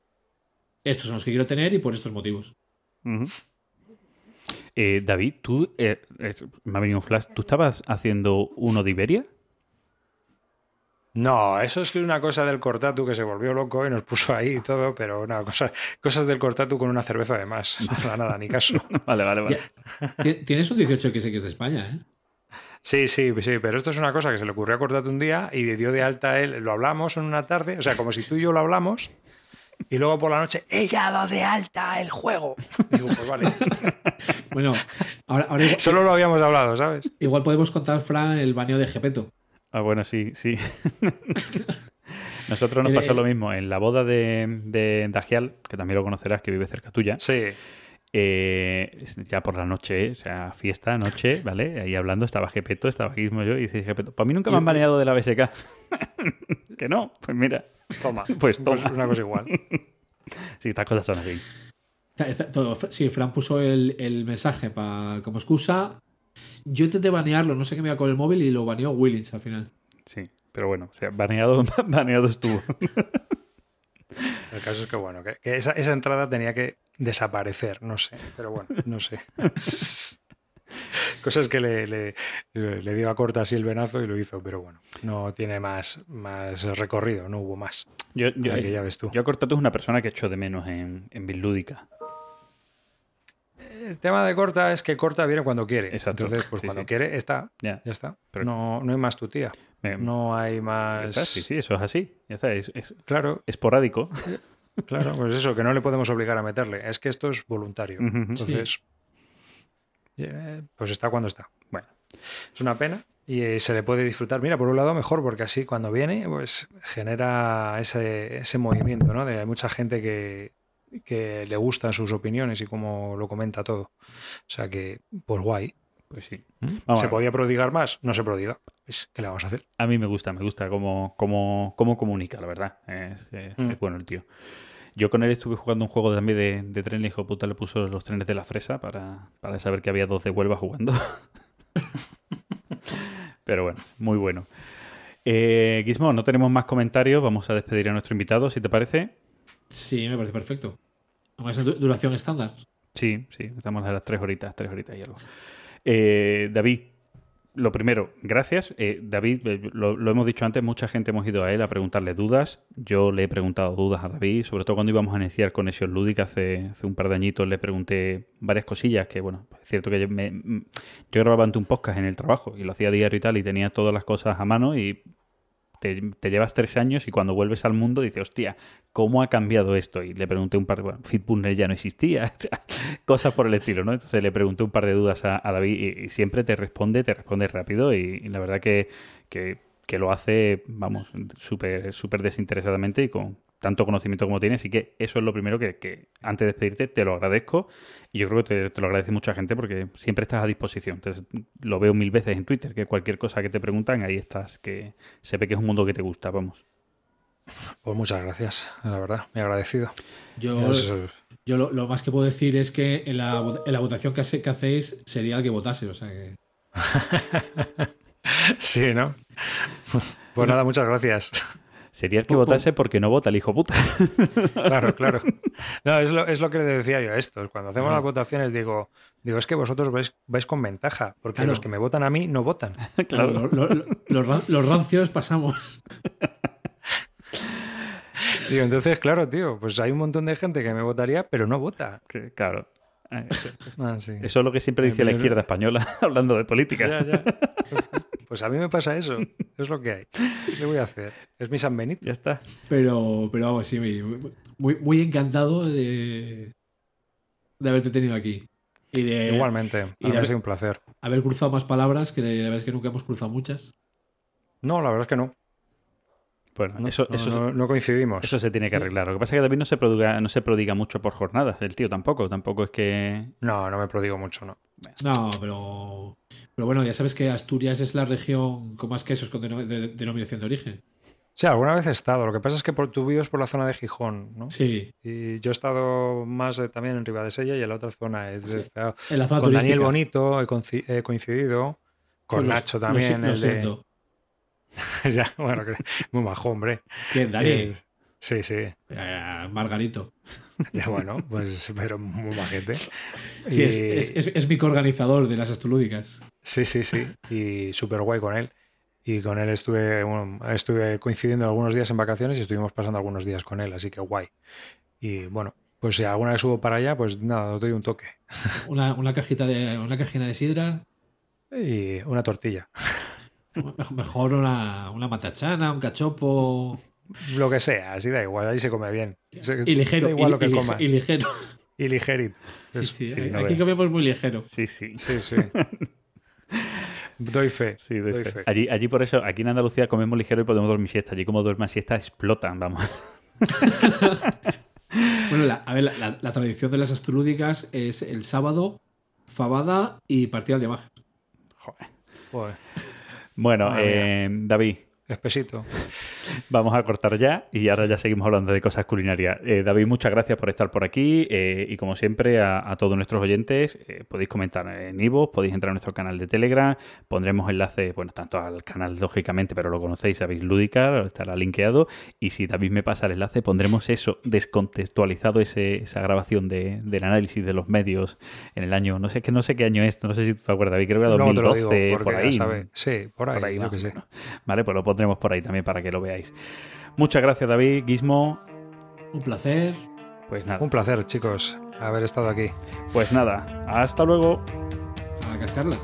Estos son los que quiero tener y por estos motivos. Eh, David, tú, eh, es- me ha venido un flash, ¿tú estabas haciendo uno de Iberia? No, eso es que una cosa del Cortatu que se volvió loco y nos puso ahí y todo, pero una cosa, cosas del Cortatu con una cerveza además. [LAUGHS] Para nada, ni caso. Vale, vale, vale. Ti- Tienes un 18XX de España, ¿eh? Sí, sí, sí, pero esto es una cosa que se le ocurrió a Cortatu un día y dio de alta a él, lo hablamos en una tarde, o sea, como si tú y yo lo hablamos, y luego por la noche, ella ha dado de alta el juego. Digo, pues vale. [LAUGHS] Bueno, ahora, ahora igual, Solo lo habíamos hablado, ¿sabes? igual podemos contar, Fran, el baneo de Gepeto. Ah, bueno, sí, sí. [LAUGHS] Nosotros nos pasó lo eh, mismo en la boda de, de Dagial, que también lo conocerás, que vive cerca tuya. Sí. Eh, ya por la noche, o sea, fiesta, noche, ¿vale? Ahí hablando, estaba Gepeto, estaba Guismo yo, y dice Gepeto, para mí nunca me han baneado de la BSK. [LAUGHS] que no, pues mira, Toma. [LAUGHS] Pues toma. una cosa igual. [LAUGHS] sí, estas cosas son así. Todo- Sí, Fran puso el, el mensaje pa- como excusa. Yo intenté banearlo, no sé qué me iba con el móvil y lo baneó Willings al final. Sí, pero bueno, o sea, baneado, baneado estuvo. El caso es que, bueno, que, que esa, esa entrada tenía que desaparecer, no sé, pero bueno, no sé. [LAUGHS] Cosas que le, le, le dio a corta así el venazo y lo hizo, pero bueno, no tiene más, más recorrido, no hubo más. Yo, yo, ya ves tú. yo a Cortatu es una persona que echo de menos en, en Bitlúdica. El tema de corta es que corta viene cuando quiere. Exacto, Entonces, pues sí, cuando sí. quiere, está. Ya. Ya está. Pero- No, no hay más tu tía. Me- No hay más. está, sí, sí, eso es así. Ya está, es, es Claro, esporádico. [LAUGHS] claro, pues eso, que no le podemos obligar a meterle. Es que esto es voluntario. Entonces, pues está cuando está. Bueno, Es una pena y eh, se le puede disfrutar. Mira, por un lado mejor, porque así cuando viene, pues genera ese, ese movimiento, ¿no? De hay mucha gente que, que le gustan sus opiniones y cómo lo comenta todo. O sea que, pues guay. pues sí. Vamos ¿Se podía prodigar más? No se prodiga. Pues, ¿Qué le vamos a hacer? A mí me gusta, me gusta cómo, cómo, cómo comunica, la verdad. Es, es- Mm. es bueno el tío. Yo con él estuve jugando un juego también de, de tren, hijo de puta le puso los trenes de la fresa para, para saber que había dos de Huelva jugando. [LAUGHS] Pero bueno, muy bueno. Eh, Gizmo, no tenemos más comentarios, vamos a despedir a nuestro invitado, si te parece. Sí, me parece perfecto. Además, es du- duración estándar. Sí, sí, estamos a las tres horitas, tres horitas y algo. Eh, David, lo primero, gracias. Eh, David, eh, lo, hemos dicho antes, mucha gente hemos ido a él a preguntarle dudas. Yo le he preguntado dudas a David, sobre todo cuando íbamos a iniciar Conexión Lúdica hace, hace un par de añitos, le pregunté varias cosillas que, bueno, es cierto que yo, me- yo grababa ante un podcast en el trabajo y lo hacía diario y tal y tenía todas las cosas a mano y te, llevas tres años y cuando vuelves al mundo dices, hostia, ¿cómo ha cambiado esto? Y le pregunté un par de... Bueno, Fitbunner ya no existía, [LAUGHS] cosas por el estilo, ¿no? Entonces le pregunté un par de dudas a, David y, siempre te responde, te responde rápido y, y la verdad que, que, que lo hace, vamos, súper súper desinteresadamente y con tanto conocimiento como tiene. Así que eso es lo primero que, que antes de despedirte te lo agradezco y yo creo que te, te lo agradece mucha gente porque siempre estás a disposición. Entonces lo veo mil veces en Twitter, que cualquier cosa que te preguntan, ahí estás, que se ve que es un mundo que te gusta, vamos. Pues muchas gracias, la verdad, me he agradecido. Yo, Es- yo lo, lo más que puedo decir es que en la, en la votación que, hace- que hacéis sería el que votase. O sea que. [LAUGHS] sí, ¿no? Pues nada, muchas gracias. Sería el que votase porque no vota el hijo puta. [LAUGHS] Claro, claro. No, es lo, es lo que le decía yo a estos. Cuando hacemos Ajá. las votaciones digo, digo, es que vosotros vais, vais con ventaja, porque Claro. los que me votan a mí no votan. [LAUGHS] Claro, lo- lo- lo- los, ran- los rancios pasamos. [LAUGHS] Digo, entonces, claro, tío, pues hay un montón de gente que me votaría, pero no vota. Que, claro. Eh, Eso, Ah, sí. eso es lo que siempre dice la izquierda española hablando de política. Ya, ya. Pues a mí me pasa eso. [LAUGHS] Es lo que hay. ¿Qué voy a hacer? Es mi San Benito. Ya está. Pero, pero vamos, sí, muy, encantado de, de haberte tenido aquí. Y de Igualmente. y A mí de- ha sido un placer. haber cruzado más palabras, que la verdad es que nunca hemos cruzado muchas. No, la verdad es que no. Bueno, No, eso, no, eso, no- no coincidimos. eso se tiene que arreglar. Lo que pasa es que David no se, prodiga, no se prodiga mucho por jornadas. El tío tampoco. Tampoco es que. No, no me prodigo mucho, no. No, pero. Pero bueno, ya sabes que Asturias es la región con más quesos con de- de- denominación de origen. Sí, alguna vez he estado. Lo que pasa es que por, tú vives por la zona de Gijón, ¿no? Sí, Y yo he estado más eh, también en Ribadesella y en la otra zona. He he estado en la zona con Daniel. Bonito, he, conci- he coincidido. Con Nacho también. el de- [LAUGHS] ya, bueno, muy majo, hombre. ¿Quién, Dani? Eh, sí, sí. Eh, Margarito. [LAUGHS] Ya bueno, pues, pero muy majete. Sí, es, Y- es, es- es mi coorganizador de las astulúdicas. Sí, sí, sí. Y súper guay con él. Y con él estuve, bueno, estuve coincidiendo algunos días en vacaciones y estuvimos pasando algunos días con él, así que guay. Y bueno, pues si alguna vez subo para allá, pues nada, os doy un toque. [LAUGHS] Una, una cajita de. una cajina de sidra. Y una tortilla. [LAUGHS] Mej- Mejor una, una matachana, un cachopo. Lo que sea, así da igual, ahí se come bien. Se- Y ligero. Da igual y, lo que y coma. y ligero. Y ligerito. Sí, Es- sí, sí, aquí no aquí veas. comemos muy ligero. Sí, sí. sí, sí. Doy fe. Sí, doy doy fe. fe. Allí, allí por eso, aquí en Andalucía comemos ligero y podemos dormir siesta. Allí como duermas siesta explotan, vamos. [LAUGHS] Bueno, la- a ver, la, la- la tradición de las astulúdicas es el sábado, fabada y partida de magia. Joder. Joder, Bueno, eh, David, espesito. Vamos a cortar ya y ahora ya seguimos hablando de cosas culinarias. Eh, David, muchas gracias por estar por aquí eh, y como siempre a, a todos nuestros oyentes eh, podéis comentar en Ivo, podéis entrar a nuestro canal de Telegram, pondremos enlaces, bueno, tanto al canal lógicamente, pero lo conocéis, sabéis Lúdica, estará linkeado y si David me pasa el enlace pondremos eso descontextualizado, ese, esa grabación de- del análisis de los medios en el año, no sé, que no sé qué año es, no sé si tú te acuerdas, David, creo que era Luego te lo 2012, digo, porque por ahí. Sí, por ahí, Por ahí, yo más qué o sé. Vale, pues lo pondremos por ahí también para que lo veáis. Muchas gracias, David, Gizmo. Un placer. Pues nada, Un placer, chicos, haber estado aquí. pues nada, hasta luego. A cascarla.